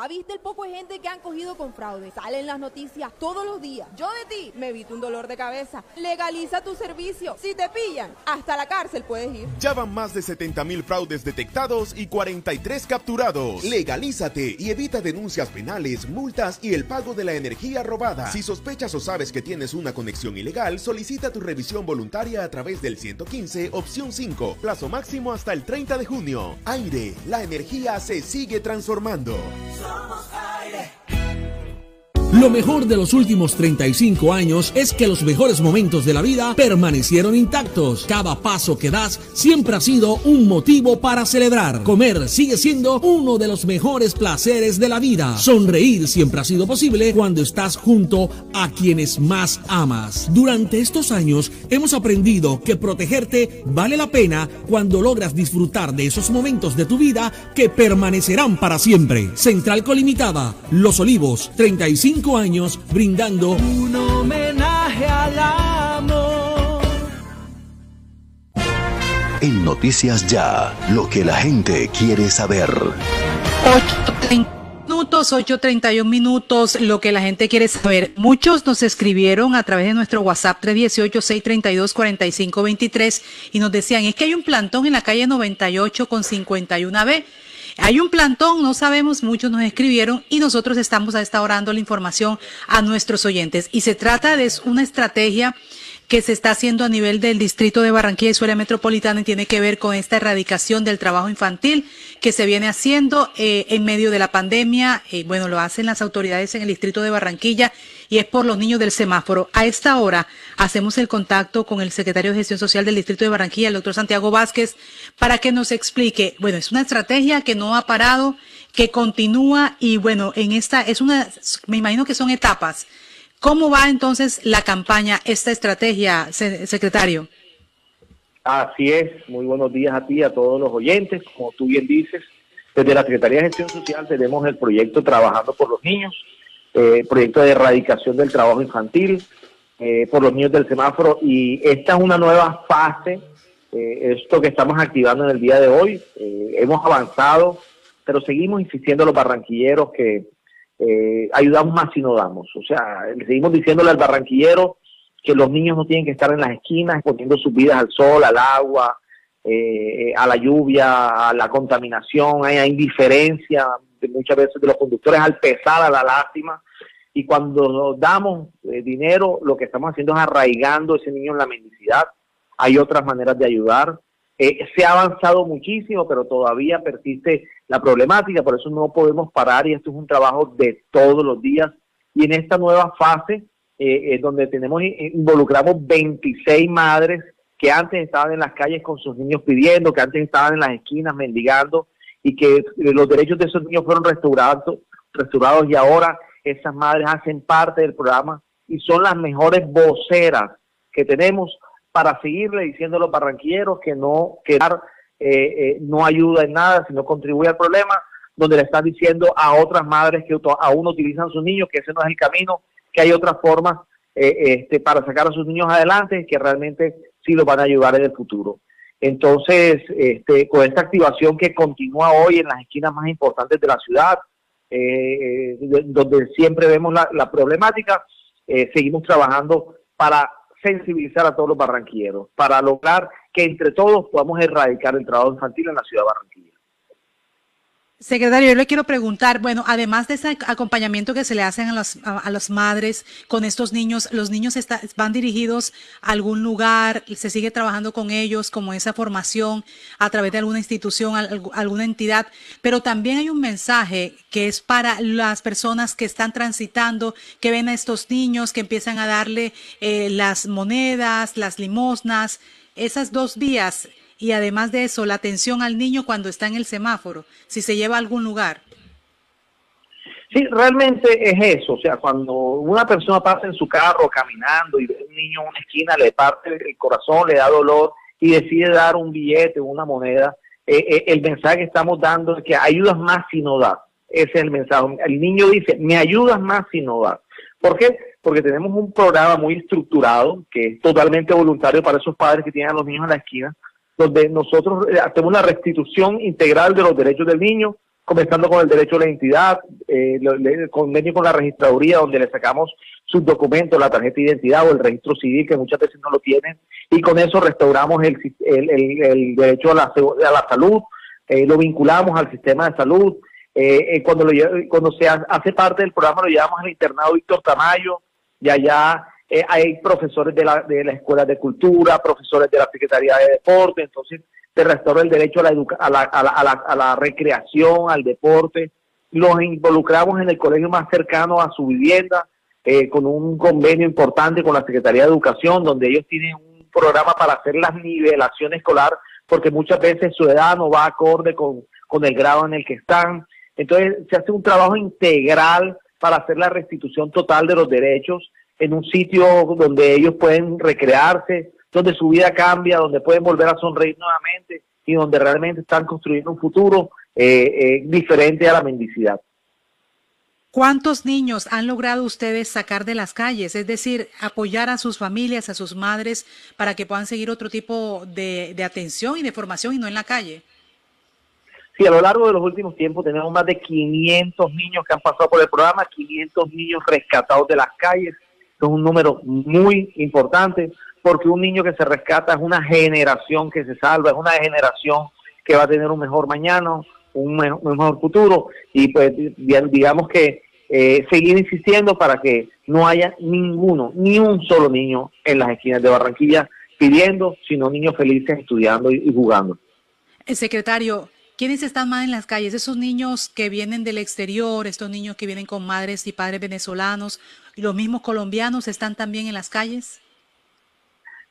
¿Ya viste el poco de gente que han cogido con fraude? Salen las noticias todos los días. Yo de ti me evito un dolor de cabeza. Legaliza tu servicio. Si te pillan, hasta la cárcel puedes ir. Ya van más de 70 mil fraudes detectados y 43 capturados. Legalízate y evita denuncias penales, multas y el pago de la energía robada. Si sospechas o sabes que tienes una conexión ilegal, solicita tu revisión voluntaria a través del 115, opción 5. Plazo máximo hasta el 30 de junio. Aire, la energía se sigue transformando. Somos aire. Lo mejor de los últimos 35 años es que los mejores momentos de la vida permanecieron intactos. Cada paso que das siempre ha sido un motivo para celebrar. Comer sigue siendo uno de los mejores placeres de la vida. Sonreír siempre ha sido posible cuando estás junto a quienes más amas. Durante estos años hemos aprendido que protegerte vale la pena cuando logras disfrutar de esos momentos de tu vida que permanecerán para siempre. Central Colimitada, Los Olivos, 35 años brindando un homenaje al amor. En Noticias Ya, lo que la gente quiere saber. 8.30 minutos, 8.31 minutos, lo que la gente quiere saber. Muchos nos escribieron a través de nuestro WhatsApp 318-632-4523 y nos decían, es que hay un plantón en la calle 98 con 51B hay un plantón, no sabemos, muchos nos escribieron y nosotros estamos a esta hora dando la información a nuestros oyentes. Y se trata de una estrategia que se está haciendo a nivel del distrito de Barranquilla y su área metropolitana y tiene que ver con esta erradicación del trabajo infantil que se viene haciendo eh, en medio de la pandemia. Eh, bueno, lo hacen las autoridades en el distrito de Barranquilla y es por los niños del semáforo. A esta hora hacemos el contacto con el secretario de Gestión Social del distrito de Barranquilla, el doctor Santiago Vázquez, para que nos explique, bueno, es una estrategia que no ha parado, que continúa y bueno, en esta es una, me imagino que son etapas. ¿Cómo va entonces la campaña, esta estrategia, secretario? Así es, muy buenos días a ti, y a todos los oyentes. Como tú bien dices, desde la Secretaría de Gestión Social tenemos el proyecto Trabajando por los Niños, eh, proyecto de erradicación del trabajo infantil eh, por los niños del semáforo y esta es una nueva fase, eh, esto que estamos activando en el día de hoy. hemos avanzado, pero seguimos insistiendo los barranquilleros que ayudamos más si no damos. O sea, seguimos diciéndole al barranquillero que los niños no tienen que estar en las esquinas poniendo sus vidas al sol, al agua, a la lluvia, a la contaminación, hay indiferencia, muchas veces de los conductores al pesar a la lástima. Y cuando damos eh, dinero, lo que estamos haciendo es arraigando a ese niño en la mendicidad. Hay otras maneras de ayudar. Eh, se ha avanzado muchísimo, pero todavía persiste la problemática, por eso no podemos parar y esto es un trabajo de todos los días. Y en esta nueva fase, eh, donde tenemos involucramos 26 madres que antes estaban en las calles con sus niños pidiendo, que antes estaban en las esquinas mendigando, y que eh, los derechos de esos niños fueron restaurados, restaurados y ahora esas madres hacen parte del programa y son las mejores voceras que tenemos para seguirle diciendo a los barranquilleros que no quedar eh, eh, no ayuda en nada, sino contribuye al problema, donde le están diciendo a otras madres que aún utilizan sus niños que ese no es el camino, que hay otras formas este, para sacar a sus niños adelante que realmente sí los van a ayudar en el futuro. Entonces, este, con esta activación que continúa hoy en las esquinas más importantes de la ciudad, eh, donde siempre vemos la, problemática, eh, seguimos trabajando para sensibilizar a todos los barranquilleros, para lograr que entre todos podamos erradicar el trabajo infantil en la ciudad de Barranquilla. Secretario, yo le quiero preguntar, bueno, además de ese acompañamiento que se le hacen a, las a, las madres con estos niños, ¿los niños van dirigidos a algún lugar? ¿Se sigue trabajando con ellos como esa formación a través de alguna institución, alguna entidad? Pero también hay un mensaje que es para las personas que están transitando, que ven a estos niños, que empiezan a darle eh, las monedas, las limosnas, esas dos vías y además de eso, la atención al niño cuando está en el semáforo, si se lleva a algún lugar. Sí, realmente es eso, o sea, cuando una persona pasa en su carro caminando y ve a un niño en una esquina, le parte el corazón, le da dolor y decide dar un billete, una moneda, eh, eh, el mensaje que estamos dando es que ayudas más si no das. Ese es el mensaje. El niño dice, me ayudas más si no das. ¿Por qué? Porque tenemos un programa muy estructurado que es totalmente voluntario para esos padres que tienen a los niños en la esquina, donde nosotros eh, hacemos una restitución integral de los derechos del niño, comenzando con el derecho a la identidad, eh, el convenio con la registraduría, donde le sacamos sus documentos, la tarjeta de identidad o el registro civil, que muchas veces no lo tienen, y con eso restauramos el, el, derecho a la, a la salud, eh, lo vinculamos al sistema de salud. cuando, lo, cuando se hace parte del programa, lo llevamos al internado Víctor Tamayo, y allá eh, hay profesores de la, de la Escuela de Cultura, profesores de la Secretaría de Deporte, entonces se restaura el derecho a la, a la, a la, a la, recreación, al deporte, los involucramos en el colegio más cercano a su vivienda, eh, con un convenio importante con la Secretaría de Educación, donde ellos tienen un programa para hacer la nivelación escolar, porque muchas veces su edad no va acorde con, con el grado en el que están. Entonces se hace un trabajo integral para hacer la restitución total de los derechos en un sitio donde ellos pueden recrearse, donde su vida cambia, donde pueden volver a sonreír nuevamente y donde realmente están construyendo un futuro eh, eh, diferente a la mendicidad. ¿Cuántos niños han logrado ustedes sacar de las calles? Es decir, apoyar a sus familias, a sus madres, para que puedan seguir otro tipo de, de atención y de formación y no en la calle. Sí, a lo largo de los últimos tiempos tenemos más de 500 niños que han pasado por el programa, 500 niños rescatados de las calles. Es un número muy importante porque un niño que se rescata es una generación que se salva, es una generación que va a tener un mejor mañana, un mejor, futuro y pues digamos que eh, seguir insistiendo para que no haya ninguno, ni un solo niño en las esquinas de Barranquilla pidiendo, sino niños felices estudiando y, y jugando. El secretario, ¿Quiénes están más en las calles? Esos niños que vienen del exterior, estos niños que vienen con madres y padres venezolanos, los mismos colombianos están también en las calles.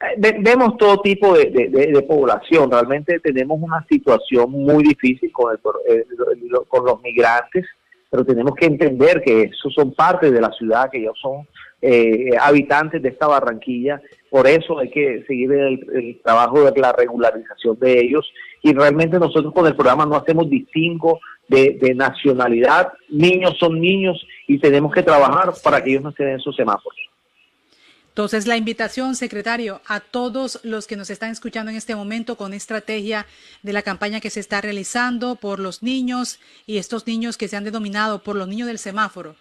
Eh, vemos todo tipo de, población. Realmente tenemos una situación muy difícil con, eh, con los migrantes, pero tenemos que entender que esos son parte de la ciudad, que ellos son eh, habitantes de esta Barranquilla. Por eso hay que seguir el trabajo de la regularización de ellos y realmente nosotros con el programa no hacemos distingo de, nacionalidad, niños son niños y tenemos que trabajar para que ellos no estén en esos semáforos. Entonces, la invitación, secretario, a todos los que nos están escuchando en este momento con estrategia de la campaña que se está realizando por los niños y estos niños que se han denominado por los niños del semáforo.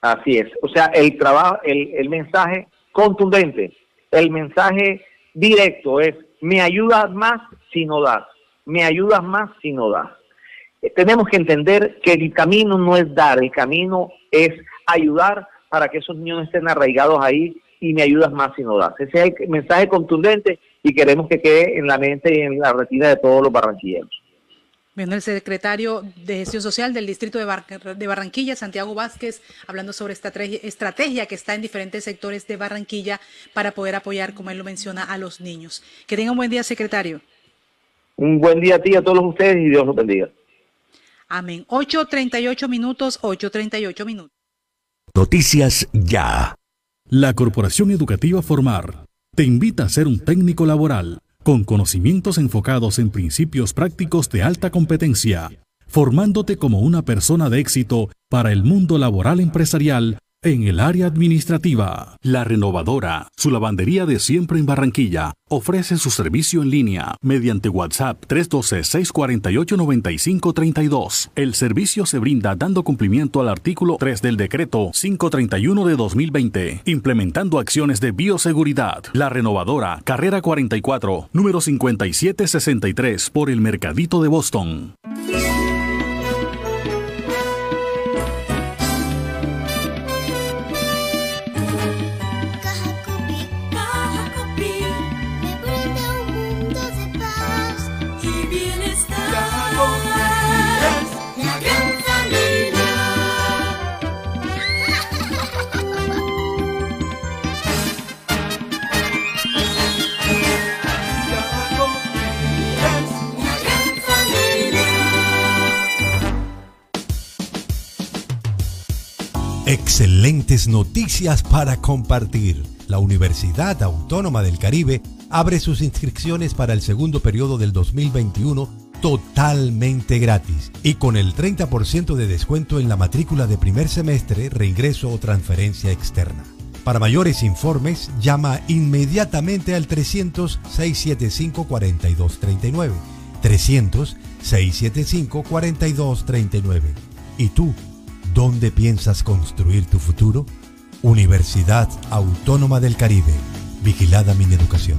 Así es. O sea, el trabajo, el, el mensaje contundente, el mensaje directo es me ayudas más si no das, me ayudas más si no das. Eh, tenemos que entender que el camino no es dar, el camino es ayudar para que esos niños estén arraigados ahí y me ayudas más si no das. Ese es el mensaje contundente y queremos que quede en la mente y en la retina de todos los barranquilleros. Bueno, el secretario de Gestión Social del Distrito de, Barranquilla, Santiago Vázquez, hablando sobre esta estrategia que está en diferentes sectores de Barranquilla para poder apoyar, como él lo menciona, a los niños. Que tenga un buen día, secretario. Un buen día a ti, a todos ustedes y Dios los bendiga. Amén. 8.38 minutos, 8.38 minutos. Noticias ya. La Corporación Educativa Formar te invita a ser un técnico laboral con conocimientos enfocados en principios prácticos de alta competencia, formándote como una persona de éxito para el mundo laboral empresarial en el área administrativa. La Renovadora, su lavandería de siempre en Barranquilla, ofrece su servicio en línea mediante WhatsApp 312-648-9532. El servicio se brinda dando cumplimiento al artículo 3 del decreto 531 de 2020, implementando acciones de bioseguridad. La Renovadora, carrera 44, número 5763 por el Mercadito de Boston. Excelentes noticias para compartir. La Universidad Autónoma del Caribe abre sus inscripciones para el segundo periodo del 2021 totalmente gratis y con el 30% de descuento en la matrícula de primer semestre, reingreso o transferencia externa. Para mayores informes, llama inmediatamente al 300-675-4239. 300-675-4239. ¿Y tú? ¿Dónde piensas construir tu futuro? Universidad Autónoma del Caribe. Vigilada mi educación.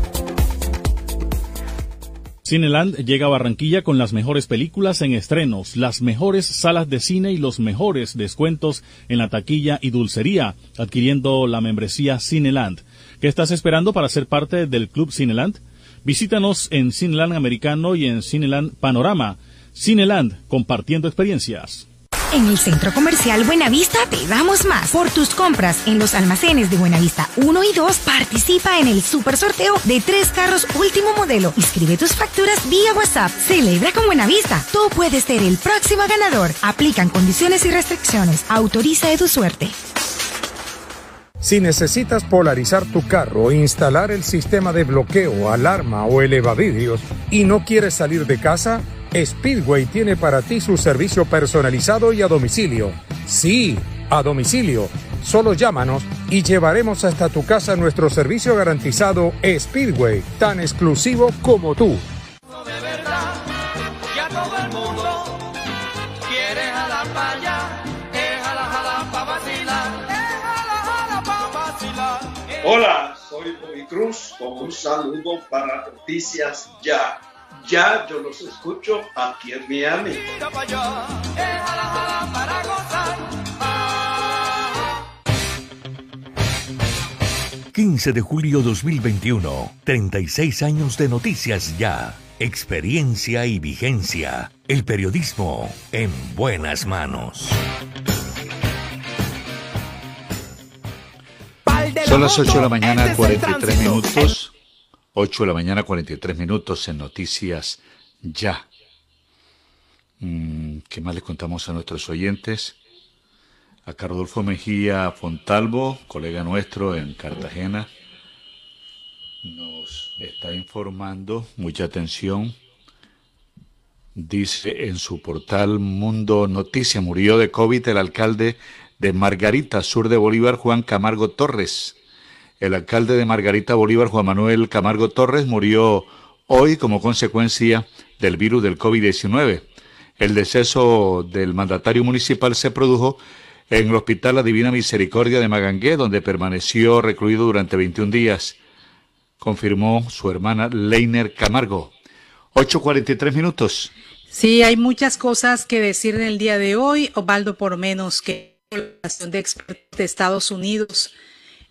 Cineland llega a Barranquilla con las mejores películas en estrenos, las mejores salas de cine y los mejores descuentos en la taquilla y dulcería, adquiriendo la membresía Cineland. ¿Qué estás esperando para ser parte del Club Cineland? Visítanos en Cineland Americano y en Cineland Panorama. Cineland, compartiendo experiencias. En el Centro Comercial Buenavista te damos más. Por tus compras en los almacenes de Buenavista 1 y 2, participa en el super sorteo de tres carros último modelo. Inscribe tus facturas vía WhatsApp. Celebra con Buenavista. Tú puedes ser el próximo ganador. Aplican condiciones y restricciones. Autoriza de tu suerte. Si necesitas polarizar tu carro instalar el sistema de bloqueo, alarma o elevavidrios y no quieres salir de casa, Speedway tiene para ti su servicio personalizado y a domicilio. Sí, a domicilio. Solo llámanos y llevaremos hasta tu casa nuestro servicio garantizado Speedway, tan exclusivo como tú. Ya Hola, soy Bobby Cruz con un saludo para Noticias Ya. Ya yo los escucho aquí en Miami. Mira pa' allá, es jala, jala para gozar. 15 de julio 2021, 36 años de noticias ya, experiencia y vigencia, el periodismo en buenas manos. Son las 8 de la mañana, 43 minutos. 8 de la mañana, 43 minutos en Noticias Ya. Mm, ¿Qué más les contamos a nuestros oyentes? Acá Rodolfo Mejía Fontalvo, colega nuestro en Cartagena, nos está informando, mucha atención, dice en su portal Mundo Noticia, murió de COVID el alcalde de Margarita, sur de Bolívar, Juan Camargo Torres. El alcalde de Margarita Bolívar, Juan Manuel Camargo Torres, murió hoy como consecuencia del virus del COVID-19. El deceso del mandatario municipal se produjo en el Hospital La Divina Misericordia de Magangué, donde permaneció recluido durante 21 días, confirmó su hermana Leiner Camargo. 8.43 minutos. Sí, hay muchas cosas que decir en el día de hoy, Osvaldo, por menos que de expertos de Estados Unidos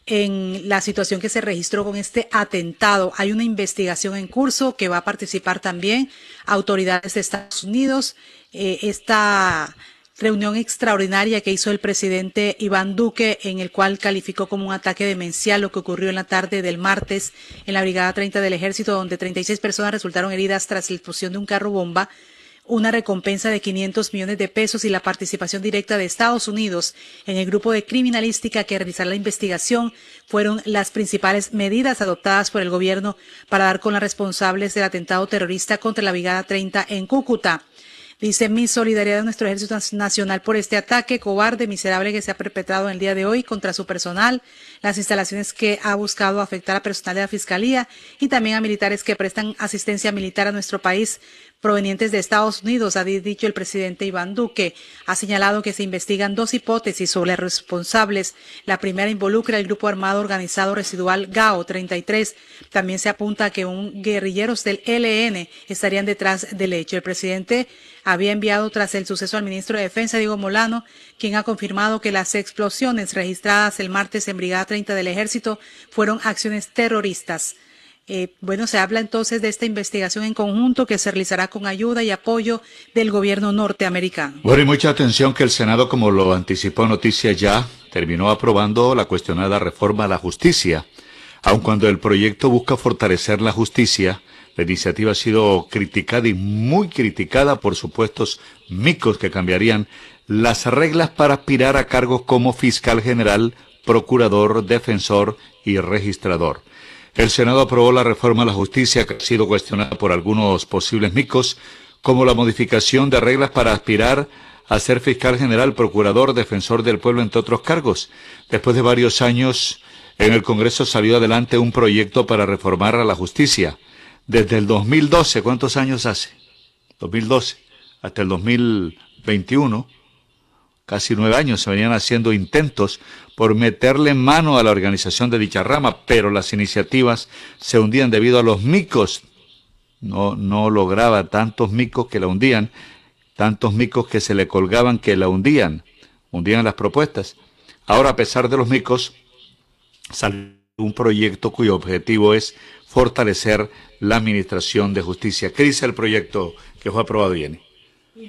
en la situación que se registró con este atentado. Hay una investigación en curso que va a participar también autoridades de Estados Unidos. Eh, esta reunión extraordinaria que hizo el presidente Iván Duque, en el cual calificó como un ataque demencial lo que ocurrió en la tarde del martes en la Brigada 30 del Ejército, donde 36 personas resultaron heridas tras la explosión de un carro bomba una recompensa de 500 millones de pesos y la participación directa de Estados Unidos en el grupo de criminalística que realizará la investigación fueron las principales medidas adoptadas por el gobierno para dar con las responsables del atentado terrorista contra la Brigada 30 en Cúcuta. Dice mi solidaridad a nuestro ejército nacional por este ataque cobarde, miserable que se ha perpetrado en el día de hoy contra su personal, las instalaciones que ha buscado afectar a personal de la Fiscalía y también a militares que prestan asistencia militar a nuestro país provenientes de Estados Unidos, ha dicho el presidente Iván Duque. Ha señalado que se investigan dos hipótesis sobre responsables. La primera involucra al grupo armado organizado residual GAO 33. También se apunta que un guerrilleros del ELN estarían detrás del hecho. El presidente había enviado tras el suceso al ministro de Defensa, Diego Molano, quien ha confirmado que las explosiones registradas el martes en Brigada 30 del Ejército fueron acciones terroristas. Eh, bueno, se habla entonces de esta investigación en conjunto que se realizará con ayuda y apoyo del gobierno norteamericano. Bueno, y mucha atención que el Senado, como lo anticipó Noticias Ya, terminó aprobando la cuestionada reforma a la justicia. Aun cuando el proyecto busca fortalecer la justicia, la iniciativa ha sido criticada y muy criticada por supuestos micos que cambiarían las reglas para aspirar a cargos como fiscal general, procurador, defensor y registrador. El Senado aprobó la reforma a la justicia que ha sido cuestionada por algunos posibles micos, como la modificación de reglas para aspirar a ser fiscal general, procurador, defensor del pueblo, entre otros cargos. Después de varios años, en el Congreso salió adelante un proyecto para reformar a la justicia. Desde el 2012, ¿cuántos años hace? 2012 hasta el 2021, casi nueve años se venían haciendo intentos por meterle mano a la organización de dicha rama, pero las iniciativas se hundían debido a los micos. No, no lograba tantos micos que la hundían, tantos micos que se le colgaban que la hundían, hundían las propuestas. Ahora, a pesar de los micos, salió un proyecto cuyo objetivo es fortalecer la administración de justicia. ¿Qué dice el proyecto que fue aprobado, Jenny?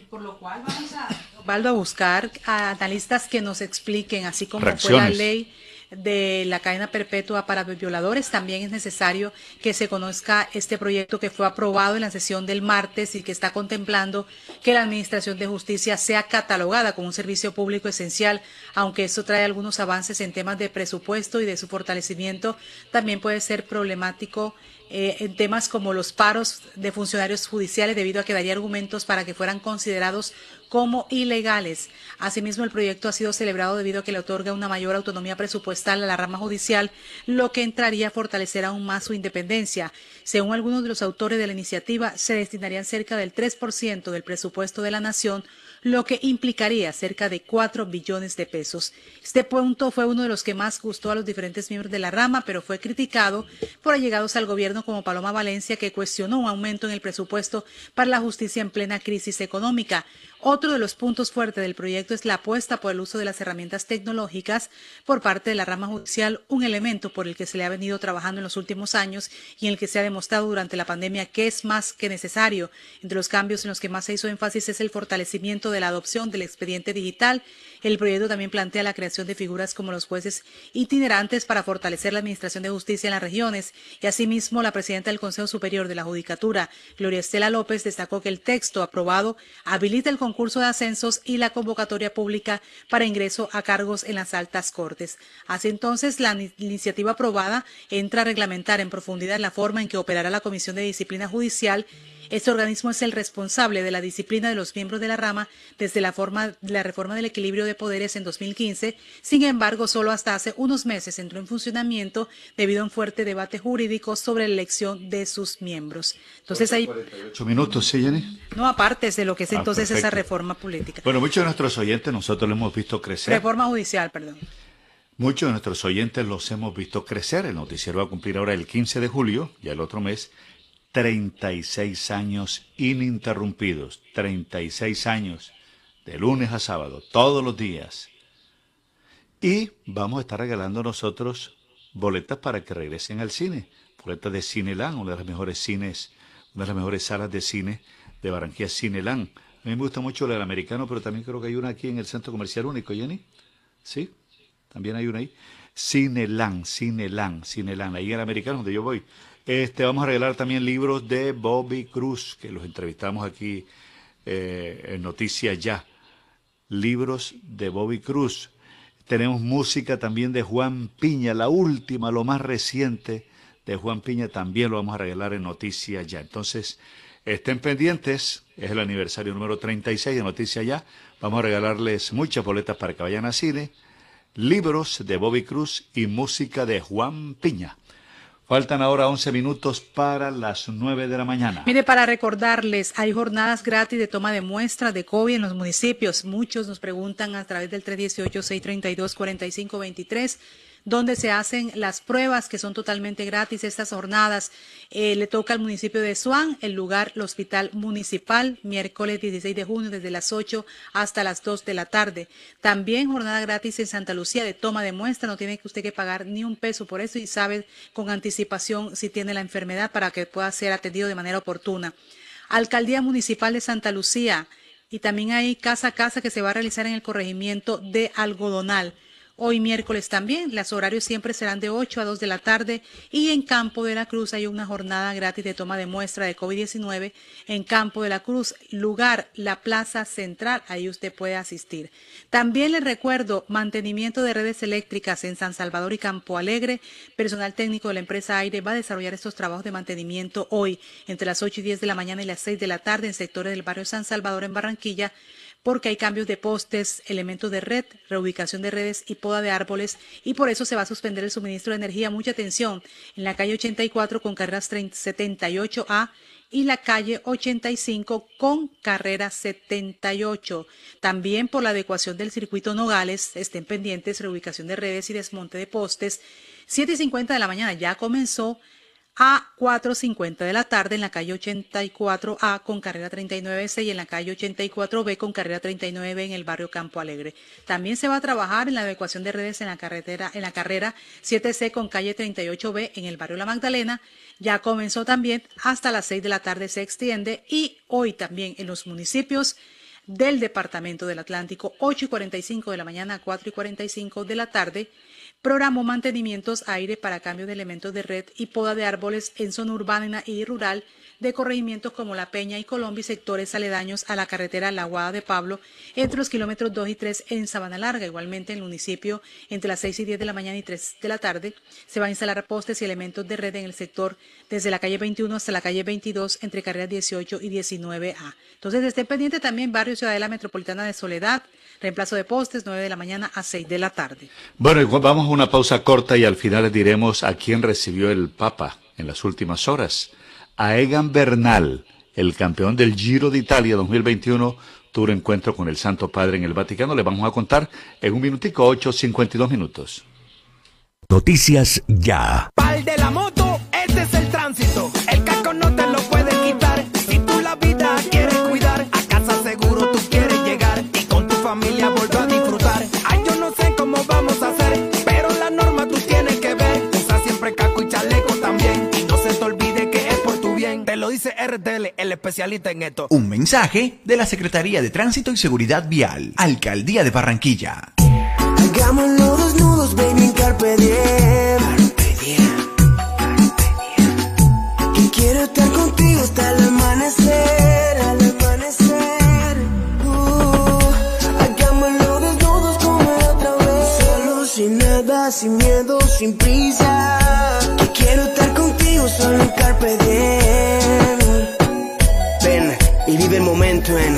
por lo cual vamos a, a buscar a analistas que nos expliquen, así como fue la ley de la cadena perpetua para violadores, también es necesario que se conozca este proyecto que fue aprobado en la sesión del martes y que está contemplando que la Administración de Justicia sea catalogada como un servicio público esencial, aunque eso trae algunos avances en temas de presupuesto y de su fortalecimiento, también puede ser problemático eh, en temas como los paros de funcionarios judiciales debido a que daría argumentos para que fueran considerados como ilegales. Asimismo, el proyecto ha sido celebrado debido a que le otorga una mayor autonomía presupuestal a la rama judicial, lo que entraría a fortalecer aún más su independencia. Según algunos de los autores de la iniciativa, se destinarían cerca del 3% del presupuesto de la nación lo que implicaría cerca de 4 billones de pesos. Este punto fue uno de los que más gustó a los diferentes miembros de la rama, pero fue criticado por allegados al gobierno como Paloma Valencia, que cuestionó un aumento en el presupuesto para la justicia en plena crisis económica. Otro de los puntos fuertes del proyecto es la apuesta por el uso de las herramientas tecnológicas por parte de la rama judicial, un elemento por el que se le ha venido trabajando en los últimos años y en el que se ha demostrado durante la pandemia que es más que necesario. Entre los cambios en los que más se hizo énfasis es el fortalecimiento de la adopción del expediente digital. El proyecto también plantea la creación de figuras como los jueces itinerantes para fortalecer la administración de justicia en las regiones y asimismo la presidenta del Consejo Superior de la Judicatura, Gloria Estela López, destacó que el texto aprobado habilita el concurso de ascensos y la convocatoria pública para ingreso a cargos en las altas cortes. Así entonces, la iniciativa aprobada entra a reglamentar en profundidad la forma en que operará la Comisión de Disciplina Judicial este organismo es el responsable de la disciplina de los miembros de la rama desde la, forma, la reforma del equilibrio de poderes en 2015. Sin embargo, solo hasta hace unos meses entró en funcionamiento debido a un fuerte debate jurídico sobre la elección de sus miembros. Entonces hay... minutos, ¿sí, Jenny? No, aparte de lo que es ah, entonces esa reforma política. Bueno, muchos de nuestros oyentes nosotros lo hemos visto crecer. Reforma judicial, perdón. Muchos de nuestros oyentes los hemos visto crecer. El noticiero va a cumplir ahora el 15 de julio, ya el otro mes, 36 años ininterrumpidos, 36 años, de lunes a sábado, todos los días. Y vamos a estar regalando nosotros boletas para que regresen al cine, boletas de Cineland, una de las mejores cines, una de las mejores salas de cine de Barranquilla, Cineland. A mí me gusta mucho el americano, pero también creo que hay una aquí en el Centro Comercial Único, Jenny. ¿Sí? También hay una ahí. Cineland, Cineland, Cineland, ahí en el americano donde yo voy. Este, vamos a regalar también libros de Bobby Cruz, que los entrevistamos aquí eh, en Noticias Ya. Libros de Bobby Cruz. Tenemos música también de Juan Piña, la última, lo más reciente de Juan Piña, también lo vamos a regalar en Noticias Ya. Entonces, estén pendientes, es el aniversario número 36 de Noticias Ya. Vamos a regalarles muchas boletas para que vayan a cine, libros de Bobby Cruz y música de Juan Piña. Faltan ahora 11 minutos para las 9 de la mañana. Mire, para recordarles, hay jornadas gratis de toma de muestras de COVID en los municipios. Muchos nos preguntan a través del 318-632-4523 donde se hacen las pruebas que son totalmente gratis. Estas jornadas eh, le toca al municipio de Suán, el lugar, el hospital municipal, miércoles 16 de junio desde las 8 hasta las 2 de la tarde. También jornada gratis en Santa Lucía de toma de muestra, no tiene usted que pagar ni un peso por eso y sabe con anticipación si tiene la enfermedad para que pueda ser atendido de manera oportuna. Alcaldía Municipal de Santa Lucía y también hay casa a casa que se va a realizar en el corregimiento de Algodonal Hoy miércoles también, los horarios siempre serán de 8 a 2 de la tarde y en Campo de la Cruz hay una jornada gratis de toma de muestra de COVID-19 en Campo de la Cruz, lugar la Plaza Central, ahí usted puede asistir. También les recuerdo mantenimiento de redes eléctricas en San Salvador y Campo Alegre. Personal técnico de la empresa Aire va a desarrollar estos trabajos de mantenimiento hoy entre las 8 y 10 de la mañana y las 6 de la tarde en sectores del barrio San Salvador en Barranquilla porque hay cambios de postes, elementos de red, reubicación de redes y poda de árboles y por eso se va a suspender el suministro de energía. Mucha atención en la calle 84 con carreras 78A y la calle 85 con carrera 78. También por la adecuación del circuito Nogales, estén pendientes, reubicación de redes y desmonte de postes. 7 y 50 de la mañana ya comenzó a 4.50 de la tarde en la calle 84A con carrera 39C y en la calle 84B con carrera 39B en el barrio Campo Alegre. También se va a trabajar en la adecuación de redes en la carretera en la carrera 7C con calle 38B en el barrio La Magdalena. Ya comenzó también hasta las 6 de la tarde se extiende y hoy también en los municipios del Departamento del Atlántico 8 y 45 de la mañana a 4 y 45 de la tarde programó mantenimientos aire para cambio de elementos de red y poda de árboles en zona urbana y rural de corregimientos como La Peña y Colombia y sectores aledaños a la carretera La Guada de Pablo entre los kilómetros 2 y 3 en Sabana Larga. Igualmente en el municipio entre las 6 y 10 de la mañana y 3 de la tarde se va a instalar postes y elementos de red en el sector desde la calle 21 hasta la calle 22 entre carreras 18 y 19A. Entonces esté pendiente también barrio Ciudadela Metropolitana de Soledad, reemplazo de postes 9 de la mañana a 6 de la tarde. Bueno, vamos a una pausa corta y al final les diremos a quién recibió el Papa en las últimas horas a Egan Bernal, el campeón del Giro de Italia 2021, tuvo encuentro con el Santo Padre en el Vaticano. Le vamos a contar en un minutico, 8.52 minutos. Noticias ya. Pal de la moto, este es el dice RTL, el especialista en esto. Un mensaje de la Secretaría de Tránsito y Seguridad Vial, Alcaldía de Barranquilla. Hagámoslo desnudos, baby, en carpe diem. Que quiero estar contigo hasta el amanecer, al amanecer. Uh, hagámoslo desnudos como la otra vez. Solo sin nada, sin miedo, sin prisa. Solo en carpe diem. Ven y vive el momento en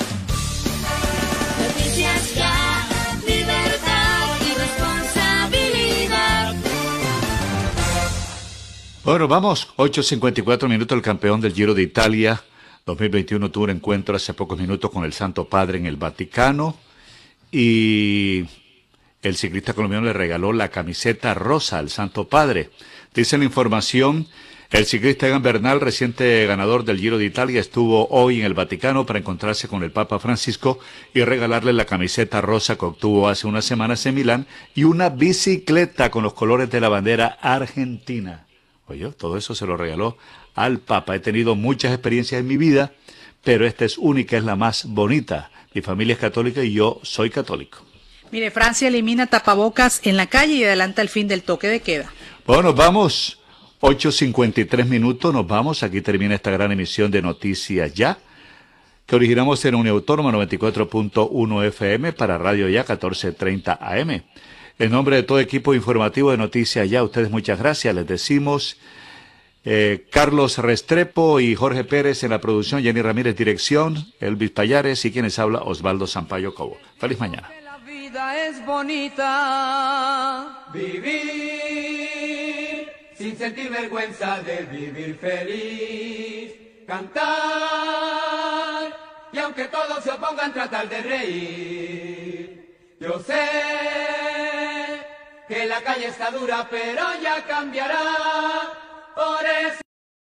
Bueno, vamos, 8.54 minutos, el campeón del Giro de Italia 2021 tuvo un encuentro hace pocos minutos con el Santo Padre en el Vaticano y el ciclista colombiano le regaló la camiseta rosa al Santo Padre. Dice la información, el ciclista Egan Bernal, reciente ganador del Giro de Italia, estuvo hoy en el Vaticano para encontrarse con el Papa Francisco y regalarle la camiseta rosa que obtuvo hace unas semanas en Milán y una bicicleta con los colores de la bandera argentina. Oye, todo eso se lo regaló al Papa. He tenido muchas experiencias en mi vida, pero esta es única, es la más bonita. Mi familia es católica y yo soy católico. Mire, Francia elimina tapabocas en la calle y adelanta el fin del toque de queda. Bueno, nos vamos. 8.53 minutos, nos vamos. Aquí termina esta gran emisión de Noticias Ya, que originamos en Unión Autónoma 94.1 FM para Radio Ya 14.30 AM. En nombre de todo equipo informativo de Noticias Ya, ustedes muchas gracias. Les decimos eh, Carlos Restrepo y Jorge Pérez en la producción, Jenny Ramírez dirección, Elvis Payares y quienes habla Osvaldo Sampaio Cobo. Feliz mañana. La vida es bonita. Vivir sin sentir vergüenza de vivir feliz. Cantar y aunque todos se opongan tratar de reír. Yo sé que la calle está dura, pero ya cambiará. Por eso